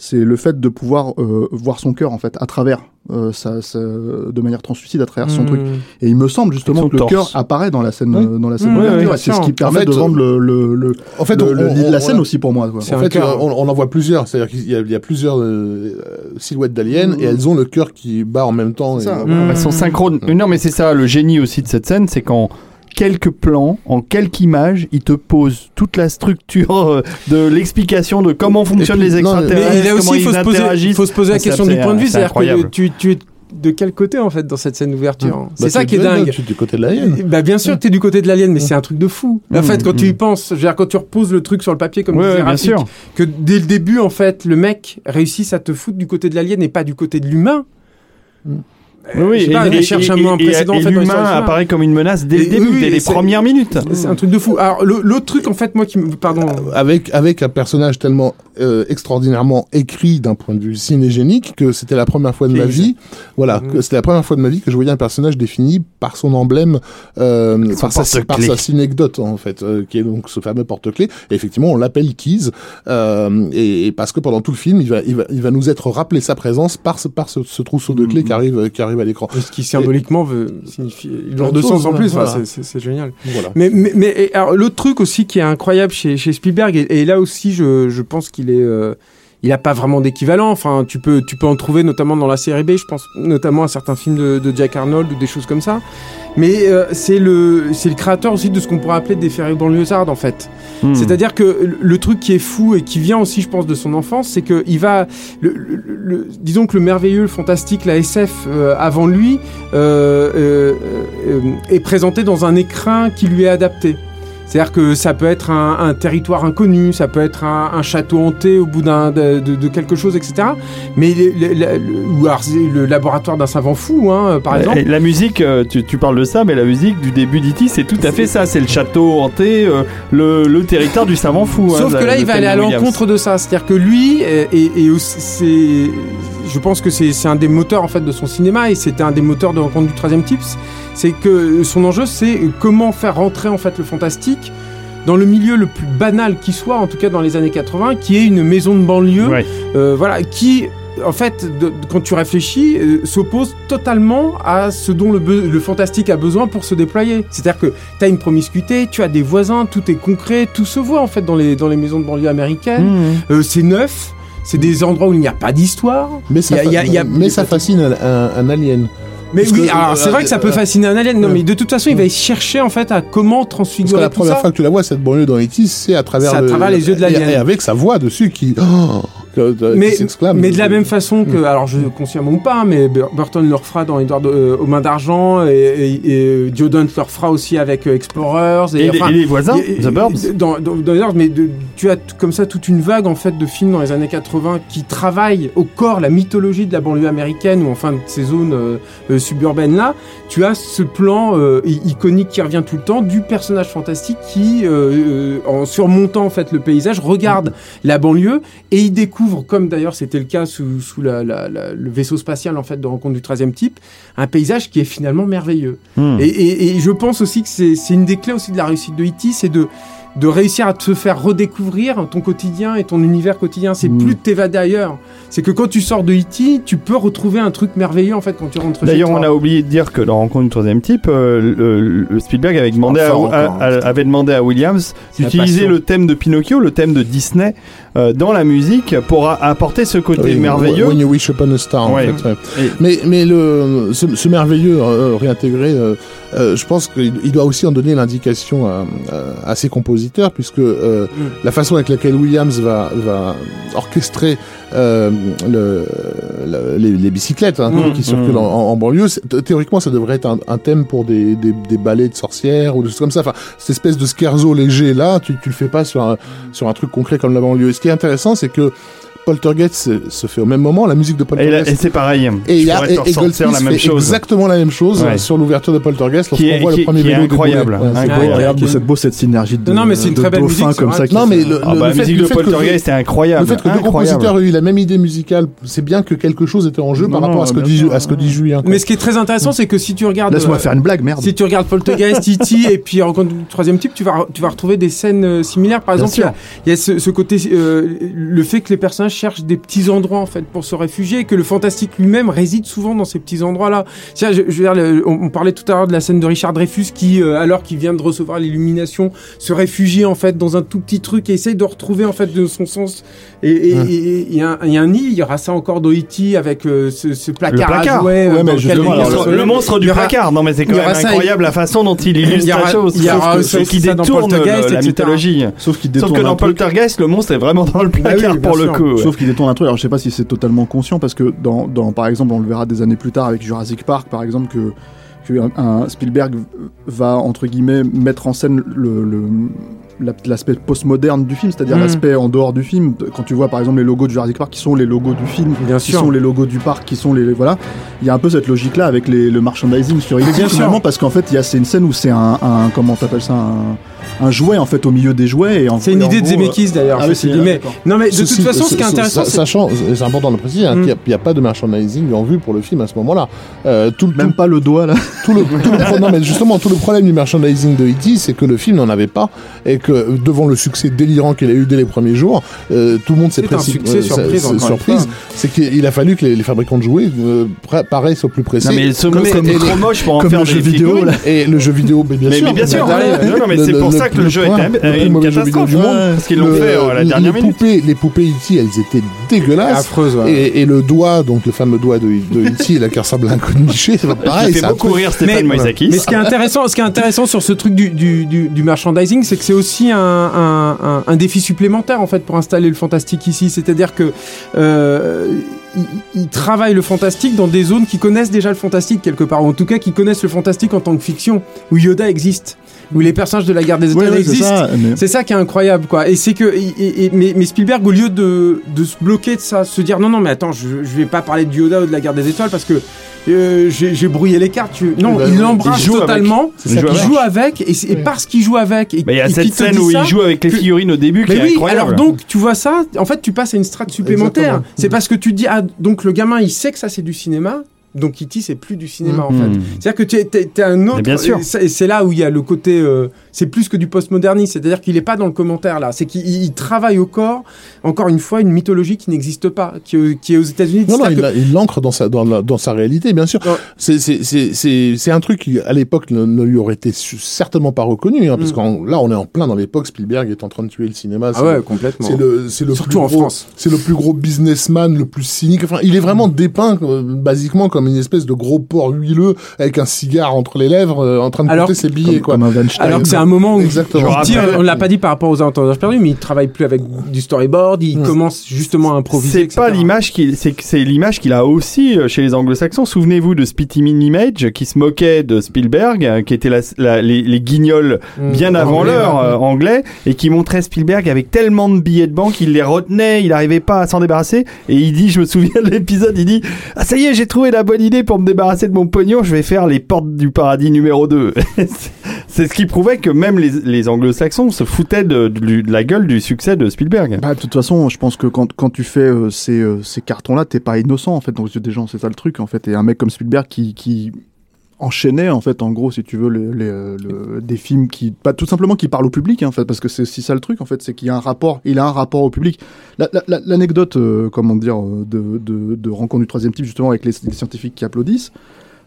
C'est le fait de pouvoir euh, voir son cœur en fait à travers euh, sa, sa- de manière translucide à travers son Mmh. truc. Et il me semble justement que le cœur apparaît dans la scène, Oui. euh, dans la scène Mmh, oui, oui, c'est ce qui permet En fait, de vendre le, le, le, En fait, le- on- le- on- la on- scène aussi pour moi. quoi. En fait, cœur. on, on en voit plusieurs. C'est-à-dire qu'il y, y a plusieurs euh, silhouettes d'aliens et elles ont le cœur qui bat en même temps. Et- ça. voilà. Mmh. Elles sont synchrones. Non, mais c'est ça, le génie aussi de cette scène, c'est qu'en quelques plans, en quelques images, il te pose toute la structure euh, de l'explication de comment fonctionnent puis, les non, mais- extraterrestres, là aussi, il faut se poser, interagissent. faut se poser la C'est question du point de vue. c'est C'est-à-dire que tu, tu es de quel côté en fait dans cette scène d'ouverture. Bah, C'est ça tu qui est es dingue. Tu es du côté de la haine. Bah bien sûr que t'es du côté de l'alien, mais c'est un truc de fou. En fait, quand tu y penses, je veux dire, quand tu reposes le truc sur le papier comme Ouais, disait bien sûr. que dès le début, en fait, le mec réussisse à te foutre du côté de l'alien et pas du côté de l'humain. Oui, sais pas, il cherche un mot précédent, en fait, l'humain apparaît comme une menace dès le Et- début, oui, dès et les premières minutes. C'est un truc de fou. Alors, le- l'autre truc, en fait, moi qui me. Pardon. avec avec un personnage tellement euh, extraordinairement écrit d'un point de vue cinégénique que c'était la première fois de ma vie voilà que c'était la première fois de ma vie que je voyais un personnage défini par son emblème euh, par, sa, par sa synecdote en fait euh, qui est donc ce fameux porte-clés et effectivement on l'appelle Keys euh, et, et parce que pendant tout le film il va il va il va nous être rappelé sa présence par ce par ce, ce trousseau de clés qui arrive qui arrive à l'écran Ce qui symboliquement veut signifier Plein de sens en plus. Voilà. c'est- génial. voilà Mais, mais, mais l'autre truc aussi qui est incroyable chez, chez Spielberg, et, et là aussi je, je pense qu'il est, euh, il a pas vraiment d'équivalent. Enfin, tu peux, tu peux en trouver notamment dans la série B. Je pense notamment à certains films de, de Jack Arnold ou des choses comme ça. Mais euh, c'est le, c'est le créateur aussi de ce qu'on pourrait appeler des ferries banlieusardes en fait. Hmm. C'est-à-dire que le- truc qui est fou et qui vient aussi, je pense, de son enfance, c'est que il va, le, le- le- disons que le merveilleux, le fantastique, la SF euh, avant lui euh, euh, euh, est présenté dans un écrin qui lui est adapté. C'est-à-dire que ça peut être un, un territoire inconnu, ça peut être un, un château hanté au bout d'un, de, de- de quelque chose, etc. Mais le, le- le- ou alors c'est le laboratoire d'un savant fou, hein, par exemple. Et la musique, euh, tu, tu parles de ça, mais la musique du début d'E.T., c'est tout à fait ça. C'est le château hanté, euh, le, territoire du savant fou. hein, Sauf que là, il va aller à l'encontre de ça. C'est-à-dire que lui, euh, et, et aussi, c'est, je pense que c'est, un des moteurs en fait de son cinéma, et c'était un des moteurs de Rencontre du troisième type. C'est que son enjeu, c'est comment faire rentrer en fait le fantastique dans le milieu le plus banal qui soit, en tout cas dans les années 80, qui est une maison de banlieue, Ouais. euh, voilà, qui en fait, de- quand tu réfléchis, euh, s'oppose totalement à ce dont le fantastique a besoin pour se déployer. C'est-à-dire que tu as une promiscuité, tu as des voisins, tout est concret, tout se voit en fait dans les, dans les maisons de banlieue américaines. Mmh. Euh, c'est neuf, c'est des endroits où il n'y a pas d'histoire. mais ça Y a- fa- y a- y a- mais ça fascine un, un- un alien Mais Parce oui, que, alors euh, c'est vrai que ça peut euh, fasciner un alien, non euh, mais de toute façon il va chercher en fait à comment Parce que transfigurer la tout première ça. fois que tu la vois, cette banlieue dans E.T., c'est à travers, C'est à le- travers les yeux de l'alien. Et, avec sa voix dessus qui, oh, mais, qui s'exclame. mais de la même façon que, alors je consciemment ou pas, mais Bur- Burton le refera dans Edward euh, aux mains d'argent et, et, et Joe Dante le refera aussi avec euh, Explorers Et, les- enfin, et les voisins, et- The Burbs Dans, dans, dans les Burbs, mais de- tu as comme ça toute une vague en fait de films dans les années 80 qui travaillent au corps la mythologie de la banlieue américaine ou enfin de ces zones euh, euh, suburbaines là. Tu as ce plan euh, iconique qui revient tout le temps du personnage fantastique qui, euh, euh, en surmontant en fait le paysage, regarde la banlieue et il découvre, comme d'ailleurs c'était le cas sous, sous la- la- la- le vaisseau spatial en fait de rencontre du 13e type, un paysage qui est finalement merveilleux. Hmm. Et, et- et je pense aussi que c'est c'est une des clés aussi de la réussite de E.T., c'est de, de réussir à te faire redécouvrir ton quotidien et ton univers quotidien. C'est Mm. plus de t'évader ailleurs. C'est que quand tu sors de E.T., tu peux retrouver un truc merveilleux en fait quand tu rentres chez D'ailleurs, on a oublié de dire que dans Rencontre du troisième type, euh, le, le Spielberg avait demandé, à, Enfin, à- encore, à- avait demandé à Williams d'utiliser le thème de Pinocchio, le thème de Disney, euh, dans la musique pour a- apporter ce côté Oui, merveilleux. When you wish upon a star, Ouais. en fait. ouais. Et- Mais, mais le, ce, ce merveilleux euh, réintégré, euh, euh, je pense qu'il il doit aussi en donner l'indication à, à- à ses compositeurs, puisque euh, Mm. la façon avec laquelle Williams va, va orchestrer euh, le, le- les, les bicyclettes hein, Mm. qui circulent Mm. en, en banlieue, théoriquement, ça devrait être un, un thème pour des, des, des ballets de sorcières ou des choses comme ça. Enfin, cette espèce de scherzo léger là, tu, tu le fais pas sur un, sur un truc concret comme la banlieue. Et ce qui est intéressant, c'est que Poltergeist se, se fait au même moment, la musique de Poltergeist et c'est pareil. et il y a et, et Goldsmith la même fait chose. exactement la même chose Ouais. sur l'ouverture de Poltergeist lorsqu'on voit qui- le premier qui est vélo incroyable. Ouais, c'est Incroyable. Cette beau cette synergie de Non, mais c'est une très belle dauphins musique, comme c'est ça. Non, mais le, Ah le- bah, le la fait, musique le de Poltergeist est le incroyable. fait que deux compositeurs aient eu la même idée musicale, c'est bien que quelque chose était en jeu par rapport à ce que dit sûr. à ce que dit Julien. Mais ce qui est très intéressant, c'est que si tu regardes. Laisse-moi euh, faire une blague, merde. Si tu regardes Poltergeist, E.T. et puis Rencontre troisième type, tu vas, tu vas retrouver des scènes euh, similaires. Par exemple, il y a- ce côté, euh, le fait que les personnages cherchent des petits endroits en fait pour se réfugier, et que le fantastique lui-même réside souvent dans ces petits endroits-là. Tiens, je, je veux dire, le- on, on parlait tout à l'heure de la scène de Richard Dreyfus qui, euh, alors qu'il vient de recevoir l'illumination, se réfugie en fait dans un tout petit truc et essaye de retrouver en fait de son sens. Et il y, a un- il y a un nid, il y aura ça encore E.T. avec euh, ce, ce placard, placard. à jouets. euh, Ouais, mais alors, le Le, monstre du aura- placard, non mais c'est quand même ça, incroyable la façon dont il illustre Il y aura- la chose. il y aura aussi qui détourne le- la mythologie. Sauf qu'il Sauf que dans. Poltergeist, le monstre est vraiment dans le Bah oui, placard pour le coup. Sauf qu'il détourne un truc. Alors je sais pas si c'est totalement conscient parce que dans, dans, par exemple, on le verra des années plus tard avec Jurassic Park, par exemple, que, un, Spielberg va entre guillemets mettre en scène le, l'aspect postmoderne du film, c'est-à-dire Mm. l'aspect en dehors du film. Quand tu vois par exemple les logos de Jurassic Park qui sont les logos du film, Bien qui sûr. sont les logos du parc, qui sont les les- voilà. Il y a un peu cette logique-là avec les, le merchandising sur sûr. finalement parce qu'en fait il y a c'est une scène où c'est un, un comment t'appelles ça un, un jouet en fait au milieu des jouets et en C'est une et en idée de gros, Zemeckis d'ailleurs. ah oui, c'est- mais non, mais de toute façon, ce qui est intéressant, sachant, c'est important de le préciser, hein, Mm. qu'il n'y a, pas de merchandising en vue pour le film à ce moment-là. Euh, tout, même pas le doigt là. tout le, tout le pro- non, mais justement, tout le problème du merchandising de E.T., c'est que le film n'en avait pas et que euh, devant le succès délirant qu'il a eu dès les premiers jours, euh, tout le monde s'est C'est un précipité. succès surprise. C'est qu'il a fallu que les, les fabricants de jouets euh, paraissent au plus précis. Non, mais ce Comme- comme- est trop moche pour en comme faire le des jeu vidéo, là. Et le jeu vidéo, mais bien Mais, sûr. mais bien sûr, derrière, non, non, mais c'est pour le ça que le jeu était une mauvais jeu vidéo catastrophe. du monde. Parce qu'ils l'ont fait euh, à la les dernière minute. Poupées, les poupées E.T., elles étaient dégueulasses. affreuse. ouais. Et, et le doigt, donc le fameux doigt de, E.T., là, qui ressemble à un c'est Ça pareil. fait c'est un beaucoup rire Stéphane Mais- Moïsakis. Mais ce qui est intéressant, ce qui est intéressant sur ce truc du merchandising, c'est que c'est aussi un, défi supplémentaire en fait pour installer le fantastique ici. C'est-à-dire que euh, travaillent le fantastique dans des zones qui connaissent déjà le fantastique quelque part, ou en tout cas qui connaissent le fantastique en tant que fiction, où Yoda existe, où les personnages de la guerre des Ouais, étoiles ouais, c'est existent. ça, mais- C'est ça qui est incroyable, quoi. Et c'est que, et- et- et- mais, mais Spielberg, au lieu de, de se bloquer de ça, se dire non, non, mais attends, je, je vais pas parler de Yoda ou de la guerre des étoiles parce que euh, j'ai j'ai brouillé les cartes. tu- Non, bah, il il l'embrasse joue avec. totalement. Il qu'il joue avec, et, c'est- et parce qu'il joue avec, et, Bah, Il y a et cette scène où ça, il joue avec les que- figurines au début qui mais est oui, incroyable. alors donc tu vois ça, en fait tu passes à une strate supplémentaire. Exactement. C'est parce que tu te dis ah donc le gamin il sait que ça c'est du cinéma, donc Kitty c'est plus du cinéma en fait. Mhm. C'est-à-dire que tu es, un autre. Bien sûr. et c'est là où il y a le côté. euh, c'est plus que du postmodernisme. C'est-à-dire qu'il n'est pas dans le commentaire là. C'est qu'il il travaille au corps. Encore une fois, une mythologie qui n'existe pas, qui, est- qui est aux États-Unis. Non, non, il que- l'a- il l'ancre dans sa, dans, la- dans sa réalité, bien sûr. C'est- un truc qui, à l'époque, ne, ne lui aurait été certainement pas reconnu, hein, parce Mm. que là, on est en plein dans l'époque, Spielberg est en train de tuer le cinéma. Ah ouais, le- complètement. C'est le, le Surtout plus en gros- France. C'est le plus gros businessman, le plus cynique. Enfin, il est vraiment dépeint, euh, basiquement, comme une espèce de gros porc huileux avec un cigare entre les lèvres, euh, en train de Alors- compter ses billets, comme, quoi. comme un. Alors que c'est un moment où Exactement. il tire, on l'a pas dit par rapport aux avantages perdus, mais il travaille plus avec du storyboard, il Mm. commence justement à improviser. C'est pas l'image qu'il, c'est que c'est l'image qu'il a aussi euh, chez les Anglo-Saxons. Souvenez-vous de Spitty Image qui se moquait de Spielberg, euh, qui était la- la- les, les guignols Mm. bien avant Anglais, l'heure ouais. euh, anglais et qui montrait Spielberg avec tellement de billets de banque qu'il les retenait, il n'arrivait pas à s'en débarrasser et il dit, je me souviens de l'épisode, il dit ah ça y est j'ai trouvé la bonne idée pour me débarrasser de mon pognon, je vais faire les portes du paradis numéro 2 C'est ce qui prouvait que même les, les Anglo-Saxons se foutaient de, la gueule du succès de Spielberg. Bah, de toute façon, je pense que quand, quand tu fais euh, ces, euh, ces cartons-là, t'es pas innocent en fait dans les yeux des gens, c'est ça le truc en fait. Et un mec comme Spielberg qui enchaînait en fait, en gros, si tu veux, les, les, euh, le- des films qui, pas tout simplement qui parlent au public en fait, parce que c'est aussi ça le truc en fait, c'est qu'il y a un rapport, il a un rapport au public. La- la- la- L'anecdote, euh, comment dire, euh, de, de, de rencontre du troisième type justement avec les, les scientifiques qui applaudissent.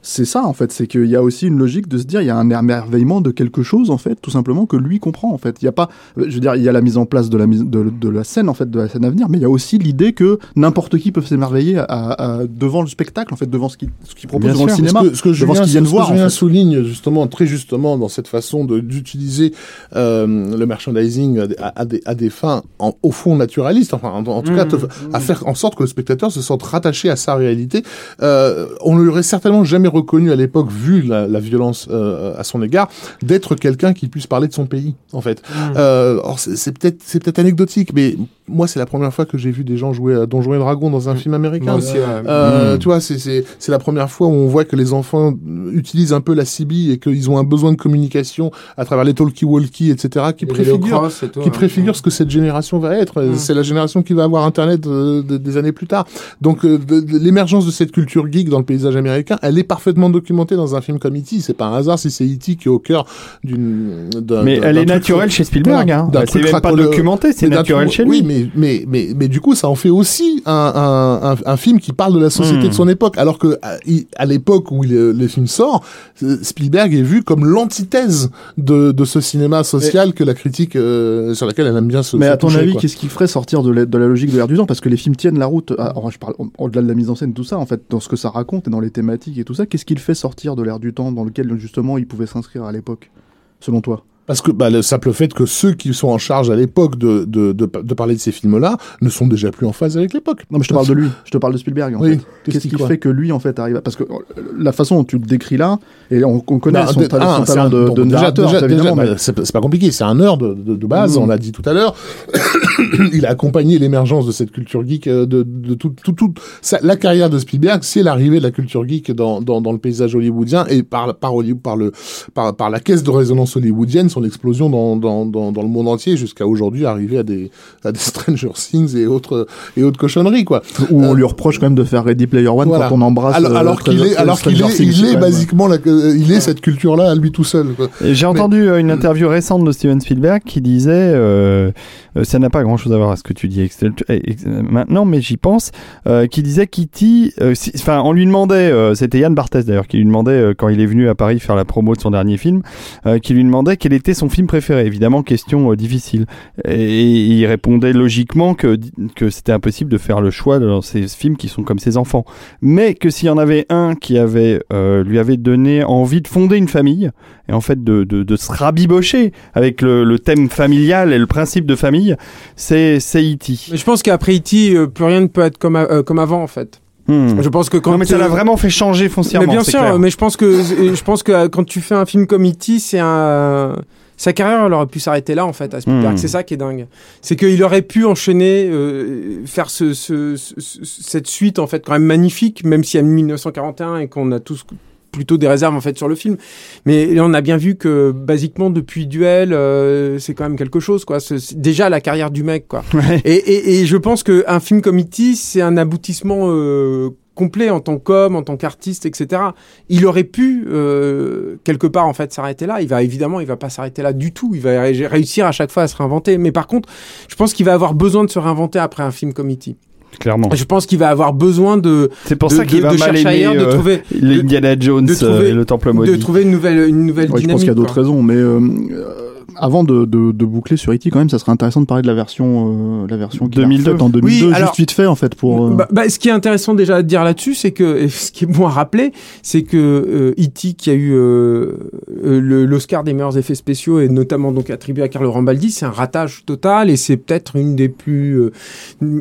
C'est ça en fait, c'est qu'il y a aussi une logique de se dire il y a un émerveillement de quelque chose en fait, tout simplement que lui comprend en fait. Il y a pas, je veux dire, il y a la mise en place de la mise de, de la scène en fait, de la scène à venir, mais il y a aussi l'idée que n'importe qui peut s'émerveiller à, à- devant le spectacle en fait, devant ce qu'il ce qu'il propose Bien devant sûr. le cinéma, Ce que, ce que devant Julien, ce viennent ce que voir. en Julien fait. souligne justement très justement dans cette façon de- d'utiliser euh, le merchandising à des, à- à des, à des fins en- au fond naturalistes, enfin en, en tout cas Mmh, te- à faire en sorte que le spectateur se sente rattaché à sa réalité. Euh, on ne lui aurait certainement jamais reconnu à l'époque, vu la, la violence euh, à son égard, d'être quelqu'un qui puisse parler de son pays en fait. Mmh. Euh, or, c'est peut-être c'est peut-être anecdotique, mais moi c'est la première fois que j'ai vu des gens jouer à Donjons et Dragons dans un film américain. Moi aussi, ouais. Euh, Mm. Tu vois, c'est c'est c'est la première fois où on voit que les enfants euh, utilisent un peu la CB et qu'ils ont un besoin de communication à travers les talkie-walkie, etc., qui et tout, qui ouais. préfigure ce que cette génération va être. C'est la génération qui va avoir Internet euh, de- des années plus tard. Donc euh, l'émergence de cette culture geek dans le paysage américain, elle est parfaitement documentée dans un film comme E.T. C'est pas un hasard si c'est E.T. qui est au cœur d'une. d'un- Mais elle est naturelle chez Spielberg. Hein. d'un C'est même pas documenté, c'est naturel chez lui. Oui, mais, mais, mais, mais du coup, ça en fait aussi un, un, un, un film qui parle de la société Hmm. de son époque. Alors que à, l'époque où il- le film sort, euh, Spielberg est vu comme l'antithèse de, de ce cinéma social que la critique euh, sur laquelle elle aime bien se Mais se à ton toucher, avis, qu'est-ce qui ferait sortir de la, de la logique de l'air du temps? Parce que les films tiennent la route. alors, je parle au- au-delà de la mise en scène, tout ça, en fait, dans ce que ça raconte et dans les thématiques et tout ça. Qu'est-ce qui le fait sortir de l'air du temps dans lequel justement il pouvait s'inscrire à l'époque, selon toi? Parce que bah, le simple fait que ceux qui sont en charge à l'époque de, de, de, de parler de ces films-là ne sont déjà plus en phase avec l'époque. Non, mais je te parle de lui. Je te parle de Spielberg. En Oui. fait. Qu'est-ce qui fait que lui, en fait, arrive à... Parce que euh, la façon dont tu le décris là, et on, on connaît Bah, son, ah, son talent un- de, de déjà- narrateur, déjà- évidemment. déjà, mais- bah, c'est pas compliqué, c'est un nerd de, base, Mm. on l'a dit tout à l'heure. il a accompagné l'émergence de cette culture geek, euh, de, de tout, tout, tout. ça- la carrière de Spielberg, c'est l'arrivée de la culture geek dans, dans, dans le paysage hollywoodien et par, par, Hollywood- par, le, par, par la caisse de résonance hollywoodienne, son explosion dans, dans, dans, dans le monde entier jusqu'à aujourd'hui arriver à des, à des Stranger Things et autres, et autres cochonneries, quoi. Où on lui reproche quand même de faire Ready Player One Voilà. quand on embrasse. alors, euh, alors Stranger- qu'il est, alors qu'il est, il est basiquement, la, euh, il est cette culture-là à lui tout seul. J'ai entendu euh, une interview récente de Steven Spielberg qui disait, euh, euh, ça n'a pas grand-chose à voir avec ce que tu dis eh, euh, maintenant, mais j'y pense, euh, qui disait qu'E.T., euh, si- enfin, on lui demandait, euh, c'était Yann Barthès d'ailleurs, qui lui demandait euh, quand il est venu à Paris faire la promo de son dernier film, euh, qui lui demandait quel était son film préféré. Évidemment, question euh, difficile. Et, il répondait logiquement que que c'était impossible de faire le choix dans ces films qui sont comme ses enfants, mais que s'il y en avait un qui avait euh, lui avait donné envie de fonder une famille et en fait de, de, de se rabibocher avec le, le thème familial et le principe de famille, c'est E.T. Mais je pense qu'après E.T., euh, plus rien ne peut être comme, euh, comme avant, en fait. Hmm. Je pense que quand Non mais ça l'a vraiment fait changer foncièrement. Mais bien sûr, clair. mais je pense que je pense que euh, quand tu fais un film comme E.T., c'est un sa carrière elle aurait pu s'arrêter là en fait à Spielberg. Hmm. C'est ça qui est dingue. C'est qu'il aurait pu enchaîner, euh, faire ce, ce- ce- ce- cette suite en fait quand même magnifique, même s'il y a 1941 et qu'on a tous plutôt des réserves en fait sur le film. Mais on a bien vu que basiquement depuis Duel, euh, c'est quand même quelque chose quoi. C'est déjà la carrière du mec quoi. Ouais. Et, et, et je pense qu'un film comme E.T., c'est un aboutissement euh, complet en tant qu'homme, en tant qu'artiste, etc. Il aurait pu, euh, quelque part, en fait, s'arrêter là. Il va, évidemment, il va pas s'arrêter là du tout. Il va ré- réussir à chaque fois à se réinventer. Mais par contre, je pense qu'il va avoir besoin de se réinventer après un film comme E.T. Clairement. Je pense qu'il va avoir besoin de, C'est pour de, ça qu'il de- va de mal aimer ailleurs, de euh, trouver, l'Indiana Jones de trouver- euh, et le Temple de maudit. trouver une nouvelle, une nouvelle Ouais, je dynamique. pense qu'il y a d'autres raisons, mais euh, euh, avant de, de, de boucler sur E.T., quand même, ça serait intéressant de parler de la version, euh, la version qu'il a 2002. refaite en 2002, Oui, juste alors- vite fait en fait pour. euh, Bah, bah, ce qui est intéressant déjà à dire là-dessus, c'est que et ce qui est bon à rappeler, c'est que euh, E.T. qui a eu euh, euh, l'Oscar des meilleurs effets spéciaux et notamment donc attribué à Carlo Rambaldi, c'est un ratage total et c'est peut-être une des plus, euh,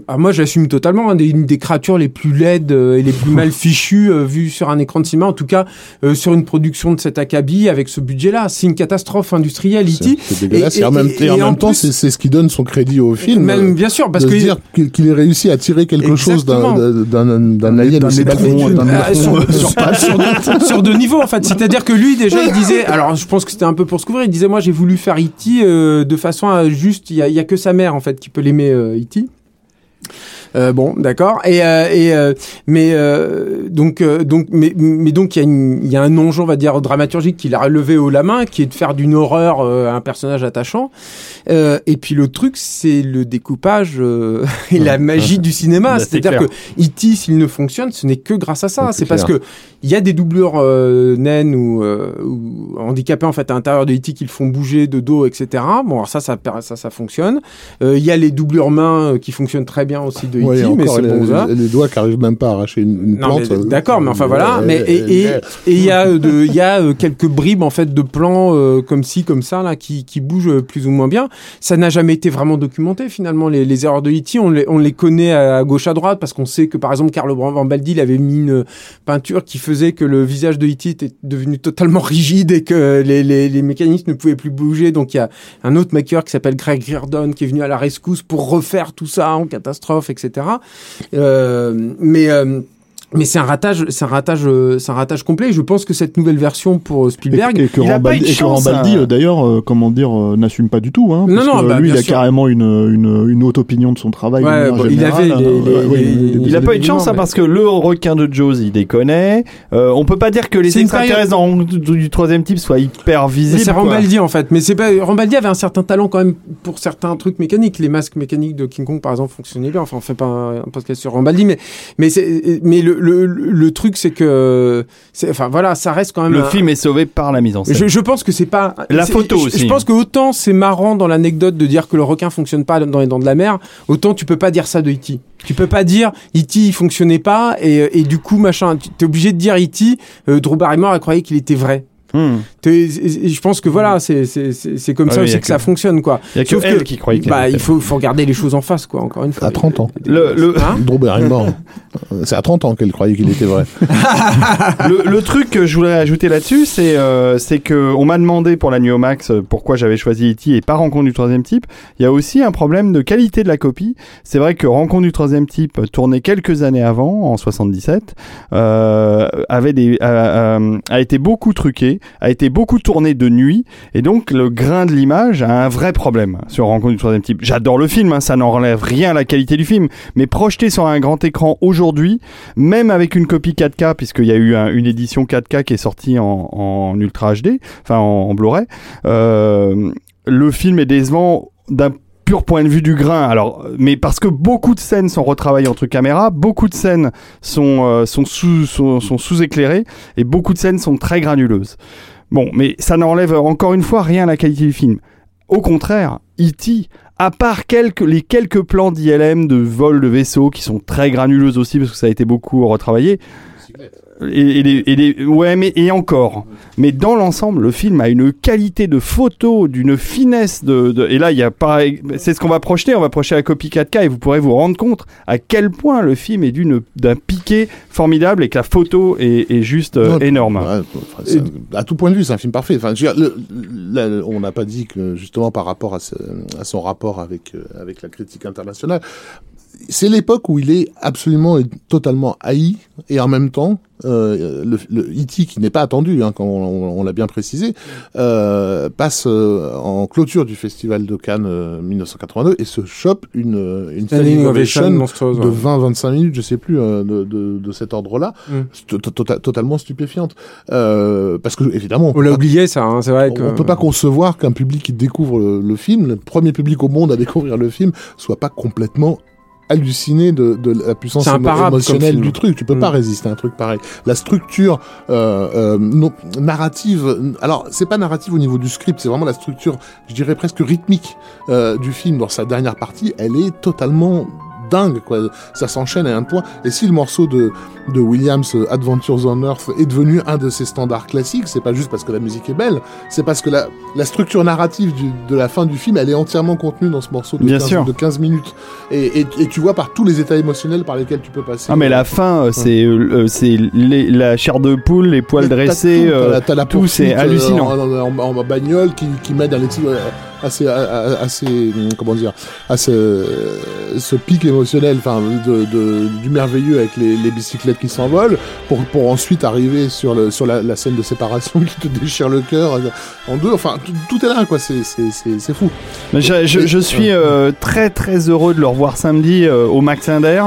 ah, moi j'assume totalement, hein, des- une des créatures les plus laides et les plus mal fichues euh, vues sur un écran de cinéma, en tout cas euh, sur une production de cet acabit avec ce budget-là. C'est une catastrophe industrielle, E.T. C'est dégueulasse. Et- Et, en même, et- et en et en même temps, plus- c'est c'est ce qui donne son crédit au film. Même euh, bien sûr, parce de que se dire qu'il qu'il ait réussi à tirer quelque chose d'un Exactement. d'un- d'un alien D'un d'un Ah, sur, sur- sur deux, sur deux niveaux en fait. C'est-à-dire que lui déjà il disait, alors je pense que c'était un peu pour se couvrir, il disait moi j'ai voulu faire E.T. euh, de façon à juste, il y y a que sa mère en fait qui peut l'aimer euh, E.T. Euh, bon, d'accord. Et, euh, et euh, mais euh, donc euh, donc mais, mais donc il y a une- il y a un enjeu on va dire dramaturgique qu'il a relevé haut la main, qui est de faire d'une horreur euh, un personnage attachant. Euh, et puis le truc c'est le découpage euh, et la magie du cinéma. Bah, c'est C'est-à-dire que E.T. s'il ne fonctionne, ce n'est que grâce à ça. C'est parce que il y a des doublures euh, naines ou, euh, ou handicapés en fait à l'intérieur de E.T. qui le font bouger de dos, etc. Bon, alors ça, ça, ça, ça fonctionne. Euh, Il y a les doublures mains qui fonctionnent très bien aussi de Ouais, mais les, bon ça. les- les doigts qui arrivent même pas à arracher une, une Non, plante. mais d'accord, mais enfin voilà. Euh, Mais et et euh, et il y a euh, de, il y a euh, quelques bribes en fait de plans euh, comme ci comme ça là qui qui bougent euh, plus ou moins bien. Ça n'a jamais été vraiment documenté finalement les, les erreurs de E.T. On les on les connaît à gauche à droite parce qu'on sait que par exemple Carlo Rambaldi il avait mis une peinture qui faisait que le visage de E.T. était devenu totalement rigide et que les, les, les mécanismes ne pouvaient plus bouger. Donc il y a un autre maker qui s'appelle Greg Reardon qui est venu à la rescousse pour refaire tout ça en catastrophe, etc. Euh, mais euh, mais c'est un ratage, c'est un ratage, euh, c'est un ratage complet. Je pense que cette nouvelle version pour euh, Spielberg, Et, et que il a pas eu Rambaldi, et que Rambaldi, hein. euh, d'ailleurs, euh, comment dire, euh, n'assume pas du tout. Hein, Non, parce non, que bah, lui, il a sûr. carrément une, une, une haute opinion de son travail. Ouais, bon, il avait il- Il a pas eu de chance hein, mais- parce que le requin de Jaws il déconnait. Euh, on peut pas dire que les extraterrestres dans- du, du troisième type soient hyper Mais visibles. c'est. Rambaldi en fait. Mais c'est pas Rambaldi avait un certain talent quand même pour certains trucs mécaniques. Les masques mécaniques de King Kong par exemple fonctionnaient bien. Enfin, on fait pas un, un podcast sur Rambaldi, mais mais c'est mais le le, le truc c'est que enfin voilà, ça reste quand même Le un- film est sauvé par la mise en scène. Je, je pense que c'est pas La photo je, aussi. Je pense que autant c'est marrant dans l'anecdote de dire que le requin fonctionne pas dans les dents de la mer, autant tu peux pas dire ça de E.T. Tu peux pas dire E.T. il fonctionnait pas et, et du coup machin. Tu es obligé de dire E.T. Euh, Drew Barrymore elle croyait qu'il était vrai. Hmm. Je pense que voilà, c'est comme Ouais, ça oui, aussi que, que- ça fonctionne quoi. Il y a que Sauf elle que- qui croyait qu'elle Bah, il faut, faut regarder les choses en face quoi. Encore une fois. À 30 ans. Le, le, Hein Drew Barrymore. C'est à 30 ans qu'elle croyait qu'il était vrai. le, le truc que je voudrais ajouter là-dessus, c'est euh, c'est que on m'a demandé pour la nuit au max pourquoi j'avais choisi E.T. et pas Rencontre du troisième type. Il y a aussi un problème de qualité de la copie. C'est vrai que Rencontre du troisième type, tourné quelques années avant, en 77, euh, avait des, a, a- a été beaucoup truqué, a été beaucoup tourné de nuit, et donc le grain de l'image a un vrai problème sur Rencontre du troisième type. J'adore le film, hein, ça n'enlève rien à la qualité du film, mais projeté sur un grand écran aujourd'hui, même avec une copie 4K, puisqu'il y a eu un- une édition 4K qui est sortie en, Ultra HD, enfin en, en Blu-ray, euh, le film est décevant d'un pur point de vue du grain. Alors, mais parce que beaucoup de scènes sont retravaillées entre caméras, beaucoup de scènes sont, euh, sont sous, sont, sont sous-éclairées et beaucoup de scènes sont très granuleuses. Bon, mais ça n'enlève encore une fois rien à la qualité du film. Au contraire, E.T., à part quelques, les quelques plans d'ILM de vol de vaisseaux qui sont très granuleux aussi parce que ça a été beaucoup retravaillé. Et, et les- et les- ouais, mais et encore. Mais dans l'ensemble, le film a une qualité de photo, d'une finesse de, de- et là il y a pas, c'est ce qu'on va projeter. On va projeter la copie 4K et vous pourrez vous rendre compte à quel point le film est d'une d'un piqué formidable et que la photo est, est juste euh, Ouais, énorme. ouais, à tout point de vue, c'est un film parfait. Enfin, je veux dire, le- là, on n'a pas dit que justement par rapport à, ce- à son rapport avec euh, avec la critique internationale, c'est l'époque où il est absolument et totalement haï et en même temps euh, le, le E.T. qui n'est pas attendu, hein, comme on, on- on l'a bien précisé, euh, passe euh, en clôture du festival de Cannes euh, 1982 et se chope une euh, une Standing ovation monstrueuse, de ouais. 20-25 minutes, je sais plus, euh, de, de, de cet ordre-là, Mm. to- to- tota- totalement stupéfiante. Euh, parce que évidemment, on l'a oublié ça. hein, c'est vrai que. on peut pas concevoir qu'un public qui découvre le, le film, le premier public au monde à découvrir le film, soit pas complètement halluciné de, de la puissance émotionnelle du truc. Tu peux Mm. pas résister à un truc pareil. La structure euh, euh, non- narrative, alors c'est pas narrative au niveau du script, c'est vraiment la structure, je dirais presque rythmique euh, du film dans sa dernière partie. Elle est totalement dingue quoi ça s'enchaîne à un point et si le morceau de de Williams euh, Adventures on Earth est devenu un de ses standards classiques c'est pas juste parce que la musique est belle c'est parce que la la structure narrative du, de la fin du film elle est entièrement contenue dans ce morceau de, Bien 15, sûr. de 15 minutes et, et, et tu vois par tous les états émotionnels par lesquels tu peux passer Ah mais la fin, euh, c'est euh, c'est les- la chair de poule, les poils dressés. tout, euh, la- tout, c'est euh, hallucinant. en, en- en- en bagnole qui, qui mène à euh, à à- à- ces- comment dire à ce, ce pic émotionnel enfin de, de- du merveilleux avec les, les bicyclettes qui s'envolent pour, pour ensuite arriver sur, le, sur la, la scène de séparation qui te déchire le cœur euh, en deux. Enfin tout, est là quoi. C'est c'est- c'est c'est fou. Mais je, je- je suis euh, très très heureux de le revoir samedi euh, au Max Inder.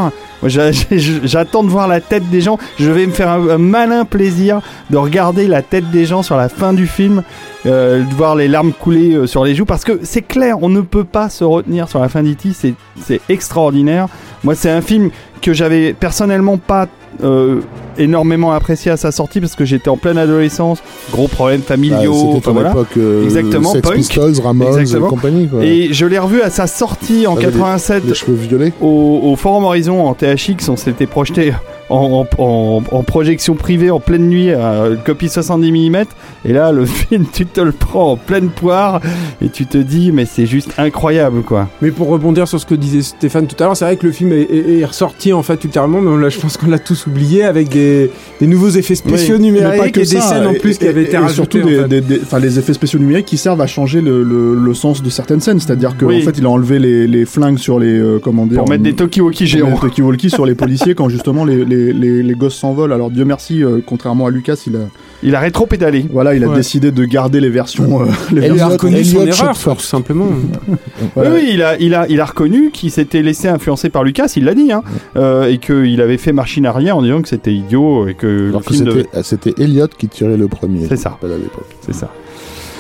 J'attends de voir la tête des gens. Je vais me faire un, malin plaisir de regarder la tête des gens sur la fin du film, euh, de voir les larmes couler euh, sur les joues, parce que c'est clair, on ne peut pas se retenir sur la fin. C'est c'est extraordinaire. Moi, c'est un film que j'avais personnellement pas euh, énormément apprécié à sa sortie parce que j'étais en pleine adolescence, gros problèmes Bah, familiaux. c'était voilà. époque euh, Exactement, Sex punk. Pistols Ramones Exactement. et compagnie quoi. Et je l'ai revu à sa sortie en Avec les- 87 les cheveux violets au, au Forum Horizon en THX. On s'était projeté en, en- en- en projection privée en pleine nuit à une copie 70 mm. Et là, le film, tu te le prends en pleine poire et tu te dis, mais c'est juste incroyable quoi. Mais pour rebondir sur ce que disait Stéphane tout à l'heure, c'est vrai que le film est, est- est ressorti en fait ultérieurement, mais l'a- je pense qu'on l'a tous oublié avec des, des nouveaux effets spéciaux pas numériques que et des ça, scènes en et- plus qui avaient été et surtout rajoutées. en des, fait. des- des- enfin, les effets spéciaux numériques qui servent à changer le, le- le sens de certaines scènes. C'est-à-dire qu'en Oui. fait, il a enlevé les, les flingues sur les euh, comment dire Pour mettre des Tokiwoki pour géants. talkie-walkie sur les policiers quand justement les, les, les, les gosses s'envolent. Alors Dieu merci, euh, contrairement à Lucas, il a Il a rétro-pédalé. voilà, il a Ouais. décidé de garder les versions. euh, les Il a reconnu son erreur, tout simplement. Voilà. Oui, il a, il, a, il a reconnu qu'il s'était laissé influencer par Lucas, il l'a dit, hein, euh, et qu'il avait fait machine arrière en disant que c'était idiot et que devait- c'était c'était Elliot qui tirait le premier C'est ça. à l'époque C'est ça.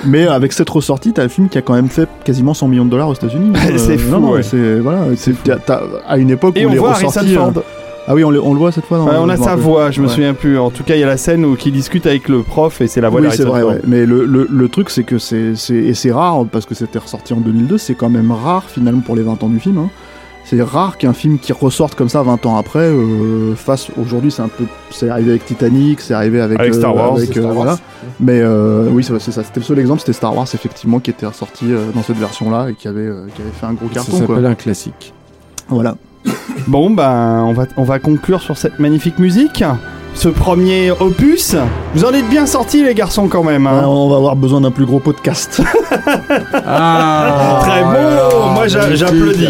Mais avec cette ressortie, t'as un film qui a quand même fait quasiment 100 millions de dollars aux États-Unis. C'est Euh, fou, non, ouais. c'est voilà, c'est t'as- t'as- à une époque Et où on les voit Harrison ressorties. euh. Ah oui, on le, on le voit cette fois. dans- Ouais, on a je me sa voix, je me Ouais. souviens plus. En tout cas, il y a la scène où il discute avec le prof et c'est la voix oui, c'est vrai, ouais. Mais le, le, le truc, c'est que c'est, c'est, et c'est rare, parce que c'était ressorti en 2002, c'est quand même rare finalement pour les 20 ans du film. hein. c'est rare qu'un film qui ressorte comme ça 20 ans après euh, fasse aujourd'hui c'est un peu c'est arrivé avec Titanic c'est arrivé avec, Avec Star Wars, avec, Star euh, Wars. voilà. mais euh, oui c'est ça c'était le seul exemple c'était Star Wars effectivement qui était ressorti euh, dans cette version là et qui avait euh, qui avait fait un gros Ça carton quoi. s'appelle un classique. voilà Bon, ben, on va, on va conclure sur cette magnifique musique. Ce premier opus. Vous en êtes bien sortis, les garçons, quand même. hein. Ah, on va avoir besoin d'un plus gros podcast Ah, Très bon. Moi, j'a- j'applaudis.